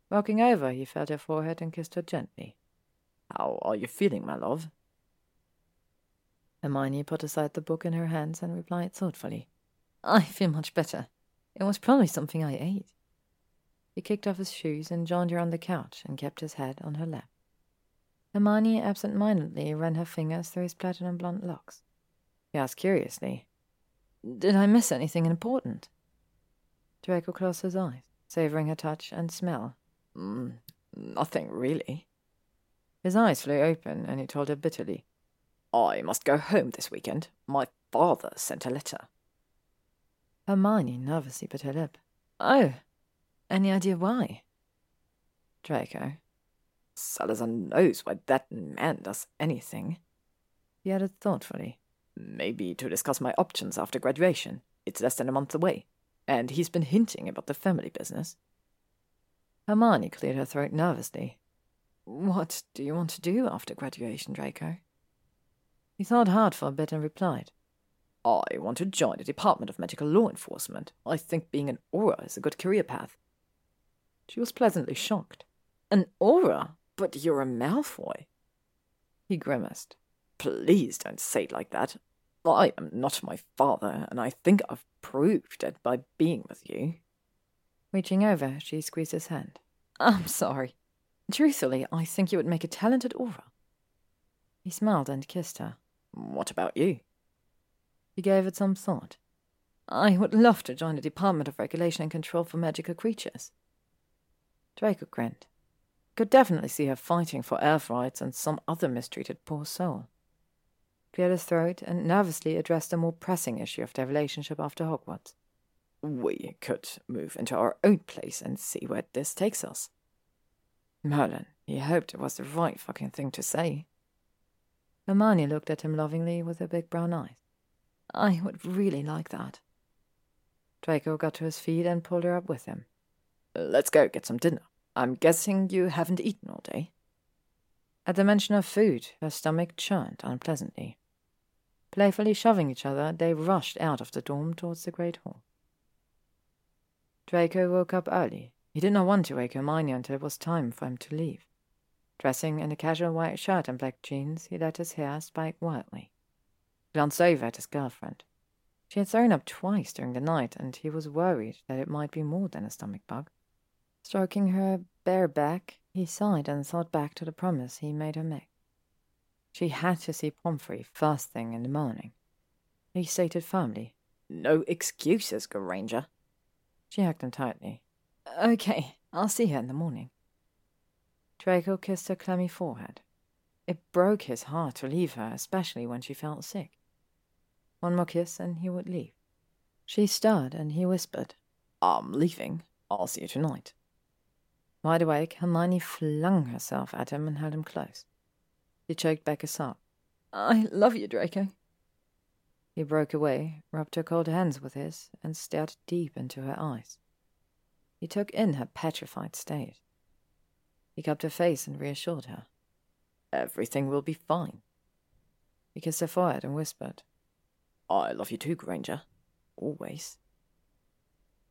Walking over, he felt her forehead and kissed her gently. How are you feeling, my love? Hermione put aside the book in her hands and replied thoughtfully. I feel much better. It was probably something I ate. He kicked off his shoes and joined her on the couch and kept his head on her lap. Hermione absent-mindedly ran her fingers through his platinum blonde locks. He asked curiously, Did I miss anything important? Draco closed his eyes, savoring her touch and smell. Mm, nothing really. His eyes flew open, and he told her bitterly, I must go home this weekend. My father sent a letter. Hermione nervously bit her lip. Oh, any idea why? Draco. Salazar knows why that man does anything. He added thoughtfully. Maybe to discuss my options after graduation. It's less than a month away. And he's been hinting about the family business. Hermione cleared her throat nervously. What do you want to do after graduation, Draco? He thought hard for a bit and replied. I want to join the Department of Magical Law Enforcement. I think being an Auror is a good career path. She was pleasantly shocked. An Auror? But you're a Malfoy. He grimaced. Please don't say it like that. I am not my father, and I think I've proved it by being with you. Reaching over, she squeezed his hand. I'm sorry. Truthfully, I think you would make a talented Auror. He smiled and kissed her. What about you? He gave it some thought. I would love to join the Department of Regulation and Control for Magical Creatures. Draco grinned. Could definitely see her fighting for elf rights and some other mistreated poor soul. Cleared his throat and nervously addressed the more pressing issue of their relationship after Hogwarts. We could move into our own place and see where this takes us. Merlin, he hoped it was the right fucking thing to say. Hermione looked at him lovingly with her big brown eyes. I would really like that. Draco got to his feet and pulled her up with him. Let's go get some dinner. I'm guessing you haven't eaten all day. At the mention of food, her stomach churned unpleasantly. Playfully shoving each other, they rushed out of the dorm towards the great hall. Draco woke up early. He did not want to wake Hermione until it was time for him to leave. Dressing in a casual white shirt and black jeans, he let his hair spike wildly. He glanced over at his girlfriend. She had thrown up twice during the night, and he was worried that it might be more than a stomach bug. Stroking her bare back, he sighed and thought back to the promise he made her make. She had to see Pomfrey first thing in the morning. He stated firmly, No excuses, Granger. She hugged him tightly. Okay, I'll see her in the morning. Draco kissed her clammy forehead. It broke his heart to leave her, especially when she felt sick. One more kiss and he would leave. She stirred and he whispered, I'm leaving. I'll see you tonight. Wide awake, Hermione flung herself at him and held him close. He choked back a sob. I love you, Draco. He broke away, rubbed her cold hands with his, and stared deep into her eyes. He took in her petrified state. He cupped her face and reassured her. Everything will be fine. He kissed her forehead and whispered, I love you too, Granger. Always.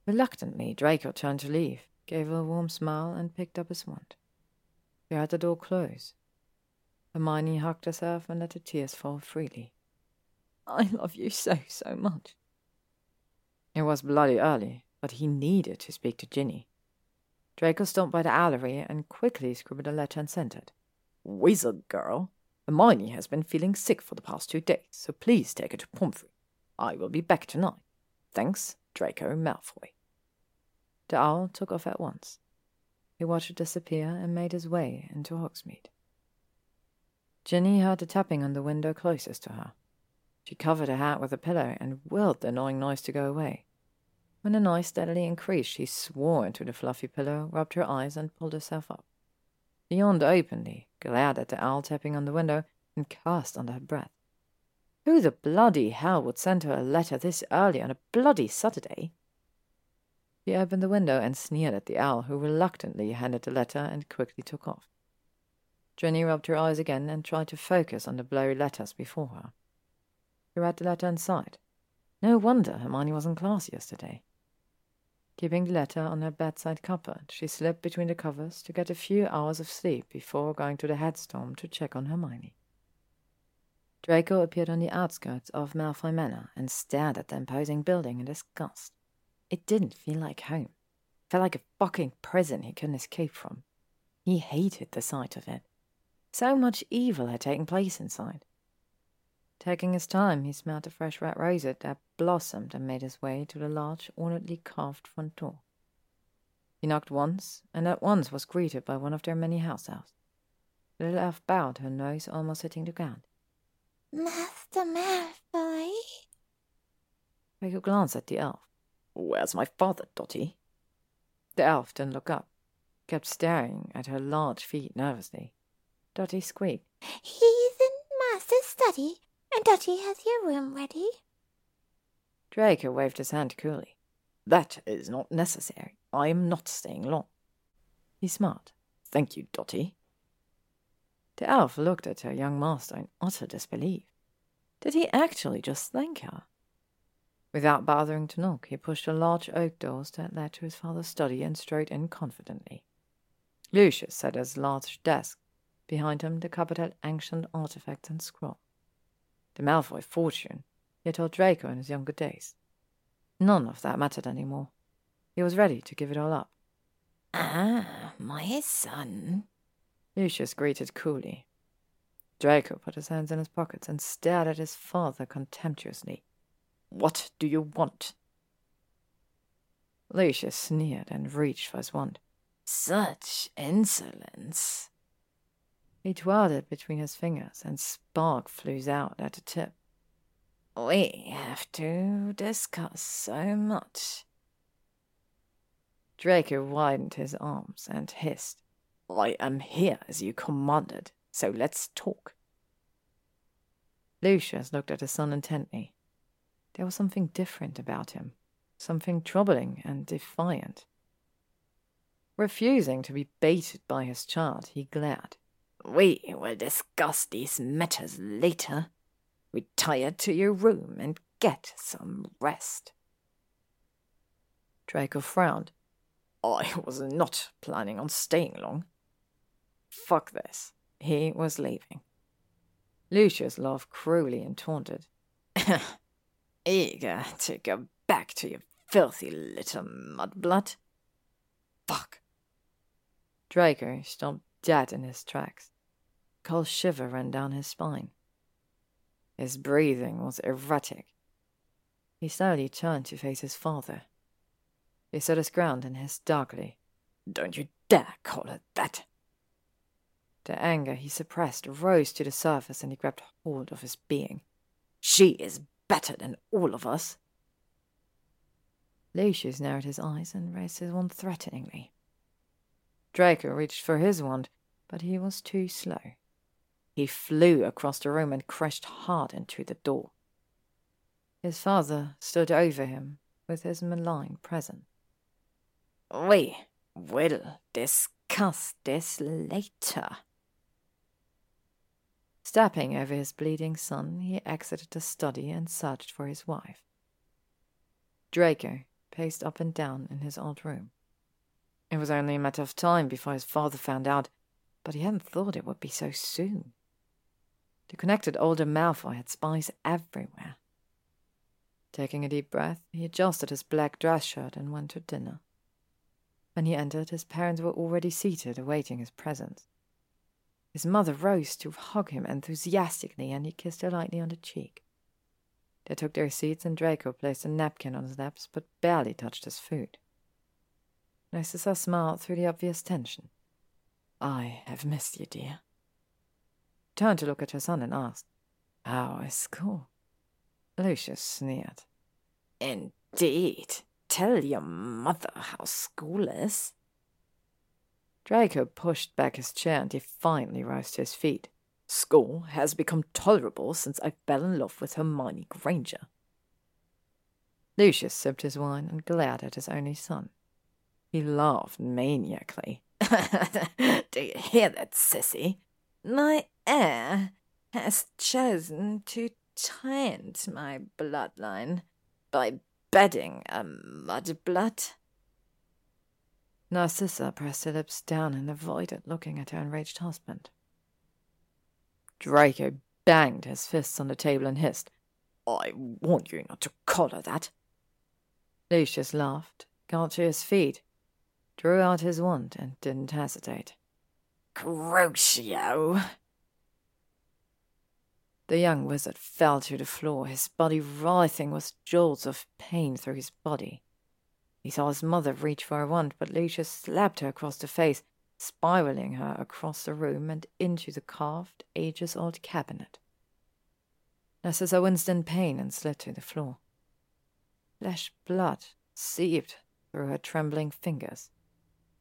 Reluctantly, Draco turned to leave, gave her a warm smile, and picked up his wand. He heard the door close. Hermione hugged herself and let her tears fall freely. I love you so, so much. It was bloody early, but he needed to speak to Ginny. Draco stopped by the owlery and quickly scribbled a letter and sent it. Wizard girl, Hermione has been feeling sick for the past two days, so please take her to Pomfrey. I will be back tonight. Thanks, Draco Malfoy. The owl took off at once. He watched it disappear and made his way into Hogsmeade. Ginny heard the tapping on the window closest to her. She covered her hat with a pillow and willed the annoying noise to go away. When the noise steadily increased, she swore into the fluffy pillow, rubbed her eyes, and pulled herself up. She yawned openly, glared at the owl tapping on the window, and cursed under her breath. Who the bloody hell would send her a letter this early on a bloody Saturday? She opened the window and sneered at the owl, who reluctantly handed the letter and quickly took off. Ginny rubbed her eyes again and tried to focus on the blurry letters before her. She read the letter and sighed. No wonder Hermione was in class yesterday. Keeping the letter on her bedside cupboard, she slipped between the covers to get a few hours of sleep before going to the head dorm to check on Hermione. Draco appeared on the outskirts of Malfoy Manor and stared at the imposing building in disgust. It didn't feel like home. It felt like a fucking prison he couldn't escape from. He hated the sight of it. So much evil had taken place inside. Taking his time, he smelled the fresh red rosette that blossomed and made his way to the large, ornately carved front door. He knocked once, and at once was greeted by one of their many house elves. The little elf bowed, her nose almost hitting the ground. Master Malfoy? Draco glanced at the elf. Where's my father, Dotty? The elf didn't look up, kept staring at her large feet nervously. Dotty squeaked. He's in Master's study, and Dotty has your room ready. Draco waved his hand coolly. That is not necessary. I am not staying long. He smiled. Thank you, Dotty. The elf looked at her young master in utter disbelief. Did he actually just thank her? Without bothering to knock, he pushed the large oak doors that led to his father's study and strode in confidently. Lucius sat at his large desk. Behind him, the cupboard had ancient artifacts and scrolls. The Malfoy fortune he had told Draco in his younger days. None of that mattered any more. He was ready to give it all up. Ah, my son. Lucius greeted coolly. Draco put his hands in his pockets and stared at his father contemptuously. What do you want? Lucius sneered and reached for his wand. Such insolence. He twirled it between his fingers, and spark flew out at the tip. We have to discuss so much. Draco widened his arms and hissed. I am here as you commanded, so let's talk. Lucius looked at his son intently. There was something different about him, something troubling and defiant. Refusing to be baited by his child, he glared. We will discuss these matters later. Retire to your room and get some rest. Draco frowned. I was not planning on staying long. Fuck this. He was leaving. Lucius laughed cruelly and taunted. Eager to go back to your filthy little mudblood? Fuck. Draco stopped dead in his tracks. A cold shiver ran down his spine. His breathing was erratic. He slowly turned to face his father. He stood his ground and hissed darkly. Don't you dare call it that! The anger he suppressed rose to the surface and he grabbed hold of his being. She is better than all of us. Lucius narrowed his eyes and raised his wand threateningly. Draco reached for his wand, but he was too slow. He flew across the room and crashed hard into the door. His father stood over him with his malign presence. We will discuss this later. Stepping over his bleeding son, he exited the study and searched for his wife. Draco paced up and down in his old room. It was only a matter of time before his father found out, but he hadn't thought it would be so soon. The connected older Malfoy had spies everywhere. Taking a deep breath, he adjusted his black dress shirt and went to dinner. When he entered, his parents were already seated, awaiting his presence. His mother rose to hug him enthusiastically, and he kissed her lightly on the cheek. They took their seats, and Draco placed a napkin on his laps, but barely touched his food. Narcissa smiled through the obvious tension. I have missed you, dear. Turned to look at her son and asked, How is school? Lucius sneered. Indeed. Tell your mother how school is. Draco pushed back his chair and defiantly rose to his feet. School has become tolerable since I fell in love with Hermione Granger. Lucius sipped his wine and glared at his only son. He laughed maniacally. Do you hear that, Cissy? My heir has chosen to taint my bloodline by bedding a mudblood. Narcissa pressed her lips down and avoided looking at her enraged husband. Draco banged his fists on the table and hissed, I warned you not to call her that. Lucius laughed, got to his feet, drew out his wand, and didn't hesitate. Crucio! The young wizard fell to the floor, his body writhing with jolts of pain through his body. He saw his mother reach for a wand, but Lucius slapped her across the face, spiraling her across the room and into the carved, ages old cabinet. Narcissa winced in pain and slid to the floor. Flesh blood seeped through her trembling fingers.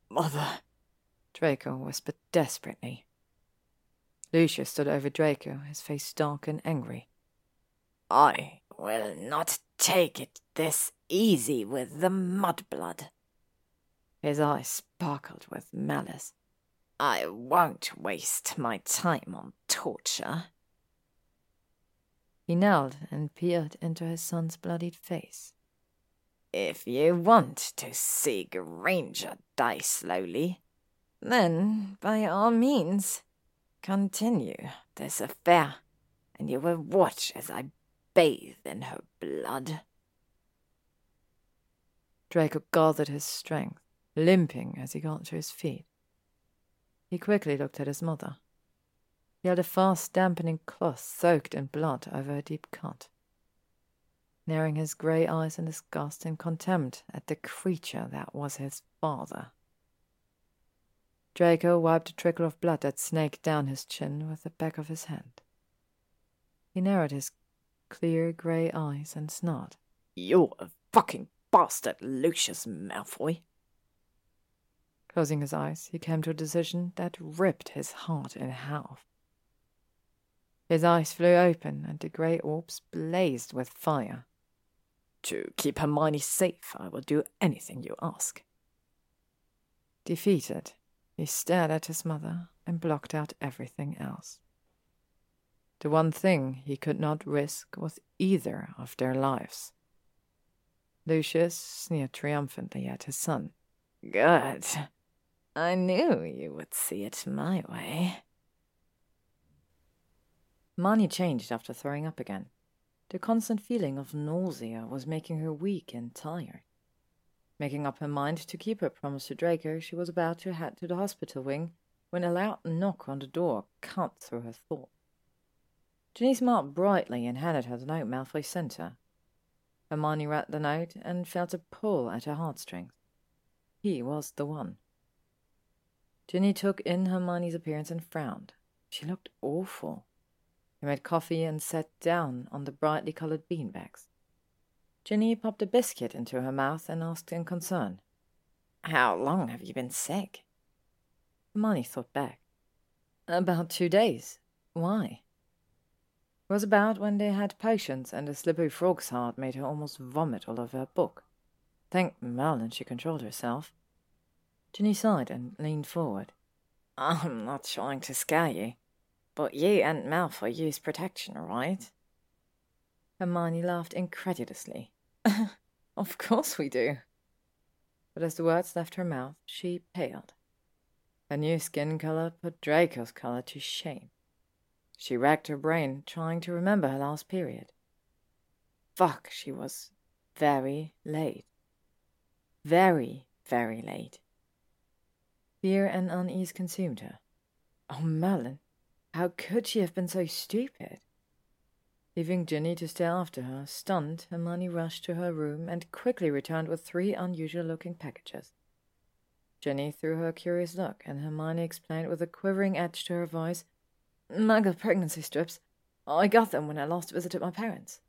Mother! Draco whispered desperately. Lucius stood over Draco, his face dark and angry. I will not take it this easy with the mudblood. His eyes sparkled with malice. I won't waste my time on torture. He knelt and peered into his son's bloodied face. If you want to see Granger die slowly, then by all means continue this affair, and you will watch as I bathe in her blood. Draco gathered his strength, limping as he got to his feet. He quickly looked at his mother. He held a fast dampening cloth soaked in blood over a deep cut. Narrowing his grey eyes in disgust and contempt at the creature that was his father. Draco wiped a trickle of blood that snaked down his chin with the back of his hand. He narrowed his clear grey eyes and snarled. You're a fucking bastard, Lucius Malfoy. Closing his eyes, he came to a decision that ripped his heart in half. His eyes flew open, and the grey orbs blazed with fire. To keep Hermione safe, I will do anything you ask. Defeated, he stared at his mother and blocked out everything else. The one thing he could not risk was either of their lives. Lucius sneered triumphantly at his son. Good. I knew you would see it my way. Marnie changed after throwing up again. The constant feeling of nausea was making her weak and tired. Making up her mind to keep her promise to Draco, she was about to head to the hospital wing when a loud knock on the door cut through her thought. Ginny smiled brightly and handed her the note Malfoy sent her. Hermione read the note and felt a pull at her heartstrings. He was the one. Ginny took in Hermione's appearance and frowned. She looked awful. He made coffee and sat down on the brightly colored beanbags. Ginny popped a biscuit into her mouth and asked in concern, How long have you been sick? Hermione thought back. About two days. Why? Was about when they had potions and the slippery frog's heart made her almost vomit all over her book. Thank Merlin she controlled herself. Ginny sighed and leaned forward. I'm not trying to scare you, but you and Malfoy use protection, right? Hermione laughed incredulously. of course we do. But as the words left her mouth, she paled. Her new skin color put Draco's color to shame. She racked her brain, trying to remember her last period. Fuck, she was very late. Very, very late. Fear and unease consumed her. Oh, Merlin, how could she have been so stupid? Leaving Ginny to stare after her, stunned, Hermione rushed to her room and quickly returned with three unusual looking packages. Ginny threw her a curious look, and Hermione explained with a quivering edge to her voice, Muggle pregnancy strips. I got them when I last visited my parents.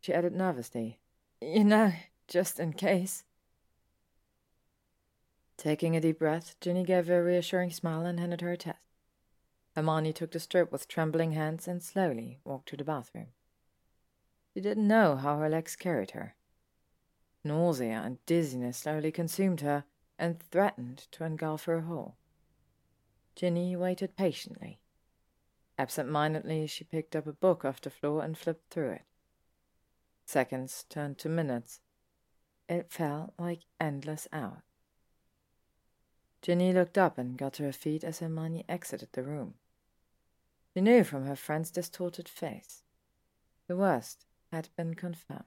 She added nervously, You know, just in case. Taking a deep breath, Ginny gave her a reassuring smile and handed her a test. Hermione took the strip with trembling hands and slowly walked to the bathroom. She didn't know how her legs carried her. Nausea and dizziness slowly consumed her and threatened to engulf her whole. Ginny waited patiently. Absent-mindedly, she picked up a book off the floor and flipped through it. Seconds turned to minutes. It felt like endless hours. Ginny looked up and got to her feet as Hermione exited the room. She knew from her friend's distorted face. The worst had been confirmed.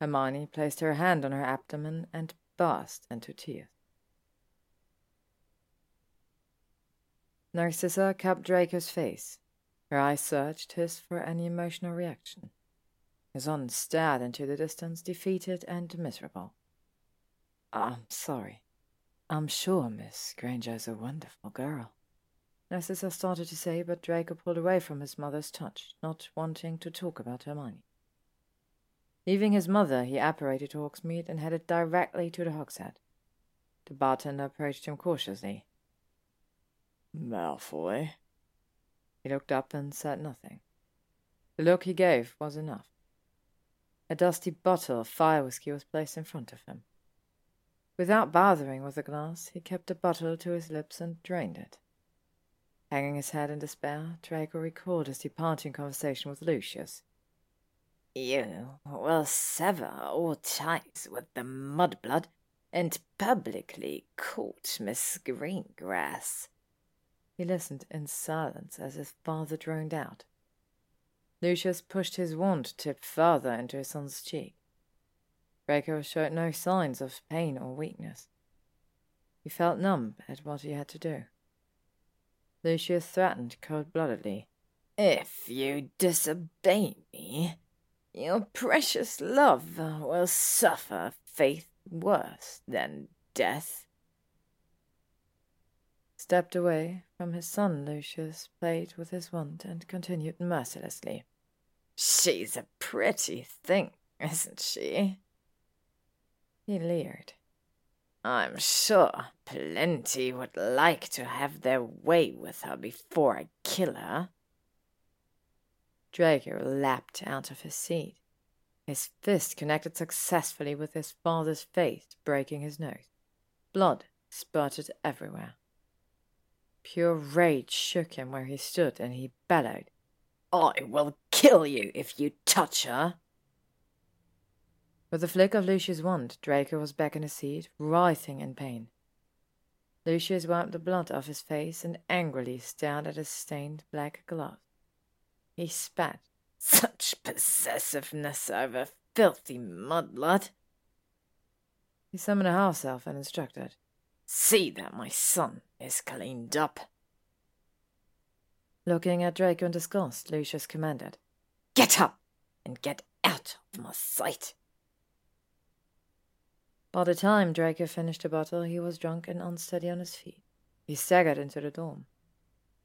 Hermione placed her hand on her abdomen and burst into tears. Narcissa cupped Draco's face. Her eyes searched his for any emotional reaction. His own stared into the distance, defeated and miserable. I'm sorry. I'm sure Miss Granger's a wonderful girl. Narcissa started to say, but Draco pulled away from his mother's touch, not wanting to talk about Hermione. Leaving his mother, he apparated to Hogsmeade and headed directly to the Hog's Head. The bartender approached him cautiously. Malfoy? He looked up and said nothing. The look he gave was enough. A dusty bottle of fire whiskey was placed in front of him. Without bothering with the glass, he kept the bottle to his lips and drained it. Hanging his head in despair, Draco recalled his departing conversation with Lucius. You will sever all ties with the mudblood and publicly court Miss Greengrass. He listened in silence as his father droned out. Lucius pushed his wand tip further into his son's cheek. Draco showed no signs of pain or weakness. He felt numb at what he had to do. Lucius threatened cold-bloodedly. If you disobey me, your precious love will suffer fate worse than death. Stepped away from his son, Lucius played with his wand and continued mercilessly. She's a pretty thing, isn't she? He leered. I'm sure plenty would like to have their way with her before I kill her. Draco leapt out of his seat. His fist connected successfully with his father's face, breaking his nose. Blood spurted everywhere. Pure rage shook him where he stood, and he bellowed, I will kill you if you touch her. With a flick of Lucius' wand, Draco was back in his seat, writhing in pain. Lucius wiped the blood off his face and angrily stared at his stained black glove. He spat. Such possessiveness over filthy mudblood. He summoned a house elf and instructed, See that my son is cleaned up. Looking at Draco in disgust, Lucius commanded, Get up and get out of my sight. By the time Draco finished the bottle, he was drunk and unsteady on his feet. He staggered into the dorm.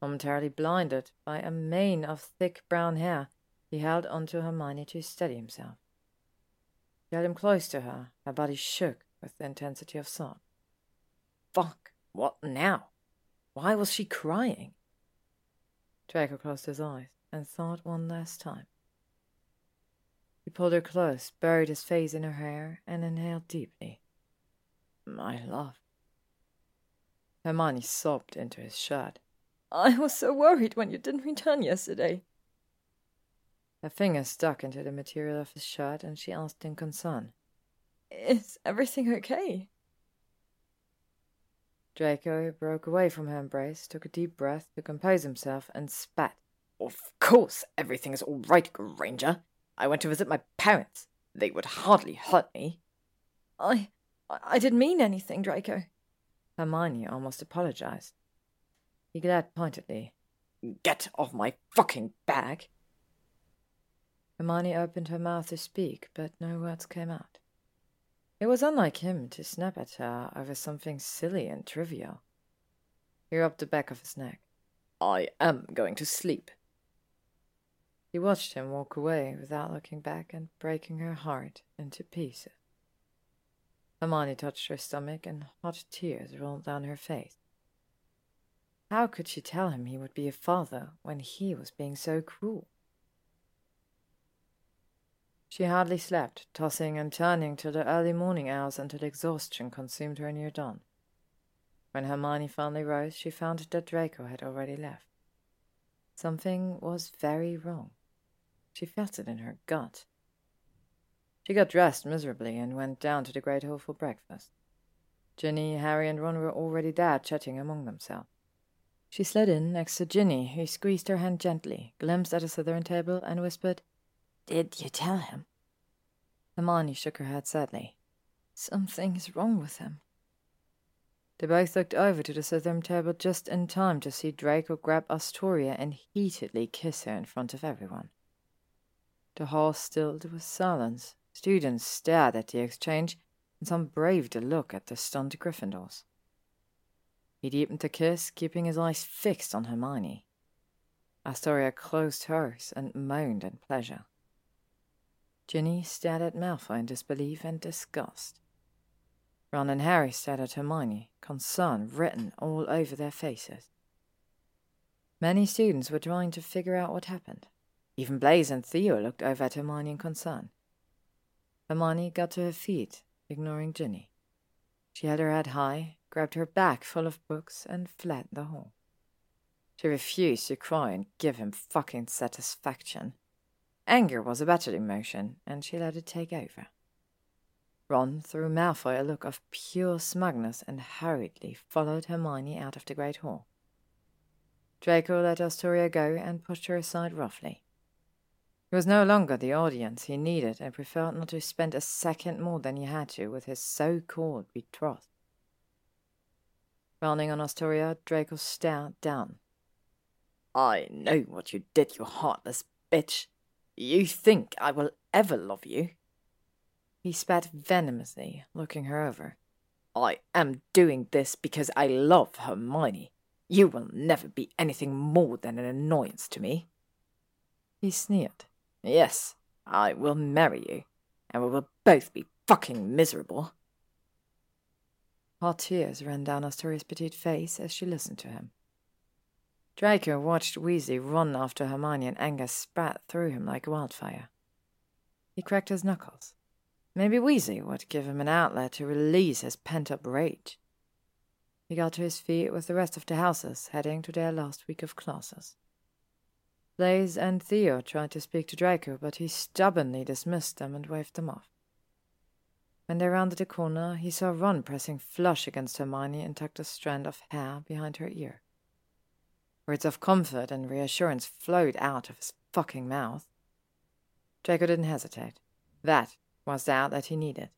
Momentarily blinded by a mane of thick brown hair, he held onto Hermione to steady himself. She held him close to her, her body shook with the intensity of thought. Fuck, what now? Why was she crying? Draco closed his eyes and thought one last time. He pulled her close, buried his face in her hair, and inhaled deeply. My love. Hermione sobbed into his shirt. I was so worried when you didn't return yesterday. Her fingers stuck into the material of his shirt, and she asked in concern. Is everything okay? Draco broke away from her embrace, took a deep breath to compose himself, and spat. Of course everything is all right, Granger. I went to visit my parents. They would hardly hurt me. I. I didn't mean anything, Draco. Hermione almost apologized. He glared pointedly. Get off my fucking bag! Hermione opened her mouth to speak, but no words came out. It was unlike him to snap at her over something silly and trivial. He rubbed the back of his neck. I am going to sleep. He watched him walk away without looking back and breaking her heart into pieces. Hermione touched her stomach and hot tears rolled down her face. How could she tell him he would be a father when he was being so cruel? She hardly slept, tossing and turning till the early morning hours until exhaustion consumed her near dawn. When Hermione finally rose, she found that Draco had already left. Something was very wrong. She felt it in her gut. She got dressed miserably and went down to the great hall for breakfast. Ginny, Harry, and Ron were already there chatting among themselves. She slid in next to Ginny, who squeezed her hand gently, glimpsed at a Slytherin table, and whispered, Did you tell him? Hermione shook her head sadly. Something is wrong with him. They both looked over to the Slytherin table just in time to see Draco grab Astoria and heatedly kiss her in front of everyone. The hall stilled with silence. Students stared at the exchange, and some braved a look at the stunned Gryffindors. He deepened the kiss, keeping his eyes fixed on Hermione. Astoria closed hers and moaned in pleasure. Ginny stared at Malfoy in disbelief and disgust. Ron and Harry stared at Hermione, concern written all over their faces. Many students were trying to figure out what happened. Even Blaise and Theo looked over at Hermione in concern. Hermione got to her feet, ignoring Ginny. She held her head high, grabbed her bag full of books, and fled the hall. She refused to cry and give him fucking satisfaction. Anger was a better emotion, and she let it take over. Ron threw Malfoy a look of pure smugness and hurriedly followed Hermione out of the great hall. Draco let Astoria go and pushed her aside roughly. He was no longer the audience he needed and preferred not to spend a second more than he had to with his so called betrothed. Frowning on Astoria, Draco stared down. I know what you did, you heartless bitch. You think I will ever love you? He spat venomously, looking her over. I am doing this because I love Hermione. You will never be anything more than an annoyance to me. He sneered. Yes, I will marry you, and we will both be fucking miserable. Hot tears ran down Astoria's petite face as she listened to him. Draco watched Weasley run after Hermione and anger spat through him like wildfire. He cracked his knuckles. Maybe Weasley would give him an outlet to release his pent up rage. He got to his feet with the rest of the houses, heading to their last week of classes. Blaise and Theo tried to speak to Draco, but he stubbornly dismissed them and waved them off. When they rounded the corner, he saw Ron pressing flush against Hermione and tucked a strand of hair behind her ear. Words of comfort and reassurance flowed out of his fucking mouth. Draco didn't hesitate. That was the out that he needed.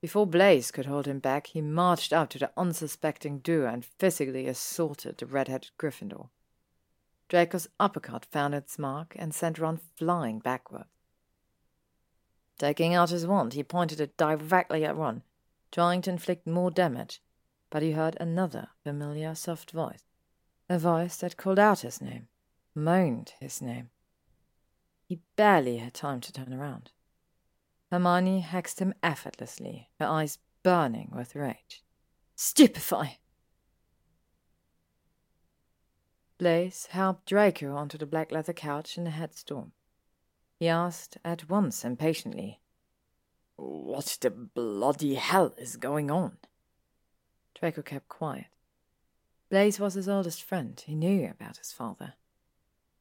Before Blaise could hold him back, he marched up to the unsuspecting duo and physically assaulted the red-headed Gryffindor. Draco's uppercut found its mark and sent Ron flying backward. Taking out his wand, he pointed it directly at Ron, trying to inflict more damage, but he heard another familiar soft voice. A voice that called out his name, moaned his name. He barely had time to turn around. Hermione hexed him effortlessly, her eyes burning with rage. Stupefy! Blaise helped Draco onto the black leather couch in the head dorm. He asked at once impatiently, What the bloody hell is going on? Draco kept quiet. Blaise was his oldest friend. He knew about his father.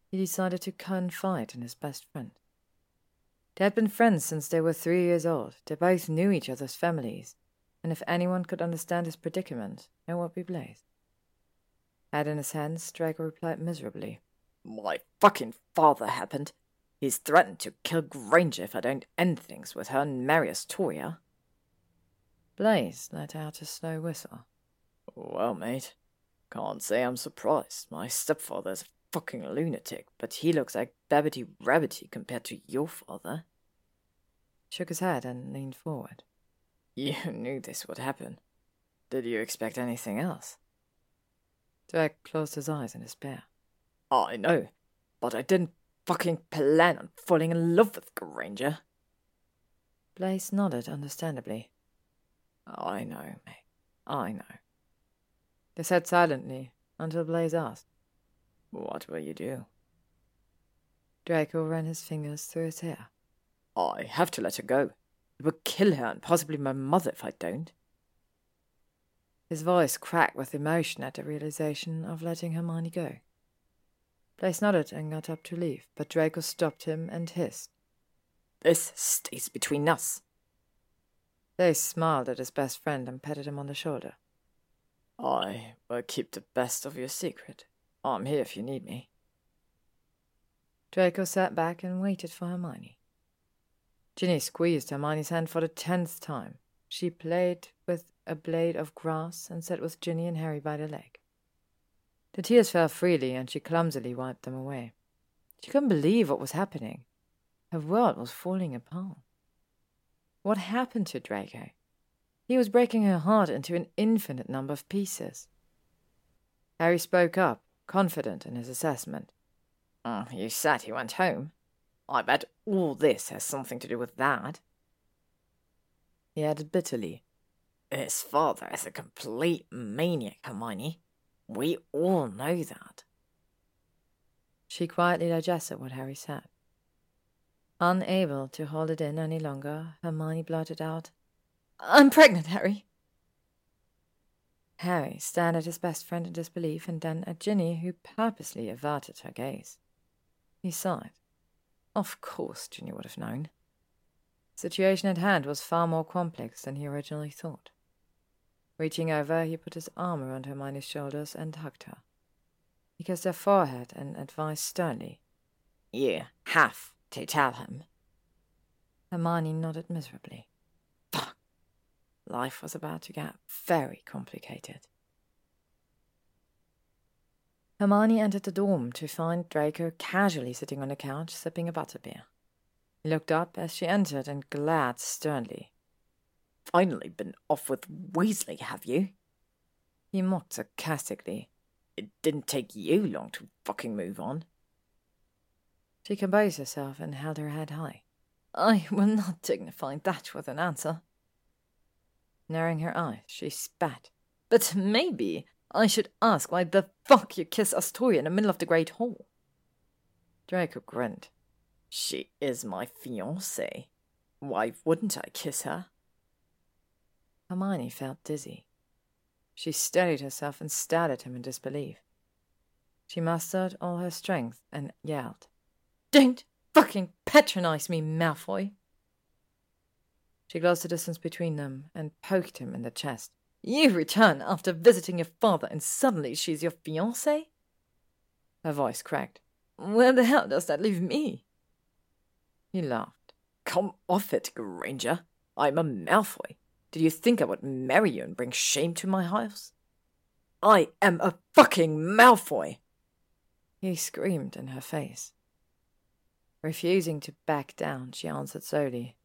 He decided to confide in his best friend. They had been friends since they were three years old. They both knew each other's families, and if anyone could understand his predicament, it would be Blaise. Head in his hands, Draco replied miserably. My fucking father happened. He's threatened to kill Granger if I don't end things with her and marry Astoria. Blaise let out a slow whistle. Well, mate, can't say I'm surprised. My stepfather's a fucking lunatic, but he looks like Babbitty Rabbitty compared to your father. Shook his head and leaned forward. You knew this would happen. Did you expect anything else? Drake closed his eyes in despair. I know, but I didn't fucking plan on falling in love with Granger. Blaise nodded understandably. I know, mate. I know. They sat silently until Blaise asked, What will you do? Draco ran his fingers through his hair. I have to let her go. It will kill her and possibly my mother if I don't. His voice cracked with emotion at the realization of letting Hermione go. Blaise nodded and got up to leave, but Draco stopped him and hissed. This stays between us. Blaise smiled at his best friend and patted him on the shoulder. I will keep the best of your secret. I'm here if you need me. Draco sat back and waited for Hermione. Ginny squeezed Hermione's hand for the tenth time. She played with a blade of grass and sat with Ginny and Harry by the leg. The tears fell freely, and she clumsily wiped them away. She couldn't believe what was happening. Her world was falling apart. What happened to Draco? He was breaking her heart into an infinite number of pieces. Harry spoke up, confident in his assessment. Oh, you said he went home. I bet all this has something to do with that. He added bitterly. His father is a complete maniac, Hermione. We all know that. She quietly digested what Harry said. Unable to hold it in any longer, Hermione blurted out, I'm pregnant, Harry. Harry stared at his best friend in disbelief and then at Ginny, who purposely averted her gaze. He sighed. Of course, Ginny would have known. The situation at hand was far more complex than he originally thought. Reaching over, he put his arm around Hermione's shoulders and hugged her. He kissed her forehead and advised sternly, You have to tell him. Hermione nodded miserably. Life was about to get very complicated. Hermione entered the dorm to find Draco casually sitting on the couch sipping a butterbeer. He looked up as she entered and glared sternly. Finally been off with Weasley, have you? He mocked sarcastically. It didn't take you long to fucking move on. She composed herself and held her head high. I will not dignify that with an answer. Narrowing her eyes, she spat. But maybe I should ask why the fuck you kiss Astoria in the middle of the Great Hall. Draco grinned. She is my fiancée. Why wouldn't I kiss her? Hermione felt dizzy. She steadied herself and stared at him in disbelief. She mustered all her strength and yelled, Don't fucking patronize me, Malfoy! She closed the distance between them and poked him in the chest. You return after visiting your father, and suddenly she's your fiancée? Her voice cracked. Where the hell does that leave me? He laughed. Come off it, Granger. I'm a Malfoy. Did you think I would marry you and bring shame to my house? I am a fucking Malfoy! He screamed in her face. Refusing to back down, she answered slowly.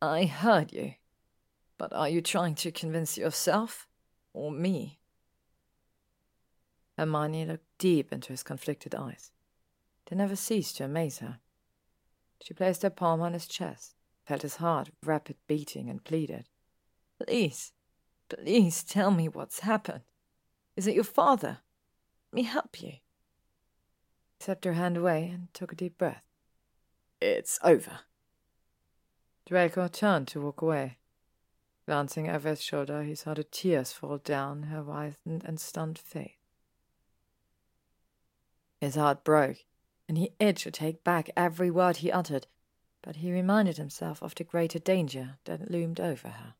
I heard you. But are you trying to convince yourself or me? Hermione looked deep into his conflicted eyes. They never ceased to amaze her. She placed her palm on his chest, felt his heart rapid beating, and pleaded. Please, please tell me what's happened. Is it your father? Let me help you. He swept her hand away and took a deep breath. It's over. Draco turned to walk away. Glancing over his shoulder, he saw the tears fall down her whitened and stunned face. His heart broke, and he itched to take back every word he uttered, but he reminded himself of the greater danger that loomed over her.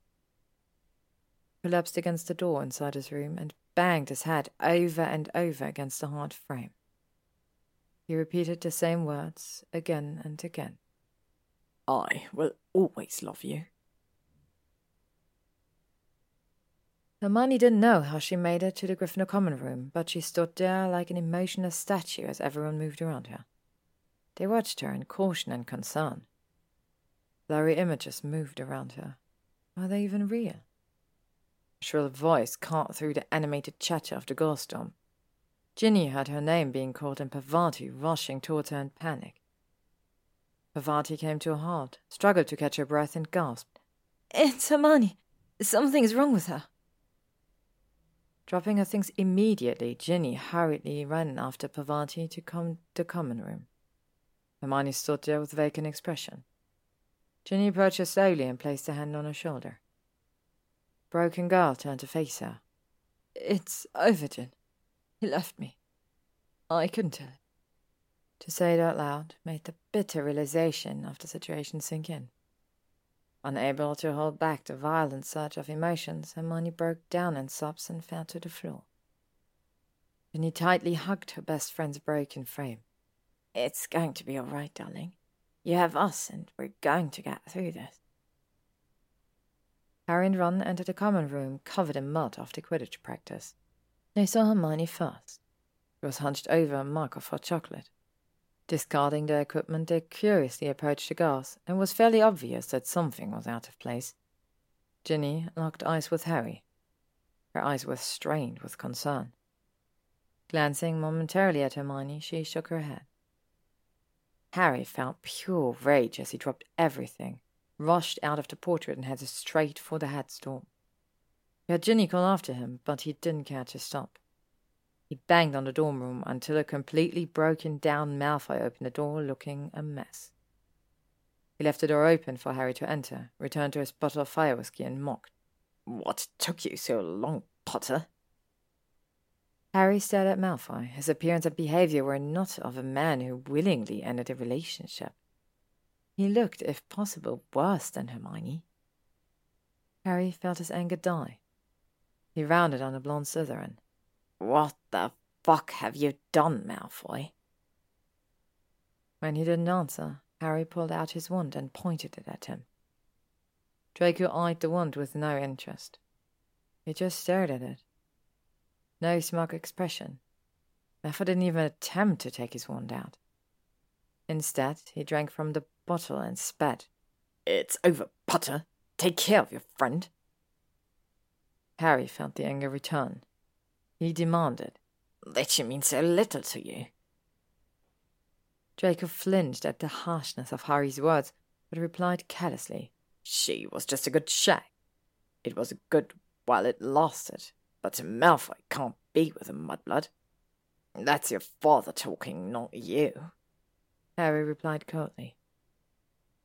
He collapsed against the door inside his room and banged his head over and over against the hard frame. He repeated the same words again and again. I will always love you. Hermione didn't know how she made it to the Gryffindor common room, but she stood there like an emotionless statue as everyone moved around her. They watched her in caution and concern. Blurry images moved around her. Are they even real? A shrill voice caught through the animated chatter of the ghost storm. Ginny heard her name being called and Parvati rushing towards her in panic. Parvati came to a halt, struggled to catch her breath, and gasped. It's Hermione. Something is wrong with her. Dropping her things immediately, Ginny hurriedly ran after Parvati to come to the common room. Hermione stood there with vacant expression. Ginny approached her slowly and placed a hand on her shoulder. Broken girl turned to face her. It's Overton. He left me. I couldn't tell him. To say it out loud made the bitter realization of the situation sink in. Unable to hold back the violent surge of emotions, Hermione broke down in sobs and fell to the floor. Ginny tightly hugged her best friend's broken frame. It's going to be all right, darling. You have us, and we're going to get through this. Harry and Ron entered the common room covered in mud after Quidditch practice. They saw Hermione first. She was hunched over a mug of hot chocolate. Discarding their equipment, they curiously approached the girls, and it was fairly obvious that something was out of place. Ginny locked eyes with Harry. Her eyes were strained with concern. Glancing momentarily at Hermione, she shook her head. Harry felt pure rage as he dropped everything, rushed out of the portrait, and headed straight for the head dorm. He had Ginny call after him, but he didn't care to stop. He banged on the dorm room until a completely broken down Malfoy opened the door looking a mess. He left the door open for Harry to enter, returned to his bottle of fire whiskey, and mocked. What took you so long, Potter? Harry stared at Malfoy. His appearance and behavior were not of a man who willingly ended a relationship. He looked, if possible, worse than Hermione. Harry felt his anger die. He rounded on the blonde Slytherin. What the fuck have you done, Malfoy? When he didn't answer, Harry pulled out his wand and pointed it at him. Draco eyed the wand with no interest. He just stared at it. No smug expression. Malfoy didn't even attempt to take his wand out. Instead, he drank from the bottle and spat. It's over, Potter. Take care of your friend. Harry felt the anger return. He demanded. That she means so little to you. Draco flinched at the harshness of Harry's words, but replied carelessly. She was just a good shag. It was a good while it lasted, but a Malfoy can't be with a mudblood. That's your father talking, not you. Harry replied coldly.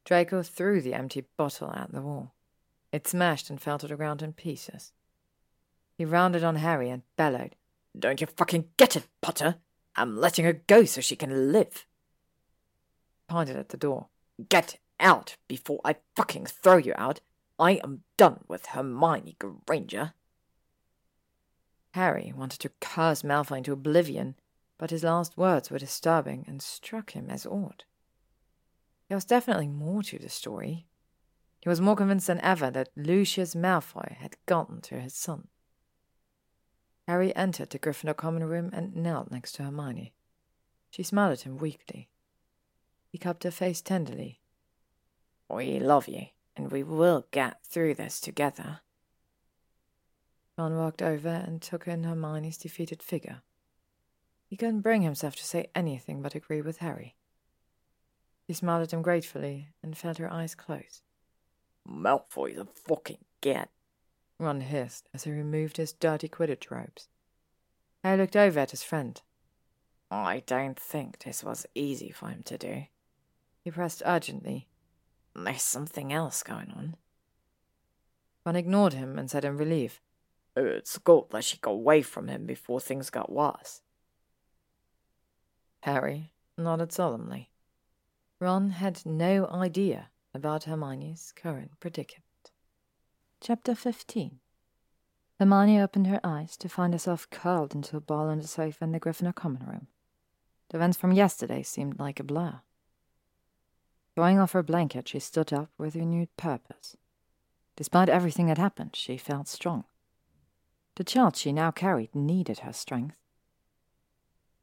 Draco threw the empty bottle at the wall. It smashed and fell to the ground in pieces. He rounded on Harry and bellowed, Don't you fucking get it, Potter? I'm letting her go so she can live. Pointed at the door. Get out before I fucking throw you out. I am done with Hermione Granger. Harry wanted to curse Malfoy into oblivion, but his last words were disturbing and struck him as odd. There was definitely more to the story. He was more convinced than ever that Lucius Malfoy had gotten to his son. Harry entered the Gryffindor common room and knelt next to Hermione. She smiled at him weakly. He cupped her face tenderly. We love you, and we will get through this together. Ron walked over and took in Hermione's defeated figure. He couldn't bring himself to say anything but agree with Harry. He smiled at him gratefully and felt her eyes close. Malfoy's a fucking git, Ron hissed as he removed his dirty Quidditch robes. Harry looked over at his friend. I don't think this was easy for him to do. He pressed urgently. There's something else going on. Ron ignored him and said in relief, It's good that she got away from him before things got worse. Harry nodded solemnly. Ron had no idea about Hermione's current predicament. Chapter 15 Hermione opened her eyes to find herself curled into a ball on the sofa in the Gryffindor common room. The events from yesterday seemed like a blur. Throwing off her blanket, she stood up with renewed purpose. Despite everything that happened, she felt strong. The child she now carried needed her strength.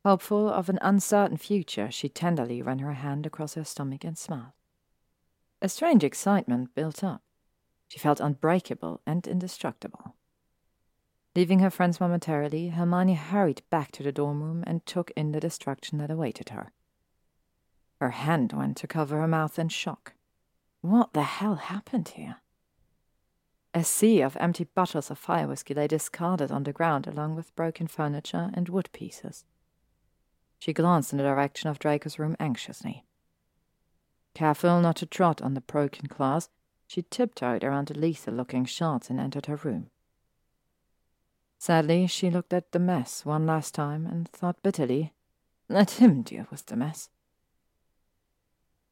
Hopeful of an uncertain future, she tenderly ran her hand across her stomach and smiled. A strange excitement built up. She felt unbreakable and indestructible. Leaving her friends momentarily, Hermione hurried back to the dorm room and took in the destruction that awaited her. Her hand went to cover her mouth in shock. What the hell happened here? A sea of empty bottles of fire whiskey lay discarded on the ground along with broken furniture and wood pieces. She glanced in the direction of Draco's room anxiously. Careful not to trot on the broken glass, she tiptoed around the lethal looking shards and entered her room. Sadly, she looked at the mess one last time and thought bitterly, let him deal with the mess.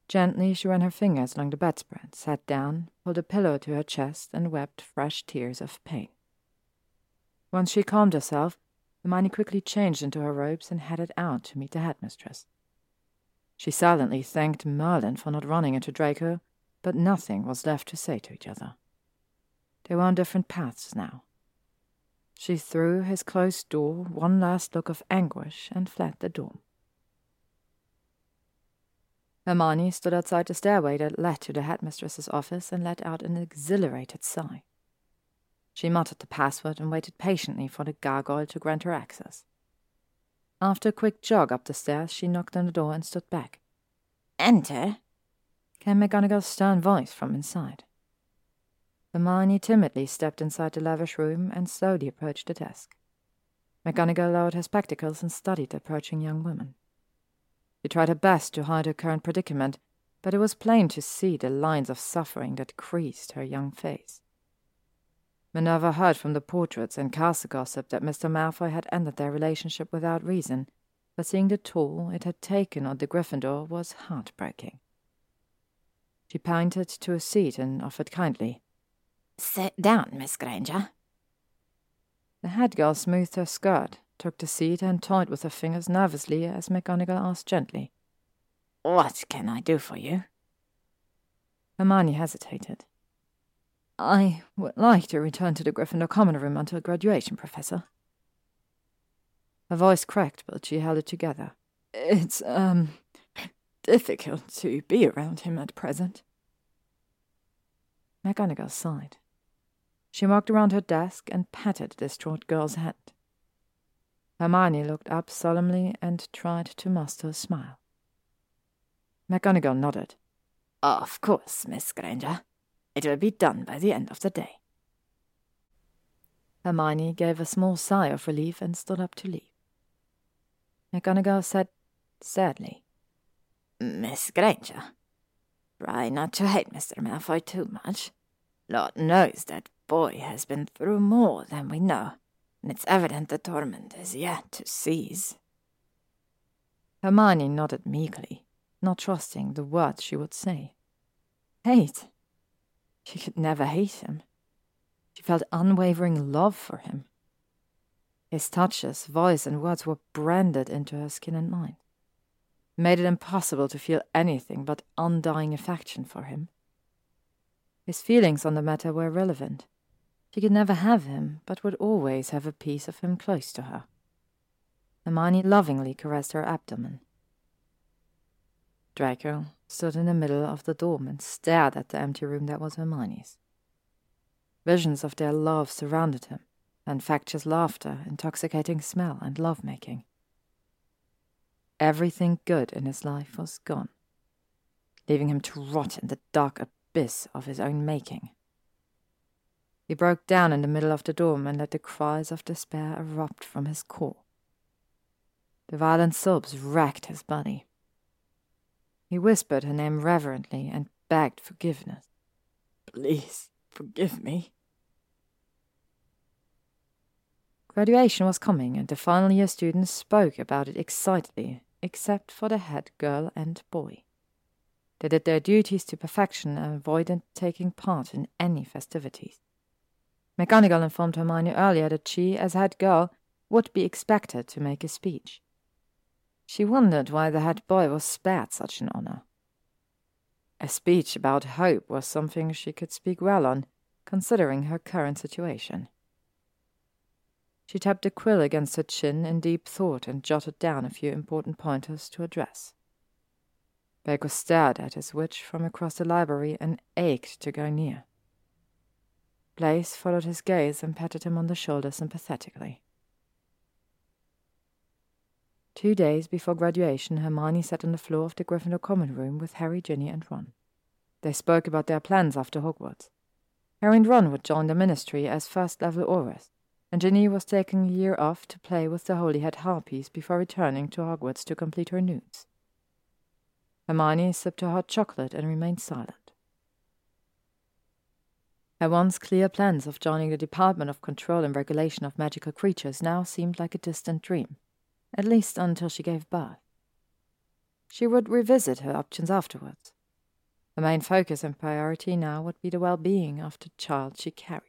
Gently, she ran her fingers along the bedspread, sat down, pulled a pillow to her chest, and wept fresh tears of pain. Once she calmed herself, Hermione quickly changed into her robes and headed out to meet the headmistress. She silently thanked Merlin for not running into Draco but nothing was left to say to each other. They were on different paths now. She threw his closed door one last look of anguish and fled the door. Hermione stood outside the stairway that led to the headmistress's office and let out an exhilarated sigh. She muttered the password and waited patiently for the gargoyle to grant her access. After a quick jog up the stairs, she knocked on the door and stood back. Enter, came McGonagall's stern voice from inside. Hermione timidly stepped inside the lavish room and slowly approached the desk. McGonagall lowered her spectacles and studied the approaching young woman. She tried her best to hide her current predicament, but it was plain to see the lines of suffering that creased her young face. Minerva heard from the portraits and castle gossip that Mr. Malfoy had ended their relationship without reason, but seeing the toll it had taken on the Gryffindor was heartbreaking. She pointed to a seat and offered kindly. Sit down, Miss Granger. The head girl smoothed her skirt, took the seat, and toyed with her fingers nervously as McGonagall asked gently, What can I do for you? Hermione hesitated. I would like to return to the Gryffindor common room until graduation, Professor. Her voice cracked, but she held it together. It's, um, difficult to be around him at present. McGonagall sighed. She walked around her desk and patted the distraught girl's head. Hermione looked up solemnly and tried to master a smile. McGonagall nodded. Of course, Miss Granger. It will be done by the end of the day. Hermione gave a small sigh of relief and stood up to leave. McGonagall said sadly, Miss Granger, try not to hate Mr. Malfoy too much. Lord knows that boy has been through more than we know, and it's evident the torment is yet to cease. Hermione nodded meekly, not trusting the words she would say. Hate? She could never hate him. She felt unwavering love for him. His touches, voice, and words were branded into her skin and mind, made it impossible to feel anything but undying affection for him. His feelings on the matter were irrelevant. She could never have him, but would always have a piece of him close to her. Hermione lovingly caressed her abdomen. Draco stood in the middle of the dorm and stared at the empty room that was Hermione's. Visions of their love surrounded him, infectious laughter, intoxicating smell, and love-making. Everything good in his life was gone, leaving him to rot in the dark abyss of his own making. He broke down in the middle of the dorm and let the cries of despair erupt from his core. The violent sobs racked his body. He whispered her name reverently and begged forgiveness. Please forgive me. Graduation was coming, and the final year students spoke about it excitedly, except for the head girl and boy. They did their duties to perfection and avoided taking part in any festivities. McGonagall informed Hermione earlier that she, as head girl, would be expected to make a speech. She wondered why the head boy was spared such an honor. A speech about hope was something she could speak well on, considering her current situation. She tapped a quill against her chin in deep thought and jotted down a few important pointers to address. Draco stared at his witch from across the library and ached to go near. Blaise followed his gaze and patted him on the shoulder sympathetically. Two days before graduation, Hermione sat on the floor of the Gryffindor common room with Harry, Ginny, and Ron. They spoke about their plans after Hogwarts. Harry and Ron would join the Ministry as first-level Aurors, and Ginny was taking a year off to play with the Holyhead Harpies before returning to Hogwarts to complete her NEWTs. Hermione sipped her hot chocolate and remained silent. Her once clear plans of joining the Department of Control and Regulation of Magical Creatures now seemed like a distant dream at least until she gave birth. She would revisit her options afterwards. The main focus and priority now would be the well being of the child she carried.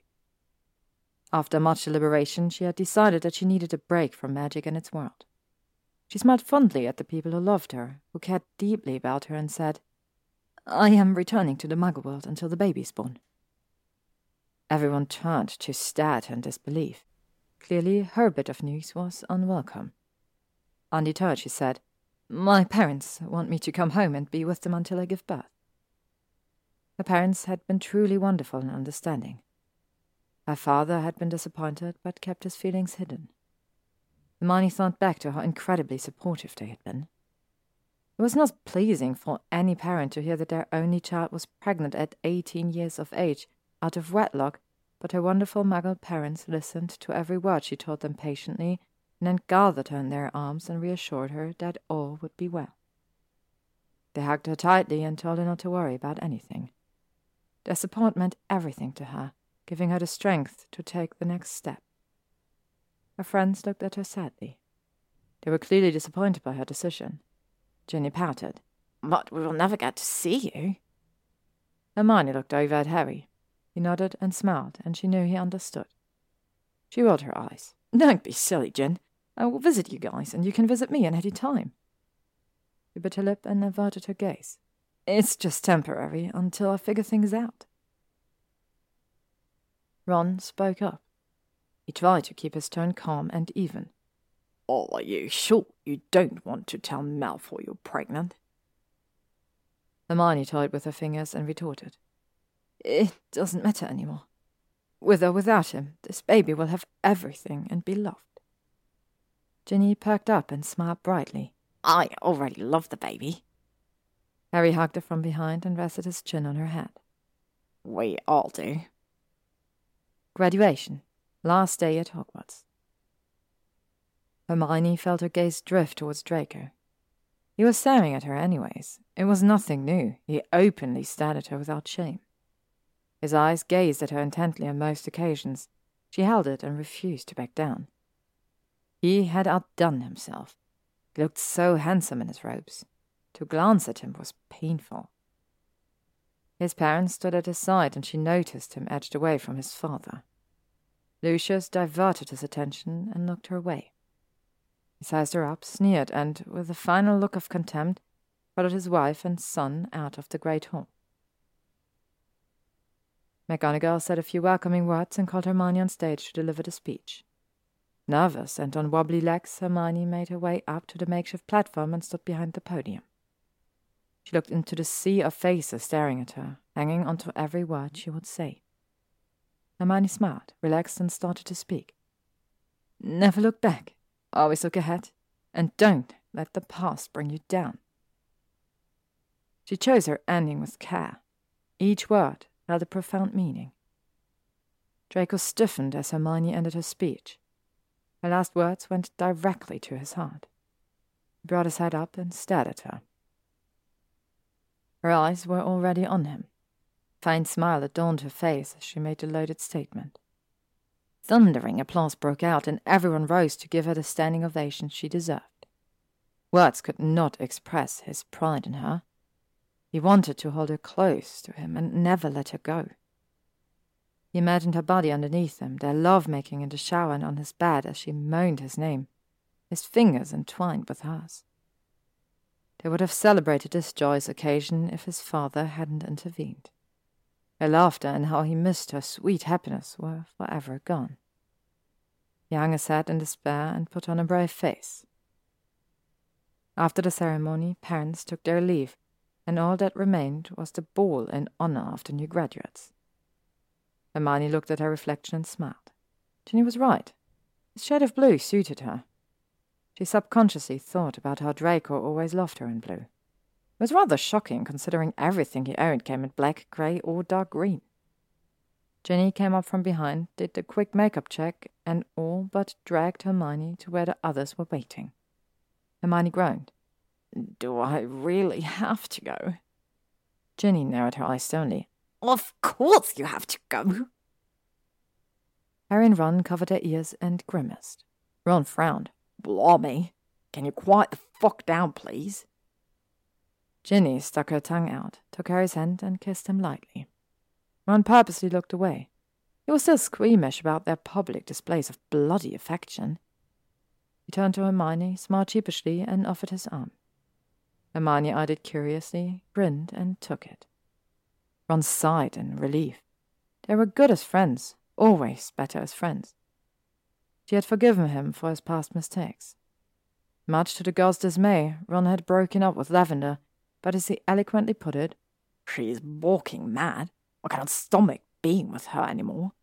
After much deliberation, she had decided that she needed a break from magic and its world. She smiled fondly at the people who loved her, who cared deeply about her, and said, I am returning to the Muggle world until the baby is born. Everyone turned to stare at her in disbelief. Clearly, her bit of news was unwelcome. Undeterred, she said, My parents want me to come home and be with them until I give birth. Her parents had been truly wonderful and understanding. Her father had been disappointed, but kept his feelings hidden. Hermione thought back to how incredibly supportive they had been. It was not pleasing for any parent to hear that their only child was pregnant at eighteen years of age, out of wedlock, but her wonderful Muggle parents listened to every word she told them patiently and then gathered her in their arms and reassured her that all would be well. They hugged her tightly and told her not to worry about anything. Their support meant everything to her, giving her the strength to take the next step. Her friends looked at her sadly. They were clearly disappointed by her decision. Ginny pouted. But we will never get to see you. Hermione looked over at Harry. He nodded and smiled, and she knew he understood. She rolled her eyes. Don't be silly, Gin. I will visit you guys, and you can visit me at any time. She bit her lip and averted her gaze. It's just temporary until I figure things out. Ron spoke up. He tried to keep his tone calm and even. Oh, are you sure you don't want to tell Malfoy you're pregnant? Hermione toyed with her fingers and retorted. It doesn't matter anymore. With or without him, this baby will have everything and be loved. Ginny perked up and smiled brightly. I already love the baby. Harry hugged her from behind and rested his chin on her head. We all do. Graduation. Last day at Hogwarts. Hermione felt her gaze drift towards Draco. He was staring at her anyways. It was nothing new. He openly stared at her without shame. His eyes gazed at her intently on most occasions. She held it and refused to back down. He had outdone himself. He looked so handsome in his robes. To glance at him was painful. His parents stood at his side, and she noticed him edged away from his father. Lucius diverted his attention and looked her way. He sized her up, sneered, and, with a final look of contempt, followed his wife and son out of the great hall. McGonagall said a few welcoming words and called Hermione on stage to deliver the speech. Nervous and on wobbly legs, Hermione made her way up to the makeshift platform and stood behind the podium. She looked into the sea of faces staring at her, hanging onto every word she would say. Hermione smiled, relaxed, and started to speak. Never look back. Always look ahead. And don't let the past bring you down. She chose her ending with care. Each word held a profound meaning. Draco stiffened as Hermione ended her speech. Her last words went directly to his heart. He brought his head up and stared at her. Her eyes were already on him. A faint smile adorned her face as she made the loaded statement. Thundering applause broke out, and everyone rose to give her the standing ovation she deserved. Words could not express his pride in her. He wanted to hold her close to him and never let her go. He imagined her body underneath him, their love making in the shower and on his bed as she moaned his name, his fingers entwined with hers. They would have celebrated this joyous occasion if his father hadn't intervened. Her laughter and how he missed her sweet happiness were forever gone. He head in despair and put on a brave face. After the ceremony, parents took their leave, and all that remained was the ball in honor of the new graduates. Hermione looked at her reflection and smiled. Ginny was right. His shade of blue suited her. She subconsciously thought about how Draco always loved her in blue. It was rather shocking considering everything he owned came in black, grey, or dark green. Ginny came up from behind, did the quick makeup check, and all but dragged Hermione to where the others were waiting. Hermione groaned. Do I really have to go? Ginny narrowed her eyes sternly. Of course you have to go. Harry and Ron covered their ears and grimaced. Ron frowned. Blimey. Can you quiet the fuck down, please? Ginny stuck her tongue out, took Harry's hand, and kissed him lightly. Ron purposely looked away. He was still squeamish about their public displays of bloody affection. He turned to Hermione, smiled sheepishly, and offered his arm. Hermione eyed it curiously, grinned, and took it. Ron sighed in relief. They were good as friends, always better as friends. She had forgiven him for his past mistakes. Much to the girl's dismay, Ron had broken up with Lavender, but as he eloquently put it, she is walking mad. I cannot stomach being with her any more.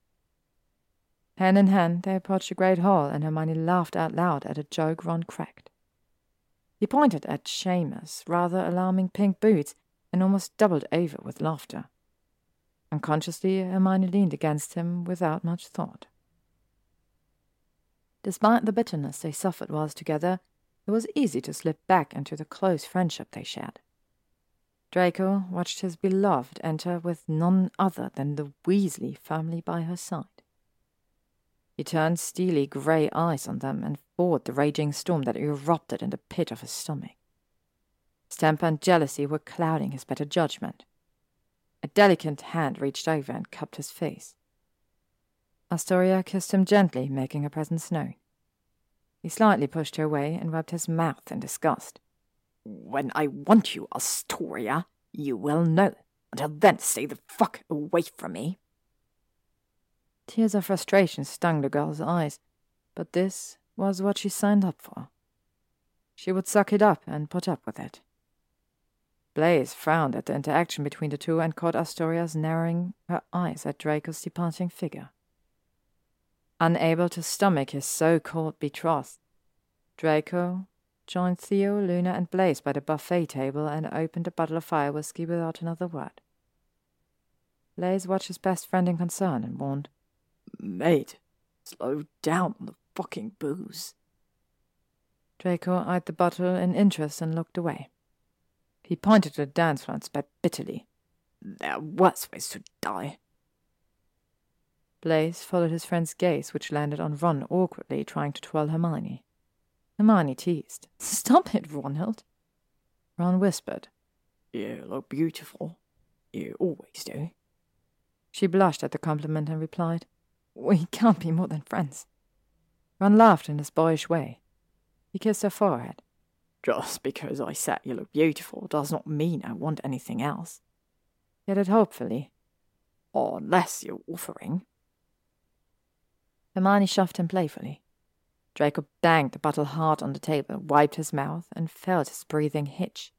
Hand in hand, they approached the great hall, and Hermione laughed out loud at a joke Ron cracked. He pointed at Seamus' rather alarming pink boots and almost doubled over with laughter. Unconsciously, Hermione leaned against him without much thought. Despite the bitterness they suffered whilst together, it was easy to slip back into the close friendship they shared. Draco watched his beloved enter with none other than the Weasley firmly by her side. He turned steely grey eyes on them and fought the raging storm that erupted in the pit of his stomach. Temper and jealousy were clouding his better judgment. A delicate hand reached over and cupped his face. Astoria kissed him gently, making her presence known. He slightly pushed her away and rubbed his mouth in disgust. When I want you, Astoria, you will know. Until then, stay the fuck away from me. Tears of frustration stung the girl's eyes, but this was what she signed up for. She would suck it up and put up with it. Blaise frowned at the interaction between the two and caught Astoria's narrowing her eyes at Draco's departing figure. Unable to stomach his so-called betrothed, Draco joined Theo, Luna, and Blaise by the buffet table and opened a bottle of fire whiskey without another word. Blaise watched his best friend in concern and warned, Mate, slow down on the fucking booze. Draco eyed the bottle in interest and looked away. He pointed to the dance floor and spat bitterly. There are worse ways to die. Blaise followed his friend's gaze, which landed on Ron awkwardly trying to twirl Hermione. Hermione teased. Stop it, Ronald. Ron whispered. You look beautiful. You always do. She blushed at the compliment and replied, We can't be more than friends. Ron laughed in his boyish way. He kissed her forehead. Just because I said you look beautiful does not mean I want anything else. He added hopefully. Unless you're offering. Hermione shoved him playfully. Draco banged the bottle hard on the table, wiped his mouth, and felt his breathing hitch.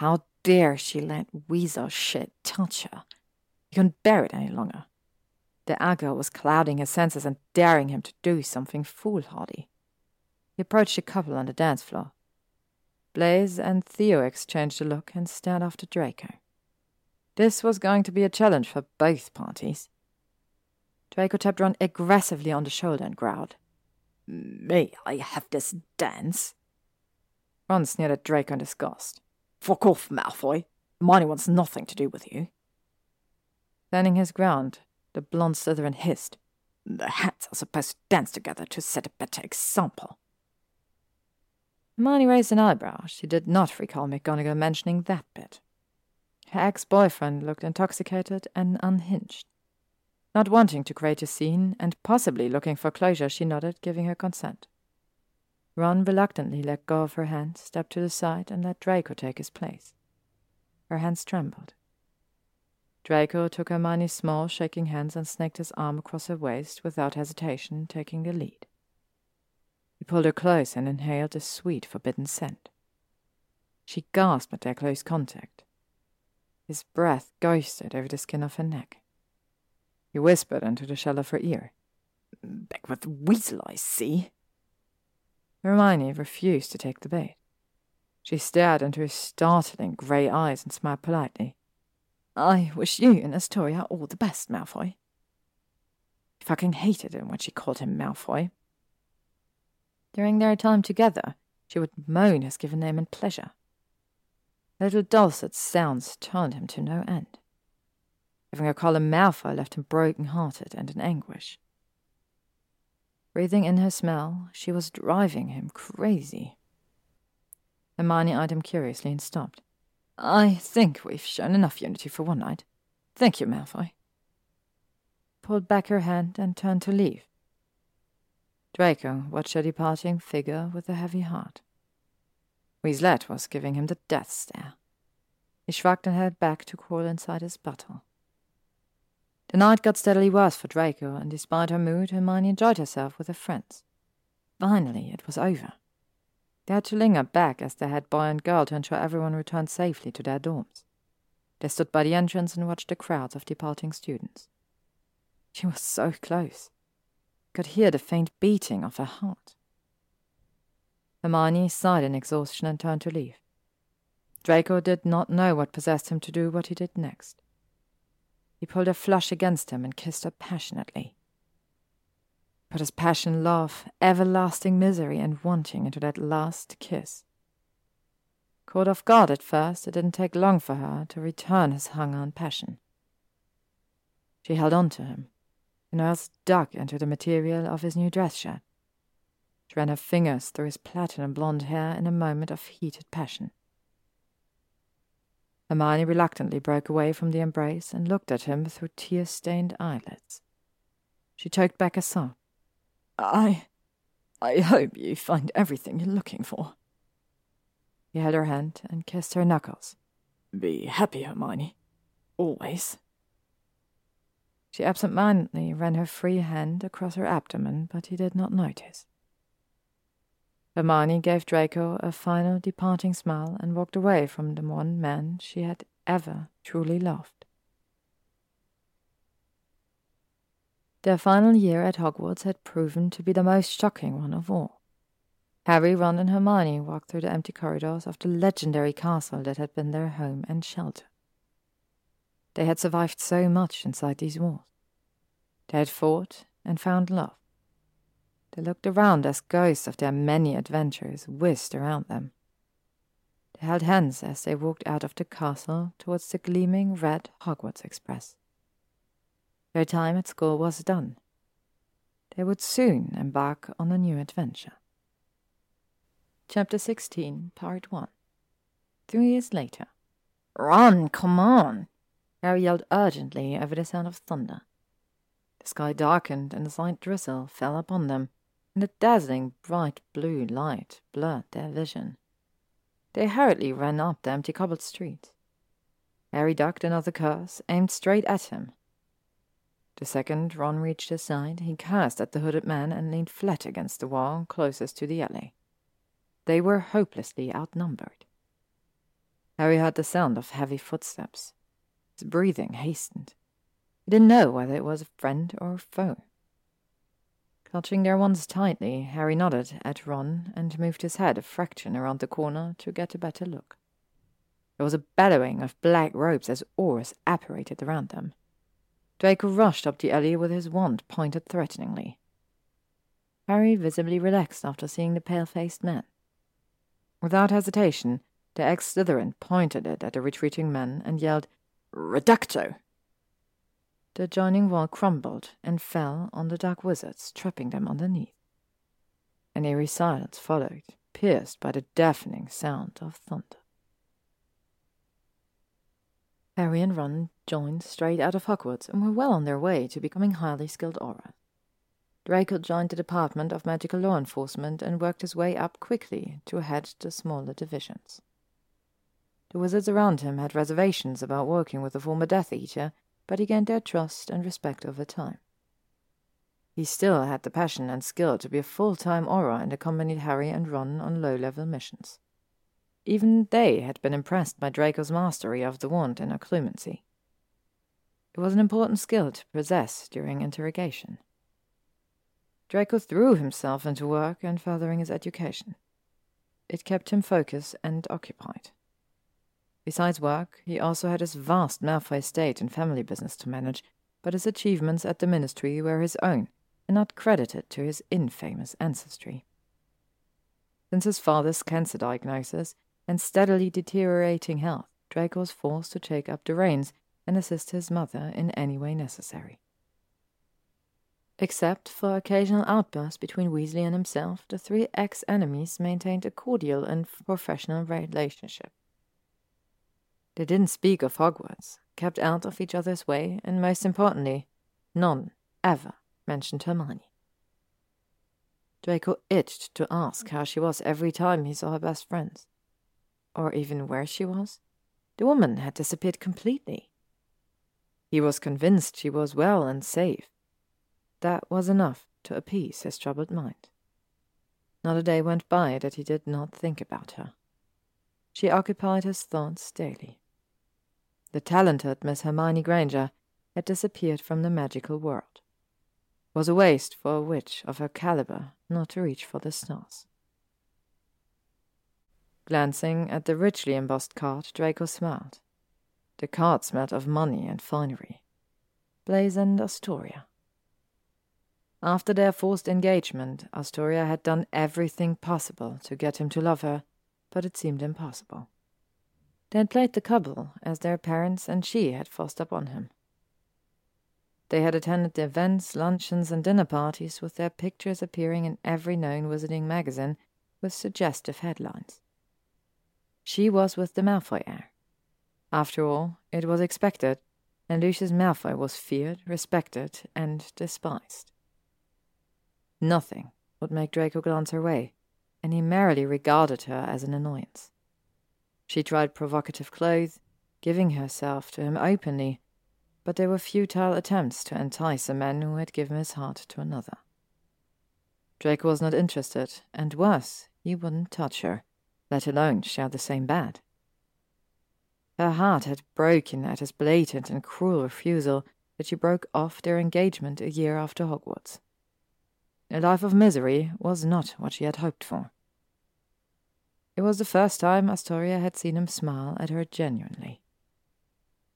How dare she let weasel shit touch her? He couldn't bear it any longer. The anger was clouding his senses and daring him to do something foolhardy. He approached the couple on the dance floor. Blaise and Theo exchanged a look and stared after Draco. This was going to be a challenge for both parties. Draco tapped Ron aggressively on the shoulder and growled. May I have this dance? Ron sneered at Draco in disgust. Fuck off, Malfoy. Hermione wants nothing to do with you. Standing his ground, the blonde Slytherin hissed. The hats are supposed to dance together to set a better example. Hermione raised an eyebrow. She did not recall McGonagall mentioning that bit. Her ex-boyfriend looked intoxicated and unhinged. Not wanting to create a scene, and possibly looking for closure, she nodded, giving her consent. Ron reluctantly let go of her hand, stepped to the side, and let Draco take his place. Her hands trembled. Draco took Hermione's small, shaking hands and snaked his arm across her waist without hesitation, taking the lead. He pulled her close and inhaled a sweet, forbidden scent. She gasped at their close contact. His breath ghosted over the skin of her neck. He whispered into the shell of her ear. Back with the Weasel, I see. Hermione refused to take the bait. She stared into his startling grey eyes and smiled politely. I wish you and Astoria all the best, Malfoy. He fucking hated it when she called him Malfoy. During their time together, she would moan his given name in pleasure. Little dulcet sounds turned him to no end. Having call him Malfoy left him broken-hearted and in anguish. Breathing in her smell, she was driving him crazy. Hermione eyed him curiously and stopped. I think we've shown enough unity for one night. Thank you, Malfoy. Pulled back her hand and turned to leave. Draco watched her departing figure with a heavy heart. Weaslette was giving him the death stare. He shrugged and headed back to crawl inside his bottle. The night got steadily worse for Draco, and despite her mood, Hermione enjoyed herself with her friends. Finally, it was over. They had to linger back as the head boy and girl to ensure everyone returned safely to their dorms. They stood by the entrance and watched the crowds of departing students. She was so close. Could hear the faint beating of her heart. Hermione sighed in exhaustion and turned to leave. Draco did not know what possessed him to do what he did next. He pulled her flush against him and kissed her passionately. Put his passion, love, everlasting misery, and wanting into that last kiss. Caught off guard at first, it didn't take long for her to return his hunger and passion. She held on to him, her nails dug into the material of his new dress shirt. She ran her fingers through his platinum blonde hair in a moment of heated passion. Hermione reluctantly broke away from the embrace and looked at him through tear-stained eyelids. She choked back a sob. I. I hope you find everything you're looking for. He held her hand and kissed her knuckles. Be happy, Hermione. Always. She absent-mindedly ran her free hand across her abdomen, but he did not notice. Hermione gave Draco a final departing smile and walked away from the one man she had ever truly loved. Their final year at Hogwarts had proven to be the most shocking one of all. Harry, Ron, and Hermione walked through the empty corridors of the legendary castle that had been their home and shelter. They had survived so much inside these walls. They had fought and found love. They looked around as ghosts of their many adventures whizzed around them. They held hands as they walked out of the castle towards the gleaming red Hogwarts Express. Their time at school was done. They would soon embark on a new adventure. Chapter 16, Part 1 Three years later. Run, come on! Harry yelled urgently over the sound of thunder. The sky darkened and a slight drizzle fell upon them, and a dazzling bright blue light blurred their vision. They hurriedly ran up the empty cobbled street. Harry ducked another curse, aimed straight at him. The second Ron reached his side, he cursed at the hooded man and leaned flat against the wall closest to the alley. They were hopelessly outnumbered. Harry heard the sound of heavy footsteps. His breathing hastened. He didn't know whether it was a friend or a foe. Clutching their wands tightly, Harry nodded at Ron and moved his head a fraction around the corner to get a better look. There was a bellowing of black ropes as Aurors apparated around them. Draco rushed up the alley with his wand pointed threateningly. Harry visibly relaxed after seeing the pale-faced man. Without hesitation, the ex-Slytherin pointed it at the retreating men and yelled, Reducto! The adjoining wall crumbled and fell on the dark wizards, trapping them underneath. An eerie silence followed, pierced by the deafening sound of thunder. Harry and Ron joined straight out of Hogwarts and were well on their way to becoming highly skilled Aurors. Draco joined the Department of Magical Law Enforcement and worked his way up quickly to head the smaller divisions. The wizards around him had reservations about working with the former Death Eater, but he gained their trust and respect over time. He still had the passion and skill to be a full-time Auror and accompanied Harry and Ron on low-level missions. Even they had been impressed by Draco's mastery of the wand and occlumency. It was an important skill to possess during interrogation. Draco threw himself into work and furthering his education. It kept him focused and occupied. Besides work, he also had his vast Malfoy estate and family business to manage, but his achievements at the ministry were his own, and not credited to his infamous ancestry. Since his father's cancer diagnosis and steadily deteriorating health, Draco was forced to take up the reins and assist his mother in any way necessary. Except for occasional outbursts between Weasley and himself, the three ex enemies maintained a cordial and professional relationship. They didn't speak of Hogwarts, kept out of each other's way, and most importantly, none ever mentioned Hermione. Draco itched to ask how she was every time he saw her best friends, or even where she was. The woman had disappeared completely. He was convinced she was well and safe. That was enough to appease his troubled mind. Not a day went by that he did not think about her. She occupied his thoughts daily. The talented Miss Hermione Granger had disappeared from the magical world. It was a waste for a witch of her caliber not to reach for the stars. Glancing at the richly embossed card, Draco smiled. The card smelled of money and finery. Blaise and Astoria. After their forced engagement, Astoria had done everything possible to get him to love her, but it seemed impossible. They had played the couple, as their parents and she had forced upon him. They had attended the events, luncheons, and dinner parties with their pictures appearing in every known wizarding magazine with suggestive headlines. She was with the Malfoy heir. After all, it was expected, and Lucius Malfoy was feared, respected, and despised. Nothing would make Draco glance her way, and he merely regarded her as an annoyance. She tried provocative clothes, giving herself to him openly, but they were futile attempts to entice a man who had given his heart to another. Drake was not interested, and worse, he wouldn't touch her, let alone share the same bed. Her heart had broken at his blatant and cruel refusal that she broke off their engagement a year after Hogwarts. A life of misery was not what she had hoped for. It was the first time Astoria had seen him smile at her genuinely.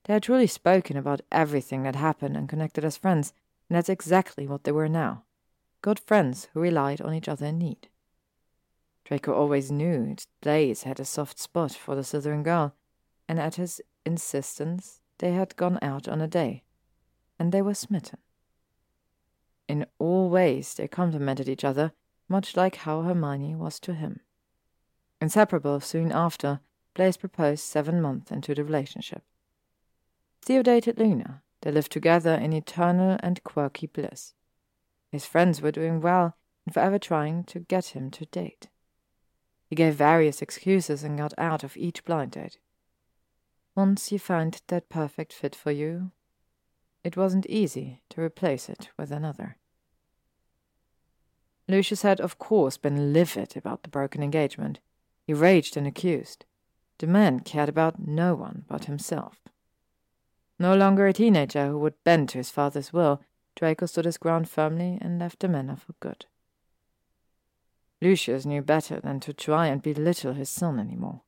They had truly spoken about everything that happened and connected as friends, and that's exactly what they were now good friends who relied on each other in need. Draco always knew that Blaise had a soft spot for the Slytherin girl, and at his insistence they had gone out on a day, and they were smitten. In all ways they complemented each other, much like how Hermione was to him. Inseparable soon after, Blaise proposed seven months into the relationship. Theo dated Luna. They lived together in eternal and quirky bliss. His friends were doing well and forever trying to get him to date. He gave various excuses and got out of each blind date. Once you find that perfect fit for you, it wasn't easy to replace it with another. Lucius had, of course, been livid about the broken engagement. He raged and accused. The man cared about no one but himself. No longer a teenager who would bend to his father's will, Draco stood his ground firmly and left the manor for good. Lucius knew better than to try and belittle his son any more.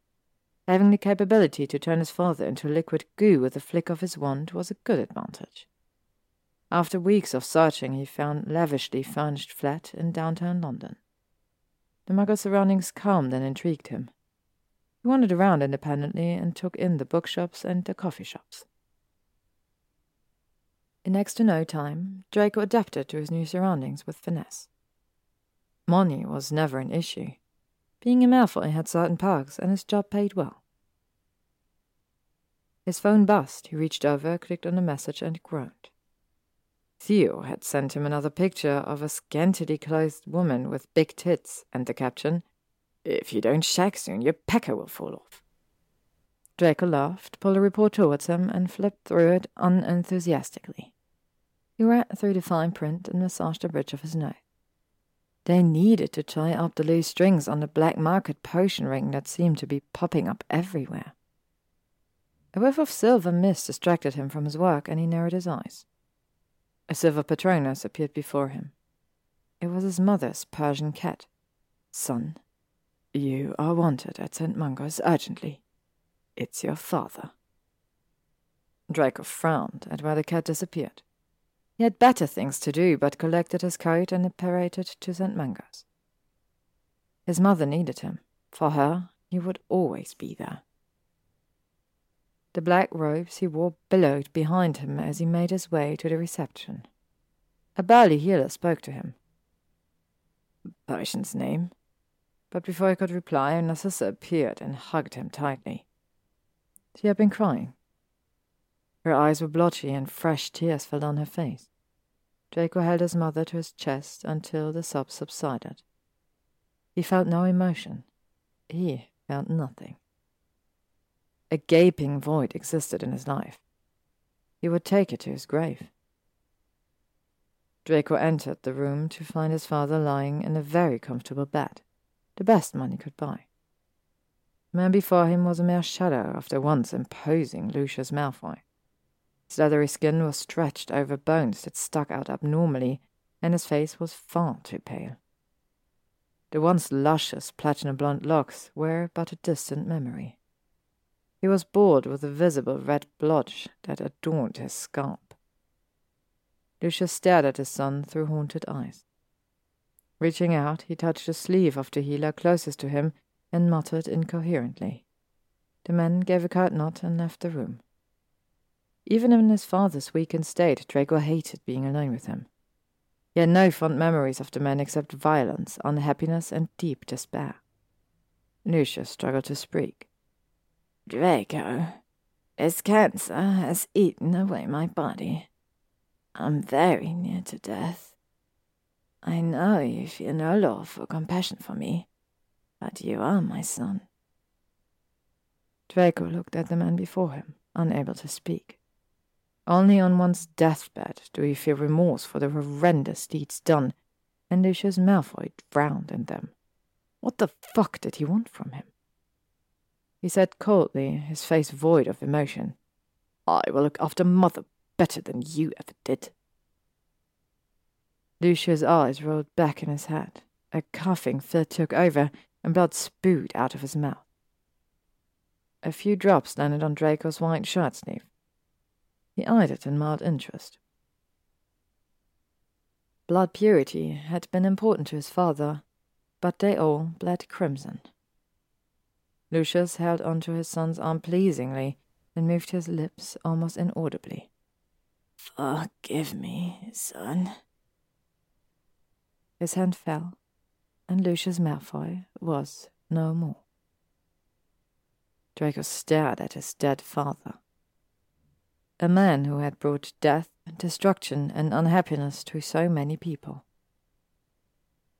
Having the capability to turn his father into liquid goo with a flick of his wand was a good advantage. After weeks of searching, he found lavishly furnished flat in downtown London. The muggle surroundings calmed and intrigued him. He wandered around independently and took in the bookshops and the coffee shops. In next to no time, Draco adapted to his new surroundings with finesse. Money was never an issue. Being a Malfoy had certain perks, and his job paid well. His phone buzzed. He reached over, clicked on the message, and groaned. Theo had sent him another picture of a scantily clothed woman with big tits, and the caption, If you don't shag soon, your pecker will fall off. Draco laughed, pulled a report towards him, and flipped through it unenthusiastically. He read through the fine print and massaged the bridge of his nose. They needed to tie up the loose strings on the black market potion ring that seemed to be popping up everywhere. A whiff of silver mist distracted him from his work, and he narrowed his eyes. A silver Patronus appeared before him. It was his mother's Persian cat. Son, you are wanted at St. Mungo's urgently. It's your father. Draco frowned at where the cat disappeared. He had better things to do, but collected his coat and paraded to St. Mungo's. His mother needed him. For her, he would always be there. The black robes he wore billowed behind him as he made his way to the reception. A burly healer spoke to him. Patient's name? But before he could reply, Narcissa appeared and hugged him tightly. She had been crying. Her eyes were blotchy and fresh tears fell on her face. Draco held his mother to his chest until the sobs subsided. He felt no emotion. He felt nothing. A gaping void existed in his life. He would take it to his grave. Draco entered the room to find his father lying in a very comfortable bed, the best money could buy. The man before him was a mere shadow of the once imposing Lucius Malfoy. His leathery skin was stretched over bones that stuck out abnormally, and his face was far too pale. The once luscious platinum blonde locks were but a distant memory. He was bald with a visible red blotch that adorned his scalp. Lucius stared at his son through haunted eyes. Reaching out, he touched the sleeve of the healer closest to him and muttered incoherently. The man gave a curt nod and left the room. Even in his father's weakened state, Draco hated being alone with him. He had no fond memories of the man except violence, unhappiness, and deep despair. Lucius struggled to speak. Draco, this cancer has eaten away my body. I'm very near to death. I know you feel no love or compassion for me, but you are my son. Draco looked at the man before him, unable to speak. Only on one's deathbed do you feel remorse for the horrendous deeds done, and Lucius Malfoy drowned in them. What the fuck did he want from him? He said coldly, his face void of emotion, I will look after mother better than you ever did. Lucius' eyes rolled back in his head. A coughing fit took over, and blood spewed out of his mouth. A few drops landed on Draco's white shirt sleeve. He eyed it in mild interest. Blood purity had been important to his father, but they all bled crimson. Lucius held onto his son's arm pleasingly and moved his lips almost inaudibly. Forgive me, son. His hand fell, and Lucius Malfoy was no more. Draco stared at his dead father. A man who had brought death, destruction, and unhappiness to so many people.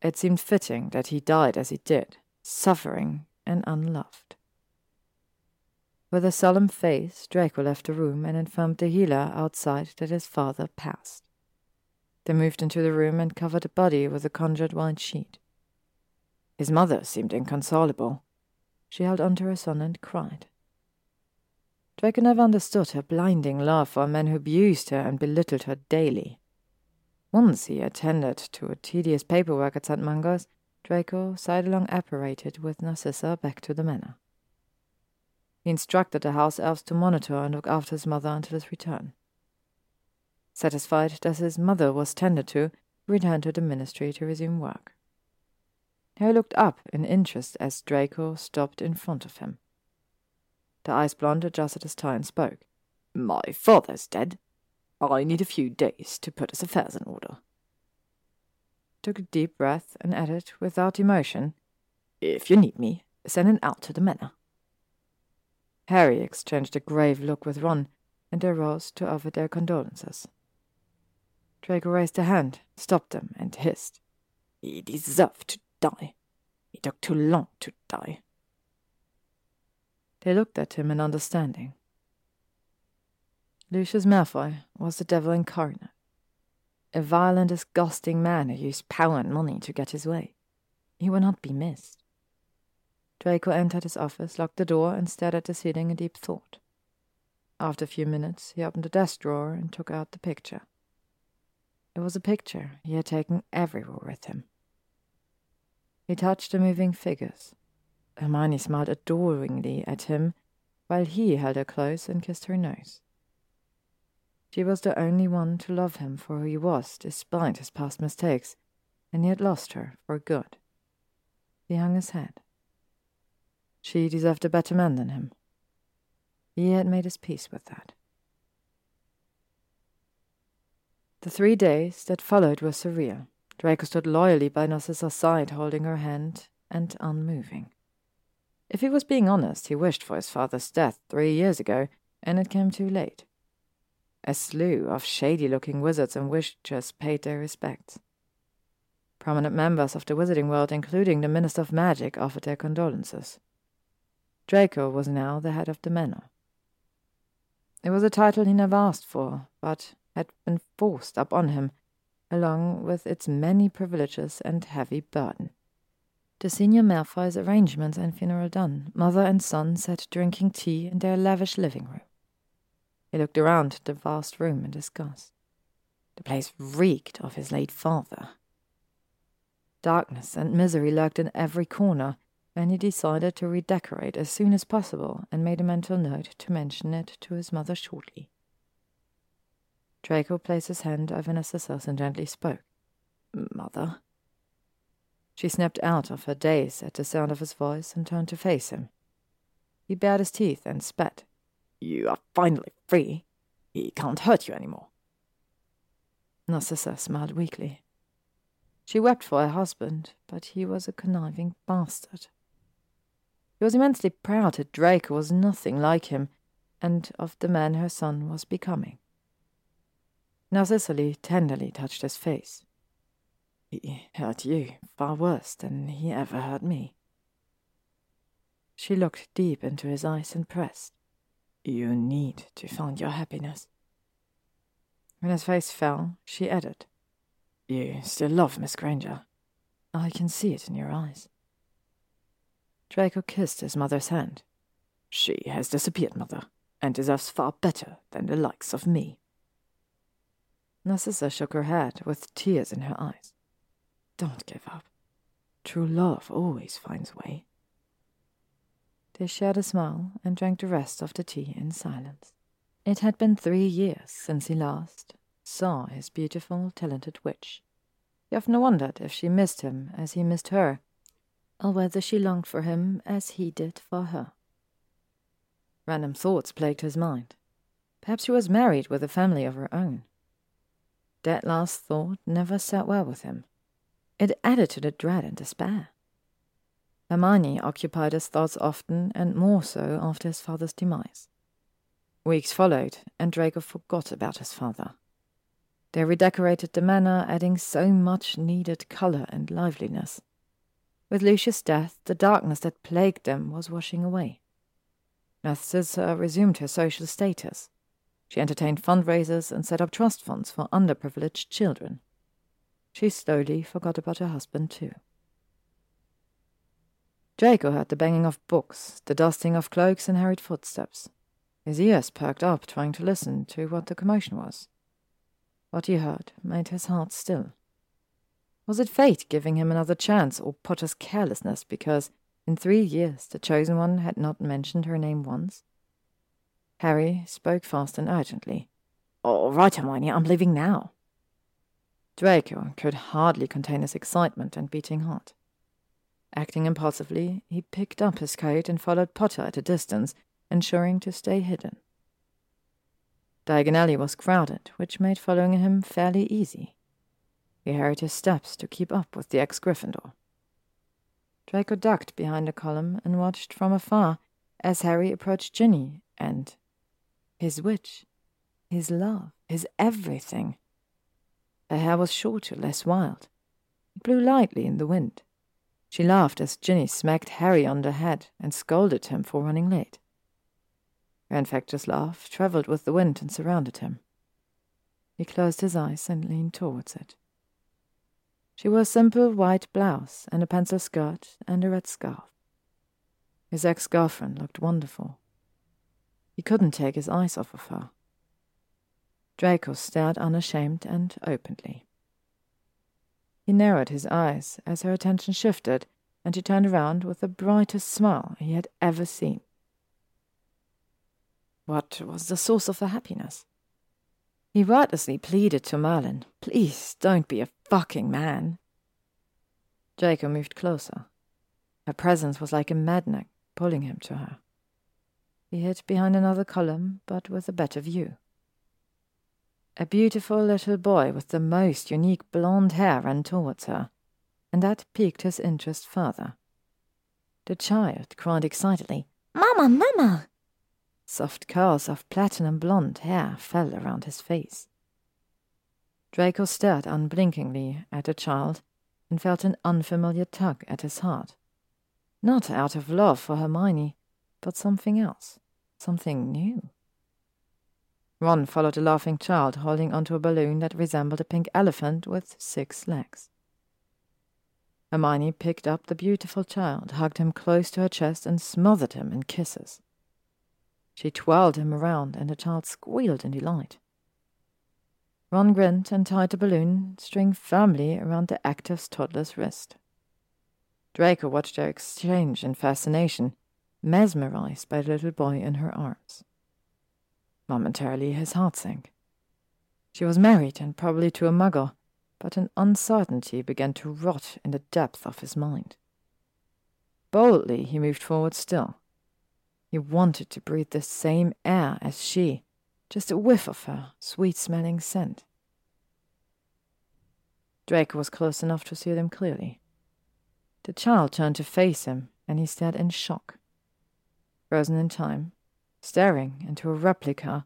It seemed fitting that he died as he did, suffering and unloved. With a solemn face, Draco left the room and informed the healer outside that his father passed. They moved into the room and covered the body with a conjured white sheet. His mother seemed inconsolable. She held on to her son and cried. Draco never understood her blinding love for a man who abused her and belittled her daily. Once he attended to a tedious paperwork at St. Mungo's, Draco side-along apparated with Narcissa back to the manor. He instructed the house elves to monitor and look after his mother until his return. Satisfied that his mother was tended to, he returned to the ministry to resume work. Harry looked up in interest as Draco stopped in front of him. The ice blonde adjusted his tie and spoke. My father's dead. I need a few days to put his affairs in order. Took a deep breath and added, without emotion, If you need me, send it out to the manor. Harry exchanged a grave look with Ron, and they rose to offer their condolences. Draco raised a hand, stopped them, and hissed. He deserved to die. He took too long to die. They looked at him in understanding. Lucius Malfoy was the devil incarnate. A violent, disgusting man who used power and money to get his way. He would not be missed. Draco entered his office, locked the door, and stared at the ceiling in deep thought. After a few minutes, he opened the desk drawer and took out the picture. It was a picture he had taken everywhere with him. He touched the moving figures. Hermione smiled adoringly at him, while he held her close and kissed her nose. She was the only one to love him for who he was, despite his past mistakes, and he had lost her for good. He hung his head. She deserved a better man than him. He had made his peace with that. The three days that followed were surreal. Draco stood loyally by Narcissa's side, holding her hand and unmoving. If he was being honest, he wished for his father's death three years ago, and it came too late. A slew of shady looking wizards and witches paid their respects. Prominent members of the wizarding world, including the Minister of Magic, offered their condolences. Draco was now the head of the manor. It was a title he never asked for, but had been forced upon him along with its many privileges and heavy burden. The senior Malfoy's arrangements and funeral done, mother and son sat drinking tea in their lavish living room. He looked around the vast room in disgust. The place reeked of his late father. Darkness and misery lurked in every corner, and he decided to redecorate as soon as possible and made a mental note to mention it to his mother shortly. Draco placed his hand over Narcissa's and gently spoke. Mother? She snapped out of her daze at the sound of his voice and turned to face him. He bared his teeth and spat. You are finally free. He can't hurt you any more. Narcissa smiled weakly. She wept for her husband, but he was a conniving bastard. He was immensely proud that Draco was nothing like him, and of the man her son was becoming. Narcissa tenderly touched his face. He hurt you far worse than he ever hurt me. She looked deep into his eyes and pressed. You need to find your happiness. When his face fell, she added, You still love Miss Granger. I can see it in your eyes. Draco kissed his mother's hand. She has disappeared, mother, and deserves far better than the likes of me. Narcissa shook her head with tears in her eyes. Don't give up. True love always finds a way. They shared a smile and drank the rest of the tea in silence. It had been three years since he last saw his beautiful, talented witch. He wondered if she missed him as he missed her, or whether she longed for him as he did for her. Random thoughts plagued his mind. Perhaps she was married with a family of her own. That last thought never sat well with him. It added to the dread and despair. Hermione occupied his thoughts often, and more so after his father's demise. Weeks followed, and Draco forgot about his father. They redecorated the manor, adding so much needed color and liveliness. With Lucius' death, the darkness that plagued them was washing away. Narcissa resumed her social status. She entertained fundraisers and set up trust funds for underprivileged children. She slowly forgot about her husband, too. Draco heard the banging of books, the dusting of cloaks, and hurried footsteps. His ears perked up, trying to listen to what the commotion was. What he heard made his heart still. Was it fate giving him another chance, or Potter's carelessness because in three years the Chosen One had not mentioned her name once? Harry spoke fast and urgently. All right, Hermione, I'm leaving now. Draco could hardly contain his excitement and beating heart. Acting impulsively, he picked up his coat and followed Potter at a distance, ensuring to stay hidden. Diagon Alley was crowded, which made following him fairly easy. He hurried his steps to keep up with the ex Gryffindor. Draco ducked behind a column and watched from afar as Harry approached Ginny and his witch, his love, his everything. Her hair was shorter, less wild. It blew lightly in the wind. She laughed as Ginny smacked Harry on the head and scolded him for running late. Her infectious laugh travelled with the wind and surrounded him. He closed his eyes and leaned towards it. She wore a simple white blouse and a pencil skirt and a red scarf. His ex girlfriend looked wonderful. He couldn't take his eyes off of her. Draco stared unashamed and openly. He narrowed his eyes as her attention shifted, and she turned around with the brightest smile he had ever seen. What was the source of her happiness? He wordlessly pleaded to Merlin, Please don't be a fucking man. Draco moved closer. Her presence was like a magnet pulling him to her. He hid behind another column, but with a better view. A beautiful little boy with the most unique blonde hair ran towards her, and that piqued his interest further. The child cried excitedly, Mama, Mama! Soft curls of platinum blonde hair fell around his face. Draco stared unblinkingly at the child and felt an unfamiliar tug at his heart. Not out of love for Hermione, but something else, something new. Ron followed the laughing child, holding onto a balloon that resembled a pink elephant with six legs. Hermione picked up the beautiful child, hugged him close to her chest, and smothered him in kisses. She twirled him around, and the child squealed in delight. Ron grinned and tied the balloon string firmly around the active toddler's wrist. Draco watched their exchange in fascination, mesmerized by the little boy in her arms. Momentarily, his heart sank. She was married and probably to a muggle, but an uncertainty began to rot in the depth of his mind. Boldly, he moved forward still. He wanted to breathe the same air as she, just a whiff of her sweet smelling scent. Draco was close enough to see them clearly. The child turned to face him, and he stared in shock. Frozen in time, staring into a replica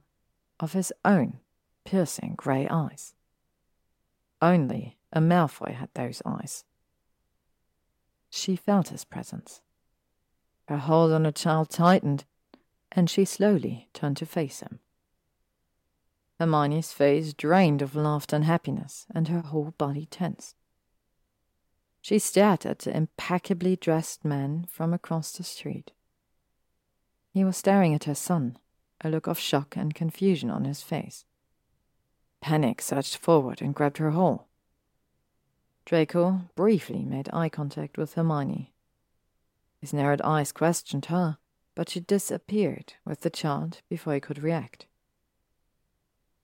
of his own piercing grey eyes. Only a Malfoy had those eyes. She felt his presence. Her hold on the child tightened, and she slowly turned to face him. Hermione's face drained of laughter and happiness, and her whole body tensed. She stared at the impeccably dressed man from across the street. He was staring at her son, a look of shock and confusion on his face. Panic surged forward and grabbed her whole. Draco briefly made eye contact with Hermione. His narrowed eyes questioned her, but she disappeared with the child before he could react.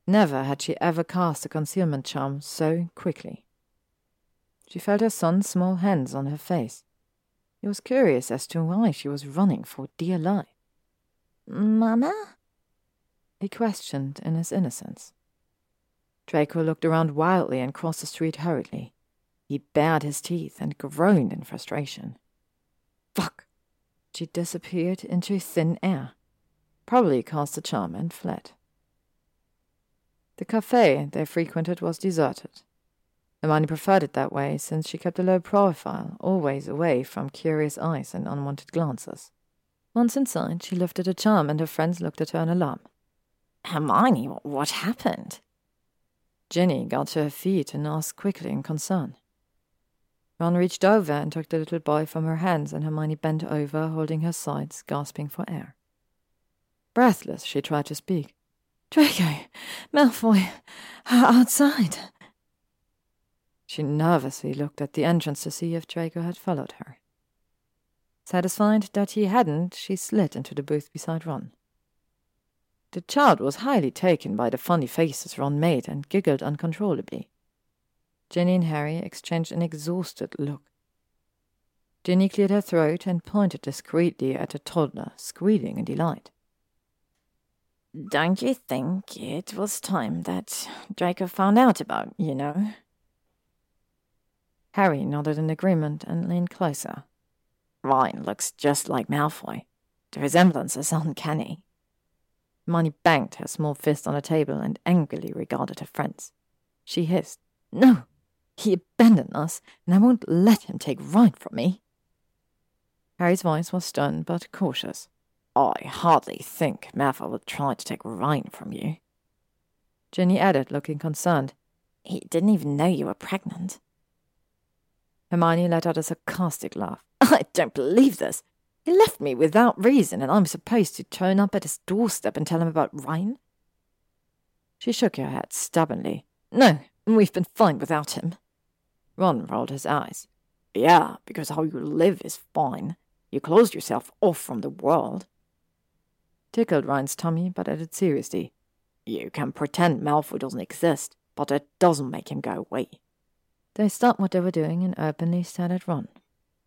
Never had she ever cast a concealment charm so quickly. She felt her son's small hands on her face. He was curious as to why she was running for dear life. Mama? He questioned in his innocence. Draco looked around wildly and crossed the street hurriedly. He bared his teeth and groaned in frustration. Fuck! She disappeared into thin air. Probably cast a charm and fled. The cafe they frequented was deserted. Hermione preferred it that way, since she kept a low profile, always away from curious eyes and unwanted glances. Once inside, she lifted a charm, and her friends looked at her in alarm. Hermione, what happened? Ginny got to her feet and asked quickly in concern. Ron reached over and took the little boy from her hands, and Hermione bent over, holding her sides, gasping for air. Breathless, she tried to speak. Draco, Malfoy, outside. She nervously looked at the entrance to see if Draco had followed her. Satisfied that he hadn't, she slid into the booth beside Ron. The child was highly taken by the funny faces Ron made and giggled uncontrollably. Ginny and Harry exchanged an exhausted look. Ginny cleared her throat and pointed discreetly at the toddler, squealing in delight. Don't you think it was time that Draco found out about, you know? Harry nodded in agreement and leaned closer. Ryan looks just like Malfoy. The resemblance is uncanny. Hermione banged her small fist on the table and angrily regarded her friends. She hissed, No! He abandoned us, and I won't let him take Ryan from me. Harry's voice was stern but cautious. I hardly think Malfoy would try to take Ryan from you. Ginny added, looking concerned. He didn't even know you were pregnant. Hermione let out a sarcastic laugh. I don't believe this. He left me without reason, and I'm supposed to turn up at his doorstep and tell him about Ryan? She shook her head stubbornly. No, we've been fine without him. Ron rolled his eyes. Yeah, because how you live is fine. You closed yourself off from the world. Tickled Ryan's tummy, but added seriously. You can pretend Malfoy doesn't exist, but it doesn't make him go away. They stopped what they were doing and openly stared at Ron.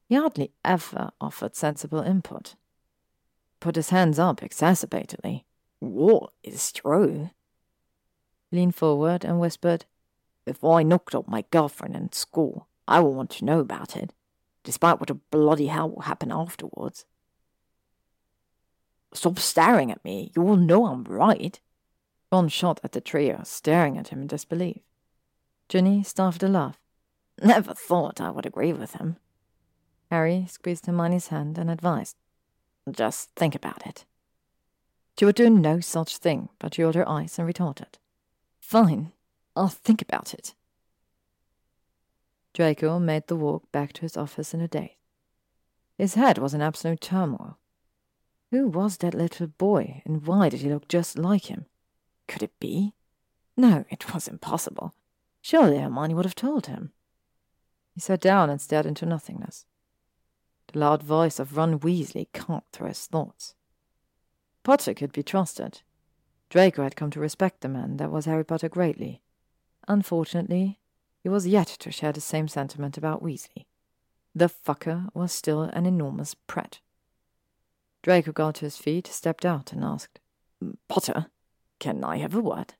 He hardly ever offered sensible input. Put his hands up exacerbatedly. What is true? He leaned forward and whispered, If I knocked up my girlfriend in school, I will want to know about it, despite what a bloody hell will happen afterwards. Stop staring at me. You all know I'm right. Ron shot at the trio, staring at him in disbelief. Ginny started a laugh. Never thought I would agree with him. Harry squeezed Hermione's hand and advised. Just think about it. She would do no such thing, but she rolled her eyes and retorted. Fine, I'll think about it. Draco made the walk back to his office in a daze. His head was in absolute turmoil. Who was that little boy, and why did he look just like him? Could it be? No, it was impossible. Surely Hermione would have told him. He sat down and stared into nothingness. The loud voice of Ron Weasley conked through his thoughts. Potter could be trusted. Draco had come to respect the man that was Harry Potter greatly. Unfortunately, he was yet to share the same sentiment about Weasley. The fucker was still an enormous prat. Draco got to his feet, stepped out, and asked, Potter, can I have a word?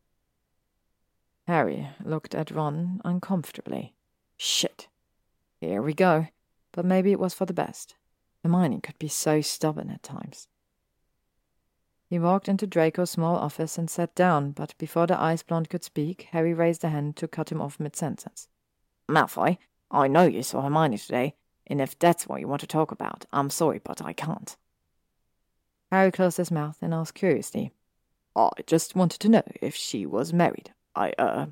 Harry looked at Ron uncomfortably. Shit. Here we go. But maybe it was for the best. Hermione could be so stubborn at times. He walked into Draco's small office and sat down, but before the ice blonde could speak, Harry raised a hand to cut him off mid sentence. Malfoy, I know you saw Hermione today, and if that's what you want to talk about, I'm sorry, but I can't. Harry closed his mouth and asked curiously, I just wanted to know if she was married. I, uh,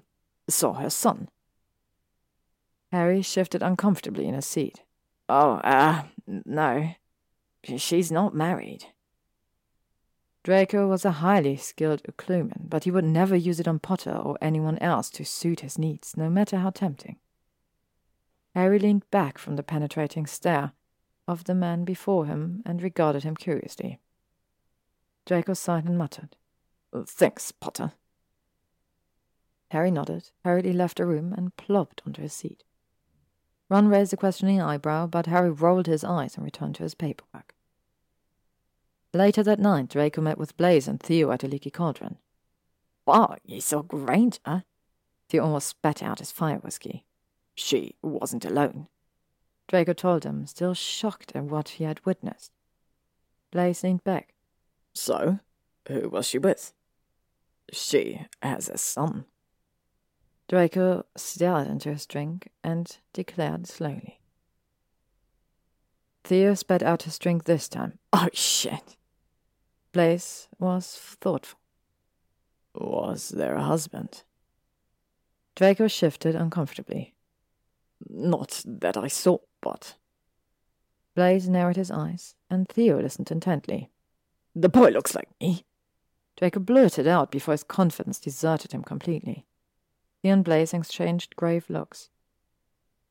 saw her son. Harry shifted uncomfortably in his seat. Oh, uh, no. She's not married. Draco was a highly skilled Occlumens, but he would never use it on Potter or anyone else to suit his needs, no matter how tempting. Harry leaned back from the penetrating stare of the man before him and regarded him curiously. Draco sighed and muttered, Thanks, Potter. Harry nodded, hurriedly left the room, and plopped onto his seat. Ron raised a questioning eyebrow, but Harry rolled his eyes and returned to his paperwork. Later that night, Draco met with Blaise and Theo at a leaky cauldron. Wow, you saw Granger? Theo almost spat out his fire whiskey. She wasn't alone. Draco told him, still shocked at what he had witnessed. Blaise leaned back. So, who was she with? She has a son. Draco stared into his drink and declared slowly. Theo spat out his drink this time. Oh, shit. Blaise was thoughtful. Was there a husband? Draco shifted uncomfortably. Not that I saw, but. Blaise narrowed his eyes, and Theo listened intently. The boy looks like me. Draco blurted out before his confidence deserted him completely. Theo and Blaise exchanged grave looks.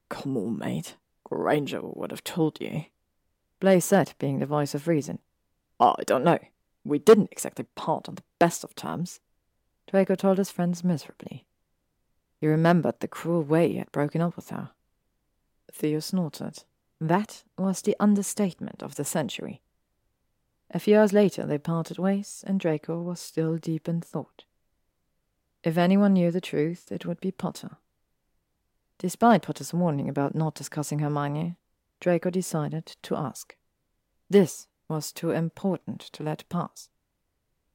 Come on, mate. Granger would have told you. Blaise said, being the voice of reason. Oh, I don't know. We didn't exactly part on the best of terms. Draco told his friends miserably. He remembered the cruel way he had broken up with her. Theo snorted. That was the understatement of the century. A few hours later, they parted ways, and Draco was still deep in thought. If anyone knew the truth, it would be Potter. Despite Potter's warning about not discussing Hermione, Draco decided to ask. This was too important to let pass.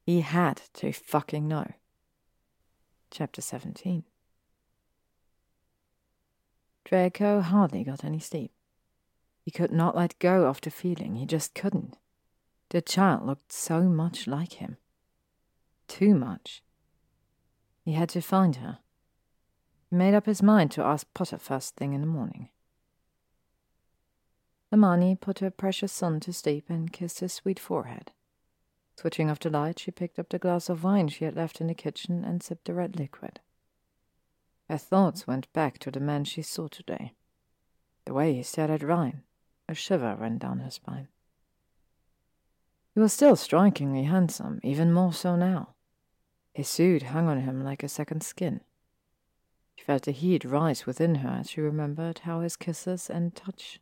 He had to fucking know. Chapter 17 Draco hardly got any sleep. He could not let go of the feeling, he just couldn't. The child looked so much like him. Too much. He had to find her. He made up his mind to ask Potter first thing in the morning. Hermione put her precious son to sleep and kissed his sweet forehead. Switching off the light, she picked up the glass of wine she had left in the kitchen and sipped the red liquid. Her thoughts went back to the man she saw today. The way he stared at Ryan, a shiver ran down her spine. He was still strikingly handsome, even more so now. His suit hung on him like a second skin. She felt the heat rise within her as she remembered how his kisses and touch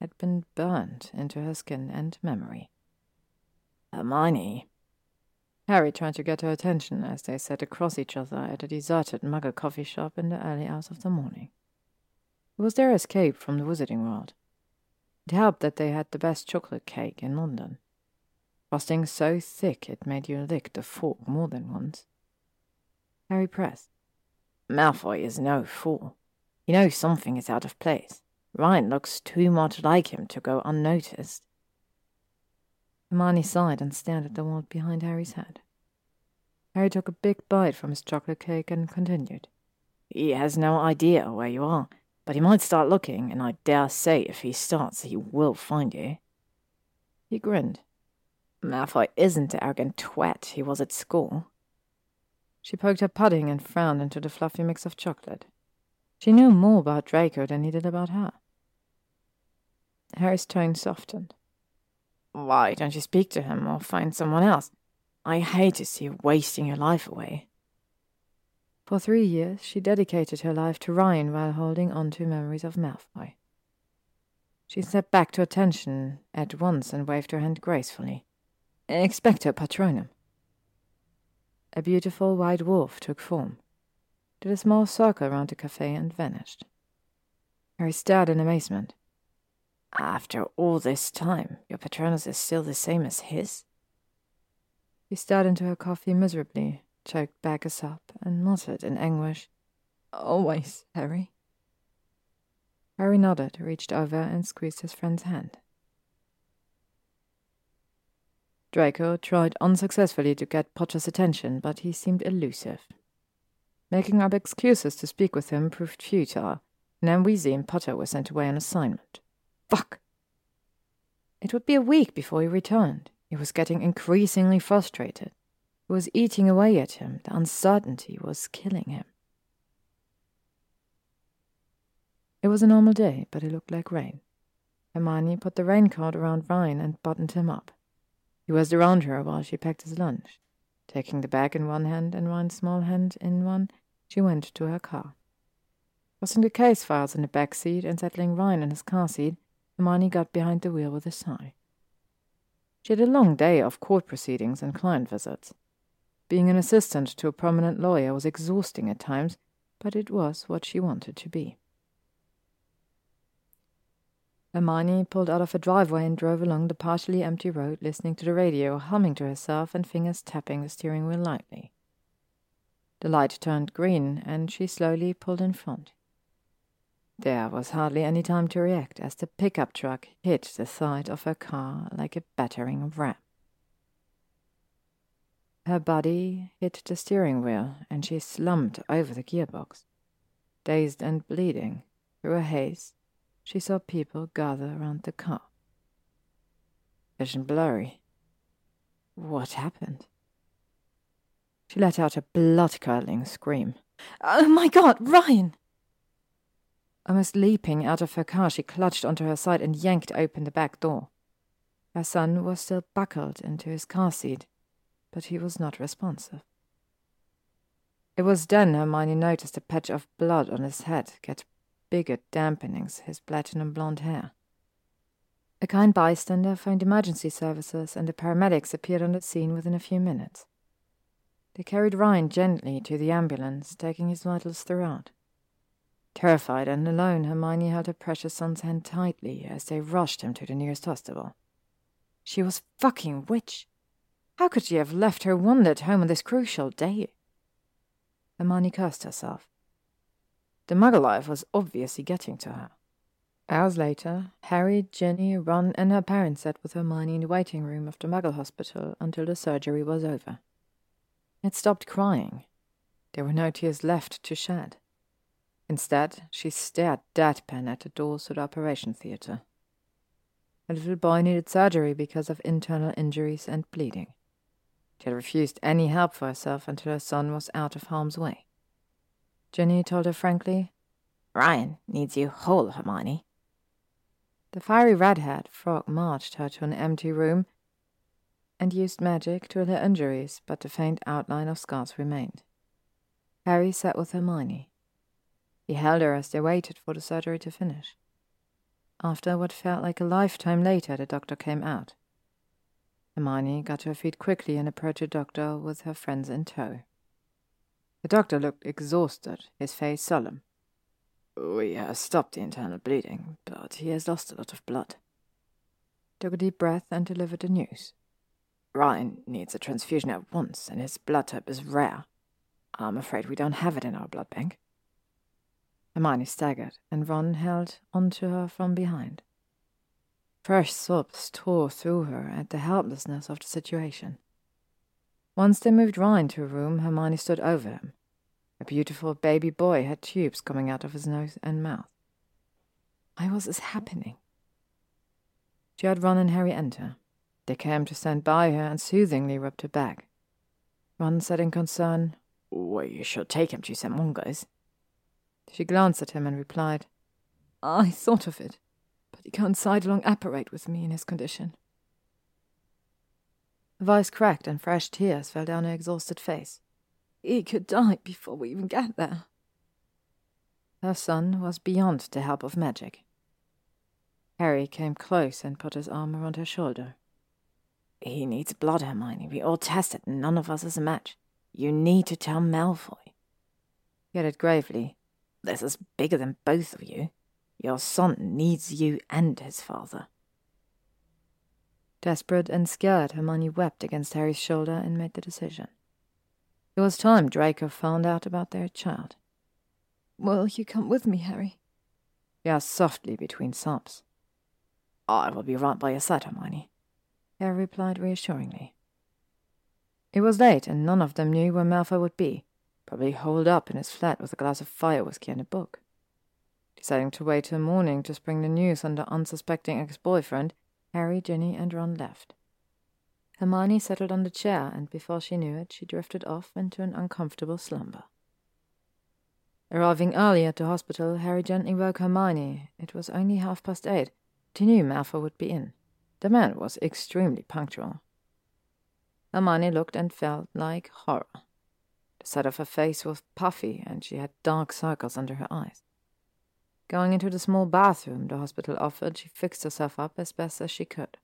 had been burned into her skin and memory. Hermione. Harry tried to get her attention as they sat across each other at a deserted muggle coffee shop in the early hours of the morning. It was their escape from the wizarding world. It helped that they had the best chocolate cake in London. Frosting so thick it made you lick the fork more than once. Harry pressed. Malfoy is no fool. He knows something is out of place. Ryan looks too much like him to go unnoticed. Hermione sighed and stared at the wall behind Harry's head. Harry took a big bite from his chocolate cake and continued. He has no idea where you are, but he might start looking, and I dare say if he starts, he will find you. He grinned. Malfoy isn't the arrogant twat he was at school. She poked her pudding and frowned into the fluffy mix of chocolate. She knew more about Draco than he did about her. Harry's tone softened. Why don't you speak to him or find someone else? I hate to see you wasting your life away. For three years, she dedicated her life to Ryan while holding on to memories of Malfoy. She stepped back to attention at once and waved her hand gracefully. Expecto Patronum. A beautiful white wolf took form, did a small circle round the cafe, and vanished. Harry stared in amazement. After all this time, your Patronus is still the same as his? He stared into her coffee miserably, choked back a sob, and muttered in anguish, Always, Harry. Harry nodded, reached over, and squeezed his friend's hand. Draco tried unsuccessfully to get Potter's attention, but he seemed elusive. Making up excuses to speak with him proved futile, and and Potter were sent away on assignment. Fuck! It would be a week before he returned. He was getting increasingly frustrated. It was eating away at him. The uncertainty was killing him. It was a normal day, but it looked like rain. Hermione put the raincoat around Ryan and buttoned him up. He was around her while she packed his lunch. Taking the bag in one hand and Ryan's small hand in one, she went to her car. Tossing the case files in the back seat and settling Ryan in his car seat, Hermione got behind the wheel with a sigh. She had a long day of court proceedings and client visits. Being an assistant to a prominent lawyer was exhausting at times, but it was what she wanted to be. Hermione pulled out of her driveway and drove along the partially empty road, listening to the radio, humming to herself, and fingers tapping the steering wheel lightly. The light turned green, and she slowly pulled in front. There was hardly any time to react as the pickup truck hit the side of her car like a battering ram. Her body hit the steering wheel, and she slumped over the gearbox. Dazed and bleeding, through a haze, she saw people gather around the car. Vision blurry. What happened? She let out a blood curdling scream. Oh my god, Ryan! Almost leaping out of her car, she clutched onto her side and yanked open the back door. Her son was still buckled into his car seat, but he was not responsive. It was then Hermione noticed a patch of blood on his head get bigger dampenings his platinum blonde hair. A kind bystander phoned emergency services, and the paramedics appeared on the scene within a few minutes. They carried Ryan gently to the ambulance, taking his vitals throughout. Terrified and alone, Hermione held her precious son's hand tightly as they rushed him to the nearest hospital. She was fucking witch. How could she have left her wand at home on this crucial day? Hermione cursed herself. The muggle life was obviously getting to her. Hours later, Harry, Ginny, Ron, and her parents sat with Hermione in the waiting room of the Muggle Hospital until the surgery was over. It stopped crying. There were no tears left to shed. Instead, she stared deadpan at the doors to the operation theatre. A little boy needed surgery because of internal injuries and bleeding. She had refused any help for herself until her son was out of harm's way. Ginny told her frankly, Ryan needs you whole, Hermione. The fiery redhead frog marched her to an empty room and used magic to heal her injuries, but the faint outline of scars remained. Harry sat with Hermione. He held her as they waited for the surgery to finish. After what felt like a lifetime later, the doctor came out. Hermione got to her feet quickly and approached the doctor with her friends in tow. The doctor looked exhausted, his face solemn. We have stopped the internal bleeding, but he has lost a lot of blood. Took a deep breath and delivered the news. Ryan needs a transfusion at once, and his blood type is rare. I'm afraid we don't have it in our blood bank. Hermione staggered, and Ron held onto her from behind. Fresh sobs tore through her at the helplessness of the situation. Once they moved Ryan to a room, Hermione stood over him. A beautiful baby boy had tubes coming out of his nose and mouth. Why was this happening? She had Ron and Harry enter. They came to stand by her and soothingly rubbed her back. Ron said in concern, We should take him to St. Mungo's. She glanced at him and replied, I thought of it, but he can't side-along apparate with me in his condition. Her voice cracked and fresh tears fell down her exhausted face. He could die before we even get there. Her son was beyond the help of magic. Harry came close and put his arm around her shoulder. He needs blood, Hermione. We all tested, and none of us is a match. You need to tell Malfoy. He added gravely, This is bigger than both of you. Your son needs you and his father. Desperate and scared, Hermione wept against Harry's shoulder and made the decision. It was time Draco found out about their child. Will you come with me, Harry? He asked softly between sobs. I will be right by your side, Hermione. Harry replied reassuringly. It was late, and none of them knew where Malfoy would be, probably holed up in his flat with a glass of fire whiskey and a book. Deciding to wait till morning to spring the news on the unsuspecting ex-boyfriend, Harry, Ginny, and Ron left. Hermione settled on the chair, and before she knew it, she drifted off into an uncomfortable slumber. Arriving early at the hospital, Harry gently woke Hermione. It was only half past eight. He knew Malfoy would be in. The man was extremely punctual. Hermione looked and felt like horror. The side of her face was puffy, and she had dark circles under her eyes. Going into the small bathroom the hospital offered, she fixed herself up as best as she could.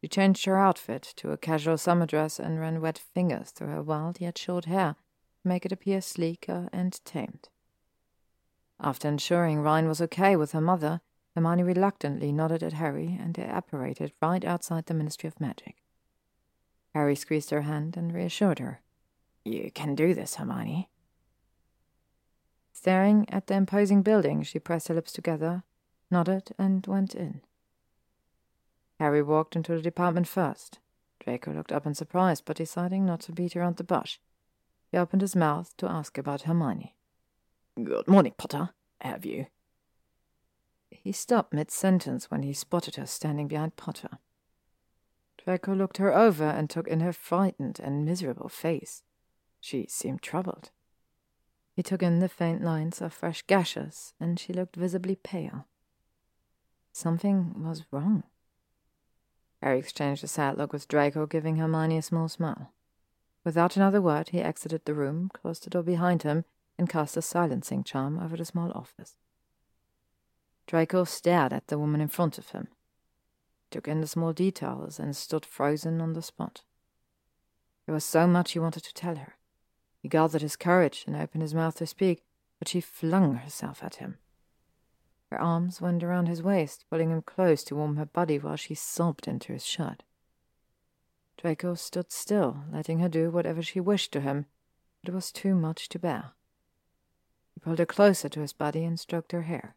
She changed her outfit to a casual summer dress and ran wet fingers through her wild yet short hair to make it appear sleeker and tamed. After ensuring Ryan was okay with her mother, Hermione reluctantly nodded at Harry and they apparated right outside the Ministry of Magic. Harry squeezed her hand and reassured her. You can do this, Hermione. Staring at the imposing building, she pressed her lips together, nodded, and went in. Harry walked into the department first. Draco looked up in surprise, but deciding not to beat around the bush, he opened his mouth to ask about Hermione. Good morning, Potter. Have you? He stopped mid sentence when he spotted her standing behind Potter. Draco looked her over and took in her frightened and miserable face. She seemed troubled. He took in the faint lines of fresh gashes, and she looked visibly pale. Something was wrong. Harry exchanged a sad look with Draco, giving Hermione a small smile. Without another word, he exited the room, closed the door behind him, and cast a silencing charm over the small office. Draco stared at the woman in front of him, took in the small details, and stood frozen on the spot. There was so much he wanted to tell her. He gathered his courage and opened his mouth to speak, but she flung herself at him. Her arms went around his waist, pulling him close to warm her body while she sobbed into his shirt. Draco stood still, letting her do whatever she wished to him, it was too much to bear. He pulled her closer to his body and stroked her hair.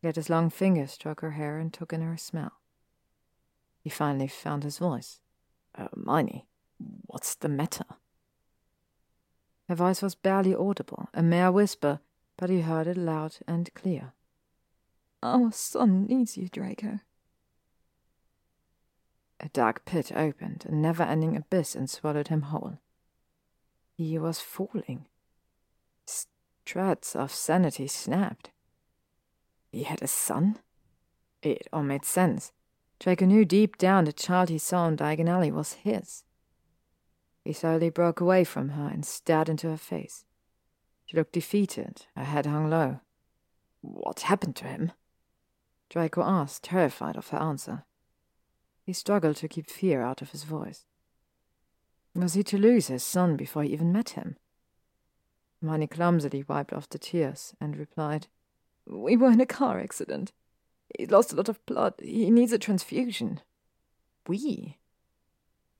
Yet his long fingers stroke her hair and took in her smell. He finally found his voice. Hermione, what's the matter? Her voice was barely audible, a mere whisper, but he heard it loud and clear. Oh, Our son needs you, Draco. A dark pit opened, a never ending abyss, and swallowed him whole. He was falling. Threads of sanity snapped. He had a son? It all made sense. Draco knew deep down the child he saw in Diagon Alley was his. He slowly broke away from her and stared into her face. She looked defeated, her head hung low. What happened to him? Draco asked, terrified of her answer. He struggled to keep fear out of his voice. Was he to lose his son before he even met him? Hermione clumsily wiped off the tears and replied, We were in a car accident. He lost a lot of blood. He needs a transfusion. We?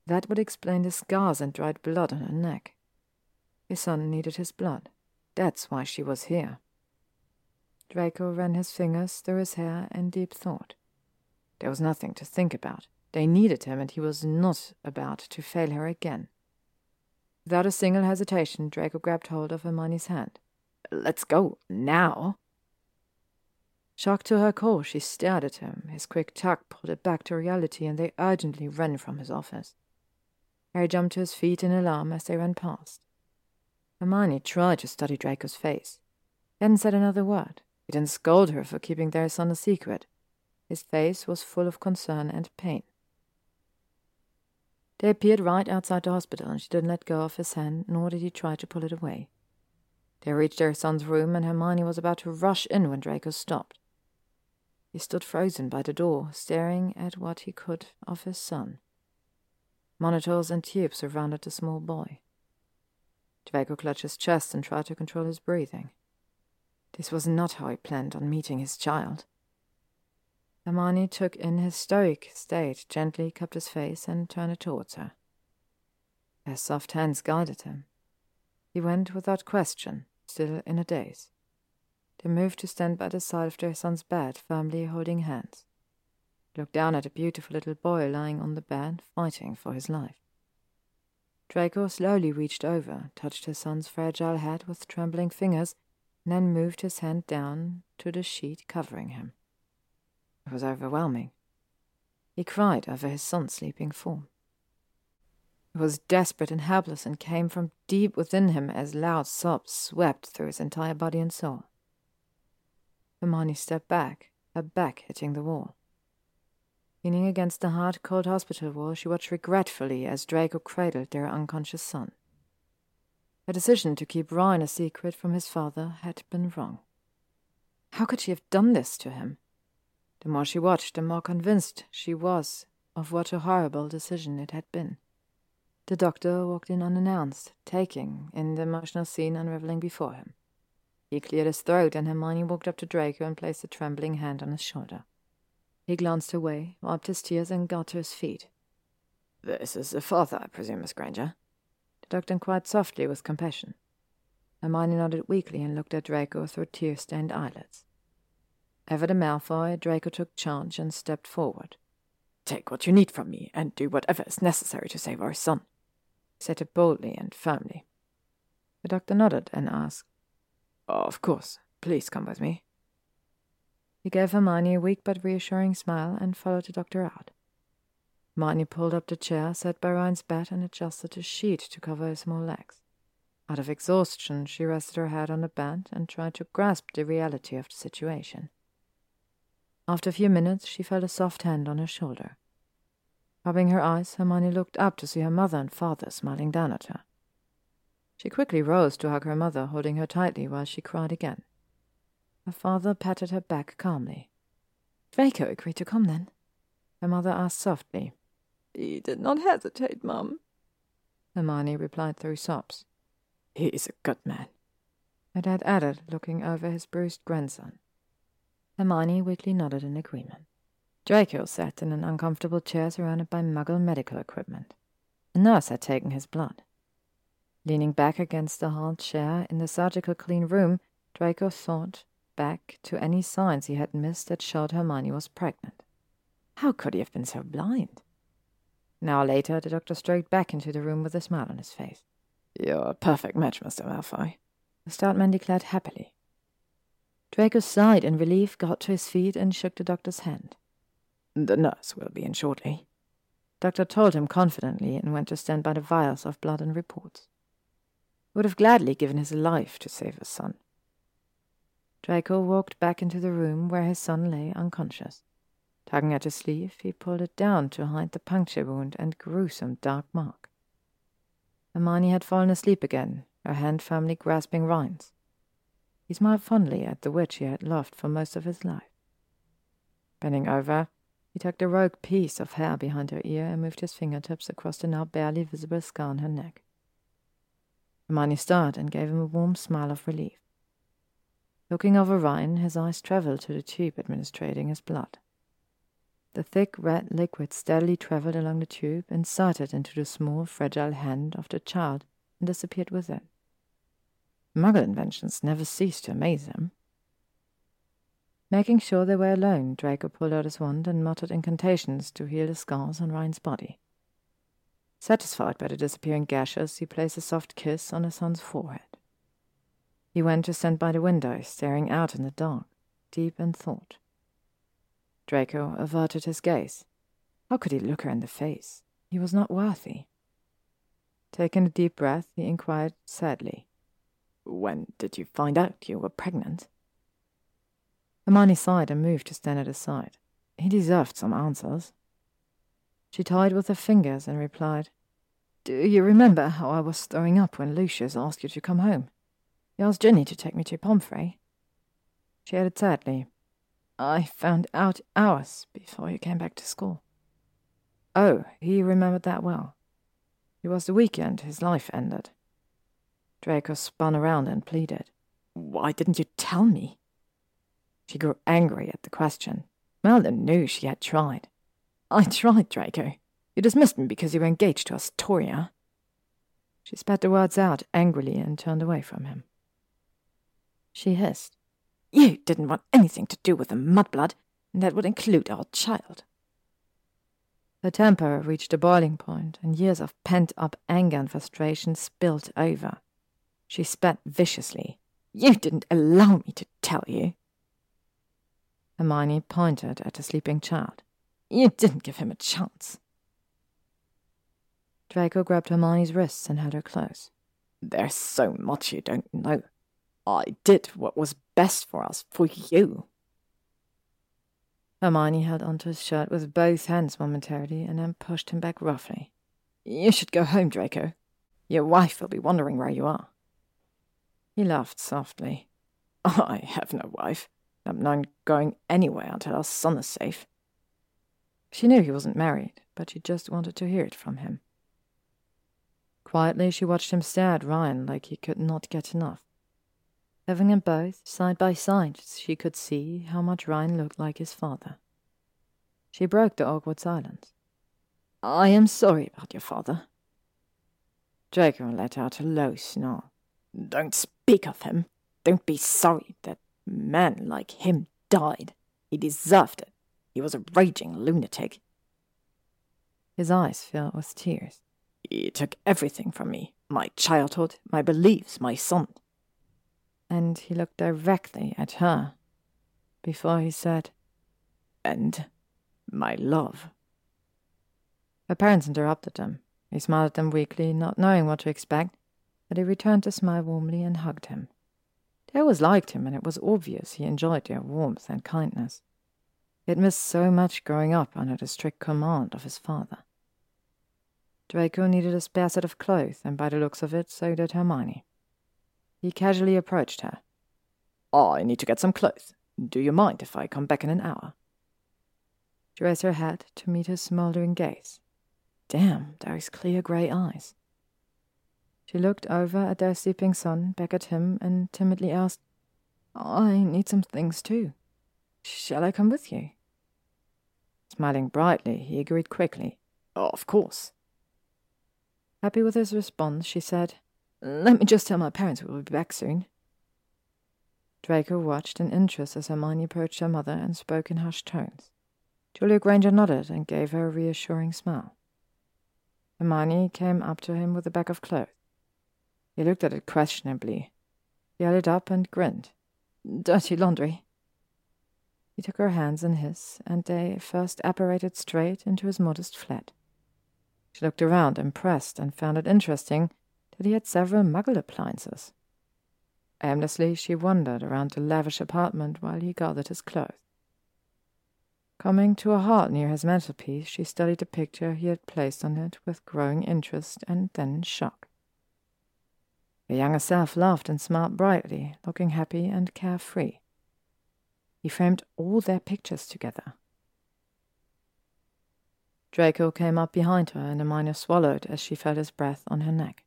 That would explain the scars and dried blood on her neck. His son needed his blood. That's why she was here. Draco ran his fingers through his hair in deep thought. There was nothing to think about. They needed him, and he was not about to fail her again. Without a single hesitation, Draco grabbed hold of Hermione's hand. Let's go, now. Shocked to her core, she stared at him. His quick tug pulled it back to reality, and they urgently ran from his office. Harry jumped to his feet in alarm as they ran past. Hermione tried to study Draco's face. He hadn't said another word. He didn't scold her for keeping their son a secret. His face was full of concern and pain. They appeared right outside the hospital, and she didn't let go of his hand, nor did he try to pull it away. They reached their son's room, and Hermione was about to rush in when Draco stopped. He stood frozen by the door, staring at what he could of his son. Monitors and tubes surrounded the small boy. Draco clutched his chest and tried to control his breathing. This was not how he planned on meeting his child. Hermione took in his stoic state, gently cupped his face, and turned it towards her. Her soft hands guided him. He went without question, still in a daze. They moved to stand by the side of their son's bed, firmly holding hands He looked down at a beautiful little boy lying on the bed, fighting for his life. Draco slowly reached over, touched his son's fragile head with trembling fingers, and then moved his hand down to the sheet covering him. It was overwhelming. He cried over his son's sleeping form. It was desperate and helpless and came from deep within him as loud sobs swept through his entire body and soul. Hermione stepped back, her back hitting the wall. Leaning against the hard, cold hospital wall, she watched regretfully as Draco cradled their unconscious son. Her decision to keep Ryan a secret from his father had been wrong. How could she have done this to him? The more she watched, the more convinced she was of what a horrible decision it had been. The doctor walked in unannounced, taking in the emotional scene unraveling before him. He cleared his throat, and Hermione walked up to Draco and placed a trembling hand on his shoulder. He glanced away, wiped his tears, and got to his feet. This is the father, I presume, Miss Granger? The doctor inquired softly with compassion. Hermione nodded weakly and looked at Draco through tear-stained eyelids. Ever the Malfoy, Draco took charge and stepped forward. Take what you need from me, and do whatever is necessary to save our son, he said it boldly and firmly. The doctor nodded and asked, Of course, please come with me. He gave Hermione a weak but reassuring smile and followed the doctor out. Hermione pulled up the chair, sat by Ryan's bed, and adjusted a sheet to cover his small legs. Out of exhaustion, she rested her head on the bed and tried to grasp the reality of the situation. After a few minutes, she felt a soft hand on her shoulder. Rubbing her eyes, Hermione looked up to see her mother and father smiling down at her. She quickly rose to hug her mother, holding her tightly while she cried again. Her father patted her back calmly. Draco agreed to come then? Her mother asked softly. He did not hesitate, Mum. Hermione replied through sobs. He is a good man. Her dad added, looking over his bruised grandson. Hermione weakly nodded in agreement. Draco sat in an uncomfortable chair surrounded by muggle medical equipment. A nurse had taken his blood. Leaning back against the hard chair in the surgical clean room, Draco thought back to any signs he had missed that showed Hermione was pregnant. How could he have been so blind? An hour later, the doctor strode back into the room with a smile on his face. You're a perfect match, Mr. Malfoy, the stout man declared happily. Draco sighed in relief, got to his feet, and shook the doctor's hand. The nurse will be in shortly. Doctor told him confidently and went to stand by the vials of blood and reports. He would have gladly given his life to save his son. Draco walked back into the room where his son lay unconscious. Tugging at his sleeve, he pulled it down to hide the puncture wound and gruesome dark mark. Hermione had fallen asleep again, her hand firmly grasping Ryan's. He smiled fondly at the witch he had loved for most of his life. Bending over, he tucked a rogue piece of hair behind her ear and moved his fingertips across the now barely visible scar on her neck. Hermione started and gave him a warm smile of relief. Looking over Ryan, his eyes traveled to the tube administrating his blood. The thick red liquid steadily traveled along the tube, and inserted into the small, fragile hand of the child, and disappeared with it. Muggle inventions never ceased to amaze him. Making sure they were alone, Draco pulled out his wand and muttered incantations to heal the scars on Ryan's body. Satisfied by the disappearing gashes, he placed a soft kiss on his son's forehead. He went to stand by the window, staring out in the dark, deep in thought. Draco averted his gaze. How could he look her in the face? He was not worthy. Taking a deep breath, he inquired sadly. When did you find out you were pregnant? Hermione sighed and moved to stand at his side. He deserved some answers. She tied with her fingers and replied, Do you remember how I was throwing up when Lucius asked you to come home? He asked Ginny to take me to Pomfrey. She added sadly, I found out hours before you came back to school. Oh, he remembered that well. It was the weekend his life ended. Draco spun around and pleaded. Why didn't you tell me? She grew angry at the question. Merlin knew she had tried. I tried, Draco. You dismissed me because you were engaged to Astoria. She spat the words out angrily and turned away from him. She hissed. You didn't want anything to do with the mudblood, and that would include our child. Her temper reached a boiling point, and years of pent up anger and frustration spilled over. She spat viciously. You didn't allow me to tell you. Hermione pointed at the sleeping child. You didn't give him a chance. Draco grabbed Hermione's wrists and held her close. There's so much you don't know. I did what was best for us, for you. Hermione held onto his shirt with both hands momentarily and then pushed him back roughly. You should go home, Draco. Your wife will be wondering where you are. He laughed softly. I have no wife. I'm not going anywhere until our son is safe. She knew he wasn't married, but she just wanted to hear it from him. Quietly, she watched him stare at Ryan like he could not get enough. Having them both side by side, she could see how much Ryan looked like his father. She broke the awkward silence. I am sorry about your father. Draco let out a low snarl. Don't speak of him. Don't be sorry that man like him died. He deserved it. He was a raging lunatic. His eyes filled with tears. He took everything from me my childhood, my beliefs, my son. And he looked directly at her before he said, And my love. Her parents interrupted him. He smiled at them weakly, not knowing what to expect, but he returned the smile warmly and hugged him. They always liked him, and it was obvious he enjoyed their warmth and kindness. He had missed so much growing up under the strict command of his father. Draco needed a spare set of clothes, and by the looks of it, so did Hermione. He casually approached her. I need to get some clothes. Do you mind if I come back in an hour? She raised her head to meet his smoldering gaze. Damn, those clear grey eyes. She looked over at their sleeping son, back at him, and timidly asked, I need some things too. Shall I come with you? Smiling brightly, he agreed quickly. Oh, of course. Happy with his response, she said, Let me just tell my parents we'll be back soon. Draco watched in interest as Hermione approached her mother and spoke in hushed tones. Julia Granger nodded and gave her a reassuring smile. Hermione came up to him with a bag of clothes. He looked at it questionably. He held it up and grinned. Dirty laundry. He took her hands in his, and they first apparated straight into his modest flat. She looked around, impressed, and found it interesting that he had several muggle appliances. Aimlessly, she wandered around the lavish apartment while he gathered his clothes. Coming to a halt near his mantelpiece, she studied the picture he had placed on it with growing interest and then shock. The younger self laughed and smiled brightly, looking happy and carefree. He framed all their pictures together. Draco came up behind her, and Hermione swallowed as she felt his breath on her neck.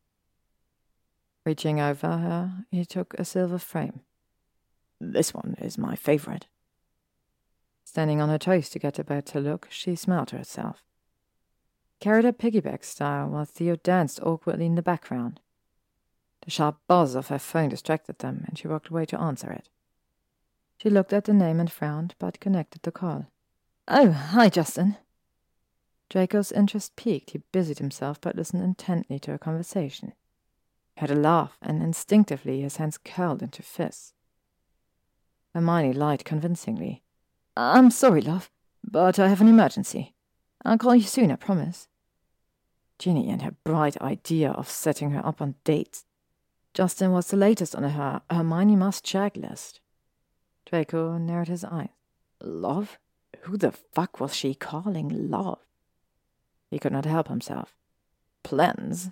Reaching over her, he took a silver frame. This one is my favorite. Standing on her toes to get a better look, she smiled to herself. Carried her piggyback style while Theo danced awkwardly in the background. The sharp buzz of her phone distracted them, and she walked away to answer it. She looked at the name and frowned, but connected the call. Oh, hi, Justin. Draco's interest piqued, he busied himself but listened intently to her conversation. He heard a laugh, and instinctively his hands curled into fists. Hermione lied convincingly. I'm sorry, love, but I have an emergency. I'll call you soon, I promise. Ginny and her bright idea of setting her up on dates. Justin was the latest on her Hermione must check list. Draco narrowed his eyes. Love? Who the fuck was she calling love? He could not help himself. Plans?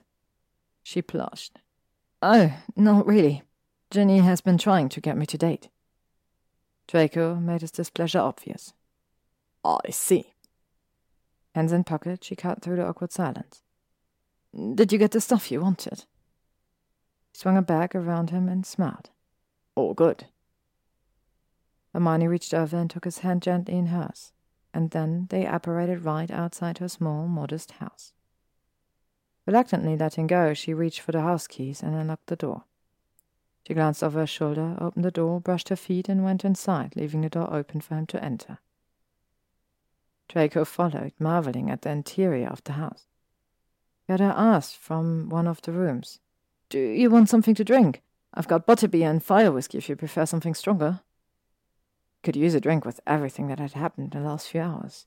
She blushed. Oh, not really. Ginny has been trying to get me to date. Draco made his displeasure obvious. I see. Hands in pocket, she cut through the awkward silence. Did you get the stuff you wanted? He swung a bag around him and smiled. All good. Hermione reached over and took his hand gently in hers and then they apparated right outside her small, modest house. Reluctantly letting go, she reached for the house keys and unlocked the door. She glanced over her shoulder, opened the door, brushed her feet, and went inside, leaving the door open for him to enter. Draco followed, marveling at the interior of the house. Her asked from one of the rooms, Do you want something to drink? I've got butterbeer and fire whiskey if you prefer something stronger could use a drink with everything that had happened in the last few hours.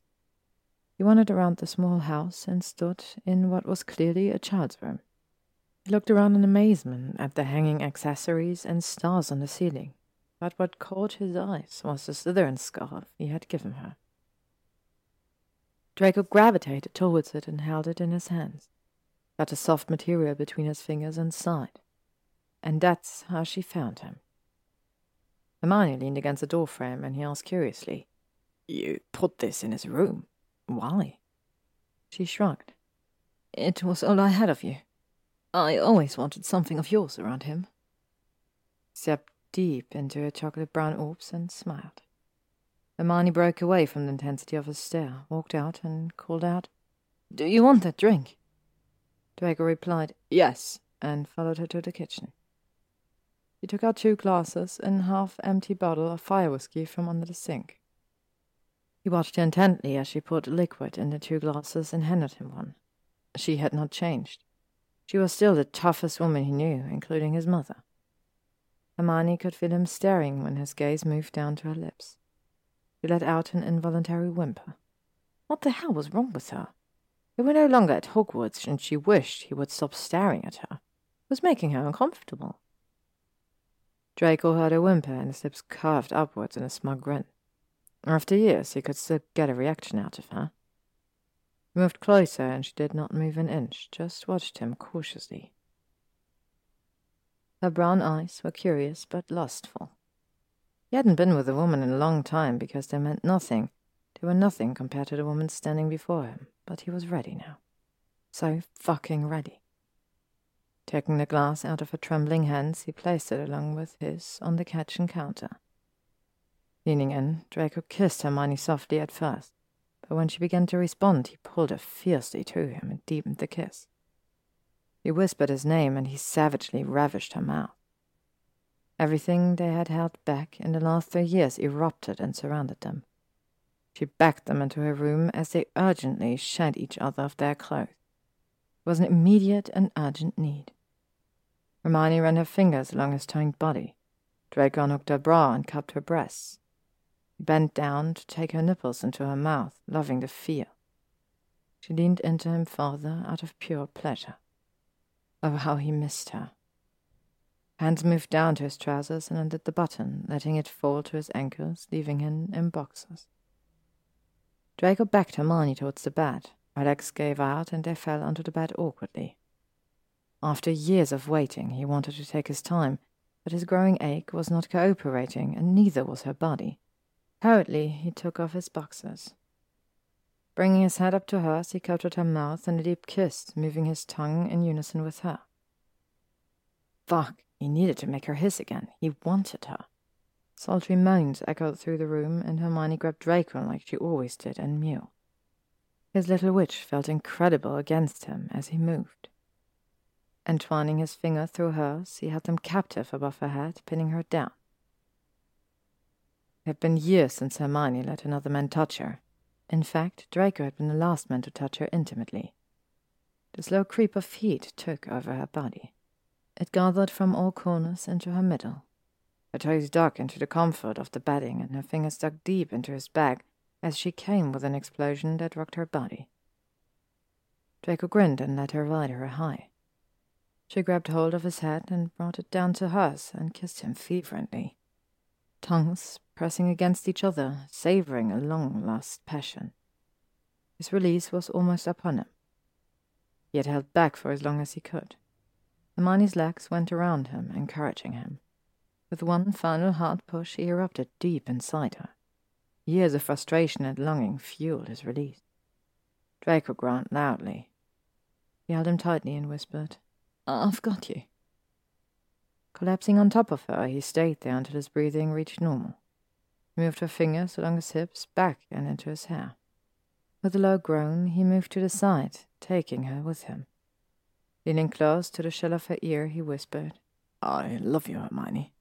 He wandered around the small house and stood in what was clearly a child's room. He looked around in amazement at the hanging accessories and stars on the ceiling, but what caught his eyes was the Slytherin scarf he had given her. Draco gravitated towards it and held it in his hands, got the soft material between his fingers and sighed. And that's how she found him. Hermione leaned against the doorframe and he asked curiously, You put this in his room? Why? She shrugged. It was all I had of you. I always wanted something of yours around him. Stepped deep into her chocolate brown orbs and smiled. Hermione broke away from the intensity of his stare, walked out, and called out, Do you want that drink? Draco replied, Yes, and followed her to the kitchen. He took out two glasses and half empty bottle of fire whiskey from under the sink. He watched her intently as she poured liquid in the two glasses and handed him one. She had not changed. She was still the toughest woman he knew, including his mother. Hermione could feel him staring when his gaze moved down to her lips. She let out an involuntary whimper. What the hell was wrong with her? They were no longer at Hogwarts, and she wished he would stop staring at her. It was making her uncomfortable. Draco heard her whimper, and his lips curved upwards in a smug grin. After years, he could still get a reaction out of her. He moved closer, and she did not move an inch, just watched him cautiously. Her brown eyes were curious but lustful. He hadn't been with a woman in a long time because they meant nothing. They were nothing compared to the woman standing before him, but he was ready now. So fucking ready. Taking the glass out of her trembling hands, he placed it along with his on the kitchen counter. Leaning in, Draco kissed Hermione softly at first, but when she began to respond, he pulled her fiercely to him and deepened the kiss. He whispered his name, and he savagely ravished her mouth. Everything they had held back in the last three years erupted and surrounded them. She backed them into her room as they urgently shed each other of their clothes. It was an immediate and urgent need. Hermione ran her fingers along his toned body. Draco unhooked her bra and cupped her breasts. Bent down to take her nipples into her mouth, loving the feel. She leaned into him farther out of pure pleasure. Oh, how he missed her. Hands moved down to his trousers and undid the button, letting it fall to his ankles, leaving him in boxers. Draco backed Hermione towards the bed. Legs gave out and they fell onto the bed awkwardly. After years of waiting, he wanted to take his time, but his growing ache was not cooperating, and neither was her body. Hurriedly, he took off his boxers. Bringing his head up to hers, he covered her mouth in a deep kiss, moving his tongue in unison with her. Fuck, he needed to make her his again. He wanted her. Sultry moans echoed through the room, and Hermione grabbed Draco like she always did and mewed. His little witch felt incredible against him as he moved. Entwining his finger through hers, he held them captive above her head, pinning her down. It had been years since Hermione let another man touch her. In fact, Draco had been the last man to touch her intimately. The slow creep of heat took over her body. It gathered from all corners into her middle. Her toes dug into the comfort of the bedding, and her fingers dug deep into his back as she came with an explosion that rocked her body. Draco grinned and let her ride her high. She grabbed hold of his head and brought it down to hers and kissed him fervently. Tongues pressing against each other, savoring a long lost passion. His release was almost upon him. He had held back for as long as he could. Hermione's legs went around him, encouraging him. With one final hard push, he erupted deep inside her. Years of frustration and longing fueled his release. Draco groaned loudly. He held him tightly and whispered, I've got you. Collapsing on top of her, he stayed there until his breathing reached normal. He moved her fingers along his hips, back and into his hair. With a low groan, he moved to the side, taking her with him. Leaning close to the shell of her ear, he whispered, I love you, Hermione.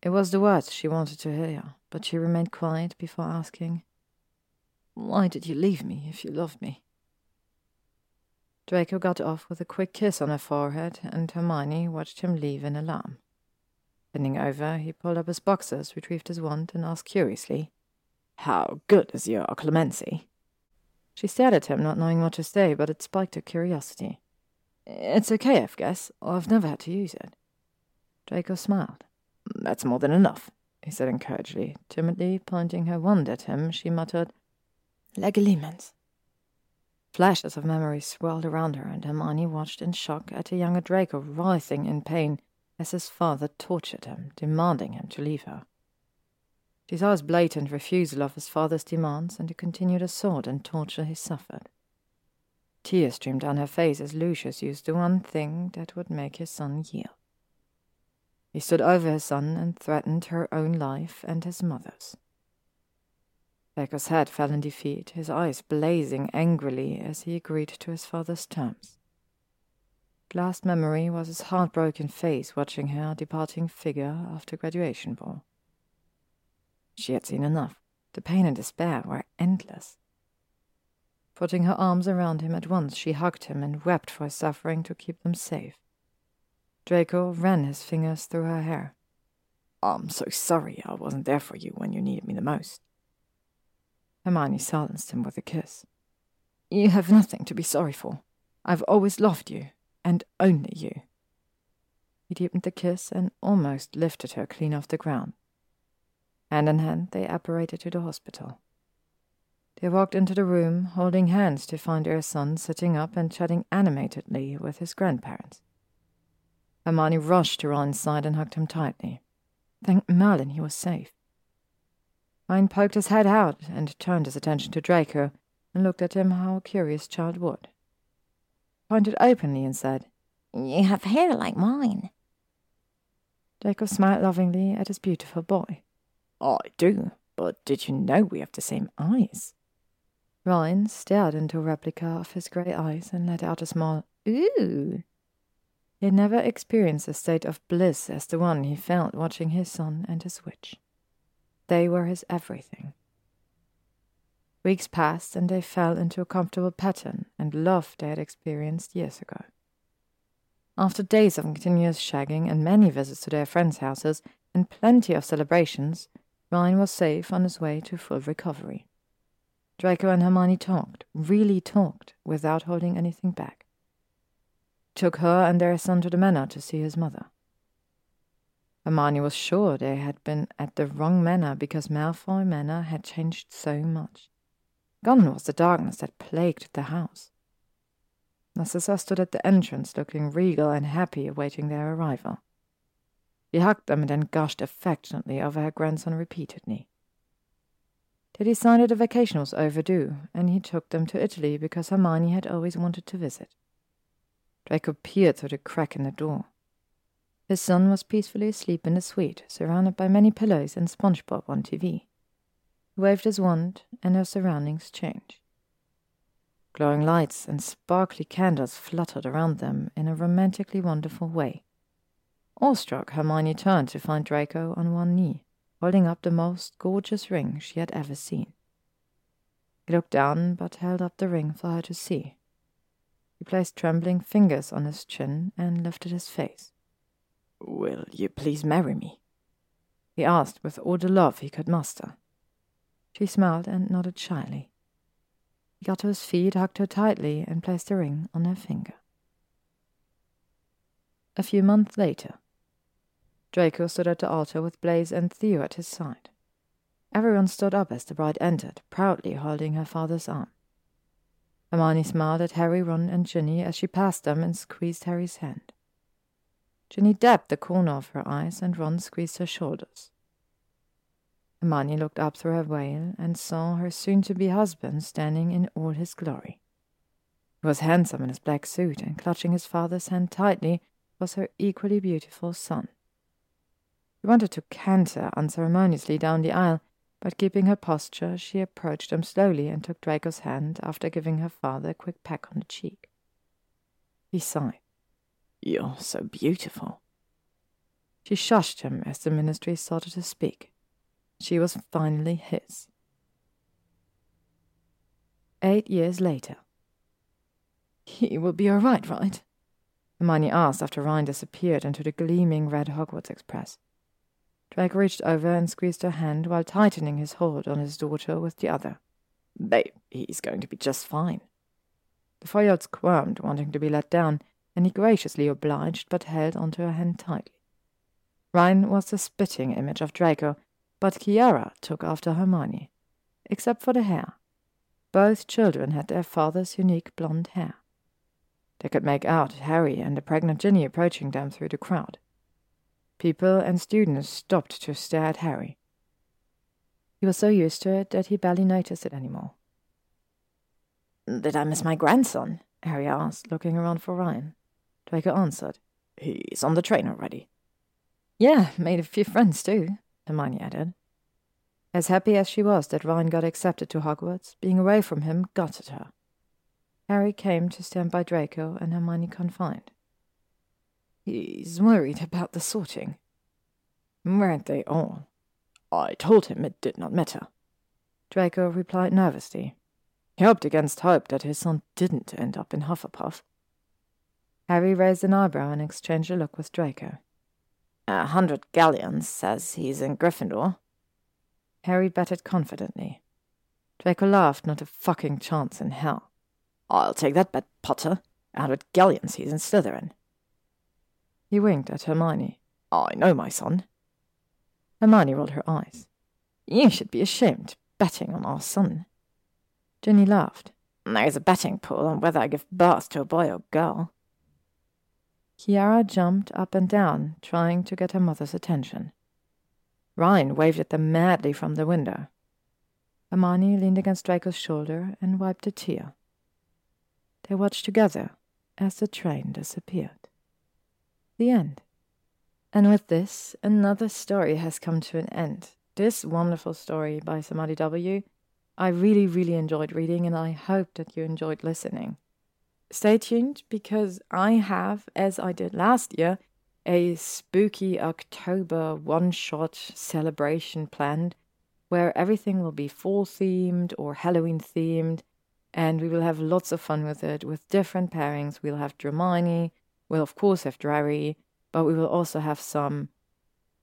It was the words she wanted to hear, but she remained quiet before asking, Why did you leave me if you loved me? Draco got off with a quick kiss on her forehead, and Hermione watched him leave in alarm. Bending over, he pulled up his boxers, retrieved his wand, and asked curiously, How good is your Occlumency? She stared at him, not knowing what to say, but it spiked her curiosity. It's okay, I guess. I've never had to use it. Draco smiled. That's more than enough, he said encouragingly. Timidly pointing her wand at him, she muttered, Legilimens. Flashes of memory swirled around her, and Hermione watched in shock at a younger Draco writhing in pain as his father tortured him, demanding him to leave her. She saw his blatant refusal of his father's demands and the continued assault and torture he suffered. Tears streamed down her face as Lucius used the one thing that would make his son yield. He stood over his son and threatened her own life and his mother's. Draco's head fell in defeat, his eyes blazing angrily as he agreed to his father's terms. Last memory was his heartbroken face watching her departing figure after graduation ball. She had seen enough. The pain and despair were endless. Putting her arms around him at once, she hugged him and wept for his suffering to keep them safe. Draco ran his fingers through her hair. I'm so sorry I wasn't there for you when you needed me the most. Hermione silenced him with a kiss. You have nothing to be sorry for. I've always loved you, and only you. He deepened the kiss and almost lifted her clean off the ground. Hand in hand, they apparated to the hospital. They walked into the room, holding hands to find their son sitting up and chatting animatedly with his grandparents. Hermione rushed to Ryan's side and hugged him tightly. Thank Merlin he was safe. Ryan poked his head out and turned his attention to Draco and looked at him how a curious child would. Pointed openly and said, You have hair like mine. Draco smiled lovingly at his beautiful boy. I do, but did you know we have the same eyes? Ryan stared into a replica of his grey eyes and let out a small ooh. He had never experienced a state of bliss as the one he felt watching his son and his witch. They were his everything. Weeks passed, and they fell into a comfortable pattern and love they had experienced years ago. After days of continuous shagging and many visits to their friends' houses and plenty of celebrations, Ryan was safe on his way to full recovery. Draco and Hermione talked, really talked, without holding anything back. Took her and their son to the manor to see his mother. Hermione was sure they had been at the wrong manor because Malfoy Manor had changed so much. Gone was the darkness that plagued the house. Narcissa stood at the entrance, looking regal and happy, awaiting their arrival. He hugged them and then gushed affectionately over her grandson repeatedly. They decided the vacation was overdue, and he took them to Italy because Hermione had always wanted to visit. Draco peered through the crack in the door. His son was peacefully asleep in the suite, surrounded by many pillows and SpongeBob on TV. He waved his wand, and her surroundings changed. Glowing lights and sparkly candles fluttered around them in a romantically wonderful way. Awestruck, Hermione turned to find Draco on one knee, holding up the most gorgeous ring she had ever seen. He looked down, but held up the ring for her to see. He placed trembling fingers on his chin and lifted his face. Will you please marry me? he asked with all the love he could muster. She smiled and nodded shyly. He got to his feet, hugged her tightly, and placed the ring on her finger. A few months later, Draco stood at the altar with Blaise and Theo at his side. Everyone stood up as the bride entered, proudly holding her father's arm. Hermione smiled at Harry, Ron, and Ginny as she passed them and squeezed Harry's hand. Ginny dabbed the corner of her eyes, and Ron squeezed her shoulders. Hermione looked up through her veil and saw her soon-to-be husband standing in all his glory. He was handsome in his black suit, and clutching his father's hand tightly was her equally beautiful son. He wanted to canter unceremoniously down the aisle, but keeping her posture, she approached him slowly and took Draco's hand after giving her father a quick peck on the cheek. He sighed. You're so beautiful. She shushed him as the ministry started to speak. She was finally his. Eight years later. He will be all right, right? Hermione asked after Ryan disappeared into the gleaming red Hogwarts Express. Draco reached over and squeezed her hand while tightening his hold on his daughter with the other. Babe, he's going to be just fine. The four-year-old squirmed, wanting to be let down, and he graciously obliged but held onto her hand tightly. Ryan was the spitting image of Draco, but Kiara took after Hermione, except for the hair. Both children had their father's unique blonde hair. They could make out Harry and the pregnant Ginny approaching them through the crowd. People and students stopped to stare at Harry. He was so used to it that he barely noticed it anymore. Did I miss my grandson? Harry asked, looking around for Ryan. Draco answered. He's on the train already. Yeah, made a few friends too, Hermione added. As happy as she was that Ryan got accepted to Hogwarts, being away from him gutted her. Harry came to stand by Draco and Hermione confined. He's worried about the sorting. Weren't they all? I told him it did not matter. Draco replied nervously. He hoped against hope that his son didn't end up in Hufflepuff. Harry raised an eyebrow and exchanged a look with Draco. A hundred galleons says he's in Gryffindor. Harry betted confidently. Draco laughed, not a fucking chance in hell. I'll take that bet, Potter. A hundred galleons he's in Slytherin. He winked at Hermione. I know my son. Hermione rolled her eyes. You should be ashamed, betting on our son. Ginny laughed. There's a betting pool on whether I give birth to a boy or girl. Kiara jumped up and down, trying to get her mother's attention. Ryan waved at them madly from the window. Hermione leaned against Draco's shoulder and wiped a tear. They watched together as the train disappeared. The end. And with this, another story has come to an end. This wonderful story by Samadi W. I really, really enjoyed reading, and I hope that you enjoyed listening. Stay tuned because I have, as I did last year, a spooky October one shot celebration planned where everything will be fall themed or Halloween themed, and we will have lots of fun with it with different pairings. We'll have Dramione, we'll of course have Drarry, but we will also have some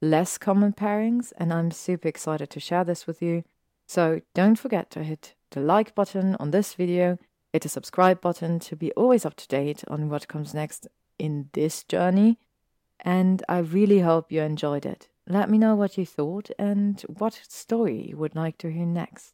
less common pairings, and I'm super excited to share this with you. So don't forget to hit the like button on this video, hit the subscribe button to be always up to date on what comes next in this journey. And I really hope you enjoyed it. Let me know what you thought and what story you would like to hear next.